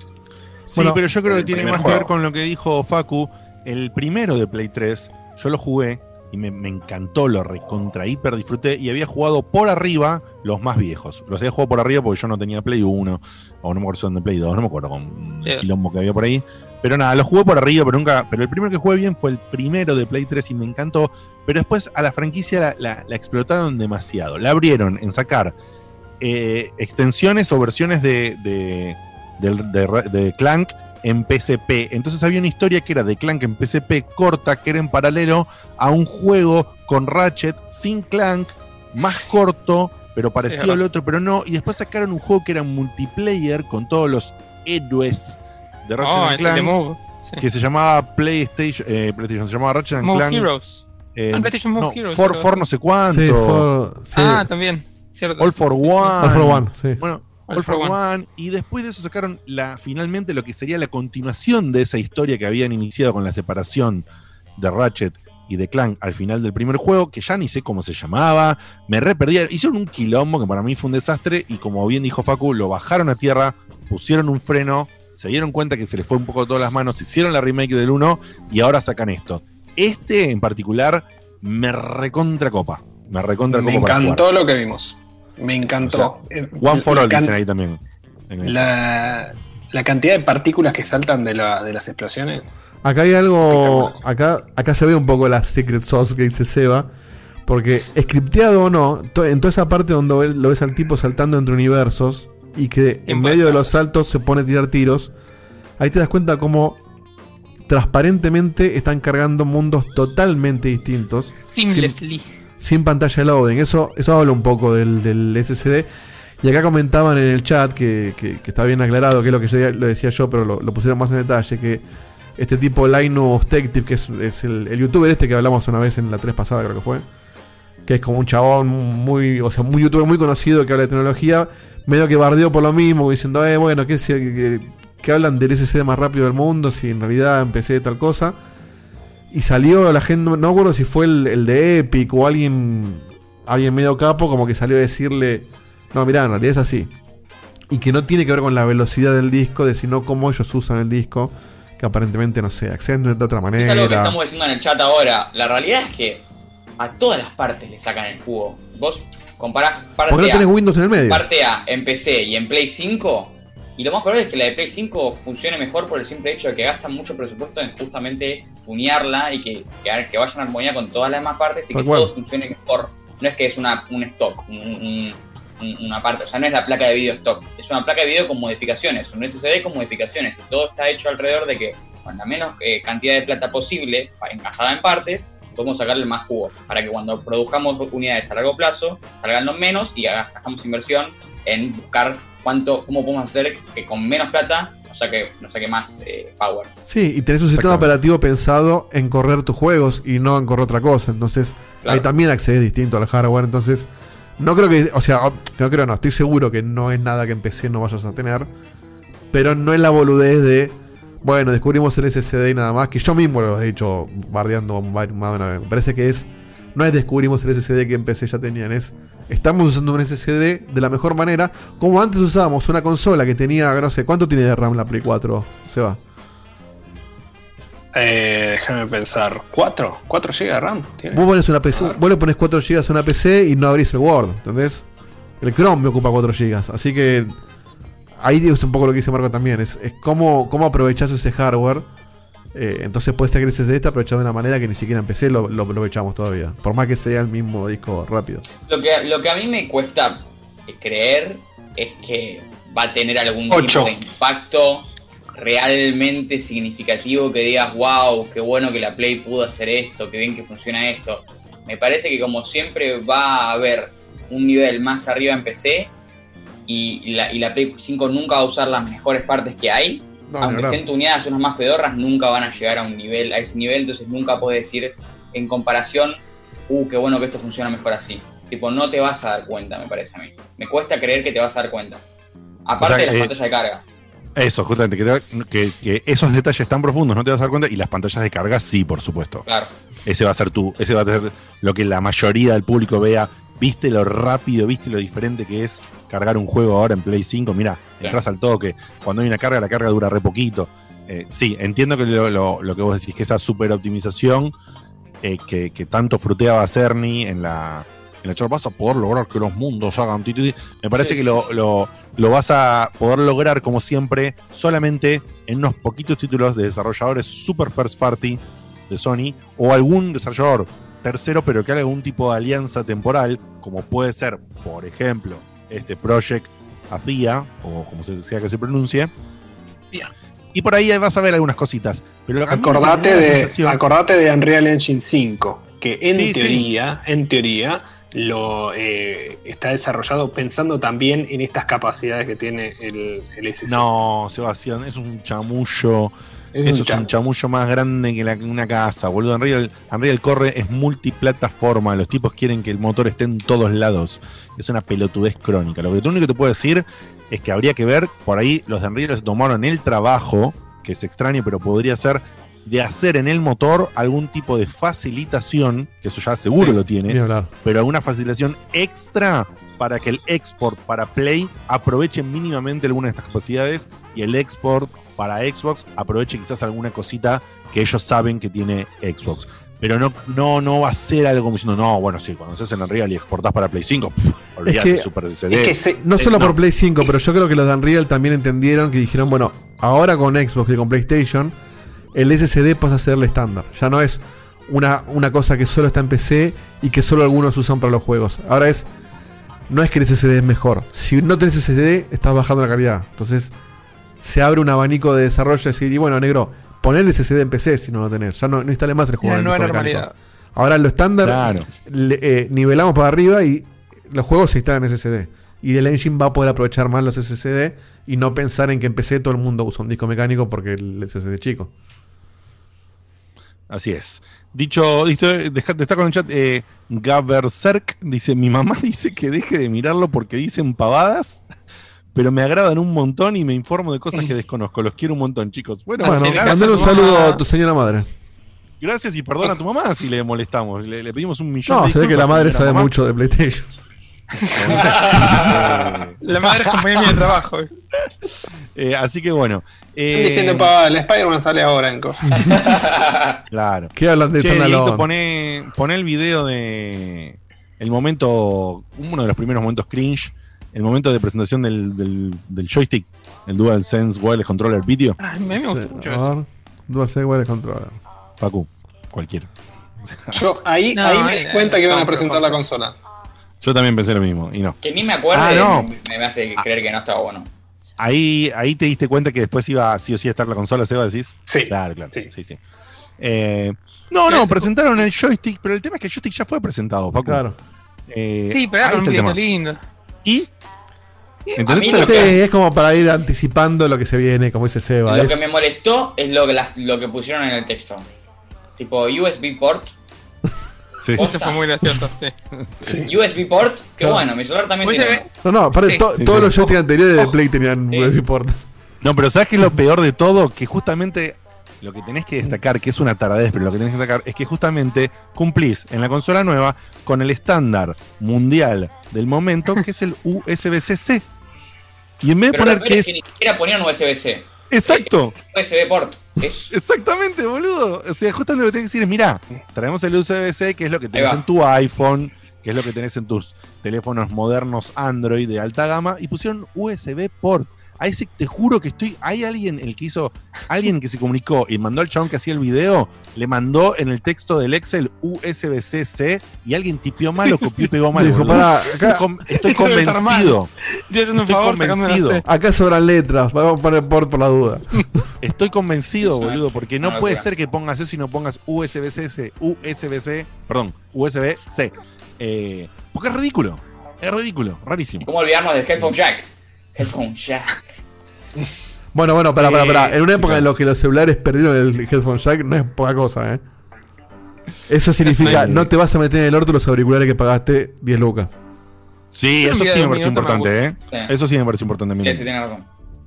Sí, pero yo creo que tiene más que ver con lo que dijo Facu. El primero de Play 3, yo lo jugué y me, me encantó, lo recontra hiper disfruté y había jugado por arriba los más viejos. Los había jugado por arriba porque yo no tenía Play 1, o no me acuerdo si son de Play 2, no me acuerdo con Sí. quilombo que había por ahí. Pero nada, lo jugué por arriba, pero nunca. Pero el primero que jugué bien fue el primero de Play 3 y me encantó. Pero después a la franquicia la, la- la explotaron demasiado. La abrieron en sacar eh, extensiones o versiones de, de, de de Clank en PSP. Entonces había una historia que era de Clank en PSP corta, que era en paralelo a un juego con Ratchet sin Clank, más corto, pero parecido al otro, pero no. Y después sacaron un juego que era multiplayer con todos los héroes de Ratchet Oh, and Clank. de Move, sí. Que se llamaba PlayStation, eh, PlayStation, se llamaba Ratchet and Move Clank. Heroes. eh, Ah, PlayStation Move no, Heroes, For, for no sé cuánto. Sí, for- sí. Ah, también. Cierto. All for One. All for One, sí. Bueno, All All, for for One. One. Y después de eso sacaron la, finalmente lo que sería la continuación de esa historia que habían iniciado con la separación de Ratchet y de Clank al final del primer juego, que ya ni sé cómo se llamaba. Me re perdí. Hicieron un quilombo que para mí fue un desastre. Y como bien dijo Facu, lo bajaron a tierra, pusieron un freno, se dieron cuenta que se les fue un poco todas las manos, hicieron la remake del 1 y ahora sacan esto. Este en particular me recontra copa. Me recontra Me encantó jugar. lo que vimos. Me encantó. Eh, One for la all can- dicen ahí también. La, la cantidad de partículas que saltan de, la- de las explosiones. Acá hay algo. Acá, acá se ve un poco la secret sauce que dice Seba. Porque, scripteado o no, to- en toda esa parte donde él- lo ves al tipo saltando entre universos y que en medio de los saltos se pone a tirar tiros, ahí te das cuenta cómo transparentemente están cargando mundos totalmente distintos. Seamlessly. Sin, sin pantalla loading. Eso, eso habla un poco del, del SSD. Y acá comentaban en el chat que, que- que está bien aclarado, que es lo que yo lo decía yo, pero lo, pusieron más en detalle, que este tipo Linus Tech Tip, que es, el, youtuber este que hablamos una vez en la 3 pasada, creo que fue, que es como un chabón muy, o sea, muy youtuber muy conocido que habla de tecnología, medio que bardeó por lo mismo, diciendo, eh, bueno, que, que, que hablan del SSD más rápido del mundo, si en realidad empecé de tal cosa. Y salió la gente, no acuerdo si fue el, el de Epic o alguien, alguien medio capo, como que salió a decirle, no, mirá, en realidad es así. Y que no tiene que ver con la velocidad del disco, de sino cómo ellos usan el disco, que aparentemente, no sé, acceden de otra Es manera. algo que estamos diciendo en el chat ahora. La realidad es que a todas las partes le sacan el jugo. Vos comparás parte no A, tenés Windows en el medio. parte A en PC y en Play 5. Y lo más probable es que la de Play 5 funcione mejor por el simple hecho de que gastan mucho presupuesto en justamente tunearla y que, que, que vayan a armonía con todas las demás partes y Tal que cual. todo funcione mejor. No es que es una, un stock, un- un- un- una parte, o sea, no es la placa de video stock, es una placa de video con modificaciones, un SSD con modificaciones, y todo está hecho alrededor de que con la menos eh, cantidad de plata posible, encajada en partes, podemos sacarle más jugo, para que cuando produzcamos unidades a largo plazo, salgan los menos y gastamos inversión en buscar cuánto, cómo podemos hacer que con menos plata nos saque, nos saque más eh, power. Sí, y tenés un sistema operativo pensado en correr tus juegos y no en correr otra cosa. Entonces, Claro. ahí también accedes distinto al hardware. Entonces, no creo que, o sea, no creo, no, estoy seguro que no es nada que en PC no vayas a tener. Pero no es la boludez de, bueno, descubrimos el SSD y nada más, que yo mismo lo he dicho bardeando más de una vez. Me parece que es, no es descubrimos el SSD que en PC ya tenían, es, estamos usando un SSD de la mejor manera, como antes usábamos una consola que tenía, no sé, ¿cuánto tiene de RAM la Play 4? Se va. Eh, déjame pensar. ¿4? ¿4 GB de RAM? tiene? Vos pones una PC, vos le pones 4 GB a una PC y no abrís el Word, ¿entendés? El Chrome me ocupa 4 GB, así que ahí es un poco lo que dice Marco también, es, es cómo, cómo aprovechás ese hardware Eh, entonces puede ser que el SSD aprovechado de una manera que ni siquiera en PC lo, lo aprovechamos todavía. Por más que sea el mismo disco rápido. Lo que, lo que a mí me cuesta creer es que va a tener algún Ocho. tipo de impacto realmente significativo que digas, wow, qué bueno que la Play pudo hacer esto, qué bien que funciona esto. Me parece que como siempre va a haber un nivel más arriba en PC y la, y la Play 5 nunca va a usar las mejores partes que hay. No, Aunque estén tuneadas unas más pedorras, nunca van a llegar a un nivel, a ese nivel, entonces nunca puedes decir en comparación, uh, qué bueno que esto funciona mejor así. Tipo, no te vas a dar cuenta, me parece a mí. Me cuesta creer que te vas a dar cuenta. Aparte O sea, de las eh, pantallas de carga. Eso, justamente, que, te- que- que esos detalles tan profundos no te vas a dar cuenta y las pantallas de carga sí, por supuesto. Claro. Ese va a ser tú, ese va a ser lo que la mayoría del público vea. ¿Viste lo rápido, viste lo diferente que es cargar un juego ahora en Play 5? Mira, entras al toque. Cuando hay una carga, la carga dura re poquito. Eh, sí, entiendo que lo, lo- lo que vos decís, que esa super optimización eh, que, que tanto fruteaba Cerny en la, en la a poder lograr que los mundos hagan ti, ti, ti. Me parece Sí, que sí. lo, lo- lo vas a poder lograr, como siempre, solamente en unos poquitos títulos de desarrolladores super first party de Sony o algún desarrollador tercero, pero que haga algún tipo de alianza temporal, como puede ser, por ejemplo, este Project AFIA, o como se- sea que se pronuncie. Y por ahí vas a ver algunas cositas. Pero Acordate de, sensación- acordate de Unreal Engine 5, que en Sí, sí. teoría, en teoría, lo eh, está desarrollado pensando también en estas capacidades que tiene el, el. No, Sebastián, es un chamullo. Es es un chamullo. chamullo más grande que la- una casa, boludo. Unreal, Unreal corre, es multiplataforma. Los tipos quieren que el motor esté en todos lados. Es una pelotudez crónica. Lo que lo único que te puedo decir es que habría que ver, por ahí los de Unreal se tomaron el trabajo, que es extraño, pero podría ser de hacer en el motor algún tipo de facilitación, que eso ya seguro Sí, lo tiene, pero alguna facilitación extra para que el export para Play aproveche mínimamente alguna de estas capacidades y el export para Xbox aproveche quizás alguna cosita que ellos saben que tiene Xbox. Pero no, no, no va a ser algo como diciendo, no, bueno, sí, cuando haces en Unreal y exportás para Play 5, pff, olvidate, que- Super CD. no solo Eh, por Play 5, pero yo creo que los de Unreal también entendieron que dijeron, bueno, ahora con Xbox y con PlayStation, el SSD pasa a ser el estándar. Ya no es una, una cosa que solo está en PC y que solo algunos usan para los juegos. Ahora es, no es que el SSD es mejor. Si no tenés SSD, estás bajando la calidad. Entonces, se abre un abanico de desarrollo y decir, y bueno, negro, poner el SSD en PC si no lo tenés. Ya no, no instale más el juego. Mecánico. normalidad. Ahora lo estándar Claro. le- eh, nivelamos para arriba y los juegos se instalan en SSD. Y el engine va a poder aprovechar más los SSD y no pensar en que en PC todo el mundo usa un disco mecánico porque el SSD es chico. Así es. Dicho, dicho deja- destaca en el chat, eh, Gaberserk dice, mi mamá dice que deje de mirarlo porque dicen pavadas, pero me agradan un montón y me informo de cosas que desconozco. Los quiero un montón, chicos. Bueno, Bueno, mandale un saludo a tu señora madre. Gracias y perdona a tu mamá si le molestamos. Le, le pedimos un millón No, de se ve que la madre sabe mamá. mucho de PlayStation. La madre es compañera de trabajo. Eh, así que bueno. eh, Están diciendo para el Spider-Man sale ahora en Claro. ¿Qué hablan de Che, poné, poné el video de. El momento. Uno de los primeros momentos cringe. El momento de presentación del, del, del joystick. El DualSense Wireless Controller Video. Ay, me gusta mucho eso. DualSense Wireless Controller. Facu, cualquiera. Yo ahí, No, ahí me di cuenta que iban a presentar la consola. Yo también pensé lo mismo. Y no. Que ni me acuerdo Ah, no. me, me hace creer que no estaba bueno. Ahí, ahí te diste cuenta que después iba sí o sí a estar la consola, Seba, decís. Sí. Claro, claro. Sí, sí. Eh, no, no, presentaron el joystick, pero el tema es que el joystick ya fue presentado, Facu. Claro. Eh, Sí, pero era un lindo. ¿Y? ¿Entendés? Sí, que- es como para ir anticipando lo que se viene, como dice Seba. Lo es- que me molestó es lo que, las- lo que pusieron en el texto. Tipo USB port. Sí, Eso fue muy gracioso, sí. USB port, qué Claro. bueno, mi celular también tiene. No, no, aparte Sí. to- todos sí. los joysticks anteriores de Play tenían USB port. No, pero ¿sabes qué es lo peor de todo? Que justamente lo que tenés que destacar, que es una taradez, pero lo que tenés que destacar es que justamente cumplís en la consola nueva con el estándar mundial del momento, que es el USB-C. Y en vez de Pero poner que es que ni siquiera ponían USB-C. Exacto. USB port. Es, Exactamente, boludo. O sea, justamente lo que tenés que decir es, mirá, traemos el USB-C, que es lo que tenés en tu iPhone, que es lo que tenés en tus teléfonos modernos Android de alta gama, y pusieron USB port. A ese, te juro que estoy. Hay alguien, el que hizo. Alguien que se comunicó y mandó al chabón que hacía el video, le mandó en el texto del Excel USB-C y alguien tipió mal o copió y pegó mal. Dijo, pará, estoy, acá- convencido. Estoy haciendo un Estoy favor convencido. Acá sobran letras, vamos a poner por, por la duda. Estoy convencido, una- boludo, porque no una puede ser que pongas eso y no pongas USB-C, USB-C, perdón, USB-C. Eh, porque es ridículo. Es ridículo, rarísimo. ¿Cómo olvidarnos del headphone jack? Headphone jack. Bueno, bueno, pará, pará, pará. En una sí, época claro. en la que los celulares perdieron el headphone jack, no es poca cosa, ¿eh? Eso significa, Eh. no te vas a meter en el orto los auriculares que pagaste 10 lucas. Sí, Un eso sí me me importante, ¿eh? Sí. Eso sí me parece importante. Sí, sí, tiene razón.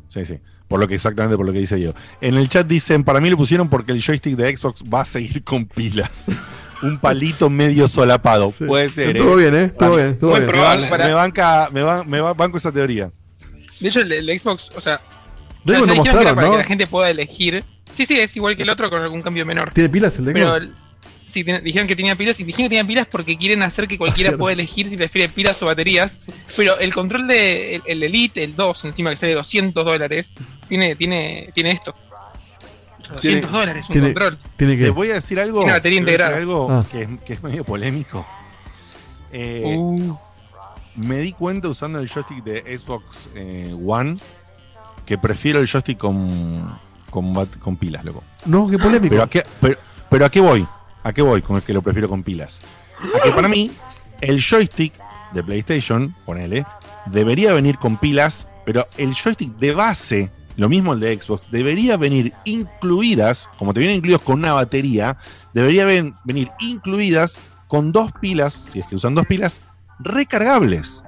Sí, sí. Por lo que exactamente por lo que dice yo. En el chat dicen, para mí lo pusieron porque el joystick de Xbox va a seguir con pilas. Un palito medio solapado. Puede ser. Estuvo ¿eh? bien, ¿eh? Estuvo bien, estuvo bien. Me, probable. ban- Para- me banca, me, ban- me ba- banco esa teoría. De hecho, el, el Xbox, o sea, Ya lo dijeron que era mostraron, para ¿no? que la gente pueda elegir. Sí, sí, es igual que el otro con algún cambio menor. ¿Tiene pilas el de Pero el- sí, dijeron que tenía pilas y dijeron que tenía pilas porque quieren hacer que cualquiera cierto. pueda elegir si prefiere pilas o baterías. Pero el control de el, el Elite, el 2, encima que sale 200 dólares, tiene, tiene, tiene esto. 200 dólares, un tiene- control. Tiene Te voy a decir algo, batería integrada. algo Ah. que, es, que es medio polémico. Eh, Uh, Me di cuenta usando el joystick de Xbox eh, One que prefiero el joystick con, con, pilas, loco. No, qué polémico. Pero a, qué, pero, pero ¿a qué voy? ¿A qué voy con el que lo prefiero con pilas? A que para mí, el joystick de PlayStation, ponele, debería venir con pilas, pero el joystick de base, lo mismo el de Xbox, debería venir incluidas, como te vienen incluidos con una batería, debería ven- venir incluidas con dos pilas, si es que usan dos pilas, recargables.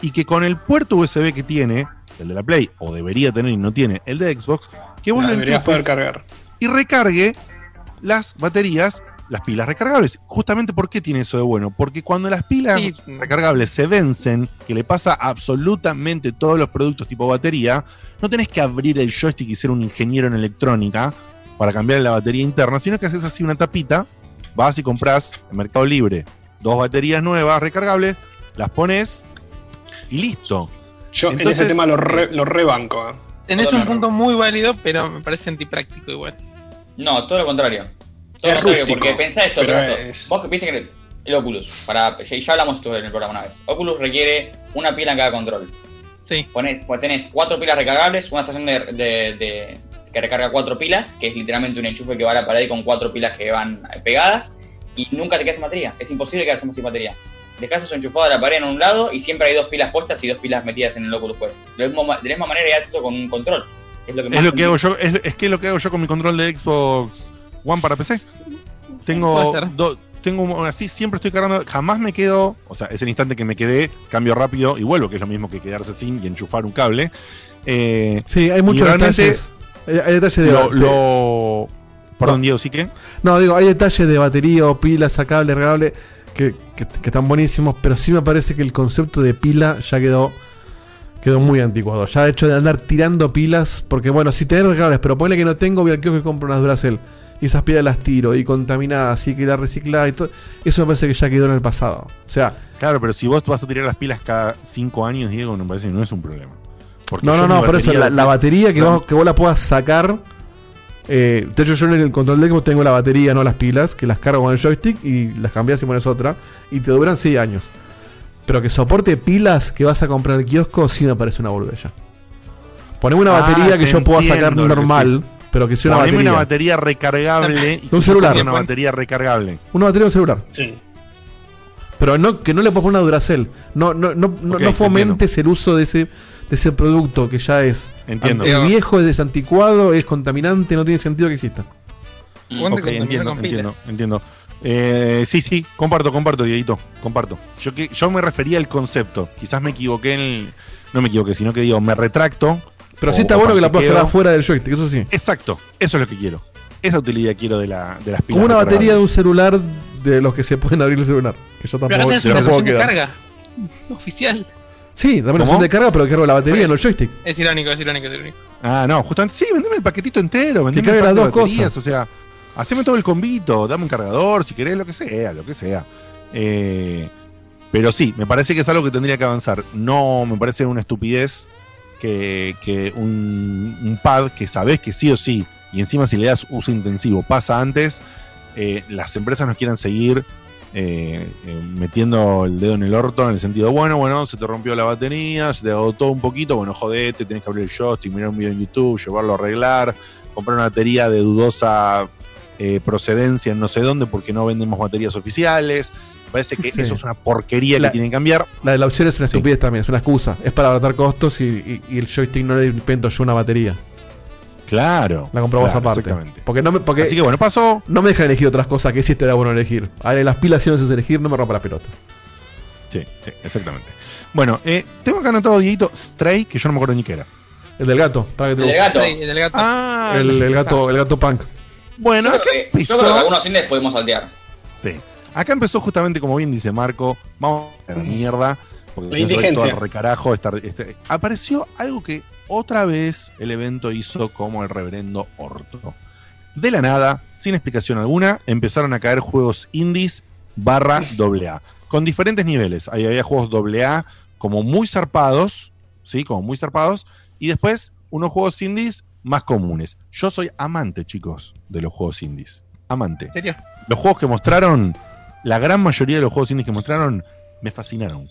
Y que con el puerto USB que tiene, el de la Play, o debería tener y no tiene, el de Xbox, que vos La lo poder cargar. y recargue las baterías, las pilas recargables. Justamente, ¿por qué tiene eso de bueno? Porque cuando las pilas Sí. recargables se vencen, que le pasa absolutamente todos los productos tipo batería, no tenés que abrir el joystick y ser un ingeniero en electrónica para cambiar la batería interna, sino que haces así una tapita, vas y compras en Mercado Libre dos baterías nuevas recargables, las pones y listo. Yo en Entonces, ese tema lo, re- lo rebanco. ¿eh? tenés un Totalmente. punto muy válido, pero me parece antipráctico igual. No, todo lo contrario. Todo Es lo contrario, rústico, porque pensá esto, pero esto. es- Vos viste que el Oculus, para, ya hablamos esto en el programa una vez. Oculus requiere una pila en cada control. Sí. Ponés, pues tenés cuatro pilas recargables, una estación de, de- de- que recarga cuatro pilas, que es literalmente un enchufe que va a la pared con cuatro pilas que van eh, pegadas, y nunca te quedas sin batería. Es imposible quedarse sin batería. Dejás eso enchufado a la pared en un lado y siempre hay dos pilas puestas y dos pilas metidas en el Oculus Quest. De la misma, ma- de la misma manera haces eso con un control. Es lo que, más Es lo que hago yo, es, es que es lo que hago yo con mi control de Xbox One para PC. Tengo do- tengo así siempre estoy cargando, jamás me quedo, o sea, es el instante que me quedé, cambio rápido y vuelvo, que es lo mismo que quedarse sin y enchufar un cable. Eh, Sí, hay muchos detalles. Hay, hay detalles de. lo, lo- perdón, Diego, sí que. No, digo, hay detalles de batería o pila, sacable, regable, que, que- que están buenísimos, pero sí me parece que el concepto de pila ya quedó quedó muy anticuado. Ya de hecho de andar tirando pilas, porque bueno, si tenés regables, pero ponle que no tengo, voy al kiosco y compro unas Duracell. Y esas pilas las tiro y contaminadas, y que las recicladas y todo. Eso me parece que ya quedó en el pasado. O sea, Claro, pero si vos vas a tirar las pilas cada cinco años, Diego, me parece que no es un problema. Porque no, no, no, por eso la batería que, No. vos, que vos la puedas sacar. Eh, de hecho, yo en el control de Xbox tengo la batería, no las pilas, que las cargo con el joystick y las cambias y pones otra. Y te duran 6 años. Pero que soporte pilas que vas a comprar al kiosco, sí me parece una ya. Poneme una Ah, batería que yo pueda sacar que normal, pero que sea una Poneme batería. una batería recargable y un celular. Una batería recargable. Una batería de un celular. Sí. Pero no, que no le puedas poner una Duracell. No, no, no, no, Ok, no te fomentes el uso de ese, de ese producto que ya es Entiendo. es viejo, es desanticuado, es contaminante, no tiene sentido que exista. Contamina entiendo, entiendo, entiendo. Eh, sí, sí, comparto, comparto, Dieguito, comparto. Yo, que, yo me refería al concepto. Quizás me equivoqué en el. No me equivoqué, sino que digo, me retracto. Pero o- sí está bueno que la puedas cargar fuera del joystick, eso sí. Exacto, eso es lo que quiero. Esa utilidad quiero de, la, de las pilas. Como una batería de un celular de los que se pueden abrir el celular. Que yo Pero tampoco, una tampoco estación de carga oficial. Sí, también ¿Cómo? opción de carga, pero que cargo la batería, no el joystick. Es irónico, es irónico, es irónico. Ah, no, justamente. Sí, vendeme el paquetito entero. Vendeme las dos baterías, cosas. O sea, haceme todo el convito. Dame un cargador, si querés, lo que sea, lo que sea. Eh, pero sí, me parece que es algo que tendría que avanzar. No me parece una estupidez que, que un, un pad que sabes que sí o sí, y encima si le das uso intensivo pasa antes, eh, las empresas nos quieran seguir eh, eh, metiendo el dedo en el orto en el sentido, bueno, bueno, se te rompió la batería, se te agotó un poquito, bueno, jodete, tenés que abrir el joystick, mirar un video en YouTube, llevarlo a arreglar, comprar una batería de dudosa eh, procedencia en no sé dónde porque no vendemos baterías oficiales. Parece que Sí. eso es una porquería La- que tienen que cambiar. La de la opción es una estupidez también, es una excusa. Es para abaratar costos y, y- y el joystick no le invento yo una batería. Claro. La compramos claro, aparte. exactamente. Porque no me, porque Así que bueno, pasó. No me dejan elegir otras cosas que sí estaría bueno elegir. A ver, las pilas si no es elegir, no me rompa la pelota. Sí, sí, exactamente. Bueno, eh, tengo acá anotado Dieguito Stray, que yo no me acuerdo ni qué era. El del gato. para que te El del gato. Sí, el del gato. Ah, El, el gato, el gato punk. Bueno, yo, acá creo que, yo empezó. creo que algunos indies podemos saltear. Sí. Acá empezó justamente como bien dice Marco, vamos a la mierda, porque se todo indigencia. recarajo. estar- este- apareció algo que otra vez el evento hizo como el reverendo orto. De la nada, sin explicación alguna, empezaron a caer juegos indies barra AA, con diferentes niveles. Ahí había juegos AA como muy zarpados, ¿sí? Como muy zarpados, y después unos juegos indies más comunes. Yo soy amante, chicos, de los juegos indies. Amante ¿En serio? los juegos que mostraron, la gran mayoría de los juegos indies que mostraron, me fascinaron.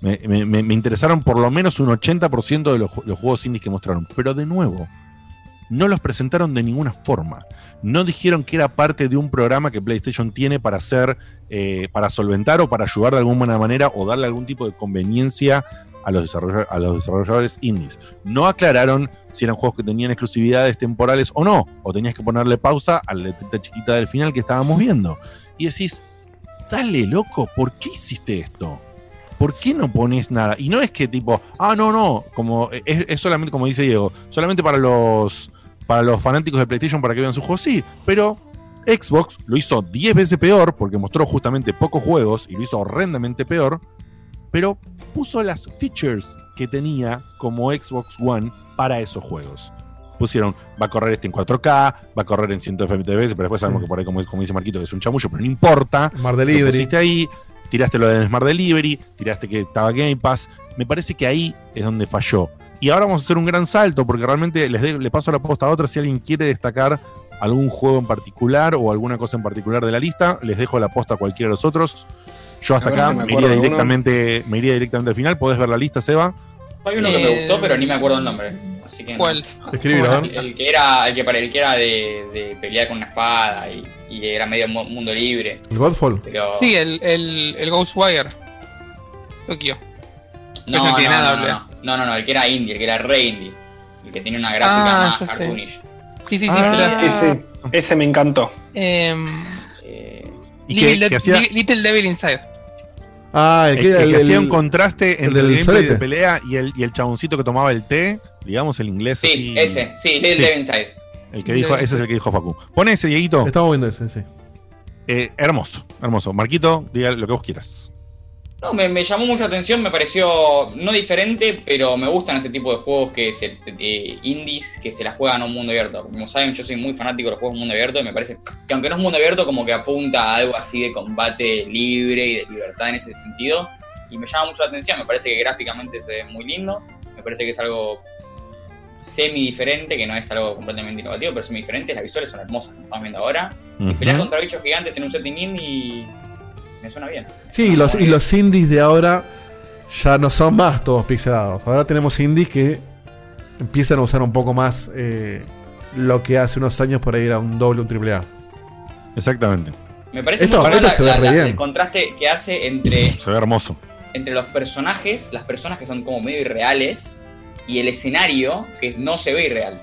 Me, me- me- interesaron por lo menos un 80% de los, ju- los juegos indies que mostraron. Pero de nuevo, no los presentaron de ninguna forma. No dijeron que era parte de un programa que PlayStation tiene para hacer, eh, para solventar o para ayudar de alguna manera o darle algún tipo de conveniencia a los, a los desarrolladores indies. No aclararon si eran juegos que tenían exclusividades temporales o no, o tenías que ponerle pausa a la letrita chiquita del final que estábamos viendo. Y decís, dale loco, ¿por qué hiciste esto? ¿Por qué no pones nada? Y no es que tipo, ah, no, no, como es, es solamente, como dice Diego, solamente para los, para los fanáticos de PlayStation para que vean sus juegos, sí, pero Xbox lo hizo 10 veces peor porque mostró justamente pocos juegos y lo hizo horrendamente peor, pero puso las features que tenía como Xbox One para esos juegos. Pusieron, va a correr este en 4K, va a correr en 100 FPS, pero después sabemos que por ahí, como, como dice Marquito, es un chamullo, pero no importa. Lo Delivery. pusiste ahí, tiraste lo del Smart Delivery, tiraste que estaba Game Pass. Me parece que ahí es donde falló. Y ahora vamos a hacer un gran salto, porque realmente les de- le paso la posta a otra. Si alguien quiere destacar algún juego en particular o alguna cosa en particular de la lista, les dejo la posta a cualquiera de los otros. Yo hasta acá si me iría directamente, me iría directamente al final. ¿Podés ver la lista, Seba? Hay uno que Eh, me gustó, pero ni me acuerdo el nombre. Así. El que era, el que, para el que era de, de pelear con una espada y, y era medio mu- mundo libre. El Godfall. Pero Sí, el, el, el Ghostwire. Tokio. no, no, no tiene no, nada, no, no, no, no, no, el que era indie, el que era re indie. El que tiene una gráfica Ah, más cartoonish. Sí, sí, sí. Ah. pero- Ese, ese me encantó. Em, Eh, Y Little, que, que hacía, Little- Little Devil Inside. Ah, el que, el el- que hacía un contraste entre el, gameplay de pelea y el, y el chaboncito que tomaba el té, digamos el inglés. sí, así, ese, sí, Little Sí. Devil Inside. El que dijo, ese es el que dijo Facu. Pon ese, Dieguito. Estamos viendo ese, sí. Eh, hermoso, hermoso. Marquito, diga lo que vos quieras. No, me, me llamó mucha atención, me pareció no diferente, pero me gustan este tipo de juegos que se, eh, indies que se la juegan a un mundo abierto. Como saben, yo soy muy fanático de los juegos mundo abierto y me parece que aunque no es mundo abierto, como que apunta a algo así de combate libre y de libertad en ese sentido. Y me llama mucho la atención, me parece que gráficamente se ve muy lindo, me parece que es algo semi diferente, que no es algo completamente innovativo, pero semi diferente, las visuales son hermosas, como estamos viendo ahora. Y pelear contra bichos gigantes en un setting indie me suena bien. Sí, y los, y los indies de ahora ya no son más todos pixelados. Ahora tenemos indies que empiezan a usar un poco más eh, lo que hace unos años por ahí era un doble, un triple A. Exactamente. Me parece Esto- muy esto se ve la- re la- bien. el contraste que hace entre, Se ve hermoso. entre los personajes, las personas que son como medio irreales, y el escenario que no se ve irreal.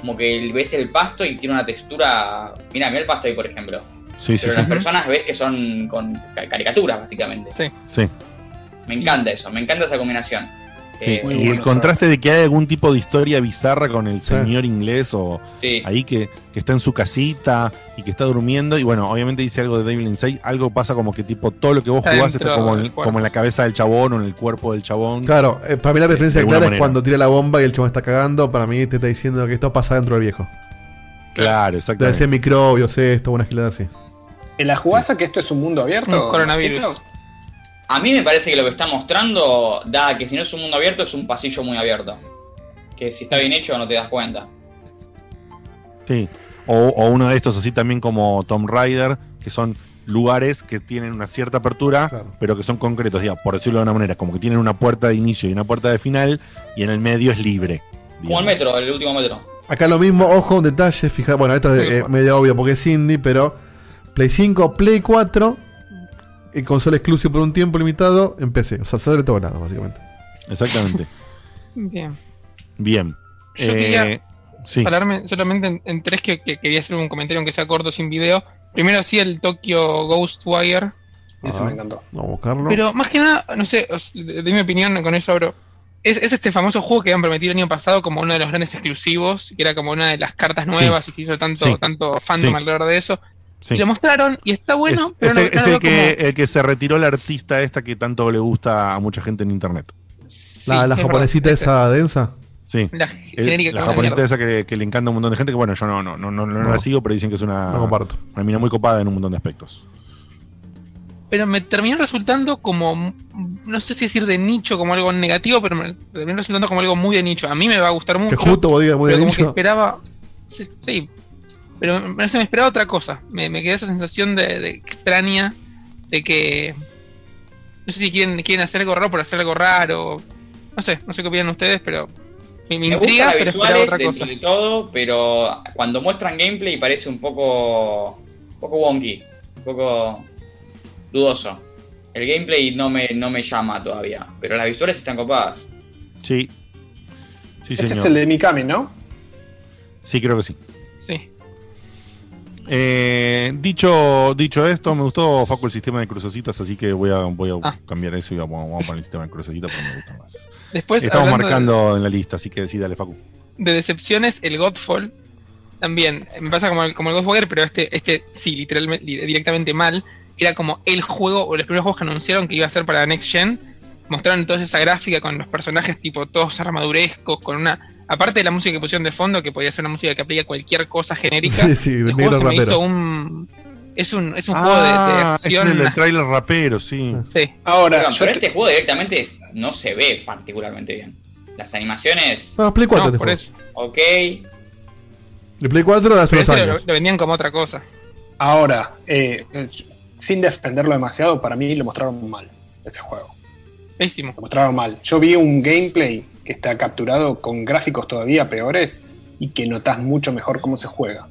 Como que ves el pasto y tiene una textura. Mira, mira el pasto ahí, por ejemplo. Sí, sí, Pero sí. las personas ves que son con ca- caricaturas, básicamente. Sí. Sí. Me encanta eso, me encanta esa combinación. Sí, Eh, y el contraste de que hay algún tipo de historia bizarra con el señor inglés o Sí. ahí que, que está en su casita y que está durmiendo. Y bueno, obviamente dice algo de Devil Inside. Algo pasa como que tipo todo lo que vos Está jugás está como en, como en la cabeza del chabón o en el cuerpo del chabón. Claro, eh, para mí la referencia clara es cuando tira la bomba y el chabón está cagando. Para mí te está diciendo que esto pasa dentro del viejo. Claro, Debe exactamente. ser microbios, esto, una gilada así. ¿En la jugada que esto es un mundo abierto? un coronavirus. Esto- A mí me parece que lo que está mostrando da que si no es un mundo abierto, es un pasillo muy abierto. que si está bien hecho no te das cuenta. Sí. O, o uno de estos así también como Tomb Raider, que son lugares que tienen una cierta apertura, pero que son concretos, digamos, por decirlo de una manera, como que tienen una puerta de inicio y una puerta de final, y en el medio es libre. Como el metro, el último metro. Acá lo mismo, ojo, un detalle, fija, bueno, esto es eh, medio obvio porque es indie, pero Play 5, Play 4 y consola exclusiva por un tiempo limitado en PC. O sea, sale de todos lados, básicamente. Exactamente. Bien. Bien. Yo Eh, quería sí. pararme solamente en, en tres que, que quería hacer un comentario aunque sea corto sin video. Primero sí el Tokyo Ghostwire. Eso Ah, me encantó. Vamos a buscarlo. Pero más que nada, no sé, os- de, de mi opinión con eso, bro. Es, es este famoso juego que habían prometido el año pasado como uno de los grandes exclusivos, que era como una de las cartas nuevas y se hizo tanto, Sí. tanto fandom Sí. alrededor de eso. Sí. Lo mostraron y está bueno, es, pero es no, el, es que, como- el que se retiró la artista esta que tanto le gusta a mucha gente en internet. la la es japonesita verdad, esa densa. Sí. La El- genérica la japonesita esa que, que le encanta a un montón de gente, que bueno, yo no, no, no, no, no No. la sigo, pero dicen que es una, No comparto. una mina muy copada en un montón de aspectos. Pero me terminó resultando como, no sé si decir de nicho como algo negativo, pero me terminó resultando como algo muy de nicho. A mí me va a gustar mucho. Que justo vos digas muy de como que esperaba. Sí, sí. Pero me, me me esperaba otra cosa. Me, me quedó esa sensación de, de extraña de que. No sé si quieren, quieren hacer algo raro por hacer algo raro. No sé, no sé qué opinan ustedes, pero. Me, me Me intriga, gustan pero visuales otra cosa. de todo, pero cuando muestran gameplay parece un poco, un poco wonky, un poco dudoso. El gameplay no me, no me llama todavía, pero las visuales están copadas. Sí. Sí, Este señor. es el de Mikami, ¿no? Sí, creo que. Sí. Eh, dicho, dicho esto, me gustó Facu el sistema de crucecitas, así que voy a, voy a Ah. cambiar eso y vamos, vamos a poner el sistema de crucecitas porque me gusta más. Después, Estamos de- marcando en la lista, así que sí, dale, Facu. de decepciones, el Godfall también me pasa como el, como el pero este, este sí, literalmente, li- directamente mal. Era como el juego o los primeros juegos que anunciaron que iba a ser para Next Gen. Mostraron toda esa gráfica con los personajes tipo todos armadurescos, con una. Aparte de la música que pusieron de fondo, que podía ser una música que aplica cualquier cosa genérica. Sí, sí, el juego se me rapero. hizo un. Es un, es un juego de, de Ah, acción. es el trailer rapero, sí. Sí. Ahora, pero te- este juego directamente es- no se ve particularmente bien. Las animaciones, Ah, Play 4 No, por eso. ok. El Play 4 de hace Pero unos este lo, años. lo vendían como otra cosa. ahora eh, sin defenderlo demasiado, para mí lo mostraron mal, este juego. Pésimo. Lo mostraron mal. Yo vi un gameplay que está capturado con gráficos todavía peores y que notas mucho mejor cómo se juega.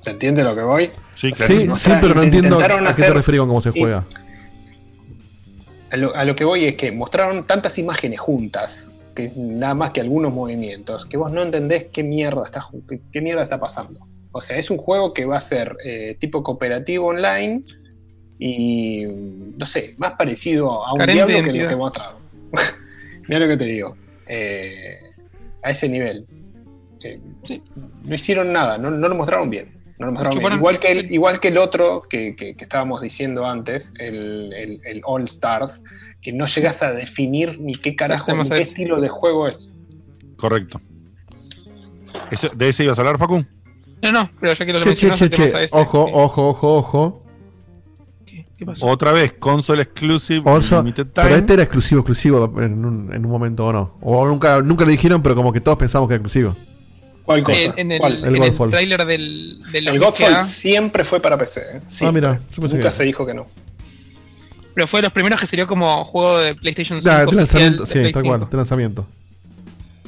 ¿Se entiende lo que voy? Sí, Sí, sí, Mostrar- pero no entiendo a qué te referís con cómo se juega. A lo, a lo que voy es que mostraron tantas imágenes juntas, que nada más que algunos movimientos, que vos no entendés qué mierda está, qué, qué mierda está pasando. O sea, es un juego que va a ser eh, tipo cooperativo online y, no sé, más parecido a un Carente diablo que lo que mostraron. Mira lo que te digo. Eh, a ese nivel. Eh, No hicieron nada, no, no lo mostraron bien. No lo mostraron bien. Chuparon- Igual, que el, igual que el otro que, que- que estábamos diciendo antes, el, el- el All Stars, que no llegas a definir ni qué carajo, ni qué estilo de juego es. Correcto. ¿De ese ibas a hablar, Facu? No, no, pero ya que lo Che, che, mencionas, che, saltemos che. a este. Ojo, ojo, ojo, ojo. ¿Qué pasó? Otra vez, console exclusive, Also, limited time. pero este era exclusivo, exclusivo en un, en un momento o no. O nunca, nunca lo dijeron, pero como que todos pensamos que era exclusivo. ¿Cuál cosa? En, en el, ¿Cuál? en El el Godfall. trailer del, del El Godfall siempre fue para PC. ¿eh? Ah, mira, Nunca que- se dijo que no. pero fue de los primeros que salió como juego de PlayStation 5 Ah, de lanzamiento, de sí, Play 5, cual, de lanzamiento.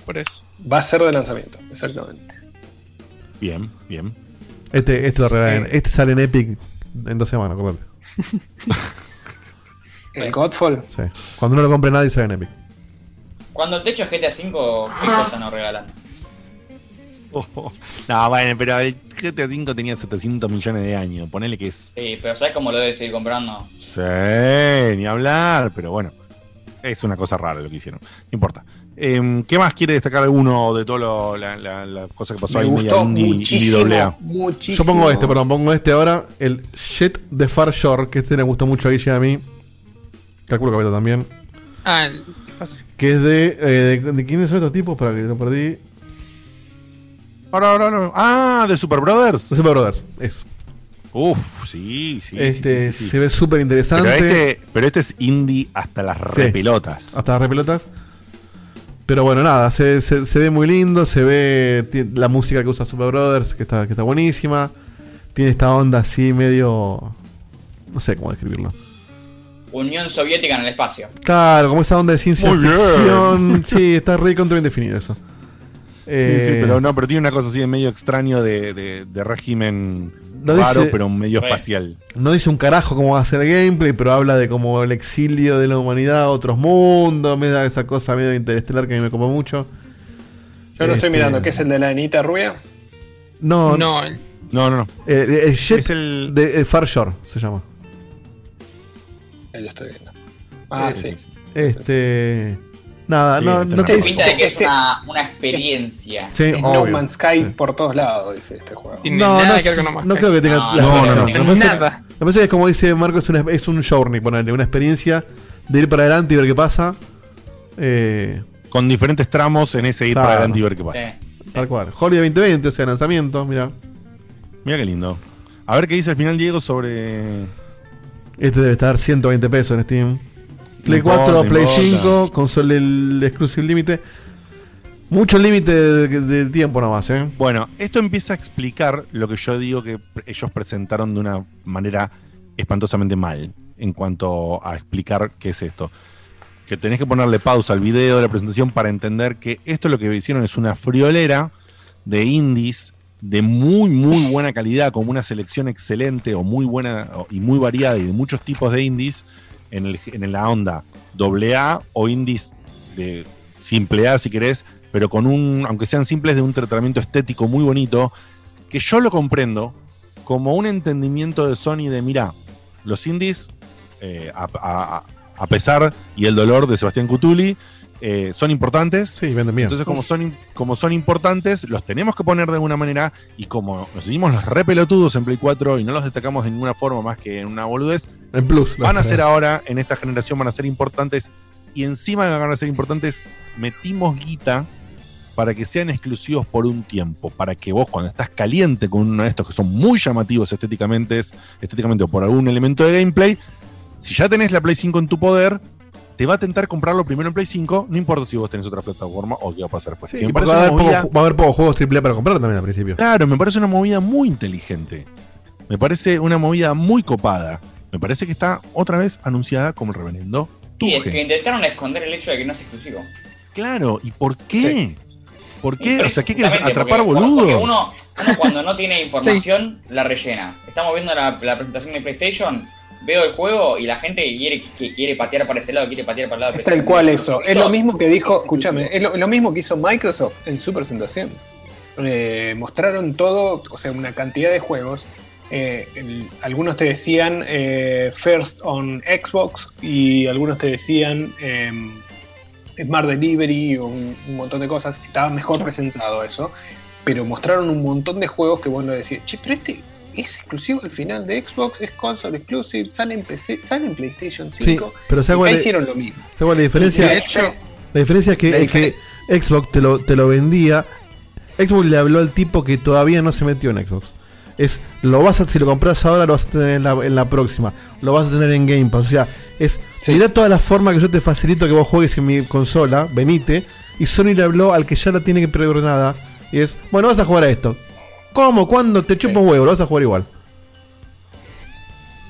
Por eso. Va a ser de lanzamiento, exactamente. Bien, bien. Este, este lo regalan. Sí. Este sale en Epic en dos semanas, acordate. El Godfall. Sí. Cuando no lo compre nadie sale en Epic. Cuando el techo es GTA V, ¿qué cosa nos regalan? No, bueno, pero el GTA V tenía 700 millones de años. Ponele que es. Sí, pero ¿sabes cómo lo debes seguir comprando? Sí, ni hablar, pero bueno. Es una cosa rara lo que hicieron. No importa. Em, ¿Qué más quiere destacar alguno de todas las la, la cosas que pasó Me ahí media gustó indie, indie muchísimo. Yo pongo este, perdón, pongo este ahora. El Jet de Far Shore, que este le gustó mucho a Guille y a mí. Calculo que a Beto también. Ah, el-. Que es de, eh, de. ¿De quiénes son estos tipos? Para que lo perdí. Ahora, ahora, ahora. Ah, de Super Brothers. De Super Brothers, eso. Uf, sí, sí. Este sí, sí, sí. se ve súper interesante. Pero este, pero este es indie hasta las Sí. repelotas. Hasta las repelotas. Pero bueno, nada, se, se- se ve muy lindo, se ve la música que usa Super Brothers, que está, que está buenísima. Tiene esta onda así medio... No sé cómo describirlo. Unión Soviética en el espacio. Claro, como esa onda de ciencia Muy bien. ficción. Sí, está re contra bien definido eso. Sí, sí, Eh, pero no, pero tiene una cosa así de medio extraño de, de- de régimen No raro, dice- pero medio espacial. No dice un carajo cómo va a ser el gameplay, pero habla de como el exilio de la humanidad a otros mundos, me da esa cosa medio interestelar que a mí me copa mucho. Yo lo estoy Este, mirando, ¿qué es el de la Anita rubia? No, No, No, no, no. Eh, el Jet Es el- de eh, Far Shore se llama. Ahí lo estoy viendo. Ah, sí. Este. Nada, Sí, no, no te Pinta de que es Este- una, una experiencia. Sí, Es No obvio. Man's Sky por todos lados, dice este juego. No, nada no, que ver con No no creo que tenga No, la no, no, Me parece- Nada. Me parece que como dice Marco es, una- es un journey, ponerle una experiencia de ir para adelante y ver qué pasa. Eh, Con diferentes tramos en ese ir Claro. para adelante y ver qué pasa. Sí. tal cual. Holiday 2020, o sea, lanzamiento, mira. Mira qué lindo. A ver qué dice al final Diego sobre. Este debe estar 120 pesos en Steam. Play No importa, 4, no Play importa. 5, console el exclusive límite. Mucho límite de, de tiempo nomás, ¿eh? Bueno, esto empieza a explicar lo que yo digo que ellos presentaron de una manera espantosamente mal en cuanto a explicar qué es esto. Que tenés que ponerle pausa al video de la presentación para entender que esto lo que hicieron es una friolera de indies de muy, muy buena calidad, con una selección excelente o muy buena y muy variada y de muchos tipos de indies en, el, en la onda AA o indies de simple A si querés, pero con un, aunque sean simples, de un tratamiento estético muy bonito, que yo lo comprendo como un entendimiento de Sony de, mira, los indies, eh, a, a- a pesar y el dolor de Sebastián Cutuli, eh, son importantes. Sí, venden bien. Entonces, como son, como son importantes, los tenemos que poner de alguna manera. Y como nos hicimos los re pelotudos en Play 4 y no los destacamos de ninguna forma más que en una boludez, En Plus. van a ser ahora, en esta generación, van a ser importantes. Y encima de que van a ser importantes, metimos guita para que sean exclusivos por un tiempo. Para que vos, cuando estás caliente con uno de estos que son muy llamativos estéticamente, estéticamente o por algún elemento de gameplay, si ya tenés la Play 5 en tu poder, te va a tentar comprarlo primero en Play 5, no importa si vos tenés otra plataforma o qué va a pasar. Sí, Que me parece va, a una haber movida- poco- va a haber pocos juegos AAA para comprar también al principio. Claro, me parece una movida muy inteligente. Me parece una movida muy copada. Me parece que está otra vez anunciada como el reverendo Sí, es que intentaron esconder el hecho de que no es exclusivo. Claro, ¿y por qué? ¿Por qué? O sea, ¿qué quieres atrapar porque- Porque boludo? uno, uno cuando no tiene información la rellena. Estamos viendo la, la presentación de PlayStation, veo el juego y la gente quiere, que quiere patear para ese lado, quiere patear para el lado de Es tal cual eso. Es lo mismo que dijo, escúchame, es lo, lo mismo que hizo Microsoft en su presentación. Eh, mostraron todo, o sea, una cantidad de juegos. Eh, el- algunos te decían eh, First on Xbox y algunos te decían em, Smart Delivery o un, un montón de cosas. Estaba mejor presentado eso. Pero mostraron un montón de juegos que vos lo decías, che, pero este es exclusivo al final de Xbox, es console exclusive, sale en, PC, sale en PlayStation 5. Sí, pero ¿sabes y cuál acá es- hicieron lo mismo. ¿Sabes cuál es la diferencia? De hecho, La diferencia es que, es que Xbox te lo, te lo vendía. Xbox le habló al tipo que todavía no se metió en Xbox. Es, lo vas a, si lo compras ahora, lo vas a tener en la, en la próxima. Lo vas a tener en Game Pass. O sea, es, mirá toda la forma que yo te facilito que vos juegues en mi consola, venite. Y Sony le habló al que ya la tiene que preordenada. Y es, bueno, vas a jugar a esto. ¿Cómo? ¿Cuándo? Te chupa un huevo, lo vas a jugar igual.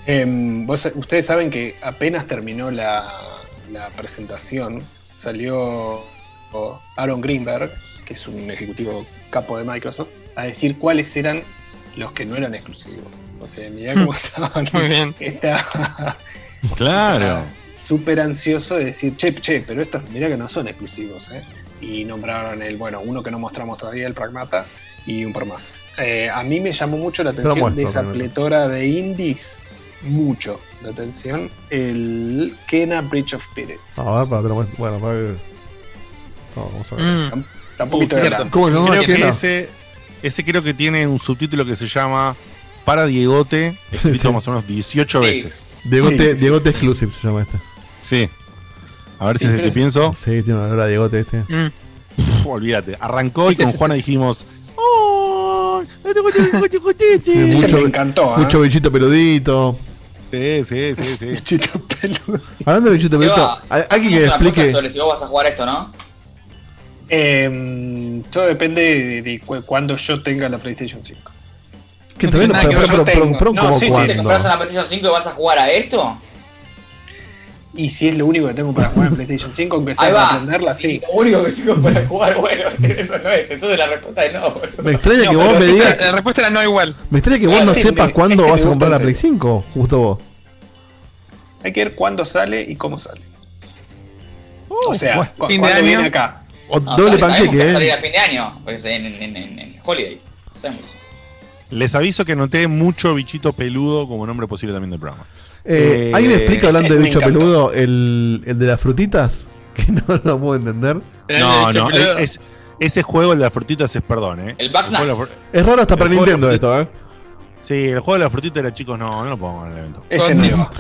Em, vos- ustedes saben que apenas terminó la, la presentación, salió Aaron Greenberg, que es un ejecutivo capo de Microsoft, a decir cuáles eran los que no eran exclusivos. O sea, mirá cómo estaban. Muy bien. Está Claro. súper ansioso de decir, che, che, pero estos mirá que no son exclusivos, ¿eh? Y nombraron el, bueno, uno que no mostramos todavía, el Pragmata, y un por más. Eh, a mí me llamó mucho la atención de muestro, esa Pragmata. pletora de indies, mucho la atención, el Kena Bridge of Spirits. A ver, para, te lo muestro. Bueno, para que- No, vamos a ver. Mm. Poquito Uh. Creo ¿Quién que ese, ese creo que tiene un subtítulo que se llama Para Diegote, escrito sí. más o menos 18 Sí. veces. Diegote, Sí, sí. Diegote Exclusive se llama este. Sí. A ver si Sí, es el que pienso. Sí, tiene una Diegote este. Mm. Olvídate. Arrancó y Sí, con sí, Juana sí. dijimos. Mucho, me encantó, ¿eh? mucho bichito peludito. Sí, sí, sí, sí. Bichito peludo. Hablando de bichito peludito, Seba, ¿hay- alguien que explique. si vos vas a jugar esto, ¿no? Eh, todo depende de, de cu- cuando yo tenga la PlayStation 5. Que No todavía tiene no, nada pero, que pero, ver, yo pero, pero, tengo. ¿cómo No, sí, sí, cuándo? ¿Te compras una PlayStation 5 y vas a jugar a esto? Y si es lo único que tengo para jugar en PlayStation 5, aunque sea Ahí para aprenderla, sí. Lo único que tengo para jugar, bueno, eso no es. Entonces la respuesta es no, boludo. Me extraña No, que vos me digas. La respuesta era no igual. Me extraña que vos no sepas cuándo vas a comprar la Play el 5, justo vos. Hay que ver cuándo sale y cómo sale. o sea, bueno. cu- Fin de año. viene acá. O No, doble a panqueque, salir ¿eh? a fin de año, pues en, en, en, en Holiday. Sabemos. Les aviso que noté mucho bichito peludo como nombre posible también del programa. Eh, Eh, ¿Alguien me explica hablando de me bicho peludo el, el de las frutitas? Que no lo puedo entender. No, no, es, es- ese juego, el de las frutitas, es perdón, ¿eh? El de fru- Es raro hasta El para de Nintendo esto, ¿eh? Sí, el juego de las frutitas era chicos, no, no lo pongo en el evento. Ese no.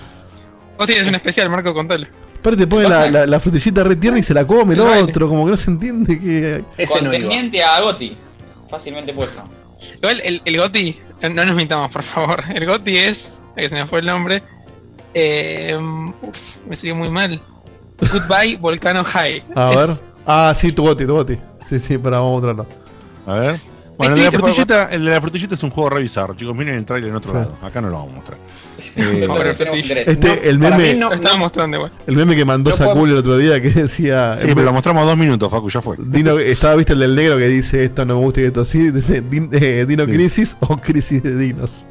Vos tienes un especial, Marco, contale. Aparte te pone la, la, la frutillita re tierna y se la come el El otro, como que no se entiende que... No iba. Contendiente a Goti. Fácilmente puesto. Igual el, el Goti, no nos mintamos, por favor. El Goti es, que se me fue el nombre. Eh, uf, me salió muy mal. Goodbye Volcano High. A Es- ver. Ah, sí, tu goti, tu goti. Sí, sí, pero vamos a mostrarlo. A ver. Bueno, el de, la frutillita, el de la frutillita es un juego re bizarro, chicos. Miren el trailer en otro Sí. lado. Acá no lo vamos a mostrar. Eh. Este, No, el meme, no- mostrando el meme que mandó Sakul puedo- el otro día que decía. sí, pero lo mostramos dos minutos, Facu, ya fue. Dino, estaba, viste, el del negro que dice esto no me gusta y esto sí. Dice, Din- eh, Dino Sí. Crisis o Crisis de Dinos.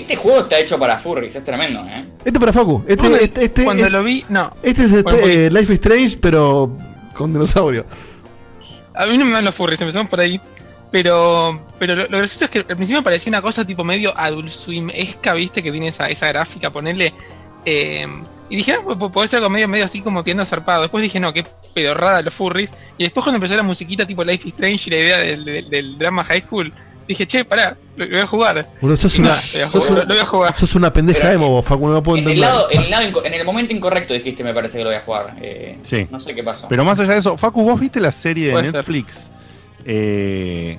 Este juego está hecho para furries, es tremendo, ¿eh? Este para Facu. Este, Cuando- este, este, Cuando este, lo vi, no. este es este, eh, Life is Strange, pero con dinosaurio. A mí no me dan los furries, empezamos por ahí. Pero, pero lo, lo gracioso es que al principio me parecía una cosa tipo medio Adult Swim-esca, viste, que tiene esa, esa gráfica, ponerle. eh, y dije, ah, pu- puede ser algo medio, medio así como tiendo zarpado. Después dije, no, qué pedorrada los furries. Y después cuando empezó la musiquita tipo Life is Strange y la idea del, del- del drama high school, dije, che, pará, lo, lo voy a jugar. Boludo, sos Y no, una, lo voy a sos jugar, una, lo voy a jugar. sos una pendeja Pero- emo, vos, Facu, no lo puedo En el, entender. lado, en, el lado en el momento incorrecto dijiste, me parece que lo voy a jugar. Eh, Sí. No sé qué pasó. Pero más allá de eso, Facu, ¿vos viste la serie de. Netflix? Eh,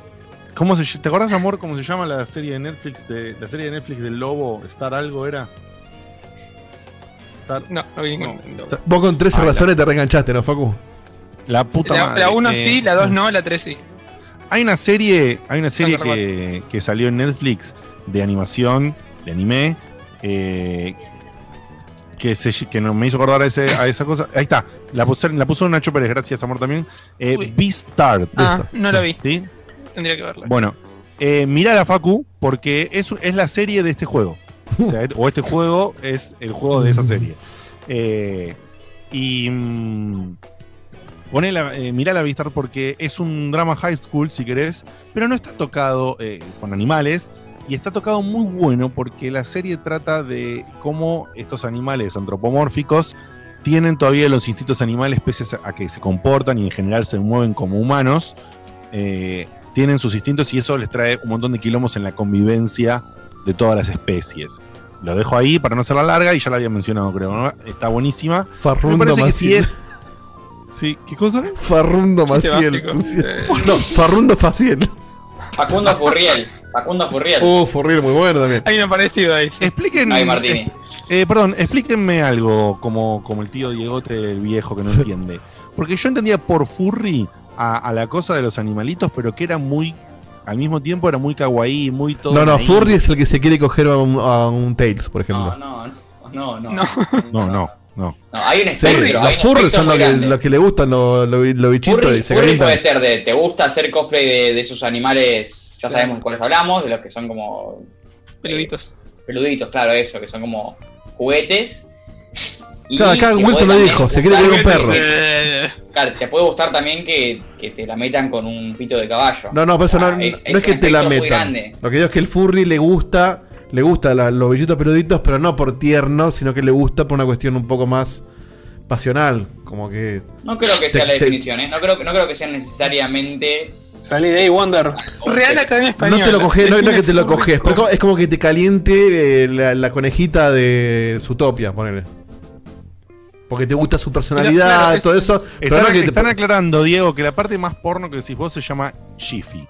¿cómo se, ¿Te acordás, amor, cómo se llama la serie de Netflix? De, la serie de Netflix del lobo, Star algo era. Star, No, no vi ningún. Star- Vos con 13 Ah, la- razones te reenganchaste, ¿no, Facu? la puta La, madre. la 1 eh, sí, la 2 no, la 3 sí. Hay una serie, hay una serie que, que salió en Netflix de animación, de anime, eh, que, se, que no, me hizo acordar a, ese, a esa cosa. Ahí está, la, puso, la puso Nacho Pérez, gracias amor también. Eh, Uy. Beastars. Ah, no la vi. ¿sí? Tendría que verla. Bueno, eh, mirá la Facu, porque es, es la serie de este juego. O, sea, o este juego es el juego de esa serie. Eh, y. ponela, eh, mirá la Beastars porque es un drama high school, si querés, pero no está tocado eh, con animales. Y está tocado muy bueno porque la serie trata de cómo estos animales antropomórficos tienen todavía los instintos animales pese a que se comportan y en general se mueven como humanos. Eh, tienen sus instintos y eso les trae un montón de quilombos en la convivencia de todas las especies. Lo dejo ahí para no hacerla larga y ya la había mencionado, creo. ¿no? Está buenísima. Me Farrundo parece que si Maciel. es- Sí, ¿qué cosa? Farrundo Maciel. Eh, No, Farrundo Faciel. Facundo Furriel. Facundo Furriel. Uh, Furriel, muy bueno también. Hay uno parecido ahí. Expliquen. Ay, Martini. eh, perdón, explíquenme algo como, como el tío Diegote, el viejo que no entiende. Porque yo entendía por furry a, a la cosa de los animalitos, pero que era muy. Al mismo tiempo era muy kawaii, muy todo. No, no. Furry es el que se quiere coger a un, a un Tails, por ejemplo. No, no, no, no. No. No, no, no. No, hay un Sí, espectro. hay los furries son los que, grande. los que le gustan los los- los bichitos Furry, y se furry puede ser de, ¿te gusta hacer cosplay de, de esos animales? Ya sabemos de cuáles hablamos, de los que son como Peluditos. peluditos, claro, eso, que son como juguetes. Y Claro, acá te Wilson puede lo dijo, se quiere gustar- comer un perro. Eh, Claro, te puede gustar también que, que te la metan con un pito de caballo. No, no, pero eso no, Ah, no es- es, es que te la metan. grande. Lo que digo es que el furry le gusta, le gusta la- los bichitos peluditos, pero no por tierno, sino que le gusta por una cuestión un poco más pasional, como que No creo que sea Te- la te- definición, ¿eh? No creo, que- no creo que sea necesariamente. Salí de ahí, Wonder. Real Academia Española. no te lo coges, no, no es que te lo coges, pero es como- que te caliente eh, la, la conejita de Zootopia, ponele. Porque te gusta su personalidad, claro, todo eso. pero Están, no, que te- están aclarando, Diego, que la parte más porno que decís vos se llama Jiffy.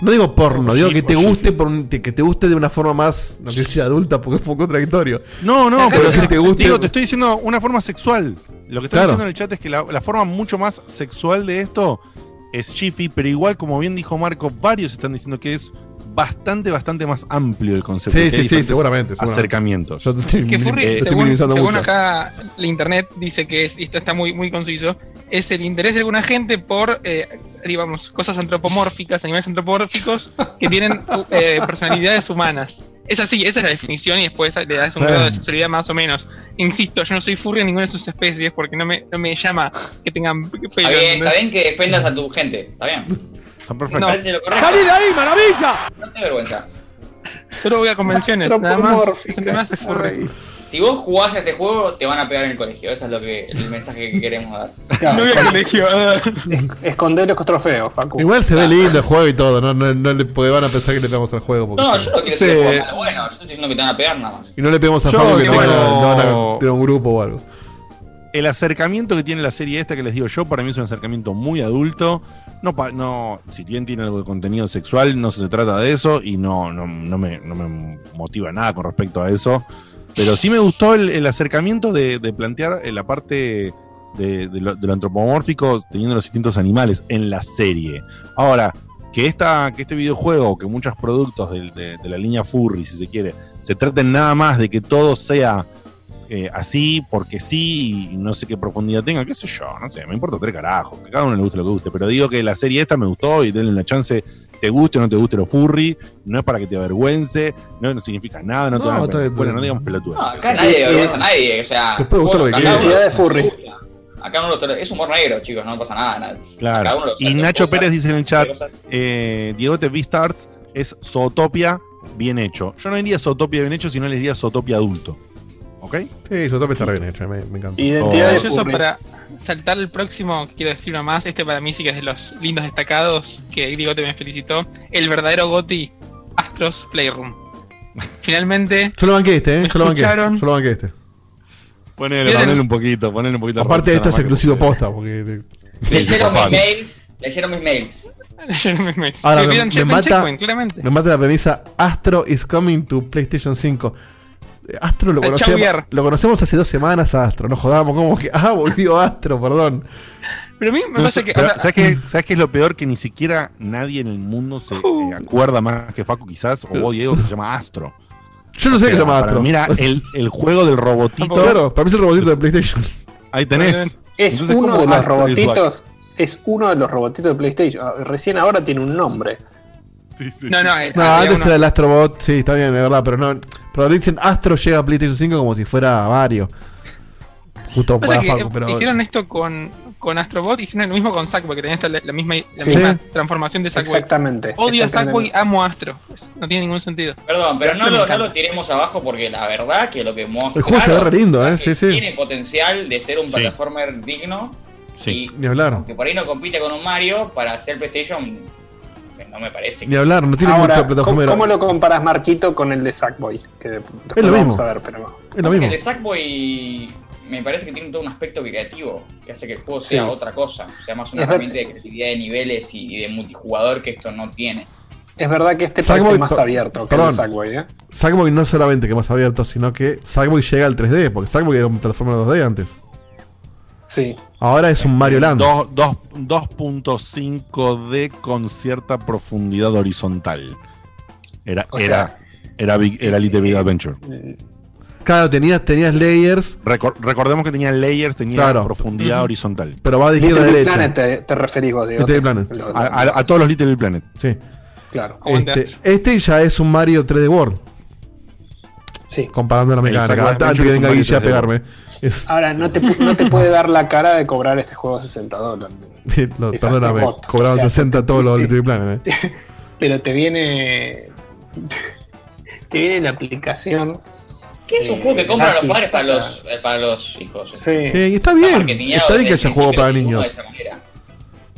No digo porno, o digo que te o guste por un- que te guste de una forma más, no que sea adulta, porque es poco contradictorio. No, no, Pero que te guste- Diego, te estoy diciendo una forma sexual. Lo que Claro. diciendo en el chat es que la, la forma mucho más sexual de esto es Jiffy, pero igual, como bien dijo Marco, varios están diciendo que es bastante, bastante más amplio el concepto. Sí, que sí, hay sí, seguramente, seguramente. Acercamientos. Yo estoy, Que Furry, Eh, estoy según, minimizando según mucho. acá la internet dice que es, y esto está muy, muy conciso, es el interés de alguna gente por, eh, digamos, cosas antropomórficas, animales antropomórficos que tienen eh, personalidades humanas. Es así, esa es la definición y después le das un Ah. grado de sexualidad más o menos. Insisto, yo no soy furry en ninguna de sus especies porque no me, no me llama que tengan pelo. Está bien, ¿entendés? está bien que defendas a tu gente. Está bien. Está Me parece lo correcto. ¡Salí de ahí, maravilla! No te vergüenza. Solo voy a convenciones, nada más. Eso me hace furry. Si vos jugás a este juego, te van a pegar en el colegio. Eso es lo que el mensaje que queremos dar. No voy al colegio. Esconder los trofeos, Facu. Igual se ve lindo el juego y todo, no, no, no le porque van a pensar que le pegamos al juego. porque No, yo no quiero Sí. decir que bueno. Yo estoy diciendo que te van a pegar nada más. Y no le pegamos a Facu que no creo- van a, no van a un grupo o algo. El acercamiento que tiene la serie esta que les digo yo, para mí es un acercamiento muy adulto. No, no si bien tiene algo de contenido sexual, no se trata de eso y no, no, no me, no me motiva nada con respecto a eso. Pero sí me gustó el, el acercamiento de, de plantear eh, la parte de, de lo, antropomórfico teniendo los distintos animales en la serie. Ahora, que, esta, que este videojuego, que muchos productos de la línea Furry, si se quiere, se traten nada más de que todo sea eh, así porque sí y no sé qué profundidad tenga, qué sé yo, no sé, me importa tres carajos, que cada uno le guste lo que guste, pero digo que la serie esta me gustó y denle una chance, te guste o no te guste lo furry, no es para que te avergüence, no, no significa nada, no, te van a Bueno, no digamos pelotudas. No, acá nadie vergüenza a nadie. O sea, Te puede gustar lo que de furry. Acá uno lo- es humor negro, chicos, no pasa nada. nada. Claro. uno lo Y Nacho Pérez dice en el chat, eh, Diegote Beastars es Zootopia bien hecho. Yo no diría Zootopia bien hecho, sino le diría Zootopia adulto. ¿Ok? Sí, eso también está re bien hecho, me, me encanta. Identidad de Yo furry. para saltar el próximo, quiero decir uno más, este para mí sí que es de los lindos destacados, que Diego te me felicitó, el verdadero Goti, Astros Playroom. Finalmente, Yo lo banqué este, ¿eh? Yo lo banqué. Yo lo banqué este. Ponele, ponele un poquito, ponele un poquito. Aparte, de esto es exclusivo posta, porque. Leyeron mis mails. Leyeron mis mails. Ahora, Que me, pidan me checkpoint, mata, me mata la premisa Astro is coming to PlayStation 5. Astro lo conocemos, lo conocemos hace dos semanas a Astro, no jodamos, como que, ah, volvió Astro, perdón. Pero a mí me No parece sé, que. pero, o sea, ¿sabes, qué, ¿Sabes qué es lo peor? Que ni siquiera nadie en el mundo se Uh. eh, acuerda más que Facu, quizás, o vos, Diego, que se llama Astro. Yo no sé O qué se llama Astro. Mira, el, el juego del robotito. Claro, para mí es el robotito de PlayStation. Ahí tenés. Es Entonces, uno ¿cómo de los robotitos. Es uno de los robotitos de PlayStation. Ah, Recién ahora tiene un nombre. No, no, eh, No, antes uno- era el Astrobot, sí, está bien, es verdad, pero no. Pero dicen Astro llega a PlayStation 5 como si fuera Mario. Justo para que, Facu, pero. hicieron esto con, con Astrobot, hicieron lo mismo con Sackboy, que tenía esta- la, la misma, la Sí. misma transformación de Sackboy. Exactamente. Odio a exactamente. Sackboy, amo a Astro. No tiene ningún sentido. Perdón, pero no lo, no lo tiremos abajo porque la verdad que lo que muestra. El juego se ve re lindo, eh, sí, sí. Tiene potencial de ser un Sí. plataformer digno. Sí. Y Ni hablar. aunque por ahí no compite con un Mario, para hacer PlayStation, no me parece. Ni hablar, no tiene Ahora, mucha ¿cómo, plataforma. cómo lo comparas, Marquito, con el de Sackboy? Que Es lo vamos mismo. a ver, pero Es lo que el de Sackboy me parece que tiene todo un aspecto creativo que hace que el juego Sí. sea otra cosa, sea más una Es ver- herramienta de creatividad de niveles y, y de multijugador que esto no tiene. es verdad que este Sackboy, parece más abierto que perdón. el de Sackboy, ¿eh? Sackboy no solamente que más abierto, sino que Sackboy llega al 3D, porque Sackboy era un plataforma 2D antes. Sí. Ahora es un Mario Land. Dos- dos- 2.5D con cierta profundidad horizontal. Era, O era, sea, era, Big- era Little Big Adventure. Claro, tenías, tenías layers, Recor- recordemos que tenía layers, tenía Claro. profundidad horizontal. pero va de izquierda a derecha. Planet te, te referís vos. Little Planet. Lo- A, a- a todos los Little Big Planet. Sí. Claro. Este, este ya es un Mario 3D World, Sí. comparando la mecánica. Adventure que venga Guille a 3D pegarme. Es- Ahora, no te, no te puede dar la cara de cobrar este juego 60 dólares. Sí, Es perdóname, cobraron O sea, 60 todos los Little Planet. eh. Pero te viene. Te viene la aplicación. Que es un Eh, juego que compran los padres para los, eh, para los hijos. Sí. Sí, y está bien. Está bien que haya juego para niños. de esa manera.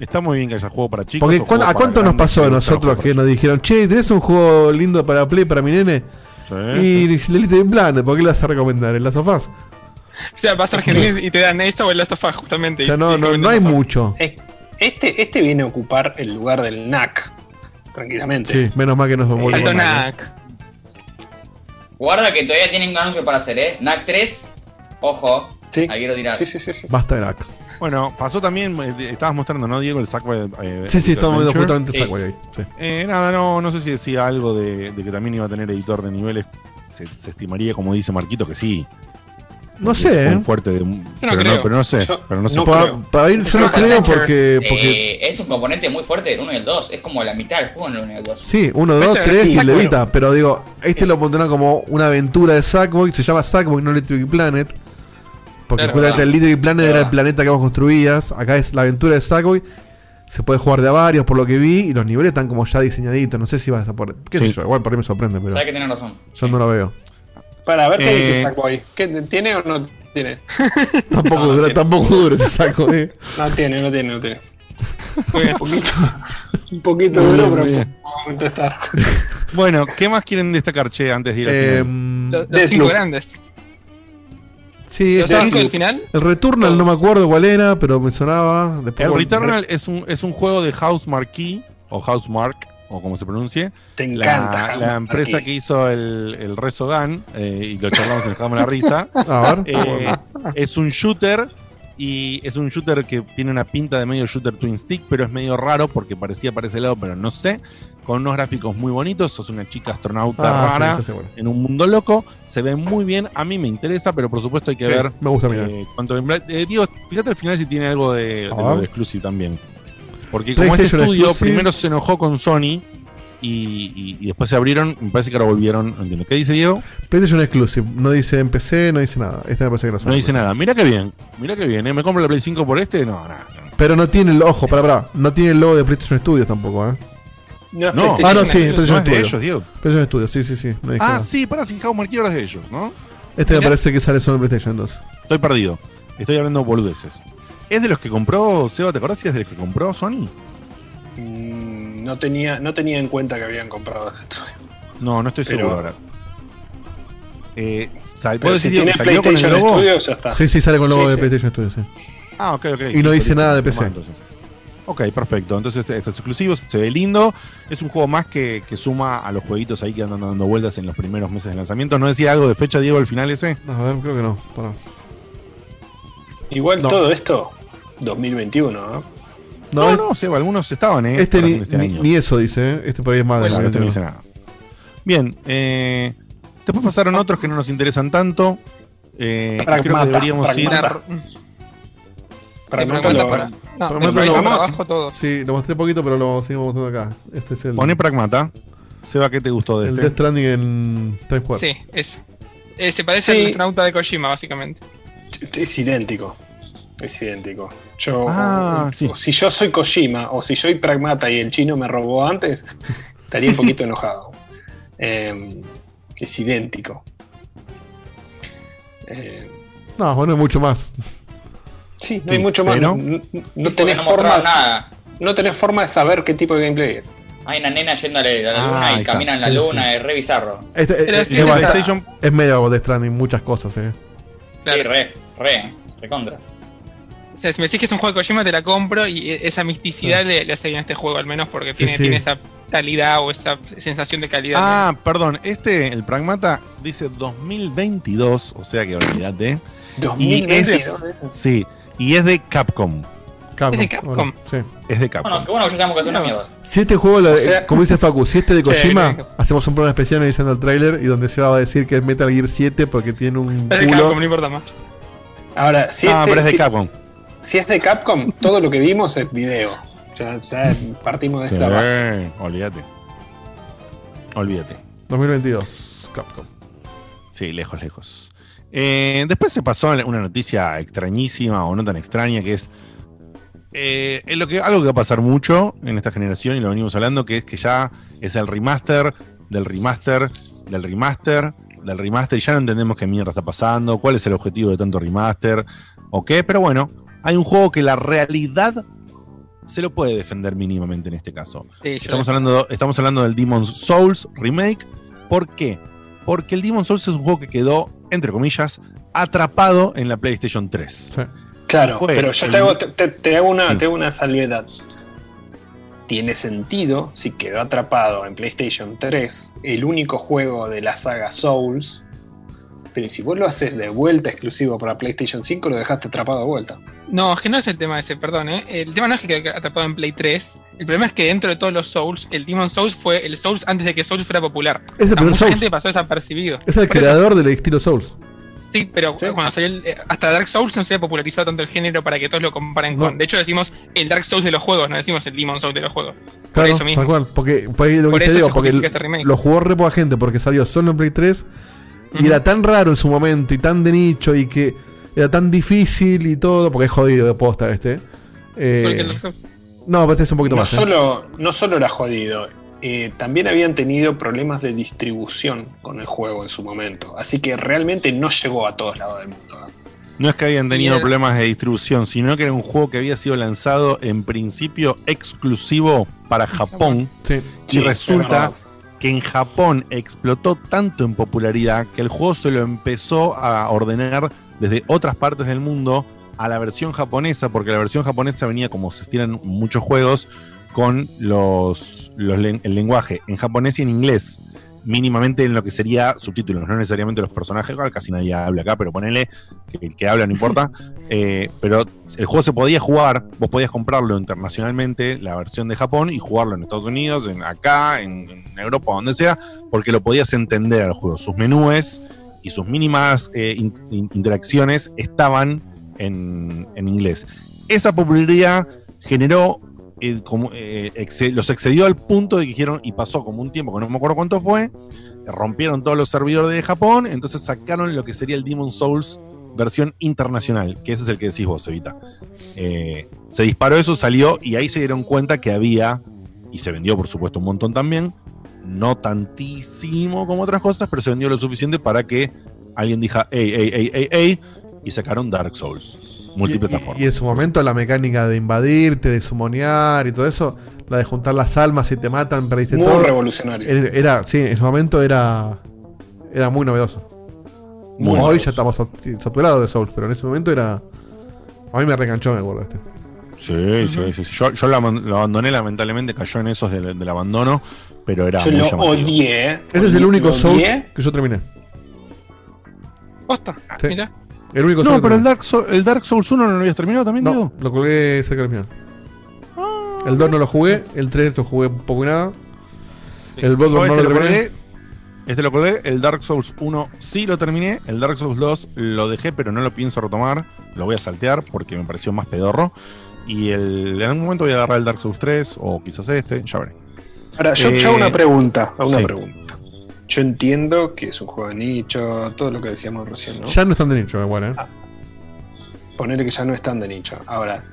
Está muy bien que haya juego para chicos. Porque o ¿cuán- juego ¿a cuánto nos pasó a nosotros que nos dijeron, che, ¿tenés un juego lindo para Play para mi nene? Y Sí. le Little Planet, ¿por qué lo vas a recomendar? ¿En las sofás? O sea, vas a Argentina y te dan eso o el Last of Us, justamente. O sea, no, no, no hay mucho. Eh, Este, este viene a ocupar el lugar del NAC. Tranquilamente. Sí, menos mal que nos Alto volvemos. Knack. Guarda que todavía tienen un anuncio para hacer, ¿eh? NAC 3, ojo. Ahí quiero tirar. Sí, sí, sí. sí. Basta de lag. Bueno, pasó también, eh, estabas mostrando, ¿no, Diego? El Sackboy. eh, Sí, sí, estamos viendo justamente el Sackboy ahí. sí. Eh, nada, no, no sé si decía algo de, de que también iba a tener editor de niveles. Se, se estimaría, como dice Marquito, que sí. No Es sé, muy ¿eh? fuerte de, no pero, creo. no, pero no sé. Yo- pero no sé. no Pa- creo. Para ir, yo no creo porque. porque Eh, es un componente muy fuerte del 1 y el 2. Es como la mitad del juego en el 1 y el 2. Sí, 1, 2, Puede ser, 3 sí, y el de bueno. Vita. Pero digo, este lo pondrán como una aventura de Sackboy. Se llama Sackboy, no Little Big Planet. Porque Claro, justamente verdad. el Little Big Planet era el Verdad. planeta que vos construías. Acá es la aventura de Sackboy. Se puede jugar de a varios por lo que vi. Y los niveles están como ya diseñaditos. No sé si vas a por. ¿Qué Sí. sé yo? Igual por ahí me sorprende, pero Sabes que tenés razón. yo no lo veo. Para ver qué Eh, dice Sackboy. ¿Qué, ¿Tiene o no tiene? Tampoco No, dura, tiene. tampoco dura ese saco, eh. No tiene, no tiene, no tiene. Muy bien. Un poquito, un poquito Muy duro, pero muy vamos a contestar. Bueno, ¿qué más quieren destacar, che, antes de ir al final? Em, Los, cinco grandes. sí, Los este- cinco del final. el Returnal no me acuerdo cuál era, pero me sonaba. Después, El Returnal es un, es un juego de House Marquee, o House Mark, o como se pronuncie. Te encanta. la empresa que hizo el, el Resogun, eh, y lo charlamos y nos cagamos la risa. A ver. Eh, es un shooter y es un shooter que tiene una pinta de medio shooter twin stick, pero es medio raro porque parecía para ese lado, pero no sé. Con unos gráficos muy bonitos, sos una chica astronauta Ah, rara bueno. en un mundo loco. Se ve muy bien, a mí me interesa, pero por supuesto hay que Sí, ver me gusta eh, cuánto eh, Digo, fíjate al final si tiene algo de, de A lo ver. de exclusive también. Porque como este PlayStation estudio exclusive. primero se enojó con Sony y, y- y después se abrieron, me parece que ahora volvieron. no entiendo. ¿Qué dice Diego? PlayStation Exclusive. No dice en PC, no dice nada. Este me parece que no, No dice nada. Mira qué bien, mira qué bien. ¿eh? ¿Me compro la Play 5 por este? No, nada. Pero no tiene el ojo, para, para. No tiene el logo de PlayStation Studios tampoco, ¿eh? No, No. PlayStation Ah, no, sí. PlayStation No es de Studios. ellos, Diego. PlayStation Studios, sí, sí, sí. No Ah, nada. sí, para si ahora es de ellos, ¿no? Este me parece que sale solo en PlayStation 2. Estoy perdido. Estoy hablando boludeces. ¿Es de los que compró, Seba, te acordás si es de los que compró Sony? Mm, No tenía, no tenía en cuenta que habían comprado ese estudio. No, no estoy Pero- seguro ahora. Eh, Pero ¿Puedo si decir tiene que salió con el PlayStation logo? Studios, ya está. Sí, sí, sale con el logo Sí, de sí. PlayStation Studios, sí. Ah, ok, ok. Y no dice nada de PC. entonces. Ok, perfecto. Entonces este, este es exclusivo, se ve lindo. Es un juego más que, que suma a los jueguitos ahí que andan dando vueltas en los primeros meses de lanzamiento. ¿No decía algo de fecha, Diego, al final ese? No, a ver, creo que no. Igual No. todo esto, 2021, ¿no? No, No, no, Seba, algunos estaban, ¿eh? este ni, este ni- año. ni eso dice, ¿eh? Este por ahí es más Bueno, de este no dice nada. Bien, eh, después pasaron otros que no nos interesan tanto. Eh, creo que deberíamos ir. Pragmata. Para, Pragmata lo- para, no, Pragmata lo- abajo todos. Sí, lo mostré poquito, pero lo seguimos mostrando acá. Este es el, Pone Pragmata. Seba, ¿qué te gustó de el este? Death Stranding en Times Square. Sí, es. eh, se parece Sí. al astronauta de Kojima, básicamente. Es idéntico. Es idéntico. Yo, Ah, o- sí. o si yo soy Kojima o si soy Pragmata y el chino me robó antes, estaría un poquito enojado. Eh, es idéntico. Eh, No, bueno, mucho más. sí, no Sí, hay mucho más. No, no- tenés no forma, nada. no tenés forma de saber qué tipo de gameplay es. Hay una nena yéndole a la Ah, luna ahí y está. camina en la Sí, luna, sí. es re bizarro. Este, eh, sí, es, medio Death Stranding, muchas cosas, eh. Claro. Sí, re, re, re contra. O sea, si me decís que es un juego de Kojima, te la compro y e- esa misticidad le, le hace bien a este juego, al menos porque tiene, sí. tiene esa calidad o esa sensación de calidad. Ah, perdón. Este, el Pragmata, dice 2022, o sea que olvídate. Y es, 2022, eh. sí, y es de Capcom. Capcom. Es de Capcom. Bueno, sí. Es de Capcom. Bueno, qué bueno que ya sabemos que es una mierda. Si este juego, lo- O sea- como dice Facu, si este de Kojima, hacemos un programa especial analizando el tráiler y donde se va a decir que es Metal Gear 7 porque tiene un Es de culo. Capcom, no importa más. Ahora, si, ah, este- pero es de si- Capcom. Si es de Capcom, todo lo que vimos es video. Ya, ya partimos de Sí, esa base. olvídate. Olvídate. 2022, Capcom. Sí, lejos, lejos. Eh, después se pasó una noticia extrañísima o no tan extraña que es eh, es lo que, algo que va a pasar mucho en esta generación y lo venimos hablando, que es que ya es el remaster del remaster del remaster del remaster y ya no entendemos qué mierda está pasando, cuál es el objetivo de tanto remaster o qué, pero bueno, hay un juego que la realidad se lo puede defender mínimamente en este caso. Sí, Estamos hablando, estamos hablando del Demon's Souls Remake. ¿Por qué? Porque el Demon's Souls es un juego que quedó, entre comillas, atrapado en la PlayStation 3. Claro, Fue pero yo el- te hago, te, te- te hago una, Sí. te hago una salvedad. Tiene sentido si quedó atrapado en PlayStation 3, el único juego de la saga Souls Pero si vos lo haces de vuelta exclusivo para PlayStation 5, lo dejaste atrapado de vuelta. No, es que no es el tema ese, perdón, ¿eh? El tema no es que quedó atrapado en Play 3. El problema es que dentro de todos los Souls, el Demon Souls fue el Souls antes de que Souls fuera popular. Es el O sea, primer mucha Souls. gente pasó desapercibido. Es el Por eso- creador del estilo Souls. Sí, pero cuando salió el- eh, hasta Dark Souls no se había popularizado tanto el género para que todos lo comparen No. con. De hecho, decimos el Dark Souls de los juegos, no decimos el Demon Souls de los juegos. Por eso mismo. tal cual. Porque, porque lo que Por te digo, porque este lo jugó re poca gente porque salió solo en Play 3 y era tan raro en su momento y tan de nicho y que era tan difícil y todo, porque es jodido de posta este. Eh, no, pero este es un poquito No más. ¿eh? solo, no solo era jodido, eh, también habían tenido problemas de distribución con el juego en su momento. Así que realmente no llegó a todos lados del mundo. No es que habían tenido problemas de distribución, sino que era un juego que había sido lanzado en principio exclusivo para Japón. Sí. Y Sí, resulta. Que en Japón explotó tanto en popularidad que el juego se lo empezó a ordenar desde otras partes del mundo a la versión japonesa, porque la versión japonesa venía, como se estiran muchos juegos, con los, los el lenguaje en japonés y en inglés, mínimamente en lo que sería subtítulos, no necesariamente los personajes, casi nadie habla acá, pero ponele que el que habla no importa. Eh, pero el juego se podía jugar, vos podías comprarlo internacionalmente, la versión de Japón, y jugarlo en Estados Unidos, en acá, en, en Europa, donde sea, porque lo podías entender al juego. Sus menúes y sus mínimas eh, in- in- interacciones estaban en, en inglés. Esa popularidad generó, eh, eh, los excedió al punto de que dijeron, y pasó como un tiempo, que no me acuerdo cuánto fue, rompieron todos los servidores de Japón, entonces sacaron lo que sería el Demon Souls versión internacional, que ese es el que decís vos, Evita. Eh, se disparó eso, salió y ahí se dieron cuenta que había, y se vendió por supuesto un montón también, no tantísimo como otras cosas, pero se vendió lo suficiente para que alguien diga, ey, ey, ey, ey, ey, y sacaron Dark Souls, multiplataforma. Y en su momento la mecánica de invadirte, de sumonear y todo eso, la de juntar las almas y te matan, perdiste Muy todo. revolucionario. Era, era- sí, en su momento era era muy novedoso. Muy Hoy novedoso. ya estamos sat- saturados de Souls, pero en ese momento era a mí me recanchó, me acuerdo este. Sí, sí, sí, sí. Yo, yo lo, aban- lo abandoné, lamentablemente cayó en esos del, del abandono, pero era Yo muy lo llamativo. odié. Ese es el único Souls que yo terminé. Posta, Sí. mira. El único No, pero el Dark, Soul- el Dark Souls 1 no lo habías terminado también, No, Diego. lo colgué cerca del final. El 2 no lo jugué, el 3 lo jugué un poco y nada. El Yo Bloodborne no este lo lo terminé. colgué, este lo colgué, el Dark Souls 1 sí lo terminé, el Dark Souls 2 lo dejé, pero no lo pienso retomar, lo voy a saltear porque me pareció más pedorro. Y el, en algún momento voy a agarrar el Dark Souls 3 o quizás este, ya veré. Ahora, yo, Eh, hago una pregunta, una sí. pregunta. Yo entiendo que es un juego de nicho, todo lo que decíamos recién, ¿no? Ya no están de nicho, igual, eh. Ponerle que ya no están de nicho. Ahora,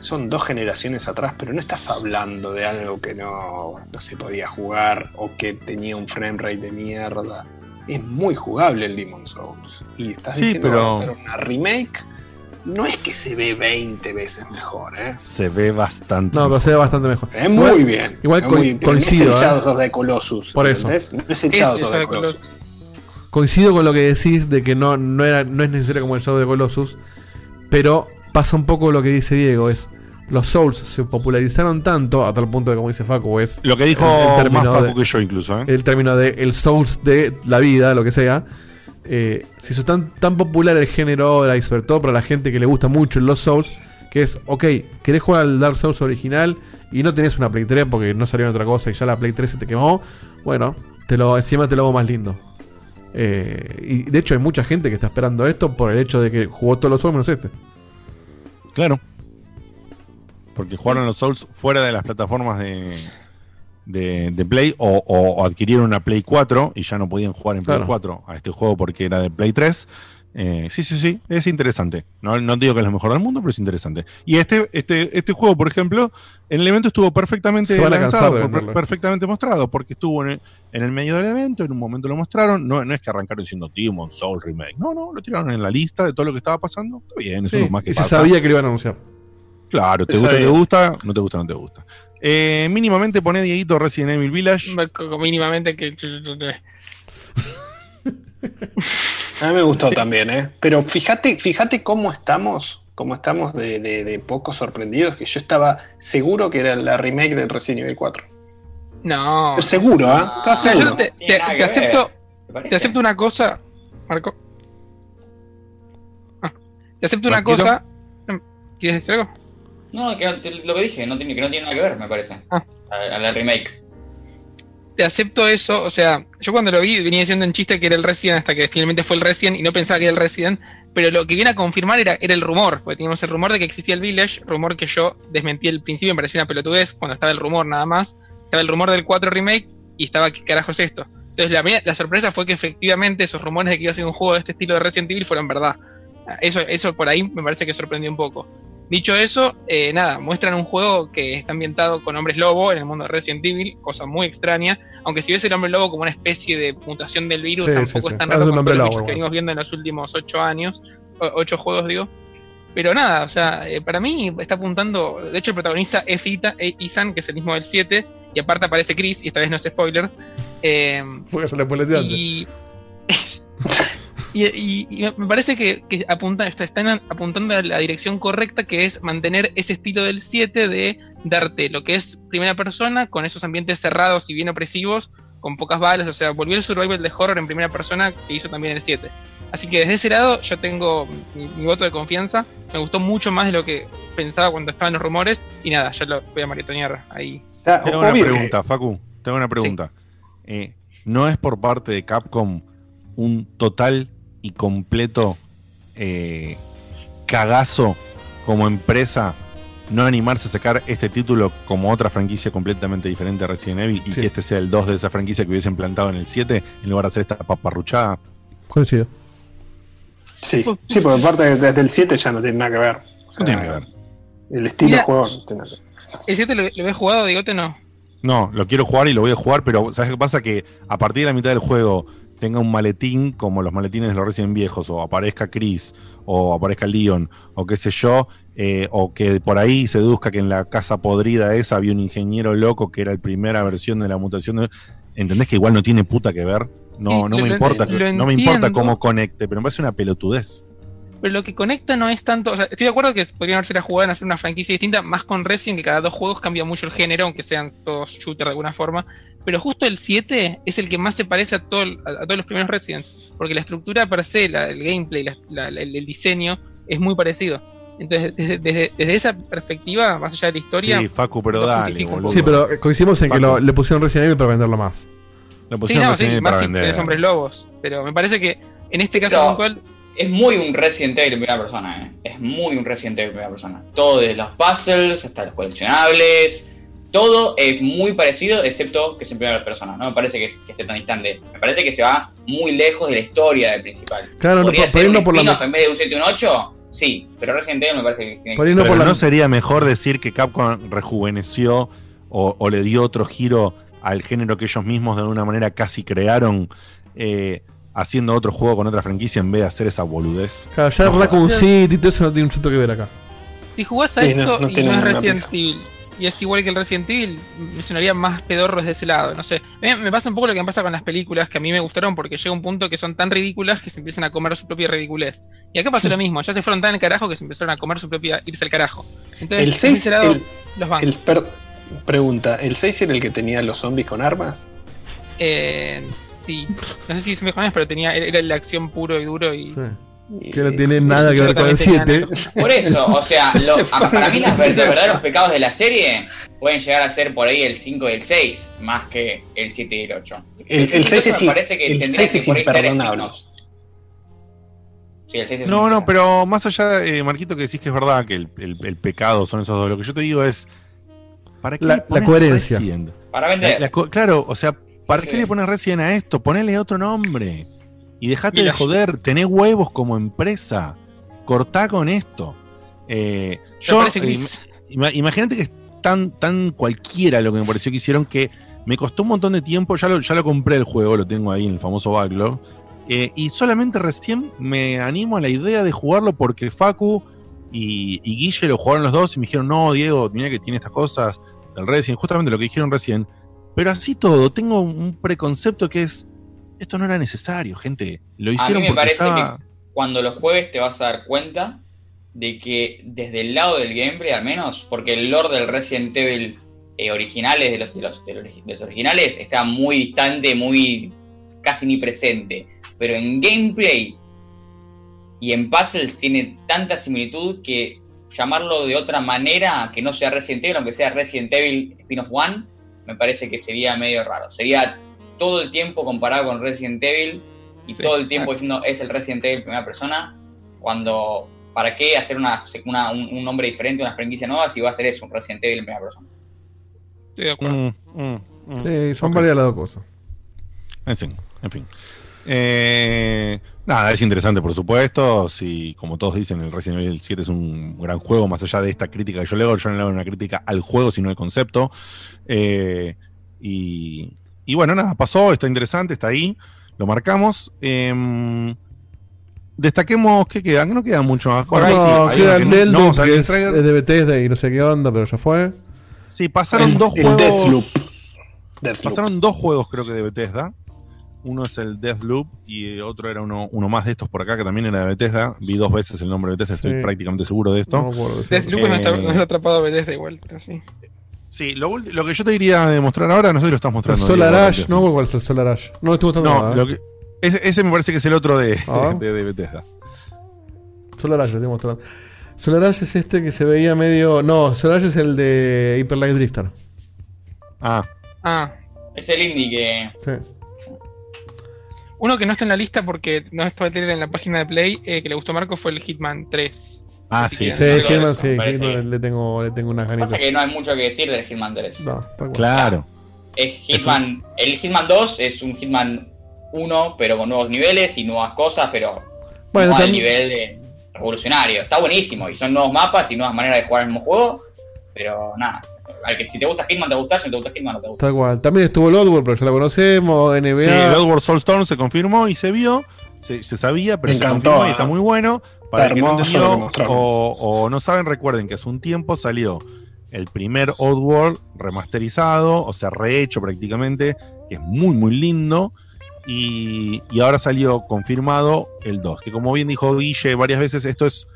son dos generaciones atrás, pero no estás hablando de algo que no, no se podía jugar o que tenía un frame rate de mierda. Es muy jugable el Demon Souls. Y estás Sí, diciendo pero- que va a hacer una remake. No es que se ve 20 veces mejor, ¿eh? Se ve bastante. No, pero mejor. se ve bastante mejor. Se ve muy Igual- bien. Igual se ve muy co- bien, pero coincido, No es el ¿eh? Shadows of the Colossus. Por eso. ¿entendés? No es el Es Shadow of the Colossus. Coincido con lo que decís de que no, no, era, no es necesario como el Shadow de Colossus, pero pasa un poco lo que dice Diego, es los Souls se popularizaron tanto, a tal punto de como dice Facu, es Lo que dijo el- el término más Facu de- que yo incluso, ¿eh? el término de el Souls de la vida, lo que sea. Eh, se hizo tan, tan popular el género ahora y sobre todo para la gente que le gusta mucho los Souls, que es, ok, querés jugar al Dark Souls original y no tenés una Play 3 porque no salió en otra cosa y ya la Play 3 se te quemó, bueno, te lo, encima te lo hago más lindo. Eh, y de hecho hay mucha gente que está esperando esto por el hecho de que jugó todos los Souls menos este. Claro. Porque jugaron los Souls fuera de las plataformas de, de, de Play o, o- o adquirieron una Play 4 y ya no podían jugar en Play Claro. 4 a este juego porque era de Play 3. Eh, sí, sí, sí, es interesante. No, no digo que es lo mejor del mundo, pero es interesante. Y este, este, este juego, por ejemplo, en el evento estuvo perfectamente lanzado, perfectamente mostrado, porque estuvo en el, en el medio del evento, en un momento lo mostraron. No, no es que arrancaron diciendo Demon Soul Remake. No, no, lo tiraron en la lista de todo lo que estaba pasando. Está bien, eso Sí, es lo más que y se pasa. sabía que lo iban a anunciar. Claro, te gusta, te gusta, no te gusta, no te gusta. Eh, mínimamente pone Dieguito Resident Evil Village. Mínimamente que. A mí me gustó también, ¿eh? Pero fíjate, fíjate cómo estamos, cómo estamos de, de, de poco sorprendidos, que yo estaba seguro que era la remake del Resident Evil 4. No. Pero seguro, ¿ah? Estaba O sea, yo seguro. te, acepto, ¿te acepto una cosa. Marco. Ah, te acepto una cosa. ¿Quieres decir algo? No, que lo que dije, no tiene, que no tiene nada que ver, me parece. Ah. A, a la remake. Te acepto eso, o sea, yo cuando lo vi venía diciendo en chiste que era el Resident hasta que finalmente fue el Resident y no pensaba que era el Resident, pero lo que viene a confirmar era, era el rumor, porque teníamos el rumor de que existía el Village, rumor que yo desmentí al principio, me parecía una pelotudez cuando estaba el rumor nada más, estaba el rumor del 4 remake y estaba qué carajo es esto. Entonces la, la sorpresa fue que efectivamente esos rumores de que iba a ser un juego de este estilo de Resident Evil fueron verdad. Eso, eso por ahí me parece que sorprendió un poco. Dicho eso, eh, nada, muestran un juego que está ambientado con hombres lobo en el mundo de Resident Evil, cosa muy extraña. Aunque si ves el hombre lobo como una especie de mutación del virus, Sí, tampoco sí, es tan raro como los lobo, que venimos viendo en los últimos ocho años, ocho juegos digo. Pero nada, o sea, eh, para mí está apuntando. De hecho, el protagonista es Ita- eh, Ethan, que es el mismo del 7, y aparte aparece Chris, y esta vez no es spoiler. Eh, Porque se le y, y, y- y me parece que, que apunta, están apuntando a la dirección correcta, que es mantener ese estilo del 7 de darte lo que es primera persona, con esos ambientes cerrados y bien opresivos, con pocas balas, o sea, volvió el survival de horror en primera persona que hizo también el 7. Así que desde ese lado yo tengo mi, mi voto de confianza, me gustó mucho más de lo que pensaba cuando estaban los rumores, y nada, ya lo voy a maratonear ahí. Tengo una pregunta, Facu. Tengo una pregunta. Eh, ¿No es por parte de Capcom un total y completo eh, cagazo como empresa no animarse a sacar este título como otra franquicia completamente diferente a Resident Evil y Sí. que este sea el 2 de esa franquicia que hubiesen plantado en el 7 en lugar de hacer esta paparruchada? Coincido. Sí, sí, porque aparte desde el 7 ya no tiene nada que ver. O sea, No tiene que ver. El estilo Mira. de juego no tiene nada que ver. ¿El 7 lo, lo habías jugado, Digote? No. No, lo quiero jugar y lo voy a jugar, pero ¿sabes qué pasa? Que a partir de la mitad del juego tenga un maletín como los maletines de los recién viejos, o aparezca Chris, o aparezca Leon, o qué sé yo, eh, o que por ahí se deduzca que en la casa podrida esa había un ingeniero loco que era la primera versión de la mutación. de- ¿Entendés que igual no tiene puta que ver? No, no me importa, no me importa cómo conecte, pero me parece una pelotudez. Pero lo que conecta no es tanto. O sea, estoy de acuerdo que podrían haberse la jugada en hacer una franquicia distinta, más con Resident, que cada dos juegos cambia mucho el género, aunque sean todos shooter de alguna forma. Pero justo el 7 es el que más se parece a, todo, a, a todos los primeros Resident. Porque la estructura per se, la- el gameplay, la- la- el, el diseño, es muy parecido. Entonces, desde, desde- desde esa perspectiva, más allá de la historia. Sí, Facu, pero dale, boludo. Sí, pero coincidimos en que lo- le pusieron Resident Evil para venderlo más. Le Sí, pusieron no, Resident sí, Evil más para si vender. hombres lobos. Pero me parece que en este caso puntual. Es muy un Resident Evil en primera persona, ¿eh? Es muy un Resident Evil en primera persona. Todo desde los puzzles hasta los coleccionables. Todo es muy parecido, excepto que es en primera persona. No me parece que, que esté tan distante. Me parece que se va muy lejos de la historia del principal. Claro, no, ¿Podría por- ser un no por la en vez de un 7 y un 8? Sí, pero Resident Evil me parece que tiene Por que no por la- ¿no sería mejor decir que Capcom rejuveneció o, o le dio otro giro al género que ellos mismos de alguna manera casi crearon eh, haciendo otro juego con otra franquicia en vez de hacer esa boludez? Claro, ya No Raccoon. City y todo eso no tiene un chuto que ver acá. Si jugás a Sí, esto no- no y no es Resident Evil y es igual que el Resident Evil, me sonaría más pedorro desde ese lado. No sé. Me pasa un poco lo que me pasa con las películas que a mí me gustaron porque llega un punto que son tan ridículas que se empiezan a comer su propia ridiculez. Y acá pasó lo mismo. Ya se fueron tan al carajo que se empezaron a comer su propia. irse al carajo. Entonces, El desde 6, ese lado, el, los bancos. el per- pregunta, ¿el 6 era el que tenía los zombies con armas? Eh, sí. No sé si se me conoce, pero tenía era la acción puro y duro y. Que no tiene nada que ver con el 7. Por eso, o sea, lo- para mí los verdaderos pecados de la serie pueden llegar a ser por ahí el 5 y el 6, más que el 7 y el 8. El- el 5 seis y es me parece que el tendría seis que es por ahí ser. Sí, el 6 es No, no, pero más allá, eh, Marquito, que decís que es verdad que el, el- el pecado son esos dos. Lo que yo te digo es. ¿Para qué La- la coherencia. Para vender. La- la claro, o sea, ¿para Sí, qué le pones Resident a esto? Ponele otro nombre. Y dejate de joder, tenés huevos como empresa. Cortá con esto. Eh, yo, eh, imagínate que es tan, tan cualquiera lo que me pareció que hicieron que me costó un montón de tiempo. Ya lo, ya lo compré el juego, lo tengo ahí en el famoso backlog. eh, y solamente recién me animo a la idea de jugarlo porque Facu y, y Guille lo jugaron los dos y me dijeron, no, Diego, mira que tiene estas cosas del Resident, justamente lo que dijeron recién. Pero así todo, tengo un preconcepto que es, esto no era necesario, gente. Lo A hicieron mí me parece estaba... que cuando los jueves te vas a dar cuenta de que desde el lado del gameplay al menos, porque el lore del Resident Evil eh, originales, de los, de, los, de los- de los originales, está muy distante, muy casi ni presente. pero en gameplay y en puzzles tiene tanta similitud que llamarlo de otra manera que no sea Resident Evil, aunque sea Resident Evil Spin-off One, me parece que sería medio raro. Sería todo el tiempo comparado con Resident Evil y todo el tiempo diciendo es el Resident Evil primera persona, cuando ¿para qué hacer una, una- un, un nombre diferente, una franquicia nueva si va a ser eso, un Resident Evil en primera persona? Estoy de acuerdo. Mm, Sí, son varias las dos cosas. En fin, en fin. Eh, nada, es interesante, por supuesto. Si, como todos dicen, el Resident Evil 7 es un gran juego, más allá de esta crítica que yo le hago, yo no le hago una crítica al juego, sino al concepto. Eh, y, y bueno, nada, pasó, está interesante, está ahí, lo marcamos. Em, destaquemos que queda, que no queda mucho más. Bueno, no, sí, queda el que no- no, es, de Bethesda y no sé qué onda, pero ya fue. Sí, pasaron El- dos el juegos. Deathloop. Deathloop. Pasaron dos juegos, creo que de Bethesda. Uno es el Deathloop y otro era uno, uno más de estos por acá que también era de Bethesda. Vi dos veces el nombre de Bethesda, estoy prácticamente seguro de esto. No de Deathloop no, está, Eh, no está atrapado a Bethesda igual, pero sí. Sí, lo, lo que yo te quería demostrar ahora, no sé si lo estás El mostrando. Solar Diego, Ash, no, ¿cuál es el Solar Ash? No lo estoy mostrando No, nada, ¿eh? lo que- ese, ese me parece que es el otro de, Ah. de, de Bethesda. Solar Ash, lo estoy mostrando. Solar Ash es este que se veía medio. No, Solar Ash es el de Hyper Light Drifter. Ah. Ah, Es el indie que. Sí. Uno que no está en la lista porque no está en la página de Play, eh, que le gustó a Marco, fue el Hitman 3. Ah, sí, Sí, Hitman, eso, sí, Hitman le tengo, le tengo unas ganitas. Pasa que no hay mucho que decir del Hitman 3. No, cual. Claro. Es Hitman, el Hitman 2 es un Hitman 1, pero con nuevos niveles y nuevas cosas, pero Bueno, no al nivel de revolucionario. Está buenísimo y son nuevos mapas y nuevas maneras de jugar el mismo juego, pero nada. Al que, si te gusta Hitman, te gusta, si no te gusta Hitman, no te gusta. Tal cual. También estuvo el Oddworld, pero ya la conocemos. Sí, NBA. el Oddworld Soulstorm se confirmó y se vio. Se, se sabía, pero Me se encantó, confirmó y ¿eh? está muy bueno. Para Está el que no entendió o, o no saben, recuerden que hace un tiempo salió el primer Oddworld remasterizado, o sea, rehecho prácticamente, que es muy, muy lindo. Y, y ahora salió confirmado el 2, que como bien dijo Guille varias veces, esto es.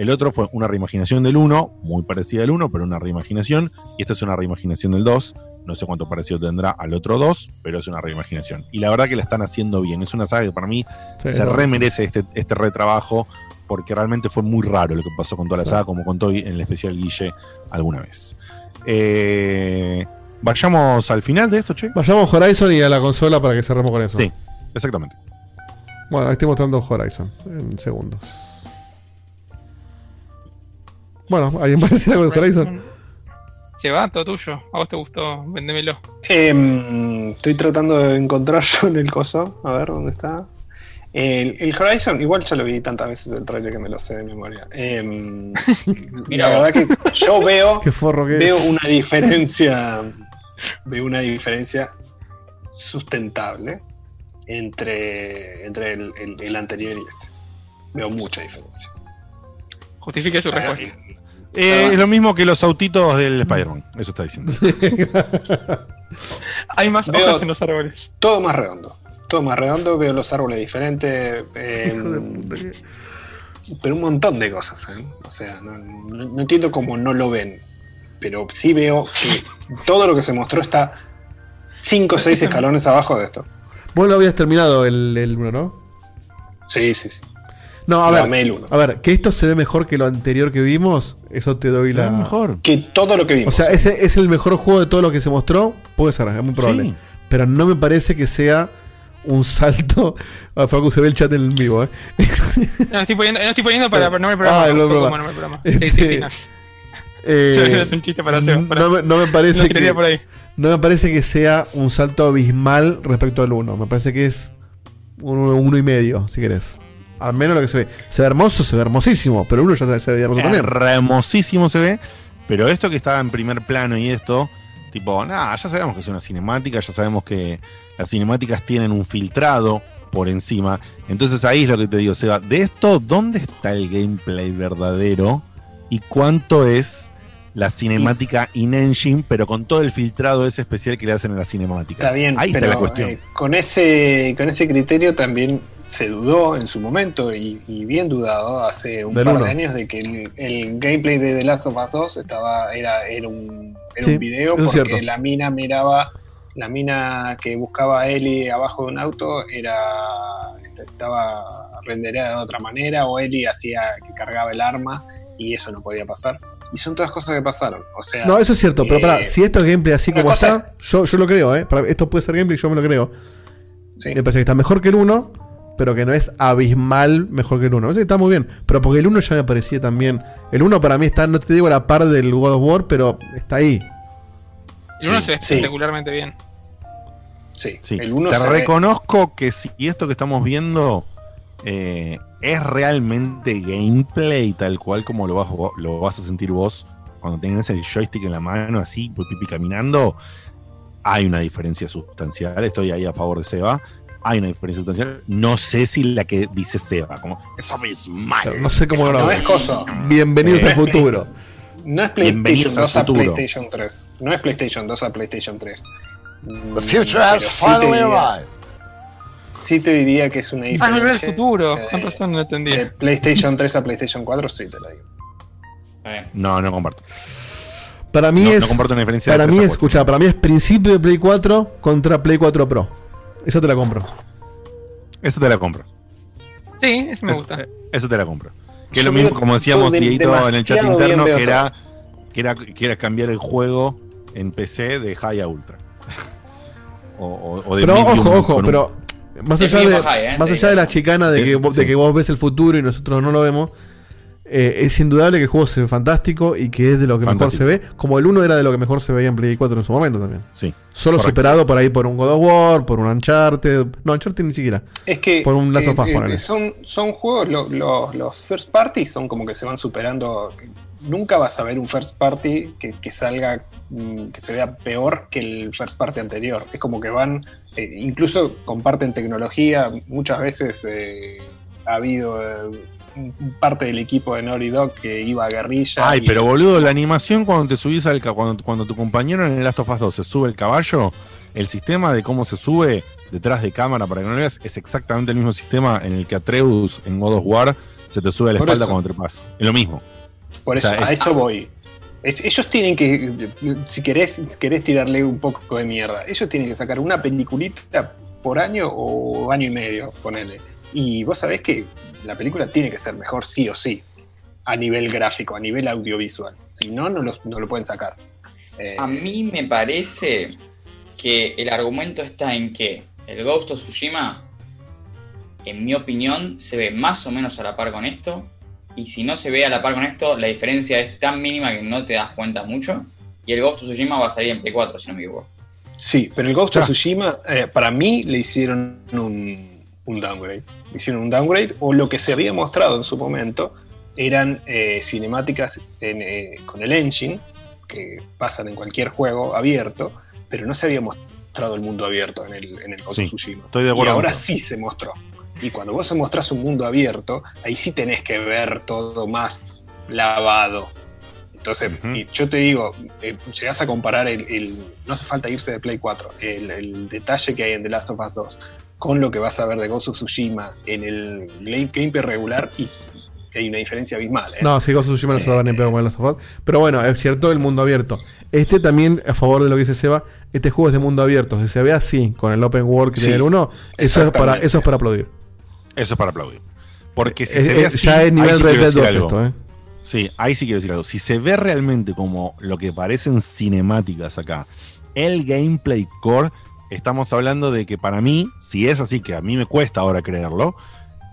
El otro fue una reimaginación del 1, muy parecida al 1, pero una reimaginación. Y esta es una reimaginación del 2. No sé cuánto parecido tendrá al otro 2, pero es una reimaginación. Y la verdad que la están haciendo bien. Es una saga que para mí Sí, se no. remerece este, este retrabajo, porque realmente fue muy raro lo que pasó con toda la saga, como contó en el especial Guille alguna vez. Eh, vayamos al final de esto, che. Vayamos a Horizon y a la consola para que cerremos con eso. Sí, exactamente. Bueno, ahí estoy mostrando Horizon en segundos. Bueno, ¿alguien decir algo de Horizon? Se va, todo tuyo. A vos te gustó, vendémelo. Em, estoy tratando de encontrar yo en el coso. A ver dónde está. El, el Horizon, igual ya lo vi tantas veces el trailer que me lo sé de memoria. Em, Mira la verdad que yo veo, Qué forro que veo es. una diferencia. Veo una diferencia sustentable entre, entre el, el- el anterior y este. Veo mucha diferencia. Justifique su respuesta. Eh, es lo mismo que los autitos del Spider-Man, eso está diciendo. Hay más Veo- hojas en los árboles. Todo más redondo. Todo más redondo, veo los árboles diferentes. eh, pero un montón de cosas. ¿eh? O sea, no, no- no entiendo cómo no lo ven. Pero sí veo que todo lo que se mostró está 5 o 6 escalones abajo de esto. Vos lo habías terminado el, el 1, ¿no? Sí, sí, sí. No, a ver, a ver, que esto se ve mejor que lo anterior que vimos, eso te doy la... mejor. Que todo lo que vimos. O sea, ese es el mejor juego de todo lo que se mostró, puede ser, es muy probable. Sí. Pero no me parece que sea un salto... A Facu se ve el chat en el vivo, ¿eh? No, estoy poniendo, no estoy poniendo para no me Ah, programa. el un poco nombre del programa. Sí, sí, sí. Este, No. Eh, es un chiste para Seba. para- no, me, no me parece que, por ahí. no me parece que sea un salto abismal respecto al 1. Me parece que es un uno, uno y medio, si querés. Al menos lo que se ve. Se ve hermoso, se ve hermosísimo, pero uno ya se, se ve hermoso también. hermosísimo se ve, pero esto que estaba en primer plano y esto, tipo, nada, ya sabemos que es una cinemática, ya sabemos que las cinemáticas tienen un filtrado por encima. Entonces ahí es lo que te digo, Seba, de esto, ¿dónde está el gameplay verdadero? ¿Y cuánto es la cinemática in-engine, pero con todo el filtrado ese especial que le hacen en las cinemáticas? Está bien, ahí pero está la cuestión. eh, con, ese, con ese criterio también se dudó en su momento, y, y bien dudado, hace un Del par uno. de años, de que el, el gameplay de The Last of Us 2 estaba, era, era, un, era Sí, un video porque cierto. la mina miraba, la mina que buscaba a Ellie abajo de un auto era, este, estaba rendereada de otra manera, o Eli hacía que cargaba el arma y eso no podía pasar. Y son todas cosas que pasaron. O sea, No, eso es cierto, pero eh, pará, si esto es gameplay así como está, yo, yo lo creo, ¿eh? Para- esto puede ser gameplay, yo me lo creo. Sí. Me parece que está mejor que el 1, pero que no es abismal mejor que el 1. Me parece que está muy bien, pero porque el 1 ya me parecía también. El 1 para mí está, no te digo a la par del God of War, pero está ahí. El uno se ve Sí. espectacularmente bien. Sí, Sí, el uno te se ve- reconozco que si esto que estamos viendo eh, es realmente gameplay tal cual como lo vas, lo vas a sentir vos cuando tengas el joystick en la mano así, pi, pi, pi, caminando, hay una diferencia sustancial. Estoy ahí a favor de Seba. Hay una diferencia sustancial. No sé si la que dice Seba, como es abismal. No sé cómo lo no es coso. Bienvenidos Eh, al futuro. No es PlayStation al 2 a futuro. PlayStation 3. No es PlayStation 2 a PlayStation 3. The future has finally arrived. Sí te diría que es una Ah, diferencia. no, era el futuro. eh, Con razón no entendí. de PlayStation 3 a PlayStation 4, sí te lo digo. No, no comparto. Para mí No- es. no comparto una diferencia Para mí es, escucha, para mí es principio de Play 4 contra Play 4 Pro. Esa te la compro. Eso te la compro. Sí, eso me Eso- gusta. eh, Eso te la compro. Que es lo mismo, como decíamos, Dieguito, en el chat interno, que era, que, era, que era cambiar el juego en PC de high a ultra. o, o- o de Pero medium ojo, ojo, un- pero más allá de, high, eh, más allá de la chicana de Sí, que, sí. de que vos ves el futuro y nosotros no lo vemos, eh, es indudable que el juego se ve fantástico y que es de lo que Fantástico. mejor se ve, como el 1 era de lo que mejor se veía en Play 4 en su momento también. Sí. Solo correcto. superado por ahí por un God of War, por un Uncharted. No, Uncharted ni siquiera. Es que Por un Last eh, of Us, eh, son, son juegos, lo- lo- los first party son como que se van superando. Nunca vas a ver un first party que, que salga, mm, que se vea peor que el first party anterior. Es como que van, eh, incluso comparten tecnología. Muchas veces eh, ha habido eh, parte del equipo de Naughty Dog que iba a guerrilla. Ay, y- pero boludo, la animación cuando te subís al cuando, cuando tu compañero en el Last of Us 2 se sube el caballo, el sistema de cómo se sube detrás de cámara para que no lo veas es exactamente el mismo sistema en el que Atreus en God of War se te sube a la Por espalda eso. cuando trepas. Es lo mismo. Por O eso, a es- eso voy. Es- ellos tienen que, si querés, si querés tirarle un poco de mierda, ellos tienen que sacar una peliculita por año o año y medio, ponele. Y vos sabés que la película tiene que ser mejor sí o sí, a nivel gráfico, a nivel audiovisual. Si no, no, los- no lo pueden sacar. Eh, A mí me parece que el argumento está en que el Ghost of Tsushima, en mi opinión, se ve más o menos a la par con esto. Y si no se ve a la par con esto, la diferencia es tan mínima que no te das cuenta mucho. Y el Ghost of Tsushima va a salir en Play 4, si no me equivoco. Sí, pero el Ghost of Tsushima, eh, para mí, le hicieron un, un downgrade. Hicieron un downgrade, o lo que se había mostrado en su momento eran eh, cinemáticas en, eh, con el engine, que pasan en cualquier juego abierto, pero no se había mostrado el mundo abierto en el, en el Sí, Tsushima. estoy de y acuerdo con ahora sí se mostró. Y cuando vos mostrás un mundo abierto, ahí sí tenés que ver todo más lavado. Entonces, y yo te digo, eh, llegás a comparar el, el- No hace falta irse de Play 4, el, el detalle que hay en The Last of Us 2 con lo que vas a ver de of Tsushima en el game- gameplay regular y hay una diferencia abismal. ¿eh? No, sí, of Tsushima no se va a ni pedo con el Last of Us. Pero bueno, es cierto el mundo abierto. Este también, a favor de lo que dice Seba, este juego es de mundo abierto. Si se ve así, con el open world que Sí, tiene el 1, eso es, para, eso es para aplaudir. Eso es para aplaudir. Porque si se ve así, ya es nivel sí Red Dead decir 2 algo. esto, ¿eh? Sí, ahí sí quiero decir algo. Si se ve realmente como lo que parecen cinemáticas acá, el gameplay core, estamos hablando de que para mí, si es así, que a mí me cuesta ahora creerlo,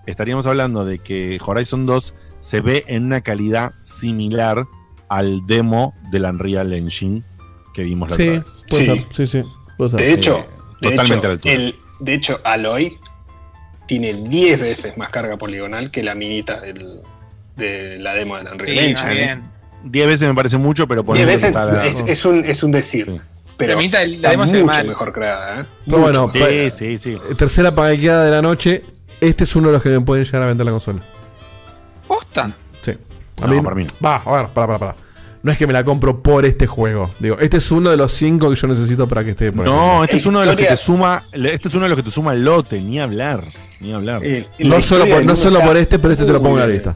estaríamos hablando de que Horizon 2 se ve en una calidad similar al demo del Unreal Engine que vimos la Sí, otra vez. puede Sí. ser, sí, sí, puede ser. De hecho, Eh, de totalmente hecho, a la el, de hecho, Aloy tiene 10 veces más carga poligonal que la minita del- de la demo del Unreal Sí, Engine. bien. 10 veces me parece mucho, pero por 10 ejemplo, veces está la- es, es un, es un decir. Pero La la demo mucho mal. mejor creada. ¿eh? Pero bueno, mejor. sí, sí. tercera panqueada de la noche. Este es uno de los que me pueden llegar a vender la consola. ¿Posta? Sí. A No, mí, para mí Va, a ver, para, para, para. No es que me la compro por este juego. Digo, este es uno de los cinco que yo necesito para que esté por No, ejemplo. este es uno de los que te suma, este es uno de los que te suma el lote, ni hablar, ni hablar. Eh, No solo por- no solo por este, pero este te lo pongo en la lista.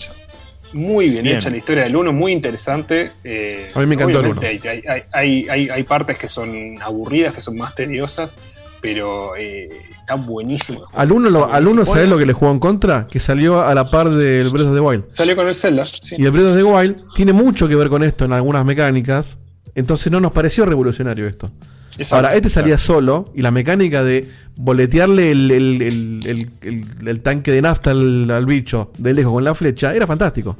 Muy bien, Bien. hecha la historia del 1, muy interesante. eh, A mí me encantó el Hay, hay, hay, hay, hay partes que son aburridas, que son más tediosas, pero eh, está buenísimo. Al uno, lo- al uno ¿sabés lo que le jugó en contra? Que salió a la par del Breath of the Wild. Salió con el Zelda, sí. Y el Breath of the Wild tiene mucho que ver con esto en algunas mecánicas. Entonces no nos pareció revolucionario esto. Exacto. Ahora, este salía solo y la mecánica de boletearle el, el- el- el- el- el tanque de nafta al, al bicho de lejos con la flecha era fantástico.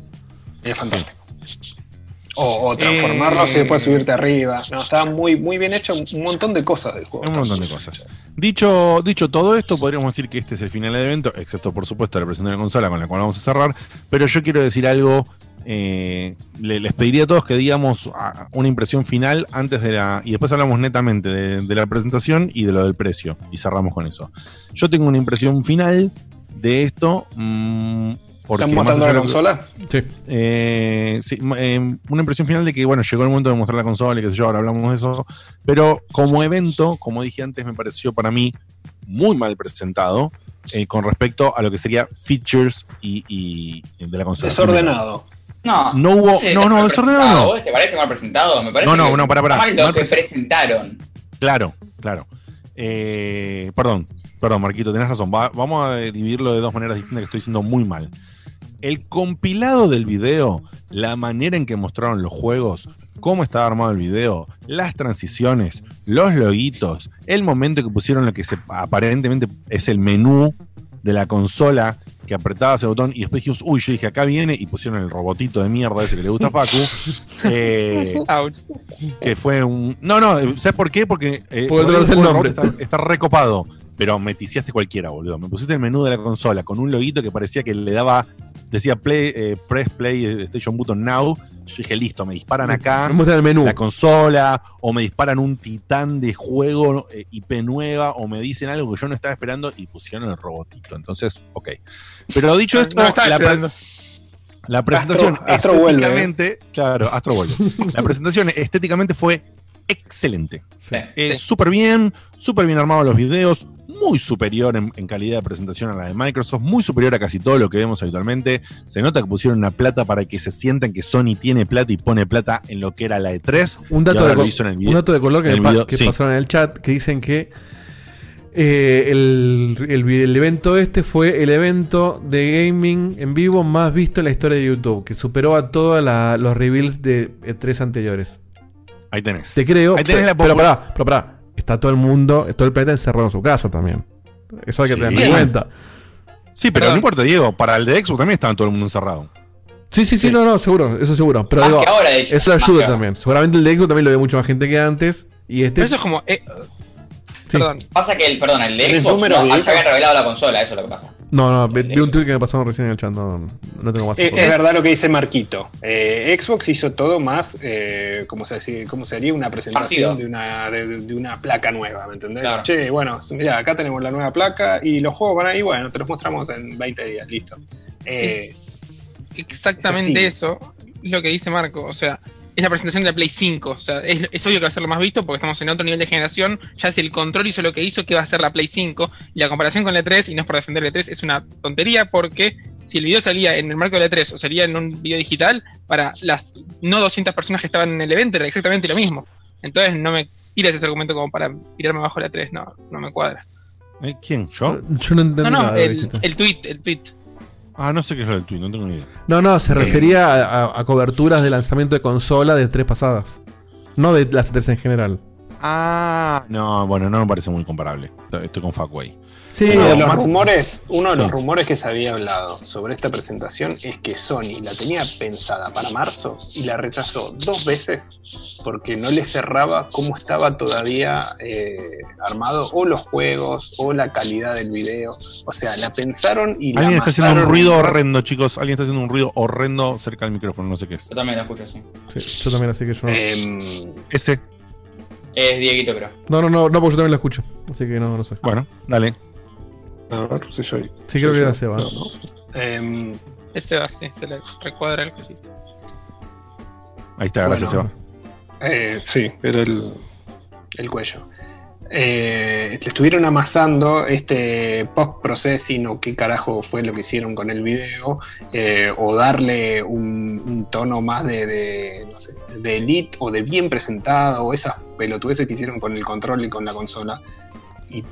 Es fantástico. O, o transformarlos y después subirte arriba. No, estaba muy, muy bien hecho un montón de cosas del juego. Un montón de cosas. Dicho, dicho todo esto, podríamos decir que este es el final del evento, excepto por supuesto la presentación de la consola con la cual vamos a cerrar. Pero yo quiero decir algo. Eh, le- les pediría a todos que digamos ah, una impresión final antes de la. Y después hablamos netamente de, de la presentación y de lo del precio. Y cerramos con eso. Yo tengo una impresión final de esto. mm, porque ¿Están mostrando la que- consola? Sí. eh, sí, eh, una impresión final de que, bueno, llegó el momento de mostrar la consola y qué sé yo, ahora hablamos de eso. Pero como evento, como dije antes, me pareció para mí muy mal presentado eh, con respecto a lo que sería features y, y de la consola. Desordenado. No, No hubo- no, no, desordenado no. ¿Vos ¿Te parece mal presentado? Me parece No, no, no, pará. está mal lo Mal que presen- presentaron. Claro, claro. Eh, perdón, perdón, Marquito, tenés razón. Va- vamos a dividirlo de dos maneras distintas que estoy diciendo muy mal. El compilado del video, la manera en que mostraron los juegos, cómo estaba armado el video, las transiciones, los loguitos, el momento que pusieron lo que se, aparentemente es el menú de la consola, que apretaba ese botón y después dijimos, uy, yo dije, acá viene y pusieron el robotito de mierda ese que le gusta a Facu. Eh, que fue un. No, no, ¿sabes por qué? Porque. eh, conoces el nombre. Está, está recopado. Pero me ticiaste cualquiera, boludo. Me pusiste el menú de la consola con un loguito que parecía que le daba. Decía play, eh, press play eh, station button now. Yo dije, listo, me disparan acá. Me muestran el menú. La consola. O me disparan un titán de juego eh, IP nueva. O me dicen algo que yo no estaba esperando. Y pusieron el robotito. Entonces, ok. Pero dicho esto, No la, pre- esperando. la presentación Astro- Astro vuelve, estéticamente, claro, Astro vuelve. La presentación estéticamente fue excelente. Eh, Súper bien, súper bien armados los videos, muy superior en, en calidad de presentación a la de Microsoft, muy superior a casi todo lo que vemos habitualmente. Se nota que pusieron una plata para que se sientan que Sony tiene plata y pone plata en lo que era la de 3 Un dato, de, co- un dato de color que, en el me pa- video- que sí. pasaron en el chat que dicen que eh, el, el evento este fue el evento de gaming en vivo más visto en la historia de YouTube, que superó a todos los reveals de eh, tres anteriores. Ahí tenés. Te creo, Ahí tenés pero, la pero pará, pero pará, está todo el mundo, todo el planeta encerrado en su casa también. Eso hay que Sí. tener en cuenta. Sí, pero no importa, Diego, para el de Xbox también estaba todo el mundo encerrado. Sí, sí, sí, no, no, seguro, eso seguro. Pero Más digo, que ahora, de hecho, eso ayuda ahora. también. Seguramente el de Xbox también lo ve mucha más gente que antes. Y este. Pero eso es como. eh, Perdón. Pasa que el, perdón, el de ¿Tenés Xbox no, habían revelado la consola, eso es lo que pasa. No, no, vi vi un tweet que me pasaron recién en el chat, no, no tengo más Eh, Es, verdad lo que dice Marquito. Eh, Xbox hizo todo más, eh, como se dice, cómo sería una presentación de una, de, de una placa nueva, ¿me entendés? Claro. Che, bueno, mira, acá tenemos la nueva placa y los juegos van ahí, bueno, te los mostramos en 20 días, listo. Eh, Exactamente Es eso es lo que dice Marco. O sea, es la presentación de la Play 5. O sea, es, es obvio que va a ser lo más visto porque estamos en otro nivel de generación. Ya si el control hizo lo que hizo, que va a ser la Play 5. Y la comparación con la 3, y no es por defender la 3, es una tontería porque si el video salía en el marco de la 3 o salía en un video digital, para las no 200 personas que estaban en el evento era exactamente lo mismo. Entonces no me tires ese argumento como para tirarme abajo la 3. No, no me cuadra. ¿Eh? ¿Quién? ¿Yo? Yo no entendí No, no, nada. el, el tweet, el tweet. Ah, no sé qué es lo del tweet, no tengo ni idea. No, no, se refería a, a- a coberturas de lanzamiento de consola de tres pasadas. No de las tres en general. Ah, no, bueno, no me parece muy comparable. Estoy con ahí. Sí, uno de los más- rumores, uno de Sí. los rumores que se había hablado sobre esta presentación es que Sony la tenía pensada para marzo y la rechazó dos veces porque no le cerraba cómo estaba todavía eh, armado o los juegos o la calidad del video. O sea, la pensaron y la Alguien está haciendo un ruido en- horrendo, chicos. Alguien está haciendo un ruido horrendo cerca del micrófono, no sé qué es. Yo también lo escucho así. Sí, yo también así que yo no. Em, Ese. Es Dieguito, creo. No, no, no, no, porque yo también la escucho. Así que no, no sé. Bueno, dale. A ver si soy. Sí, creo que era Seba. ¿no? Ese va, sí, se le recuadra el cosito. Ahí está, gracias, Bueno. Seba. Eh, sí, era el, el cuello. Eh, le estuvieron amasando este post-processing o qué carajo fue lo que hicieron con el video, eh, o darle un, un tono más de, de, no sé, de elite o de bien presentado, o esas pelotudeces que hicieron con el control y con la consola. y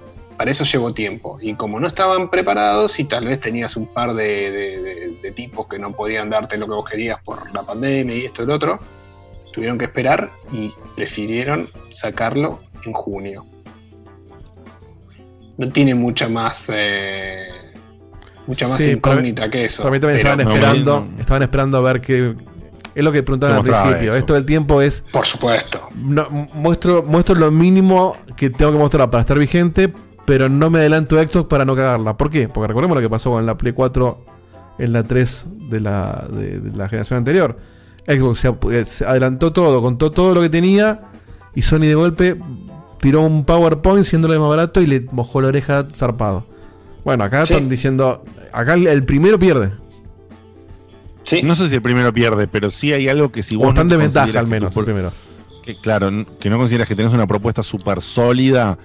para eso llevó tiempo. Y como no estaban preparados y tal vez tenías un par de, de- de- de tipos que no podían darte lo que vos querías por la pandemia y esto y lo otro, tuvieron que esperar y prefirieron sacarlo en junio. No tiene mucha más eh, mucha más Sí, para mí- incógnita que eso. Para mí también Pero- estaban esperando, estaban esperando a ver qué. Es lo que preguntaban al principio. eso. Esto del tiempo es. Por supuesto. no, muestro, muestro lo mínimo que tengo que mostrar para estar vigente, pero no me adelanto a Xbox para no cagarla. ¿Por qué? Porque recordemos lo que pasó con la Play 4 en la 3 de la, de, de la generación anterior. Xbox se, eh, se adelantó todo, contó todo lo que tenía y Sony de golpe tiró un PowerPoint siéndole más barato y le mojó la oreja zarpado. Bueno, acá Sí. están diciendo, acá el, el primero pierde. No sé si el primero pierde, pero sí hay algo que si O vos están no de ventaja al menos, el pro- primero. Que claro, que no consideras que tenés una propuesta súper sólida,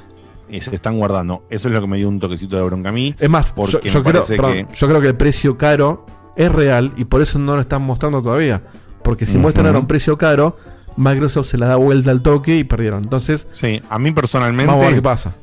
eh, se están guardando. Eso es lo que me dio un toquecito de bronca a mí. Es más, porque yo, creo, perdón, que yo creo que el precio caro es real y por eso no lo están mostrando todavía. Porque si muestran ahora un precio caro, Microsoft se la da vuelta al toque y perdieron. Entonces, Sí, a mí personalmente. Vamos a ver qué pasa.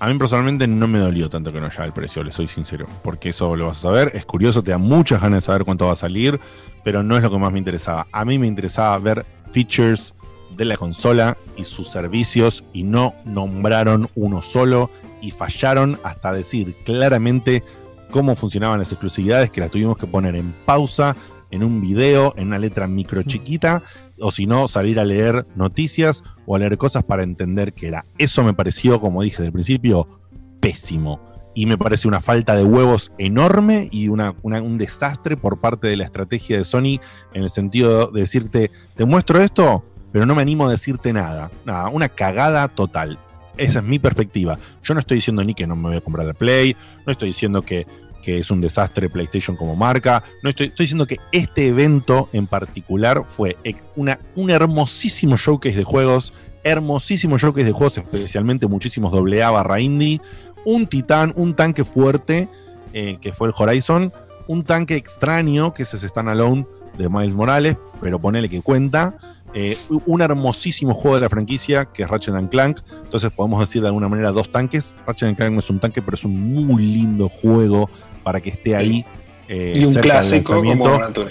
A mí personalmente no me dolió tanto que no haya el precio, le soy sincero. Porque eso lo vas a saber. Es curioso, te da muchas ganas de saber cuánto va a salir. Pero no es lo que más me interesaba. A mí me interesaba ver features de la consola y sus servicios. Y no nombraron uno solo. Y fallaron hasta decir claramente cómo funcionaban las exclusividades. Que las tuvimos que poner en pausa, en un video, en una letra micro chiquita o si no, salir a leer noticias o a leer cosas para entender qué era. Eso me pareció, como dije del principio, pésimo. Y me parece una falta de huevos enorme y una- un desastre por parte de la estrategia de Sony en el sentido de decirte, te muestro esto, pero no me animo a decirte nada. Nada, una cagada total. Esa es mi perspectiva. Yo no estoy diciendo ni que no me voy a comprar la Play, no estoy diciendo que, que es un desastre PlayStation como marca, no estoy, estoy diciendo que este evento en particular fue una, un hermosísimo showcase de juegos, hermosísimo showcase de juegos, especialmente muchísimos AA barra indie, un titán, un tanque fuerte, eh, que fue el Horizon, un tanque extraño, que es ese standalone de Miles Morales, pero ponele que cuenta, eh, un hermosísimo juego de la franquicia que es Ratchet and Clank. Entonces podemos decir de alguna manera dos tanques. Ratchet and Clank no es un tanque, pero es un muy lindo juego para que esté ahí. eh, y un cerca clásico lanzamiento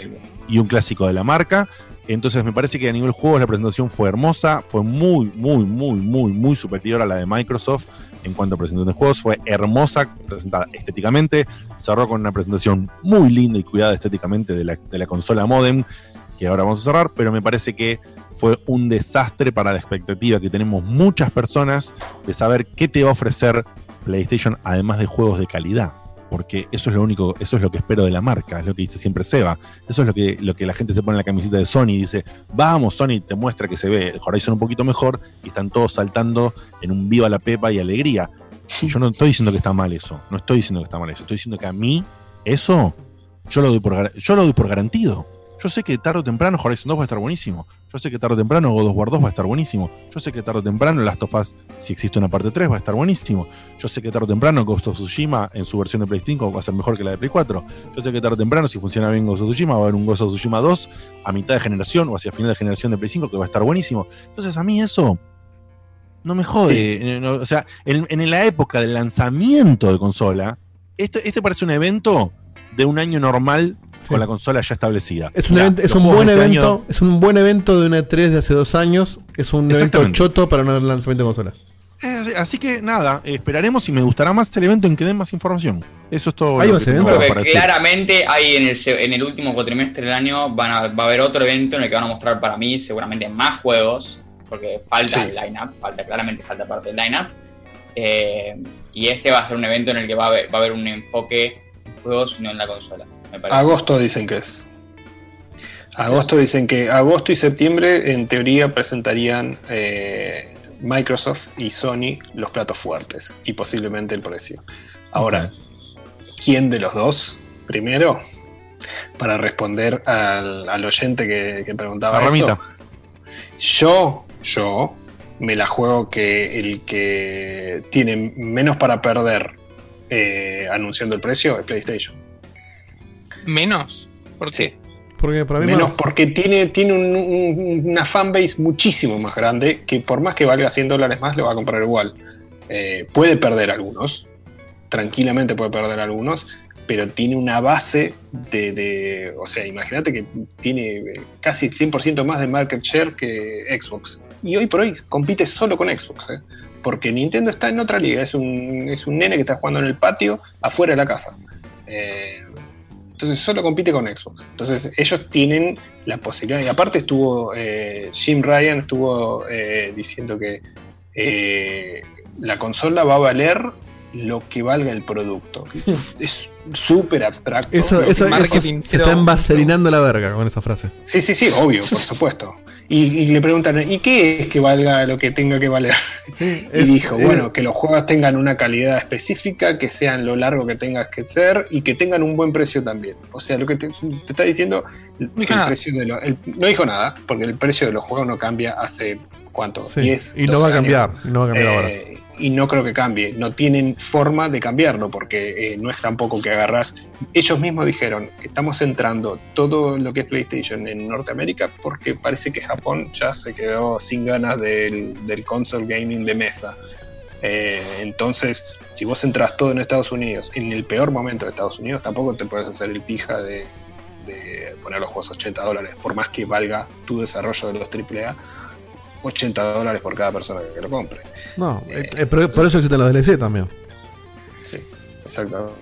y un clásico de la marca. Entonces me parece que a nivel juegos la presentación fue hermosa, fue muy, muy, muy, muy, muy superior a la de Microsoft en cuanto a presentación de juegos. Fue hermosa, presentada estéticamente, cerró con una presentación muy linda y cuidada estéticamente de la, de la consola modem, que ahora vamos a cerrar, pero me parece que fue un desastre para la expectativa que tenemos muchas personas de saber qué te va a ofrecer PlayStation además de juegos de calidad porque eso es lo único, eso es lo que espero de la marca, es lo que dice siempre Seba, eso es lo que, lo que la gente se pone en la camiseta de Sony y dice, vamos Sony, te muestra que se ve el Horizon un poquito mejor y están todos saltando en un viva la pepa y alegría. Yo no estoy diciendo que está mal eso, no estoy diciendo que está mal eso, estoy diciendo que a mí eso yo lo doy por, yo lo doy por garantido. Yo sé que tarde o temprano Horizon 2 va a estar buenísimo. Yo sé que tarde o temprano God of War 2 va a estar buenísimo. Yo sé que tarde o temprano Last of Us, si existe una parte 3, va a estar buenísimo. Yo sé que tarde o temprano Ghost of Tsushima en su versión de Play 5 va a ser mejor que la de Play 4. Yo sé que tarde o temprano, si funciona bien Ghost of Tsushima, va a haber un Ghost of Tsushima 2 a mitad de generación o hacia final de generación de Play 5 que va a estar buenísimo. Entonces a mí eso no me jode. Eh, no, o sea, en, en la época del lanzamiento de consola, este, este parece un evento de un año normal con la consola ya establecida. Es un, Mirá, evento- es los un juegos buen este evento, año- es un buen evento de una 3 de hace dos años, es un evento choto para un lanzamiento de consola. Eh, así que nada, esperaremos y me gustará más el evento en que den más información. Eso es todo. Claramente hay en el, en el último cuatrimestre del año van a, va a haber otro evento en el que van a mostrar para mí seguramente más juegos, porque falta Sí. el line-up, falta, claramente falta parte del line-up. Eh, y ese va a ser un evento en el que va a haber, va a haber un enfoque en juegos y no en la consola. Me. Agosto dicen que es. Agosto dicen que agosto y septiembre en teoría presentarían eh, Microsoft y Sony los platos fuertes y posiblemente el precio. Ahora, ¿quién de los dos? Primero, para responder al, al oyente que, que preguntaba La eso. Yo, yo me la juego que el que tiene menos para perder eh, anunciando el precio es PlayStation. Menos. ¿Por qué? Porque para mí Menos más- porque tiene, tiene un- un- una fanbase muchísimo más grande que por más que valga 100 dólares más lo va a comprar igual. Eh, puede perder algunos, tranquilamente puede perder algunos, pero tiene una base de, de- o sea, imagínate que tiene eh, casi 100% más de market share que Xbox. Y hoy por hoy compite solo con Xbox, ¿eh? porque Nintendo está en otra liga, es un, es un nene que está jugando en el patio afuera de la casa. Eh, entonces solo compite con Xbox. Entonces ellos tienen la posibilidad, y aparte estuvo eh, Jim Ryan estuvo eh, diciendo que eh, la consola va a valer lo que valga el producto. Es súper abstracto. Eso, eso, eso se está envaserinando la verga con esa frase. Sí, sí, sí, obvio, por supuesto. Y, y le preguntan, ¿y qué es que valga lo que tenga que valer? y es- dijo, es- bueno, que los juegos tengan una calidad específica, que sean lo largo que tengas que ser y que tengan un buen precio también. O sea, lo que te, te está diciendo, el, dijo el nada. precio de lo- el- no dijo nada, porque el precio de los juegos no cambia hace, ¿cuánto? Sí, 10, y no 12 va a años. cambiar, y no va a cambiar ahora. Y no creo que cambie. No tienen forma de cambiarlo porque eh, no es tampoco que agarras. Ellos mismos dijeron: estamos centrando todo lo que es PlayStation en Norteamérica porque parece que Japón ya se quedó sin ganas del, del console gaming de mesa. Eh, entonces, si vos entras todo en Estados Unidos, en el peor momento de Estados Unidos, tampoco te puedes hacer el pija de, de poner los juegos a 80 dólares, por más que valga tu desarrollo de los AAA. 80 dólares por cada persona que lo compre. No, eh, eh, pero por eso existen los DLC también. Sí, exactamente.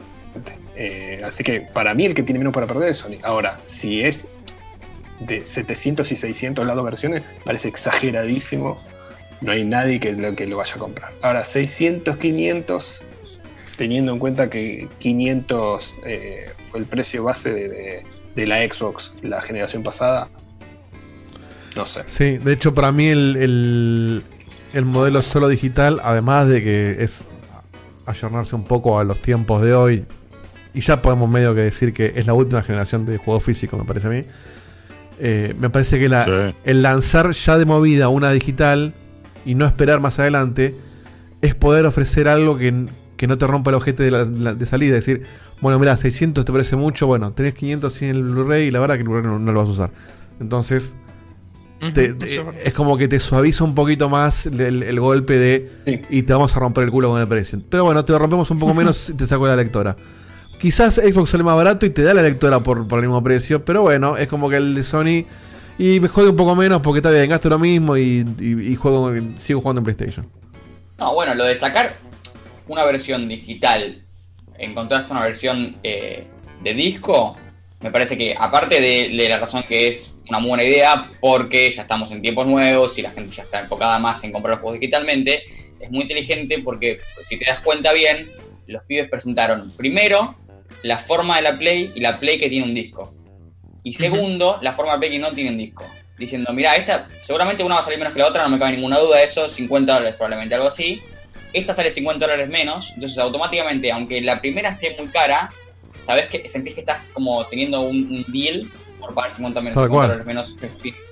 Eh, así que para mí el que tiene menos para perder es Sony. Ahora, si es de 700 y 600 las dos versiones, parece exageradísimo. No hay nadie que lo, que lo vaya a comprar. Ahora, 600, 500, teniendo en cuenta que 500 eh, fue el precio base de, de- de la Xbox la generación pasada, no sé. Sí, de hecho para mí el, el, el modelo solo digital, además de que es ayornarse un poco a los tiempos de hoy, y ya podemos medio que decir que es la última generación de juego físico, me parece a mí. eh, me parece que la- Sí. el lanzar ya de movida una digital y no esperar más adelante es poder ofrecer algo que, que no te rompa el ojete de, la- de salida. Es decir, bueno, mira, 600 te parece mucho, bueno, tenés 500 en el Blu-ray y la verdad que el Blu-ray no, no lo vas a usar. Entonces, te- te- es como que te suaviza un poquito más el, golpe de y te vamos a romper el culo con el precio. Pero bueno, te lo rompemos un poco menos y te saco la lectora. Quizás Xbox sale más barato y te da la lectora por, por el mismo precio, pero bueno, es como que el de Sony y me jode un poco menos porque está bien, gasto lo mismo y, y- y juego, sigo jugando en PlayStation. No, bueno, lo de sacar una versión digital en contraste a una versión eh, de disco, me parece que aparte de, de la razón que es una buena idea, porque ya estamos en tiempos nuevos y la gente ya está enfocada más en comprar los juegos digitalmente, es muy inteligente porque si te das cuenta bien, los pibes presentaron primero la forma de la Play y la Play que tiene un disco. Y segundo, la forma de Play que no tiene un disco. Diciendo, mira, esta seguramente una va a salir menos que la otra, no me cabe ninguna duda de eso, 50 dólares probablemente, algo así. Esta sale 50 dólares menos, entonces automáticamente, aunque la primera esté muy cara, sabes que sentís que estás como teniendo un, un deal por pagar 50, menos, Tal 50 cual. dólares menos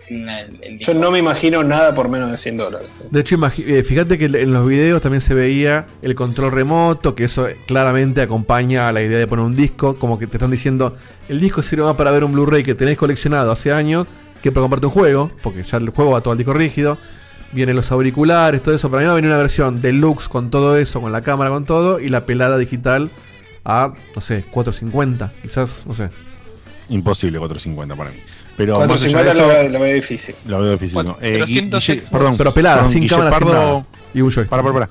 el, el Yo no me imagino nada por menos de 100 dólares. eh. De hecho, eh, fíjate que en los videos también se veía el control remoto, que eso claramente acompaña a la idea de poner un disco, como que te están diciendo, el disco sirve más para ver un Blu-ray que tenés coleccionado hace años que para comprarte un juego, porque ya el juego va todo al disco rígido, vienen los auriculares, todo eso, para mí va a venir una versión deluxe con todo eso, con la cámara, con todo, y la pelada digital a, no sé, 450, quizás, no sé. Imposible 450 para mí. Pero más allá 450 de eso, lo, veo- lo veo difícil. Lo veo difícil, ¿no? Eh, 400 Guille- Xbox. perdón, Pero pelada, perdón, sin Guille cámara, sin Pardo- nada. Y. Para, para, para.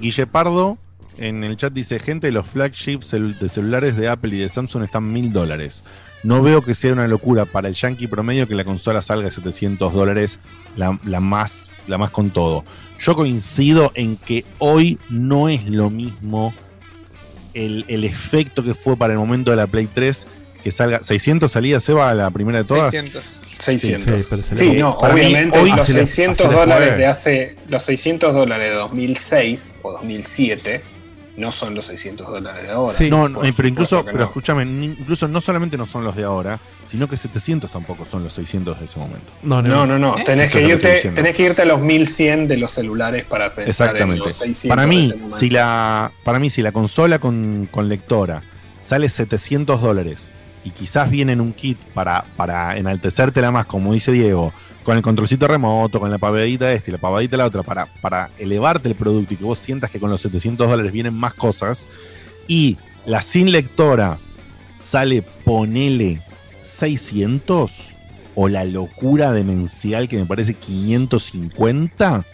Guille Pardo en el chat dice: Gente, los flagships de celulares de Apple y de Samsung están mil dólares. No veo que sea una locura para el yankee promedio que la consola salga de 700 dólares, la, la más, la más con todo. Yo coincido en que hoy no es lo mismo el, el efecto que fue para el momento de la Play 3 que salga. ¿600 salía, Seba, la primera de todas? 600. 600. Sí, se Sí, le- no, para mí, obviamente hoy- los así le- 600 así le dólares de hace los 600 dólares de 2006 o 2007 no son los 600 dólares de ahora. no, Por eh, pero incluso, pero no. escúchame, incluso no solamente no son los de ahora, sino que 700 tampoco son los 600 de ese momento. No, no, no, tenés, Eso que irte, tenés que irte a los 1100 de los celulares para pensar en Exactamente. los 600 Para mí, si la, para mí, si la consola con, con lectora sale 700 dólares y quizás viene en un kit para, para enaltecértela más, como dice Diego, con el controlcito remoto, con la pavadita esta y la pavadita la otra, para, para elevarte el producto y que vos sientas que con los 700 dólares vienen más cosas, y la sin lectora sale, ponele 600, o la locura demencial que me parece 550,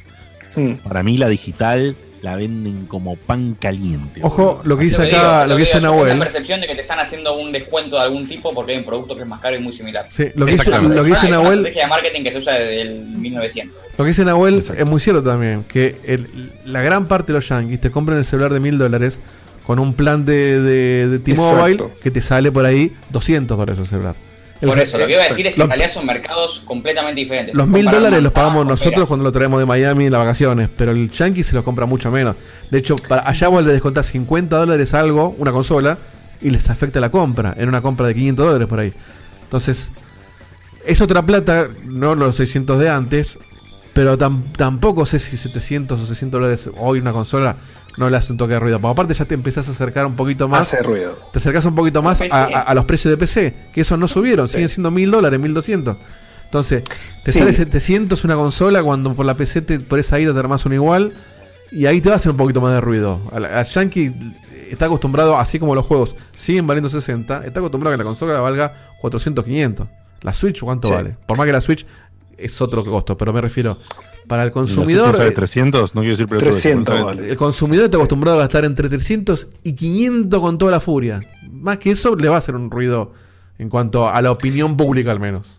para mí la digital la venden como pan caliente. Ojo, lo que Así dice acá, digo, lo que dice Nahuel. La percepción de que te están haciendo un descuento de algún tipo porque hay un producto que es más caro y muy similar. Sí, lo que dice- lo que dice Es una Nahuel- estrategia de marketing que se usa desde el 1900. Lo que dice Nahuel es muy cierto también, que el- la gran parte de los yankees te compran el celular de mil dólares con un plan de, de, de T-Mobile que te sale por ahí 200 dólares el celular. El- Por eso, lo que iba a decir es que los- en realidad son mercados completamente diferentes. Los mil dólares los pagamos nosotros peras. cuando lo traemos de Miami en las vacaciones, pero el Yankee se lo compra mucho menos. De hecho, para allá vos le descontás 50 dólares algo, una consola, y les afecta la compra, en una compra de 500 dólares por ahí. Entonces, es otra plata, no los 600 de antes, pero tam- tampoco sé si 700 o 600 dólares hoy una consola no le hace un toque de ruido. Porque aparte ya te empezás a acercar un poquito más. Hace ruido. Te acercás un poquito más a, PC. a- a los precios de PC, que esos no subieron, siguen siendo mil dólares, 1200. Entonces, te Sí. sale 700 una consola cuando por la PC te, por esa ida te armás una igual y ahí te va a hacer un poquito más de ruido. Al, al Yankee está acostumbrado, así como los juegos siguen valiendo 60, está acostumbrado a que la consola valga 400, 500. La Switch, ¿cuánto Sí. vale? Por más que la Switch es otro costo, pero me refiero, para el ¿Y la consumidor... Sale eh, 300? No quiero decir pero 300 el consumidor está acostumbrado a gastar entre 300 y 500 con toda la furia. Más que eso, le va a hacer un ruido en cuanto a la opinión pública, al menos.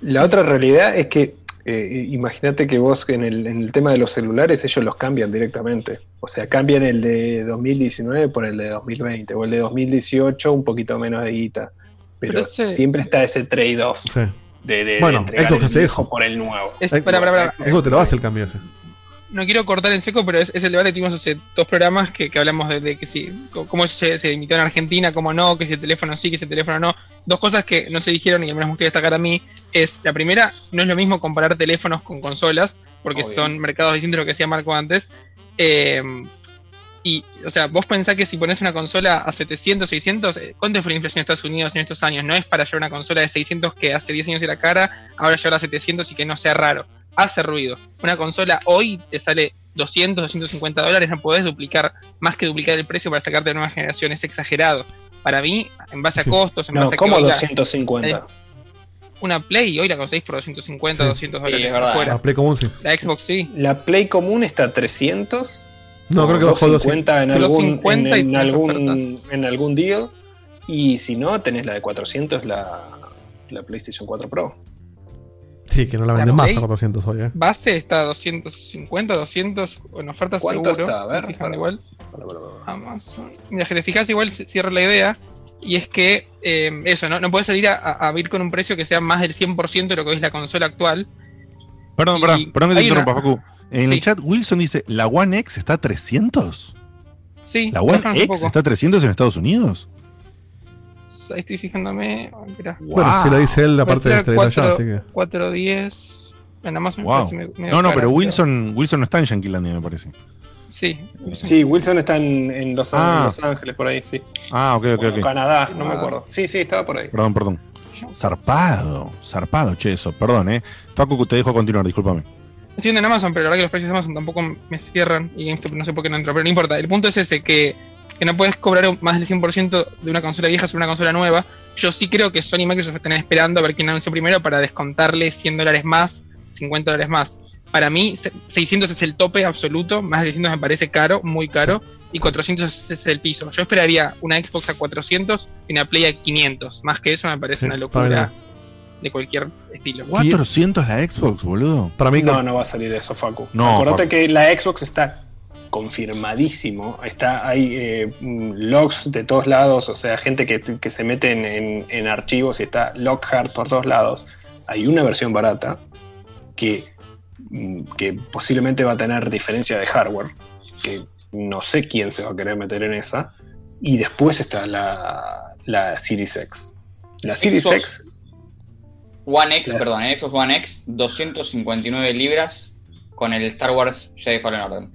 La otra realidad es que eh, imagínate que vos en el, en el tema de los celulares ellos los cambian directamente. O sea, cambian el de 2019 por el de 2020 o el de 2018 un poquito menos de guita. Pero, Pero ese- siempre está ese trade-off Sí. De, de, Bueno, de Xbox hace eso. por el nuevo. Es- para, para, para. Xbox te lo hace el cambio ese. No quiero cortar en seco, pero es, es el debate que tuvimos hace dos programas que, que hablamos de, de que si, cómo se, se emitió en Argentina, cómo no, que si el teléfono sí, que si el teléfono no. Dos cosas que no se dijeron y al menos me gustaría destacar a mí es, la primera, no es lo mismo comparar teléfonos con consolas, porque Obvio. son mercados distintos lo que decía Marco antes. Eh, y, o sea, vos pensás que si pones una consola a 700, 600, eh, ¿cuánto fue la inflación en Estados Unidos en estos años? No es para llevar una consola de 600 que hace 10 años era cara, ahora llevar a 700 y que no sea raro. Hace ruido. Una consola hoy te sale 200, 250 dólares, no podés duplicar, más que duplicar el precio para sacarte de nueva generación, es exagerado. Para mí, en base a Sí. costos, en No, base a ¿cómo hoy la- 250? eh, una Play hoy la conseguís por 250, Sí. 200 Sí, dólares es verdad. afuera. La Play común sí. La Xbox sí. La Play común está a 300. No, creo que bajó 250 en 250 algún, en, y en algún, en algún deal. Y si no, tenés la de 400, la, la PlayStation 4 Pro. Sí, que no la venden más Play- a 400 hoy, ¿eh? Base está a 250, 200 en ofertas ¿Cuánto seguro. está? A ver, ¿Me fijan para- igual? para- para- para. Amazon. Mira, si te fijas, igual c- cierro la idea. Y es que eh, eso, ¿no? No puedes salir a, a, a ir con un precio que sea más del 100% de lo que es la consola actual. Perdón, Y perdón, perdón que te hay una- interrumpa, Facu. En Sí. el chat, Wilson dice: ¿La One X está a 300? Sí, ¿La One X está a 300 en Estados Unidos? Ahí estoy fijándome. Ay, mirá. Bueno, si lo dice él, aparte Puede está ser detallado, así 4, que. 410. En Amazon me Wow. medio No, no, cara, pero Wilson, Wilson no está en Yanquilandia, me parece. Sí, Sí, Wilson está en, en Los, Ah. en Los Ángeles, por ahí, sí. Ah, ok, ok, O ok. Canadá, no me acuerdo. Sí, sí, estaba por ahí. Perdón, perdón. Zarpado, zarpado, che, eso, perdón, eh. Facu, te dejo continuar, discúlpame. Estoy viendo en Amazon, pero la verdad que los precios de Amazon tampoco me cierran. Y GameStop no sé por qué no entra, pero no importa. El punto es ese, que, que no puedes cobrar más del 100% de una consola vieja sobre una consola nueva. Yo sí creo que Sony y Microsoft están esperando a ver quién anunció primero para descontarle 100 dólares más, 50 dólares más. Para mí, se- 600 es el tope absoluto, más de 600 me parece caro, muy caro, y 400 es- el piso. Yo esperaría una Xbox a 400 y una Play a 500. Más que eso me parece Sí, una para locura de cualquier estilo. 400 la Xbox, boludo. Para mí, No, no va a salir eso, Facu. No, Acordate Facu. que la Xbox está confirmadísimo. Está, hay eh, logs de todos lados, o sea, gente que, que se mete en, en- en archivos y está Lockhart por todos lados. Hay una versión barata que, mm, que posiblemente va a tener diferencia de hardware, que no sé quién se va a querer meter en esa. Y después está la, la Series X. La Series Xbox. X One X, Claro. perdón, el Xbox One X, 259 libras con el Star Wars Jedi Fallen Order.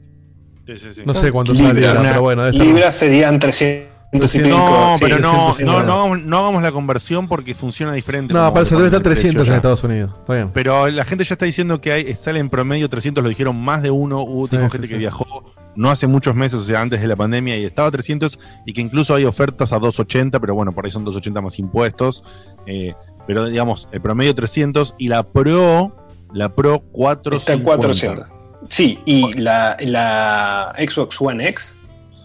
Sí, sí, sí. No sé cuánto Libras. saldría, pero bueno, libras serían 300 y pico, No, sí, pero no, 200 y no, no, hagamos- no hagamos la conversión porque funciona diferente. No, para eso debe estar ponen el 300 precio en. Estados Unidos. Está bien. Pero la gente ya está diciendo que hay, sale en promedio 300, lo dijeron más de uno. Hubo Sí, gente sí. que viajó no hace muchos meses, o sea, antes de la pandemia, y estaba a 300, y que incluso hay ofertas a 280, pero bueno, por ahí son 280 más impuestos. Eh, pero digamos, el promedio 300 y la Pro, la Pro 450. Está en 400. Sí, y la, la Xbox One X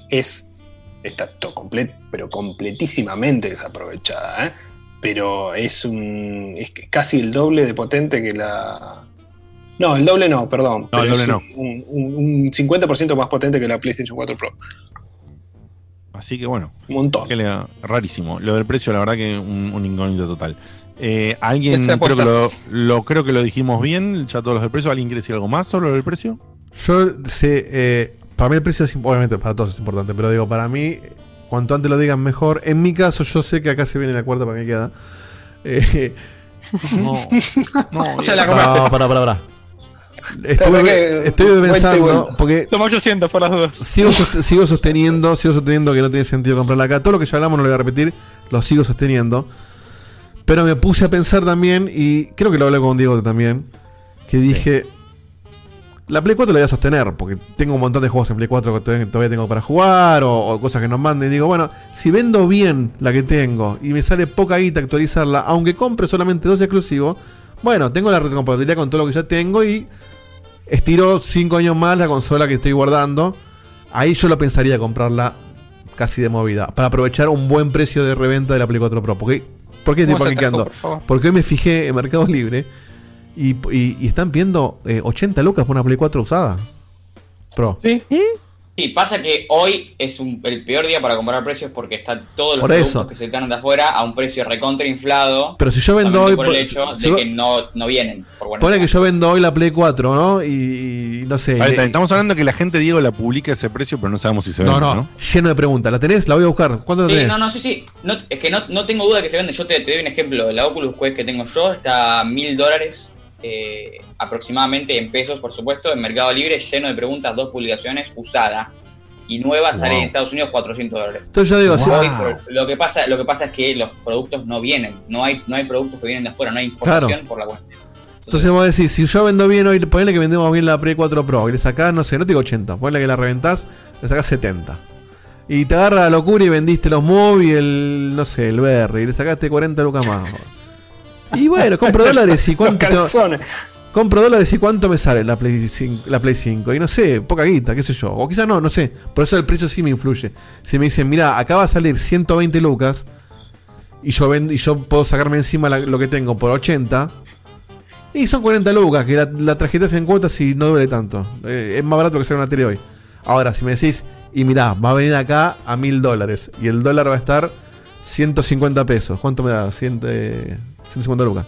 es está to- comple- pero completísimamente desaprovechada, ¿eh? pero es un es casi el doble de potente que la no, el doble no, perdón, No, pero el doble es no. un, un- un 50% más potente que la PlayStation 4 Pro. Así que bueno. Un montón. Que le- rarísimo. Lo del precio, la verdad que un, un incógnito total. Eh, alguien, creo que lo, lo- creo que lo dijimos bien, ya todos los del precio. ¿Alguien quiere decir algo más sobre del precio? Yo sé, eh, para mí el precio es, obviamente para todos es importante, pero digo, para mí, cuanto antes lo digan mejor. En mi caso, yo sé que acá se viene la cuarta para que queda. Eh, no, no, Ya la compraste. no, para, para, para. Pero Estuve, que- estoy pensando, porque Toma 800 por las dudas. sigo, sigo sosteniendo, sigo sosteniendo que no tiene sentido comprarla acá. Todo lo que ya hablamos no lo voy a repetir, lo sigo sosteniendo. Pero me puse a pensar también, y creo que lo hablé con Diego también, que dije, la Play 4 la voy a sostener, porque tengo un montón de juegos en Play 4 que todavía, todavía tengo para jugar, o, o cosas que nos manden. Y digo, bueno, si vendo bien la que tengo y me sale poca guita actualizarla, aunque compre solamente dos exclusivos, bueno, tengo la retrocompatibilidad con todo lo que ya tengo y estiro 5 años más la consola que estoy guardando. Ahí yo lo pensaría comprarla casi de movida, para aprovechar un buen precio de reventa de la Play 4 Pro. Porque, ¿Por qué estoy favor? Porque hoy me fijé en Mercado Libre y, y- y están viendo eh, 80 lucas por una Play 4 usada. Pro. Sí. Sí, pasa que hoy es un- el peor día para comprar precios porque están todos los Por productos eso. que se están de afuera a un precio recontra inflado. Pero si yo vendo hoy, por el hecho si de que no, no vienen. Por buena Pone que yo vendo hoy la Play 4, ¿no? Y, y no sé. Ahí y- está, estamos hablando que la gente, Diego, la publica ese precio, pero no sabemos si se no, vende, no, ¿no? lleno de preguntas. ¿La tenés? La voy a buscar. ¿Cuánto la Sí, tenés? no, no, sí, sí. No, es que no, no tengo duda que se vende. Yo te, te doy un ejemplo. La Oculus Quest que tengo yo está a mil dólares eh, aproximadamente en pesos, por supuesto, en Mercado Libre, lleno de preguntas, dos publicaciones, usada. Y nueva sale Wow. en Estados Unidos 400 dólares. Entonces yo digo, lo, que pasa, lo que pasa es que los productos no vienen. No hay, no hay productos que vienen de afuera, no hay importación Claro. por la cuenta. Entonces vamos a decir, si yo vendo bien hoy, ponele que vendemos bien la Play 4 Pro y le sacás, no sé, no te digo 80, ponele que la reventás, le sacás 70. Y te agarra la locura y vendiste los Movi, el, no sé, el VR, y le sacaste 40 lucas más. Y bueno, compro dólares y cuánto. Los compro dólares y cuánto me sale la Play 5, la Play 5. Y no sé, poca guita, qué sé yo. O quizás no, no sé. Por eso el precio sí me influye. Si me dicen, mira, acá va a salir 120 lucas y yo vendo, y yo puedo sacarme encima la- lo que tengo por 80. Y son 40 lucas, que la, la tarjeta se en cuotas y no duele tanto. Eh, es más barato que sacar una tele hoy. Ahora, si me decís, y mirá, va a venir acá a 1000 dólares y el dólar va a estar 150 pesos. ¿Cuánto me da? 100, eh, 150 lucas.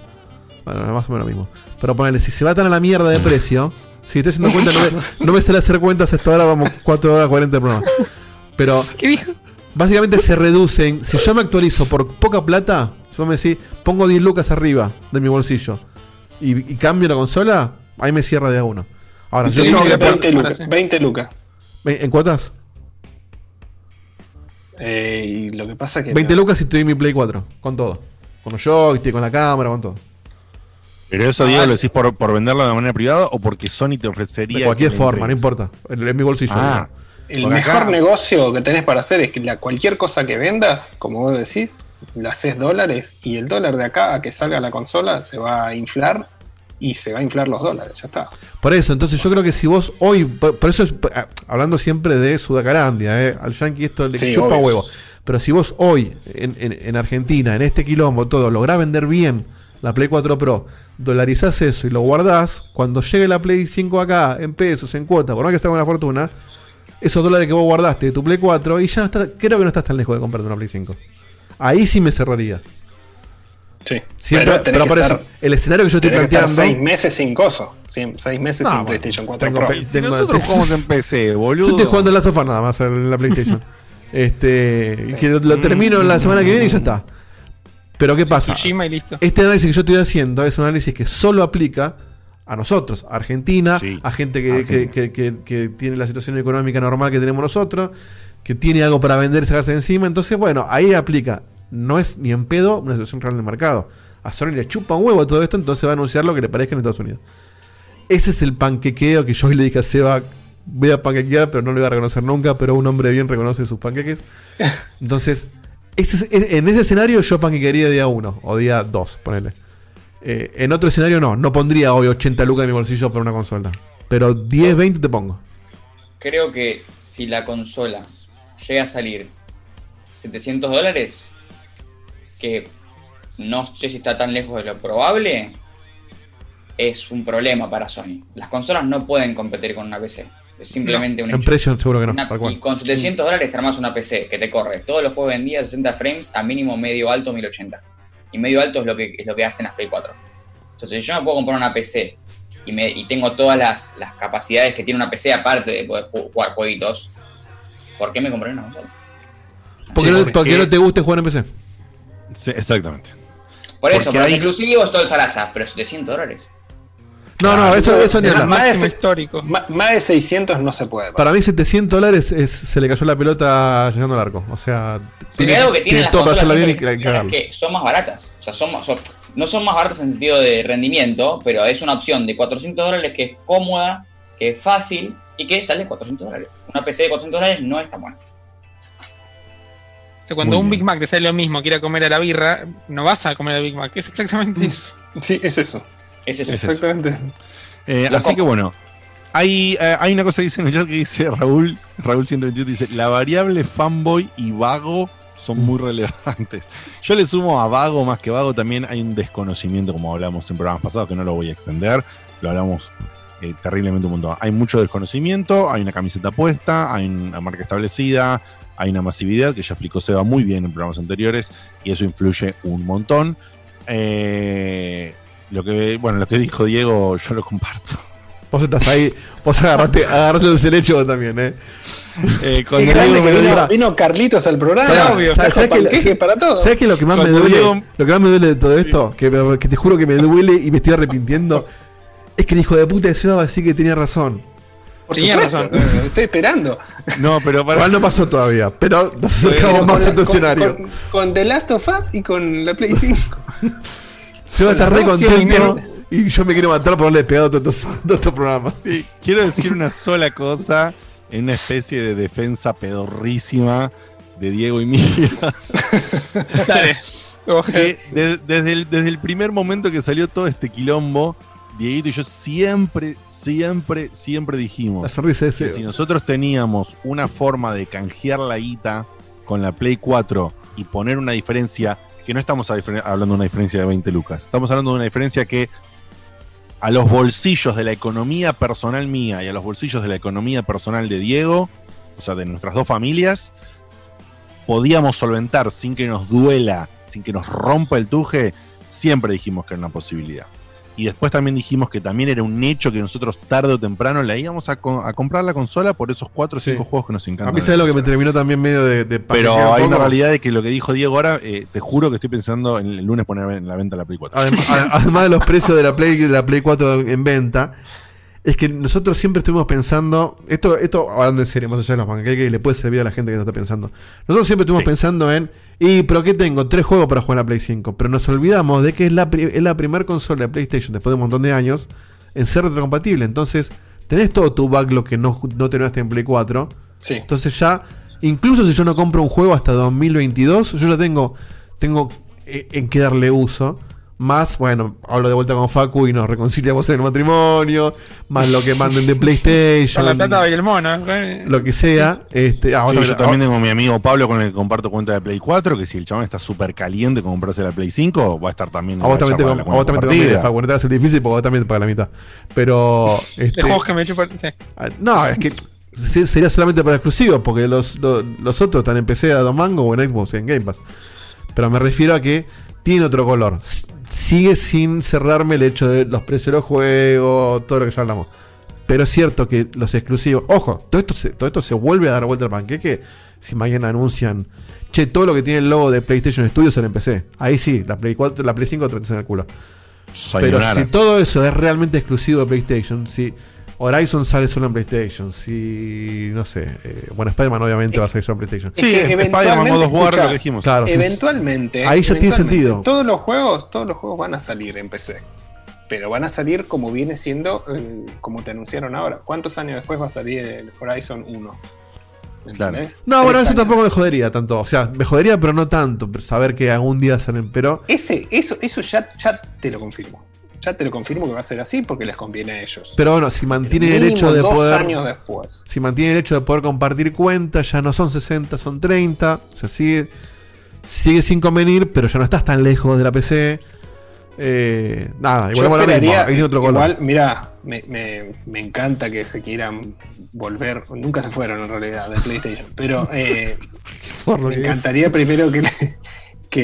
Bueno, más o menos lo mismo. Pero ponele, si se va tan a la mierda de precio, si estoy haciendo cuenta, no me, no me sale hacer cuentas hasta ahora, vamos 4 horas 40 de programa. Pero básicamente se reducen. Si yo me actualizo por poca plata, si vos me decís, pongo 10 lucas arriba de mi bolsillo y, y cambio la consola, ahí me cierra de a uno. Ahora, yo tengo que 20 poner- lucas. 20 lucas. ¿En cuotas? Eh, y lo que pasa es que. 20 lucas y te doy mi Play 4, con todo. Con los joystick, con la cámara, con todo. Pero eso, Ah, Diego, lo decís por, por venderlo de manera privada o porque Sony te ofrecería. De cualquier forma, no importa. En, en mi bolsillo. Ah, El mejor acá- negocio que tenés para hacer es que la, cualquier cosa que vendas, como vos decís, la haces dólares y el dólar de acá a que salga la consola se va a inflar y se va a inflar los dólares, ya está. Por eso, entonces yo creo que si vos hoy, por, por eso es, ah, hablando siempre de Sudacarandia, eh, al Yankee esto le Sí, chupa obvio. huevo. Pero si vos hoy, en, en- en Argentina, en este quilombo, todo, lográs vender bien la Play 4 Pro, dolarizás eso y lo guardás, cuando llegue la Play 5 acá, en pesos, en cuota, por más que esté con una fortuna, esos dólares que vos guardaste de tu Play 4, y ya no está- creo que no estás tan lejos de comprarte una Play 5. Ahí sí me cerraría. Sí. Siempre, Pero pero, por eso, el escenario que yo estoy planteando. seis meses sin coso, seis meses No, sin bueno, PlayStation 4 tengo Pro. nosotros jugamos en PC, boludo. Yo estoy jugando en la sofá nada más en la PlayStation. este, que lo, lo termino la semana que viene y ya está. Pero ¿qué pasa? Tsushima y listo. Este análisis que yo estoy haciendo es un análisis que solo aplica a nosotros, a Argentina, Sí, a gente que, Argentina. que- que- que- que tiene la situación económica normal que tenemos nosotros, que tiene algo para vender y sacarse de encima. Entonces, bueno, ahí aplica. No es ni en pedo una situación real del mercado. A Sony le chupa un huevo todo esto, entonces va a anunciar lo que le parezca en Estados Unidos. Ese es el panquequeo que yo hoy le dije a Seba. Voy a panquequear, pero no lo voy a reconocer nunca. Pero un hombre bien reconoce sus panqueques. Entonces, ese en ese escenario yo panquequearía día 1 o día 2, ponele. Eh, en otro escenario no, no pondría hoy 80 lucas en mi bolsillo para una consola. Pero 10, 20 te pongo. Creo que si la consola llega a salir 700 dólares, que no sé si está tan lejos de lo probable, es un problema para Sony. Las consolas no pueden competir con una PC. Es simplemente un En hecho. precio seguro que no, Una- y con 700 dólares te armas una PC que te corre todos los juegos vendidos a 60 frames a mínimo medio alto 1080. Y medio alto es lo que, es lo que hacen las Play 4. Entonces, si yo me puedo comprar una PC y, me, y tengo todas las, las capacidades que tiene una PC aparte de poder ju- jugar jueguitos, ¿por qué me compré una consola? ¿Por qué, no, por qué no te gusta jugar en PC? Sí, exactamente. Por eso, Porque por los hay- exclusivos, todo el zaraza, pero 700 dólares. No, no, eso, eso ni hablar. más, de, histórico. Más, más de 600 no se puede. Para mí 700 dólares es- se le cayó la pelota llegando al arco. O sea, Porque hay algo que tienen las todo para hacerla bien y que- son más baratas. O sea, son, más- son- no son más baratas en sentido de rendimiento, pero es una opción de 400 dólares que es cómoda, que es fácil y que sale 400 dólares. Una PC de 400 dólares no es tan buena. O sea, cuando Muy un Big Mac te sale lo mismo que ir a comer a la birra, no vas a comer al Big Mac. Es exactamente eso. Sí, es eso. Es eso. Exactamente eso. Eh, así que bueno, hay, eh, hay una cosa que dice en el chat que dice Raúl, Raúl 128 dice, la variable fanboy y vago son muy relevantes. Yo le sumo a vago más que vago, también hay un desconocimiento, como hablamos en programas pasados, que no lo voy a extender, lo hablamos eh, terriblemente un montón. Hay mucho desconocimiento, hay una camiseta puesta, hay una marca establecida, hay una masividad, que ya explicó Seba muy bien en programas anteriores, y eso influye un montón. Eh, lo que, bueno, lo que dijo Diego, yo lo comparto. Vos estás ahí, vos agarraste, agarraste dulce de leche vos también, eh. Eh, con Diego que me vino, vino Carlitos al programa. Obvio. ¿sabes- que- para todo. ¿Sabes qué? Lo que más me duele, Diego- lo que más me duele de todo esto, que, me- que te juro que me duele y me estoy arrepintiendo, es que el hijo de puta de Seba va a decir que tenía razón. Por Tenía razón. eh, Estoy esperando. No, pero para. Igual no pasó todavía, pero nos acercamos más a tu escenario. Con, con The Last of Us y con la Play 5. Seba está re Sí, contento y yo me quiero matar por haberle pegado todos estos, todos estos programas. Sí, Quiero decir una sola cosa en una especie de defensa pedorrísima de Diego y mía. Dale. que de- desde, el, desde el primer momento que salió todo este quilombo, Dieguito y yo siempre, siempre, siempre dijimos La sonrisa de que si nosotros teníamos una forma de canjear la guita con la Play 4 y poner una diferencia, que no estamos hablando de una diferencia de 20 lucas, estamos hablando de una diferencia que a los bolsillos de la economía personal mía y a los bolsillos de la economía personal de Diego, o sea, de nuestras dos familias, podíamos solventar sin que nos duela, sin que nos rompa el tuje, siempre dijimos que era una posibilidad. Y después también dijimos que también era un hecho que nosotros tarde o temprano le íbamos a, co- a comprar la consola por esos 4 o 5 Sí. juegos que nos encantan. A mí la lo que me terminó también medio de, de Pero hay una realidad de que lo que dijo Diego ahora, eh, te juro que estoy pensando en el lunes poner en la venta la Play 4. Además, a- además de los precios de la Play de la Play 4 en venta, es que nosotros siempre estuvimos pensando, esto, esto hablando en serio, más allá de los panqueques, le puede servir a la gente que no está pensando. Nosotros siempre estuvimos Sí. pensando en, y pero ¿qué tengo? Tres juegos para jugar en la Play 5. Pero nos olvidamos de que es la, es la primera consola de PlayStation después de un montón de años en ser retrocompatible. Entonces, tenés todo tu backlog que no, no tenías en Play 4. Sí. Entonces ya, incluso si yo no compro un juego hasta 2022, yo ya tengo, tengo eh, en qué darle uso. Más, bueno, hablo de vuelta con Facu y nos reconciliamos en el matrimonio. Más lo que manden de Con la PlayStation. plata y el mono. ¿eh? lo que sea. Este, ah, Sí, yo también tengo a mi amigo Pablo con el que comparto cuenta de Play 4, que si el chabón está súper caliente con comprarse la Play 5, va a estar también. A vos también te, ya a para la vos cuenta también te compartida. conviene, Facu. No te hace difícil porque vos también te pagas la mitad. Pero. De Este, juegos que me chupan. Sí. Ah, No, es que se- sería solamente para exclusivos, porque los, los, los otros están en PC a dos mangos o en Xbox en Game Pass. Pero me refiero a que tiene otro color. Sigue sin cerrarme el hecho de los precios de los juegos, todo lo que ya hablamos. Pero es cierto que los exclusivos. Ojo, todo esto se, todo esto se vuelve a dar vuelta al panqueque si mañana anuncian. Che, todo lo que tiene el logo de PlayStation Studios sale en PC. Ahí sí, la Play 4, la Play 5 te metes en el culo. Pero si todo eso es realmente exclusivo de PlayStation, si Horizon sale solo en PlayStation. Si. No sé. eh, bueno, Spider-Man obviamente va a salir solo en PlayStation. Es que eventualmente, escuchá, Claro, sí, sí. Eventualmente. Ahí ya tiene sentido. Todos los juegos, todos los juegos van a salir en PC. Pero van a salir como viene siendo, eh, como te anunciaron ahora. ¿Cuántos años después va a salir el Horizon 1? Claro. ¿Entendés? No, bueno, eso años. tampoco me jodería tanto. O sea, me jodería, pero no tanto. pero Saber que algún día salen. Pero. Ese, eso, eso ya, ya te lo confirmo. Ya te lo confirmo que va a ser así porque les conviene a ellos. Pero bueno, si mantienen el hecho de dos poder. años después. Si mantienen el hecho de poder compartir cuentas, ya no son 60, son 30. O sea, sigue, sigue sin convenir, pero ya no estás tan lejos de la PC. Eh, nada, Yo igual lo mismo. otro igual, mira, me, me- me encanta que se quieran volver, nunca se fueron en realidad de PlayStation, pero eh, Por me es. encantaría primero que,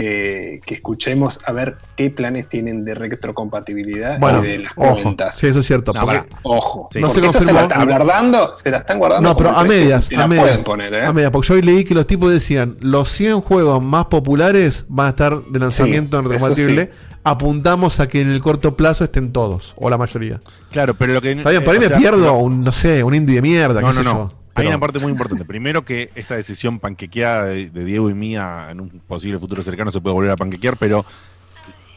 que, que escuchemos a ver qué planes tienen de retrocompatibilidad Bueno, y de las ojo. cuentas. Sí, eso es cierto. No, porque- pará, ojo. No se Porque eso se la están guardando, se la están guardando. No, pero a medias, a medias. pueden poner, ¿eh? A medias, porque yo hoy leí que los tipos decían, los 100 juegos más populares van a estar de lanzamiento en retrocompatible. sí. Apuntamos a que en el corto plazo estén todos, o la mayoría. Claro, pero lo que. Está bien, por ahí eh, me sea, pierdo un, no sé, un indie de mierda, No, qué no, sé no. yo. Hay una parte muy importante. Primero que esta decisión panquequeada de, de Diego y mía en un posible futuro cercano se puede volver a panquequear, pero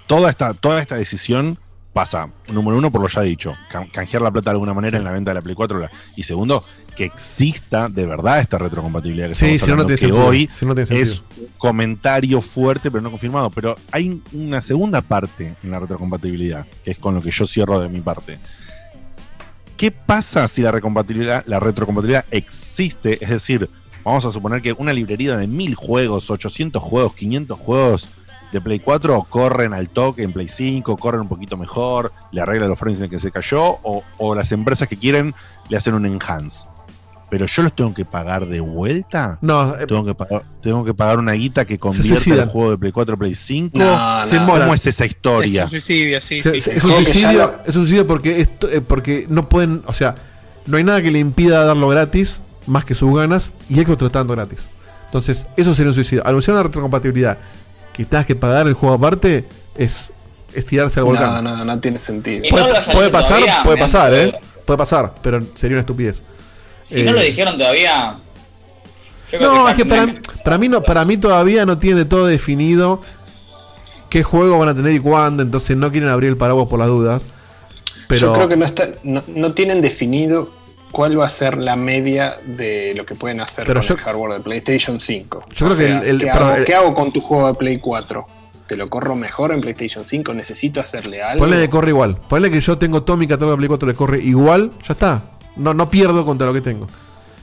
toda esta, toda esta decisión pasa, número uno, por lo ya dicho, can- canjear la plata de alguna manera en la venta de la Play 4. la- y segundo, que exista de verdad esta retrocompatibilidad que Sí, si no, no hablando, tiene que sentido. hoy Si no es un comentario fuerte pero no confirmado. Pero hay una segunda parte en la retrocompatibilidad, que es con lo que yo cierro de mi parte. ¿Qué pasa si la recompatibilidad, la retrocompatibilidad existe? Es decir, vamos a suponer que una librería de 1000 juegos, 800 juegos, 500 juegos de Play 4 corren al toque en Play 5, corren un poquito mejor, le arreglan los frames en el que se cayó, o las empresas que quieren le hacen un enhance. Pero yo los tengo que pagar de vuelta. No, eh, tengo que pagar, tengo que pagar una guita que convierte el juego de Play 4 a Play 5. No, no. ¿Cómo es esa historia? Es un suicidio, sí, Se- sí. se- es un suicidio, lo- es un suicidio porque esto, eh, porque no pueden, o sea, no hay nada que le impida darlo gratis más que sus ganas y Xbox te lo está dando gratis. Entonces, eso sería un suicidio. Anunciar una retrocompatibilidad que tengas que pagar el juego aparte es, es tirarse al No, volcán. no, no tiene sentido. No Puede, pasar, todavía, puede pasar, eh. Puede pasar, pero sería una estupidez. Si no Eh, lo dijeron todavía. Yo creo No, que es que para, para mí no, para mí todavía no tiene todo definido qué juego van a tener y cuándo, entonces no quieren abrir el paraguas por las dudas. Pero Yo creo que no, está, no, no tienen definido cuál va a ser la media de lo que pueden hacer Pero con yo- el hardware de PlayStation 5. Yo O creo que el- el- ¿qué, hago, el- qué hago con tu juego de Play 4? ¿Te lo corro mejor en PlayStation 5? ¿Necesito hacerle algo? Ponle que corre igual. Ponle que yo tengo todo mi catálogo de Play 4 le corre igual, ya está. No, no pierdo contra lo que tengo.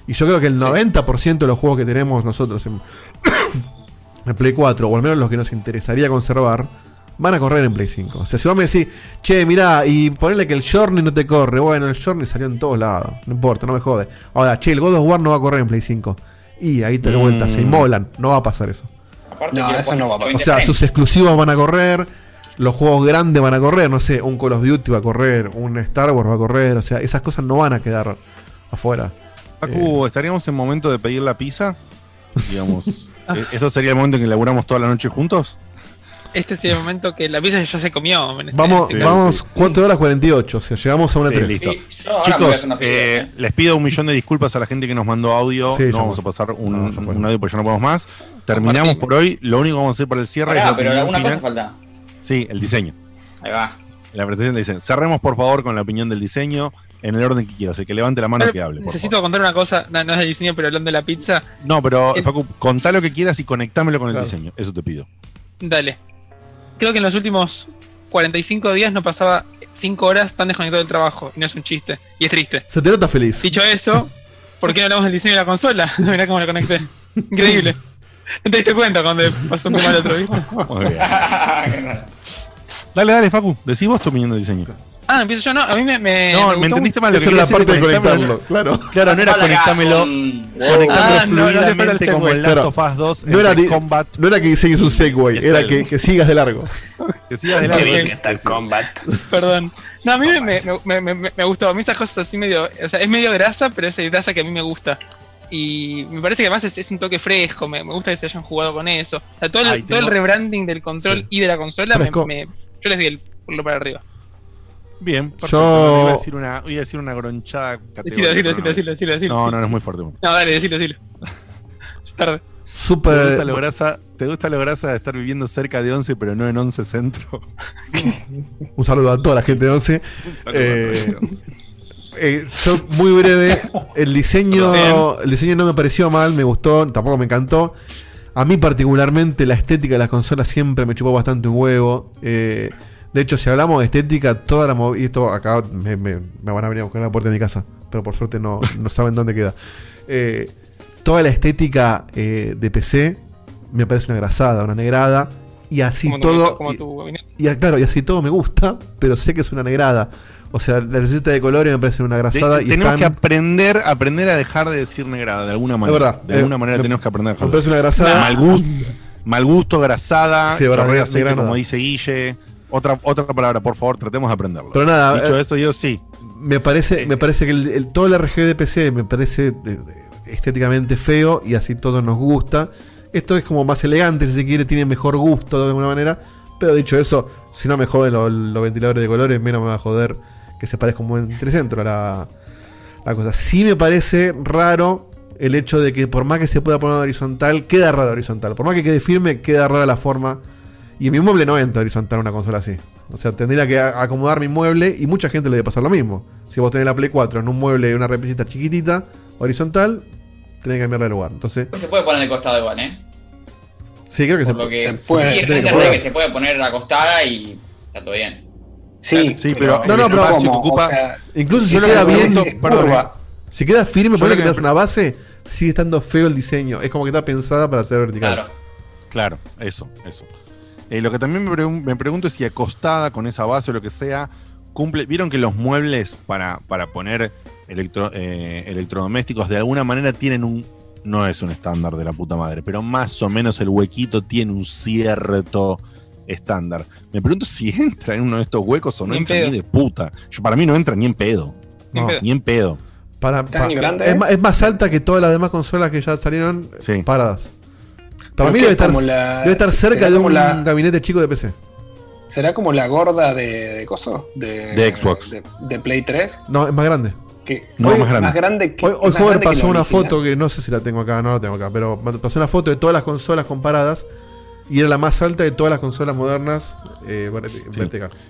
Y yo creo que el 90% de los juegos que tenemos nosotros en, en Play 4, o al menos los que nos interesaría conservar, van a correr en Play 5. O sea, si vos me decís, che, mirá, y ponele que el Journey no te corre. Bueno, el Journey salió en todos lados. No importa, no me jode. Ahora, che, el God of War no va a correr en Play 5. Y ahí te de vuelta, Mm. se inmolan. No va a pasar eso. Aparte No, eso no va a pasar. O sea, sus exclusivos van a correr, los juegos grandes van a correr, no sé, un Call of Duty va a correr, un Star Wars va a correr, o sea, esas cosas no van a quedar afuera. Facu, ¿estaríamos en momento de pedir la pizza? Digamos, ¿e- ¿esto sería el momento en que laburamos toda la noche juntos? Este es el momento que la pizza ya se comió. este- Vamos, este vamos, caso. 4 horas 48, o sea, llegamos a una Sí, 3. listo. yo ahora me voy a Chicos, una eh, ¿eh? les pido un millón de disculpas a la gente que nos mandó audio. Sí, no vamos a pasar un, No, un audio porque ya no podemos más. Terminamos por hoy. Lo único que vamos a hacer para el cierre es Pará, la pero alguna final. cosa falta. Sí, el diseño. Ahí va. La presentación dice, cerremos por favor con la opinión del diseño en el orden que quieras. El que levante la mano Pero que hable. por Necesito contar una cosa, no, no es del diseño, pero hablando de la pizza. No, pero El- Facu, contá lo que quieras y conectámelo con el Claro. diseño. Eso te pido. Dale. Creo que en los últimos 45 días no pasaba 5 horas tan desconectado del trabajo. Y no es un chiste. Y es triste. Se te nota feliz. Dicho eso, ¿por qué no hablamos del diseño de la consola? Mirá cómo lo conecté. Increíble. ¿No te diste cuenta cuando pasó un tema al otro, viste? Muy bien. Dale, dale, Facu. Decí vos tu opinión del diseño. Ah, empiezo yo, no. A mí me. me No, me gustó entendiste mal. Lo que es la parte de conectarlo, claro. Claro, no era conectámelo. Conectámelo Ah, no, no le falta el fluidamente como el Last of Us 2 No era, Combat. no era que diseñes un Segway, era que, que sigas de largo. Que sigas de largo. que está. Combat. Perdón. No, a mí me, me, me, me- me- me gustó. A mí esas cosas así medio. O sea, es medio grasa, pero es grasa que a mí me gusta. Y me parece que además es, es un toque fresco. Me, me gusta que se hayan jugado con eso. O sea, todo el, Ay, todo el tengo- rebranding del control Sí. y de la consola, me, me- yo les di el lo para arriba. Bien, perfecto. Yo- Iba, a decir una, iba a decir una gronchada Decilo, decilo, decilo, decilo, decilo, decilo. No, no, no es muy fuerte. No, dale, decilo, decilo. Tarde. ¿Te Super. gusta, lo grasa, ¿Te gusta lo grasa de estar viviendo cerca de 11 pero no en 11 centro? Un saludo a toda la gente de 11. saludo a toda la Eh, gente de 11. Eh, yo, muy breve. El diseño, el diseño no me pareció mal, me gustó, tampoco me encantó. A mí, particularmente, la estética de las consolas siempre me chupó bastante un huevo. Eh, de hecho, si hablamos de estética, toda la y esto acá me, me- me van a venir a buscar a la puerta de mi casa, pero por suerte no, no saben dónde queda. Eh, toda la estética eh, de PC me parece una grasada, una negrada. Y así Como tu- todo. como y- tu y, ah, claro, y así todo me gusta, pero sé que es una negrada. O sea, la receta de colores me parece una grasada. De- y tenemos están- que aprender, aprender a dejar de decir negrada de alguna manera. verdad. De alguna Eh, manera me- tenemos que aprender a dejar me parece una grasada. Mal gusto, mal gusto grasada, Sí, verdad, aceite, como dice Guille. Otra, otra palabra, por favor, tratemos de aprenderlo. Pero nada, Dicho eh, esto, yo sí. Me parece, me parece que el, el- todo el RG de PC me parece eh, estéticamente feo y así todo nos gusta. Esto es como más elegante, si se quiere, tiene mejor gusto de alguna manera. Pero dicho eso, si no me joden los, los ventiladores de colores, menos me va a joder que se parezca un buen tricentro a la, la cosa. Sí me parece raro el hecho de que por más que se pueda poner horizontal, queda raro horizontal. Por más que quede firme, queda rara la forma. Y en mi mueble no entra horizontal una consola así. O sea, tendría que acomodar mi mueble y mucha gente le debe pasar lo mismo. Si vos tenés la Play 4 en un mueble de una repisita chiquitita, horizontal, tenés que cambiarle de lugar. Entonces, Pues se puede poner al costado igual, ¿eh? sí, creo que se, lo que se puede. en se poder. que se puede poner acostada y está todo bien. Sí, Sí, pero, No, no, pero ¿cómo? ocupa. O sea, Incluso si no queda una perdón, eh. si queda firme, lo que una base, sigue estando feo el diseño. Es como que está pensada para ser vertical. Claro. Claro, eso, eso. Eh, lo que también me, pregun- me pregunto es si acostada con esa base o lo que sea, cumple. ¿Vieron que los muebles para, para poner electro- eh, electrodomésticos de alguna manera tienen un. No es un estándar de la puta madre, pero más o menos el huequito tiene un cierto estándar. Me pregunto si entra en uno de estos huecos o no Ni en entra pedo. ni de puta. Yo, para mí no entra ni en pedo. Ni en No. pedo. Ni en pedo. Para, ¿Tan pa- grande es, es? ma- es más alta que todas las demás consolas que ya salieron Sí. paradas. Para ¿Por mí debe estar, la- debe estar cerca de un la- gabinete chico de PC. ¿Será como la gorda de, de coso? De, De Xbox. De, de Play 3. No, es más grande. Que No, hoy- más grande. que, Hoy, hoy más grande pasó una original. foto que no sé si la tengo acá, no la tengo acá, pero pasó una foto de todas las consolas comparadas y era la más alta de todas las consolas modernas eh.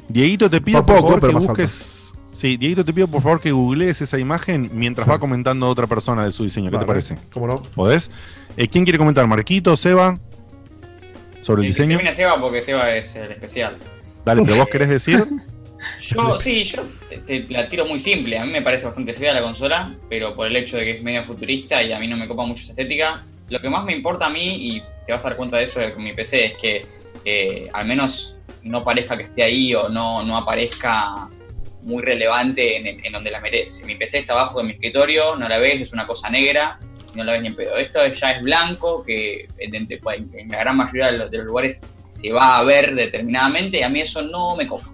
Dieguito, te pido Por favor pero que busques. Sí, Dieguito, te pido por favor que googlees esa imagen mientras va comentando otra persona de su diseño. ¿Qué Vale, te parece? ¿Cómo no? ¿Podés? Eh, ¿Quién quiere comentar? ¿Marquito, Seba? ¿Sobre el El que diseño? termina Seba porque Seba es el especial. Dale, pero vos querés decir. Yo, sí, yo te, te la tiro muy simple. A mí me parece bastante fea la consola, pero por el hecho de que es medio futurista y a mí no me copa mucho esa estética. Lo que más me importa a mí, y te vas a dar cuenta de eso con mi PC, es que eh, al menos no parezca que esté ahí o no, no aparezca muy relevante en, en donde la merece. Mi PC está abajo de mi escritorio, no la ves, es una cosa negra no la ves ni en pedo. Esto ya es blanco, que en- en la gran mayoría de los, de los lugares se va a ver determinadamente y a mí eso no me copa.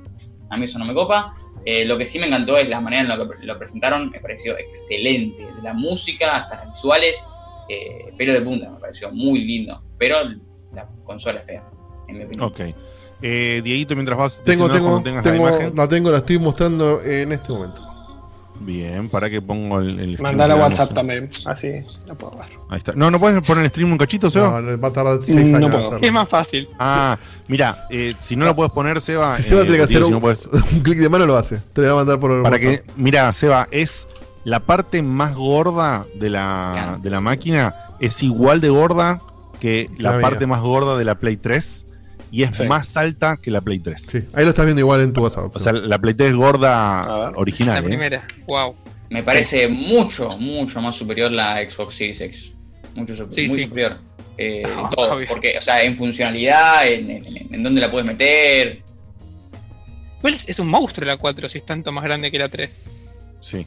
A mí eso no me copa. Eh, lo que sí me encantó es la manera en la que lo presentaron, me pareció excelente. De la música hasta las visuales, eh, pero de punta, me pareció muy lindo. Pero la consola es fea, en mi opinión. Ok. Eh, Dieguito, mientras vas Tengo, tengo, cuando tengas tengo- la imagen. la tengo, la estoy mostrando en este momento. Bien, para que pongo el. el stream Mandala WhatsApp también, así la puedo ver. Ahí está. No, ¿no puedes poner el stream un cachito, Seba? No, va a tardar Mm, 6 años. no puedo. hacerlo. Es más fácil. Ah, mira, eh, si no lo puedes poner, Seba. Si Seba eh, tiene que hacer si un, no puedes- un clic de mano, lo hace. Te lo voy a mandar por Para WhatsApp. que, mira, Seba, es la parte más gorda de la, de la máquina, es igual de gorda que la La parte más gorda de la Play 3 y es Sí. más alta que la Play 3. Sí, ahí lo estás viendo igual en tu WhatsApp. O sea, la Play 3 es gorda ver. La original. ¿eh? primera. Wow. Me parece mucho, mucho más superior la Xbox Series X. Mucho Sí, muy sí. superior. Eh, No, en todo. obvio. Porque, o sea, en funcionalidad, en, en, en dónde la puedes meter. Es un monstruo la 4 si es tanto más grande que la 3. Sí.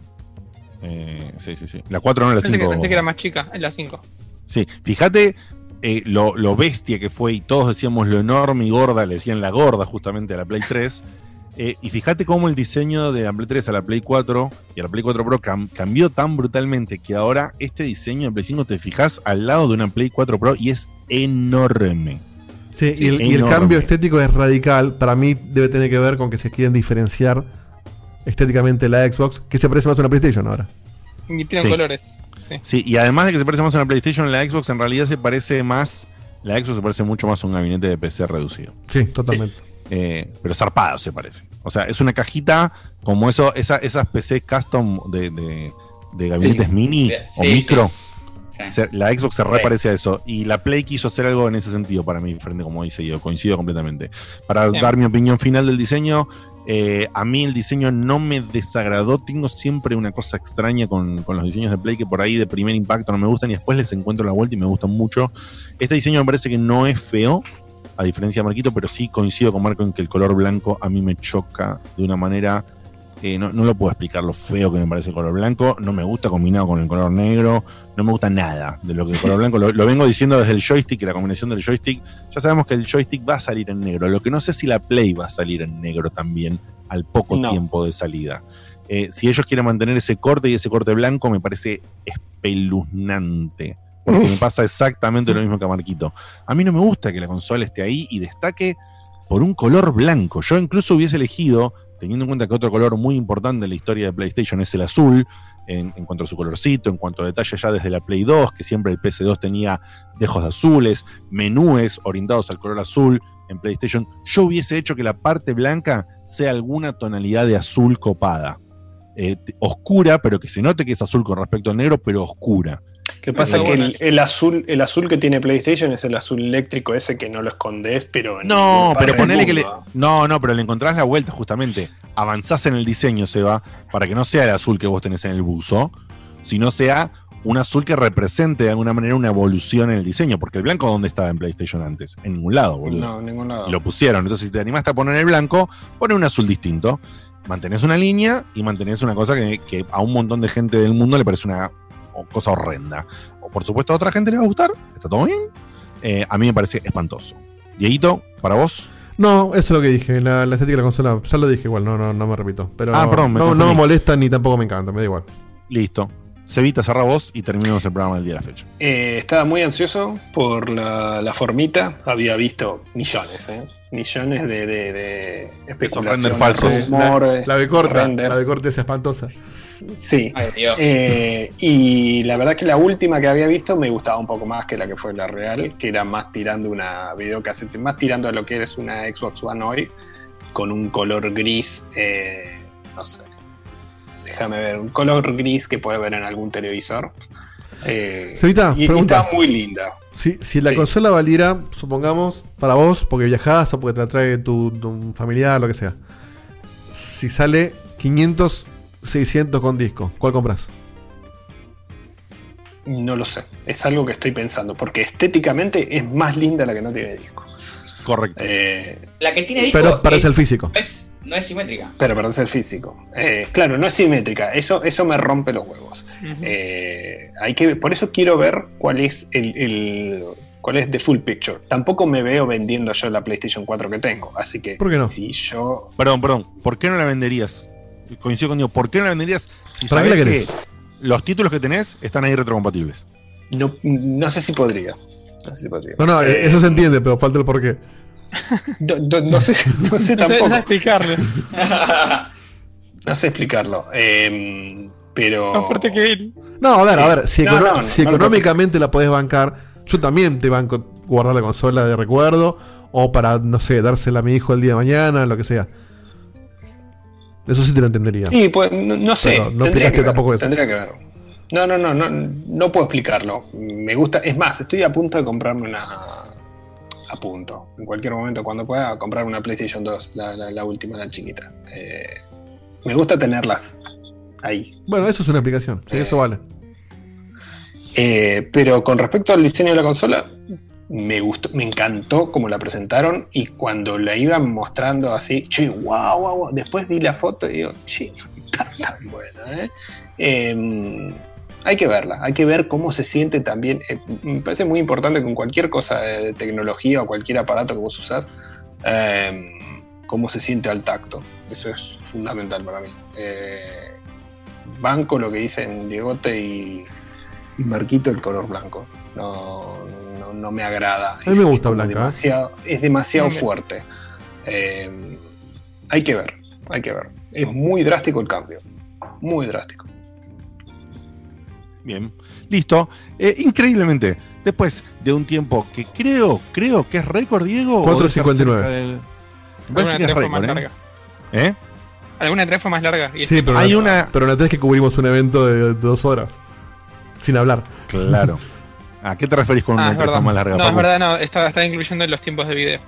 Eh, sí, sí, sí. La 4 no la Pensé que, 5. pensé que era más chica, en la 5. Sí, fíjate eh, lo, lo bestia que fue y todos decíamos lo enorme y gorda, le decían la gorda justamente a la Play 3. eh, y fíjate cómo el diseño de la Play 3 a la Play 4 y a la Play 4 Pro cam- cambió tan brutalmente que ahora este diseño de Play 5 te fijas al lado de una Play 4 Pro y es enorme. Sí, Sí, y, el, y el enorme. cambio estético es radical. Para mí debe tener que ver con que se quieren diferenciar estéticamente la Xbox, que se parece más a una PlayStation ahora. Y tiene Sí. colores. Sí. Sí, y además de que se parece más a una PlayStation, la Xbox en realidad se parece más. La Xbox se parece mucho más a un gabinete de PC reducido. Sí, totalmente. Eh, pero zarpado se parece. O sea, es una cajita como eso, esa, esas PC custom de, de- de gabinetes Sí. mini Sí, o sí. micro. Sí. La Xbox se reparece a eso. Y la Play quiso hacer algo en ese sentido para mí, frente como dice yo. Coincido completamente. Para Bien. dar mi opinión final del diseño, eh, a mí el diseño no me desagradó. Tengo siempre una cosa extraña con, con los diseños de Play que por ahí de primer impacto no me gustan y después les encuentro la vuelta y me gustan mucho. Este diseño me parece que no es feo, a diferencia de Marquito, pero sí coincido con Marco en que el color blanco a mí me choca de una manera. Eh, no, no lo puedo explicar lo feo que me parece el color blanco. No me gusta combinado con el color negro. No me gusta nada de lo que el color blanco. Lo, lo vengo diciendo desde el joystick y la combinación del joystick. Ya sabemos que el joystick va a salir en negro. Lo que no sé si la Play va a salir en negro también al poco No. tiempo de salida. Eh, si ellos quieren mantener ese corte y ese corte blanco, me parece espeluznante. Porque me pasa exactamente lo mismo que a Marquito. A mí no me gusta que la consola esté ahí y destaque por un color blanco. Yo incluso hubiese elegido, teniendo en cuenta que otro color muy importante en la historia de PlayStation es el azul, en, cuanto a su colorcito, en cuanto a detalle ya desde la Play 2, que siempre el PS2 tenía dejos de azules, menúes orientados al color azul en PlayStation. Yo hubiese hecho que la parte blanca sea alguna tonalidad de azul copada. Eh, oscura, pero que se note que es azul con respecto al negro, pero oscura. Que pasa que el, el azul, el azul que tiene PlayStation es el azul eléctrico ese que no lo escondes, pero en No, pero ponele que le. No, no, pero le encontrás la vuelta justamente. Avanzás en el diseño, Seba, para que no sea el azul que vos tenés en el buzo, sino sea un azul que represente de alguna manera una evolución en el diseño. Porque el blanco, ¿dónde estaba en PlayStation antes? En ningún lado, boludo. No, en ningún lado. Y lo pusieron. Entonces, si te animaste a poner el blanco, pone un azul distinto. Mantenés una línea y mantenés una cosa que, que a un montón de gente del mundo le parece una o- cosa horrenda. O por supuesto a otra gente le va a gustar, está todo bien. Eh, a mí me parece espantoso. Dieguito, para vos. No, eso es lo que dije. La, la estética de la consola, ya lo dije igual, no, no, no me repito. Pero Ah, perdón, me no, me molesta ni tampoco me encanta, me da igual. Listo. Cevita, cerra vos y terminamos el programa del día de la fecha. Eh, estaba muy ansioso por la, la formita. Había visto millones, ¿eh? millones de, de, de especulaciones, renders falsos. rumores, La de corta, renders. la de corte es espantosa. Sí. Ay, Dios. Eh, y la verdad que la última que había visto me gustaba un poco más que la que fue la real, que era más tirando una videocasete, más tirando a lo que es una Xbox One hoy, con un color gris, eh, no sé, déjame ver, un color gris que puede ver en algún televisor. Eh, y, y pregunta. está muy linda. Si, si la Sí. consola valiera, supongamos, para vos, porque viajás o porque te la trae tu, tu familiar, lo que sea. Si sale 500, 600 con disco, ¿cuál compras? No lo sé, es algo que estoy pensando, porque estéticamente es más linda la que no tiene disco. Correcto. Eh, La que tiene disco Pero parece es- el físico. Es, no es simétrica. Pero perdés el físico. Eh, claro, no es simétrica. Eso, eso me rompe los huevos. Eh, hay que, por eso quiero ver cuál es el, el- cuál es the full picture. Tampoco me veo vendiendo yo la PlayStation 4 que tengo. Así que ¿Por qué no? si yo. Perdón, perdón. ¿Por qué no la venderías? Coincido contigo. ¿Por qué no la venderías si ¿Para qué sabes la que los títulos que tenés están ahí retrocompatibles? No, no sé si podría. No sé si podría. No, no, Eh, eso se entiende, pero falta el porqué. No, no- no sé, no tampoco. no sé explicarle. No sé explicarlo. Eh, pero. Más fuerte que él. No, a ver, Sí. a ver, si, No, econo- no, no, si económicamente la podés bancar, yo también te banco guardar la consola de recuerdo o para, no sé, dársela a mi hijo el día de mañana, lo que sea. Eso sí te lo entendería. Sí, pues no, no sé. Pero no tendría explicaste que ver, tampoco eso. Tendría que ver. No, no, no, no, no puedo explicarlo. Me gusta, es más, estoy a punto de comprarme una. A punto. En cualquier momento, cuando pueda, comprar una PlayStation 2, la, la- la última, la chiquita. Eh, me gusta tenerlas ahí. Bueno, eso es una explicación, sí, eso vale. Eh, pero con respecto al diseño de la consola, me gustó, me encantó como la presentaron y cuando la iban mostrando así, che, wow, wow, wow. Después vi la foto y digo, che, está tan buena, ¿eh? Eh, hay que verla, hay que ver cómo se siente también. Eh, me parece muy importante con cualquier cosa de, de tecnología o cualquier aparato que vos usás, eh, cómo se siente al tacto. Eso es fundamental para mí. Eh, banco lo que dicen Diegote y, y Marquito el color blanco. No, no, no me agrada. A mí me Es gusta blanca, ¿eh? Demasiado, es demasiado Sí, fuerte. Eh, hay que ver, hay que ver. Es muy drástico el cambio. Muy drástico. Bien, listo. Eh, increíblemente, después de un tiempo que creo, creo que es récord, Diego. o debe estar 4.59. cerca del- parece Alguna que es tres fue más récord, ¿eh? larga. ¿Eh? Alguna tres fue más larga. y Sí, pero Hay una- Pero en la 3 que cubrimos un evento de dos horas. Sin hablar. Claro. ¿A qué te referís con Ah, una interfaz más larga? No, es verdad, no. Estaba, estaba incluyendo los tiempos de video.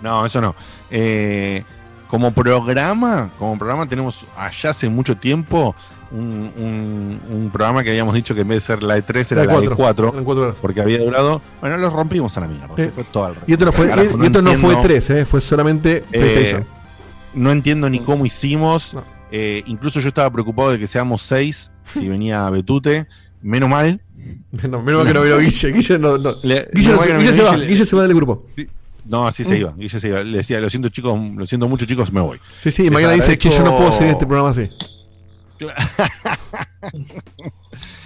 No, eso no. Eh, como programa, como programa tenemos allá hace mucho tiempo un, un- un programa que habíamos dicho que en vez de ser la E3 era La la, cuatro. E4, Eran cuatro horas. porque había durado. Bueno, los rompimos a la mierda. se fue todo Y esto no fue, carajo, y esto no fue entiendo. 3, ¿eh? fue solamente Eh, PlayStation. no entiendo ni cómo hicimos. Eh, incluso yo estaba preocupado de que seamos seis si venía Betute. Menos mal. Menos, menos mal que no vino Guille. Guille, no, no. Le- Guille, que no Guille vino se va. Guille. Guille se va del grupo. No, así se Mm. iba. Guille se iba. Le decía, lo siento chicos, lo siento mucho chicos, me voy. Sí, sí, Les mañana dice, che, yo no puedo seguir este programa así.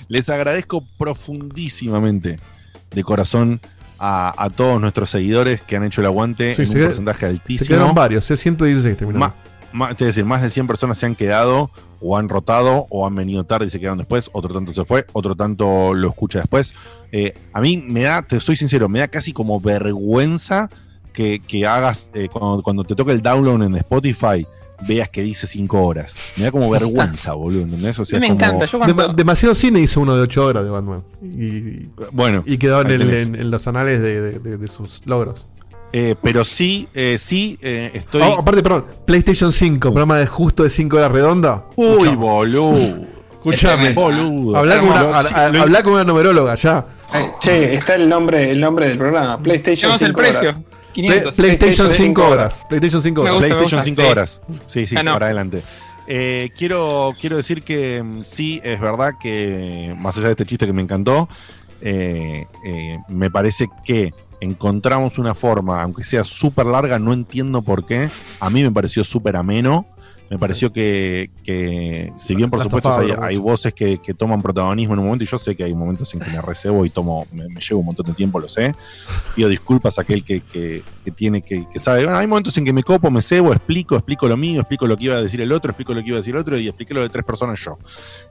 Les agradezco profundísimamente, de corazón, a, a todos nuestros seguidores que han hecho el aguante Sí, en un porcentaje altísimo. Se quedaron varios, ¿eh? 116 terminaron. Ma- es decir, más de 100 personas se han quedado o han rotado o han venido tarde y se quedaron después, otro tanto se fue, otro tanto lo escucha después. Eh, a mí me da, te soy sincero, me da casi como vergüenza que, que hagas, eh, cuando, cuando te toca el download en Spotify, veas que dice 5 horas. Me da como vergüenza, boludo, ¿entendés? O sea, es como- Dema- demasiado cine hizo uno de 8 horas de Batman. Y, bueno, y quedó en, ahí el- tenés. en- en los anales de, de- de- de sus logros. Eh, pero sí, eh, sí, eh, estoy. Oh, aparte, perdón, PlayStation 5, programa de justo de 5 horas redonda. Uy, boludo. Escuchame, Boludo. Habla con, una, con numeróloga ya. Eh, che, está el nombre, el nombre del programa. PlayStation el 5 precio. horas. 500. Play- PlayStation 5 5 horas. PlayStation 5 Me horas. gusta, PlayStation gusta, 5 sí. horas. Sí, sí, Ah, no. para adelante. Eh, quiero, quiero decir que mm, sí, es verdad que, más allá de este chiste que me encantó, eh, eh, me parece que encontramos una forma, aunque sea súper larga, no entiendo por qué. A mí me pareció súper ameno. Me pareció que, que, si bien por La supuesto hay, voces que, que toman protagonismo en un momento, y yo sé que hay momentos en que me recebo y tomo, me, me llevo un montón de tiempo, lo sé. Pido disculpas a aquel que, que- que tiene que, que sabe. Bueno, hay momentos en que me copo, me cebo, explico, explico lo mío, explico lo que iba a decir el otro, explico lo que iba a decir el otro y expliqué lo de tres personas yo.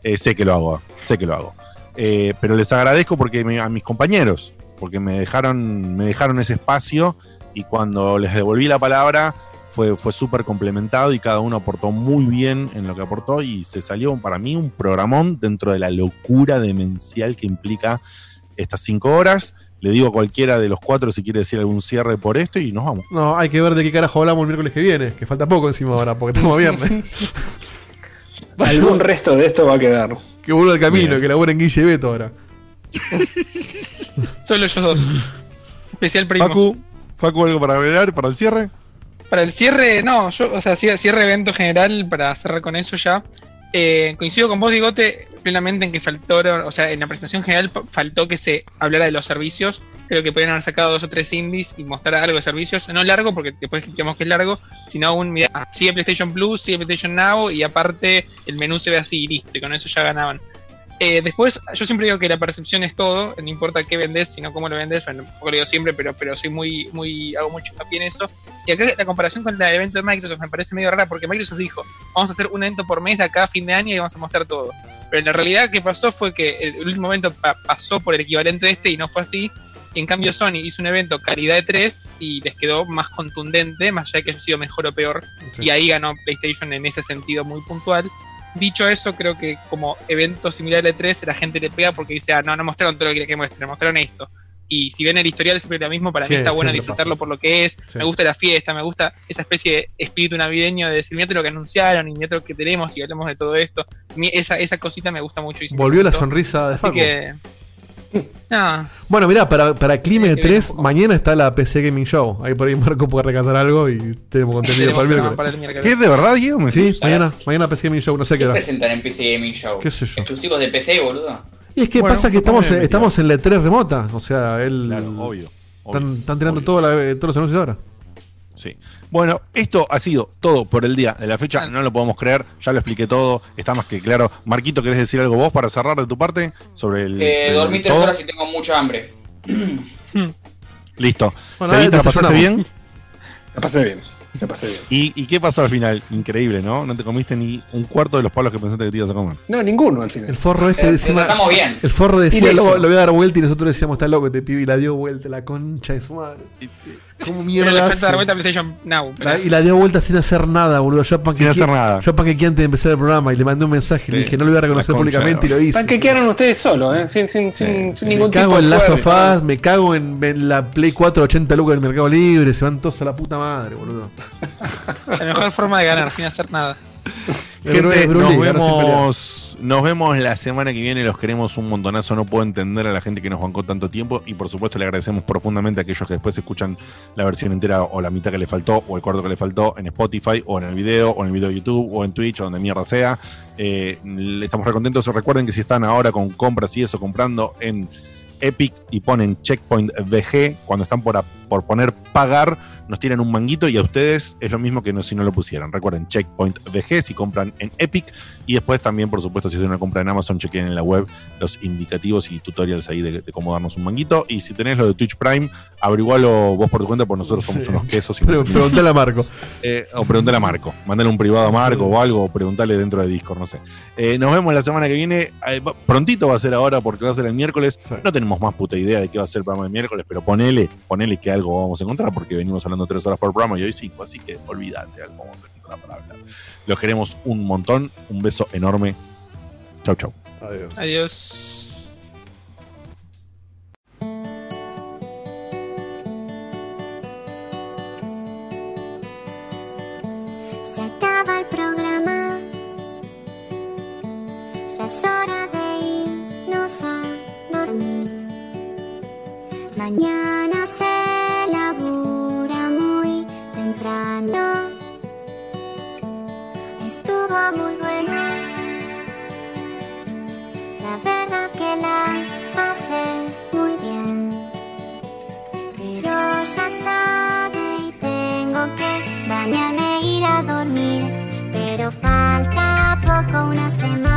Eh, sé que lo hago, sé que lo hago. Eh, pero les agradezco porque me- a mis compañeros, porque me dejaron, me dejaron ese espacio y cuando les devolví la palabra fue, fue súper complementado y cada uno aportó muy bien en lo que aportó y se salió para mí un programón dentro de la locura demencial que implica estas cinco horas. Le digo a cualquiera de los cuatro si quiere decir algún cierre por esto y nos vamos. No, hay que ver de qué carajo hablamos el miércoles que viene, que falta poco encima ahora, porque estamos viernes. Algún resto de esto va a quedar. que vuelva al camino, Bien. que laburen Guille y Beto ahora. Solo ellos dos. Especial primo. Facu, Facu, ¿algo para agregar para el cierre? Para el cierre, no, yo, o sea, cier- cierre evento general, para cerrar con eso ya. eh, coincido con vos, Digote, plenamente en que faltó, o sea, en la presentación general faltó que se hablara de los servicios. Creo que podrían haber sacado dos o tres indies y mostrar algo de servicios. No largo, porque después creemos que es largo, sino un, mira, sigue PlayStation Plus, sigue PlayStation Now y aparte el menú se ve así y listo, y con eso ya ganaban. Eh, después, yo siempre digo que la percepción es todo, no importa qué vendes, sino cómo lo vendes, bueno, lo digo siempre, pero, pero soy muy, muy, hago mucho hincapié en eso. Y acá la comparación con el evento de Microsoft me parece medio rara porque Microsoft dijo, vamos a hacer un evento por mes de acá a fin de año y vamos a mostrar todo. Pero en la realidad que pasó fue que el, último evento pa- pasó por el equivalente de este y no fue así. En cambio Sony hizo un evento calidad de 3 y les quedó más contundente, más allá de que haya sido mejor o peor. Sí. Y ahí ganó PlayStation en ese sentido muy puntual. Dicho eso, creo que como evento similar al E3, la gente le pega porque dice, ah, no, no mostraron todo lo que quería que muestren, mostraron esto. Y si ven el historial siempre lo mismo, para Sí, mí está bueno disfrutarlo pasa por lo que es. Sí. Me gusta la fiesta, me gusta esa especie de espíritu navideño de decir, mira lo que anunciaron y mira lo que tenemos y hablemos de todo esto. A esa, esa cosita me gusta mucho. Y Volvió la sonrisa de Así Facu. que... No, Bueno, mirá, para, para que 3, mañana está la PC Gaming Show. Ahí por ahí Marco puede rescatar algo y tenemos contenido para el miércoles. para el miércoles. ¿Qué de verdad, Diego? ¿Me Sí, mañana, mañana PC Gaming Show, no sé qué ¿Qué hora. presentan en PC Gaming Show? ¿Qué sé yo? Exclusivos de PC, boludo. Y es que Bueno, pasa que estamos, estamos en la E3 remota. O sea, él. Claro, obvio. Están, tirando obvio. todo la- todos los anuncios ahora. Sí. Bueno, esto ha sido todo por el día de la fecha. No lo podemos creer. Ya lo expliqué todo. Está más que claro. Marquito, ¿querés decir algo vos para cerrar de tu parte? Sobre el. Eh, el dormí tres todo? horas y tengo mucha hambre. Listo. Bueno, ¿la pasaste bien? La pasé bien. Me pasé bien. ¿Y, ¿Y qué pasó al final? Increíble, ¿no? No te comiste ni un cuarto de los palos que pensaste que te ibas a comer. No, ninguno al final. El forro este Te- te encima- tratamos bien. El forro decía, lo, lo voy a dar vuelta y nosotros decíamos, está loco, este pibe y la dio vuelta, la concha de su madre. ¿Cómo Pero mierda? le hace? falta dar vuelta a PlayStation Now. pero- La- y la dio vuelta sin hacer nada, boludo. Yo panquequé- Sin hacer nada. Yo panquequé antes de empezar el programa y le mandé un mensaje y le Sí. dije, no lo voy a reconocer públicamente y lo hice. Panquequearon ustedes solos, ¿eh? sin, sin, sin, sin Me ningún cago tipo de en Last of esfuerzo. Us, me cago en, en la Play 4 80 lucas del Mercado Libre, se van todos a la puta madre, boludo. La mejor forma de ganar sin hacer nada. Gente, nos vemos, nos vemos la semana que viene. Los queremos un montonazo. No puedo entender a la gente que nos bancó tanto tiempo. Y por supuesto, le agradecemos profundamente a aquellos que después escuchan la versión entera o la mitad que le faltó o el cuarto que le faltó en Spotify o en el video o en el video de YouTube o en Twitch o donde mierda sea. Eh, estamos recontentos. Recuerden que si están ahora con compras y eso, comprando en Epic y ponen Checkpoint VG, cuando están por, a- por poner pagar, nos tiran un manguito y a ustedes es lo mismo que no, si no lo pusieran. Recuerden Checkpoint VG si compran en Epic y después también, por supuesto, si hacen una compra en Amazon, chequen en la web los indicativos y tutorials ahí de, de cómo darnos un manguito. Y si tenés lo de Twitch Prime, averigualo vos por tu cuenta, porque nosotros somos Sí. unos quesos. Y Pero preguntale a Marco. eh, o preguntale a Marco. Mandale un privado a Marco o algo, o preguntale dentro de Discord, no sé. Eh, nos vemos la semana que viene. Eh, prontito va a ser ahora porque va a ser el miércoles. No tenemos más puta idea de qué va a ser el programa de miércoles, pero ponele, ponele que algo vamos a encontrar porque venimos hablando tres horas por programa y hoy cinco, así que olvídate, algo vamos a encontrar para hablar. Los queremos un montón. Un beso enorme. Chau, chau. Adiós. Adiós. Se Muy bueno. La verdad que la pasé muy bien. Pero ya es tarde y tengo que bañarme e ir a dormir. Pero falta poco, una semana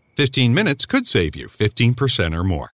15 minutes could save you 15% or more.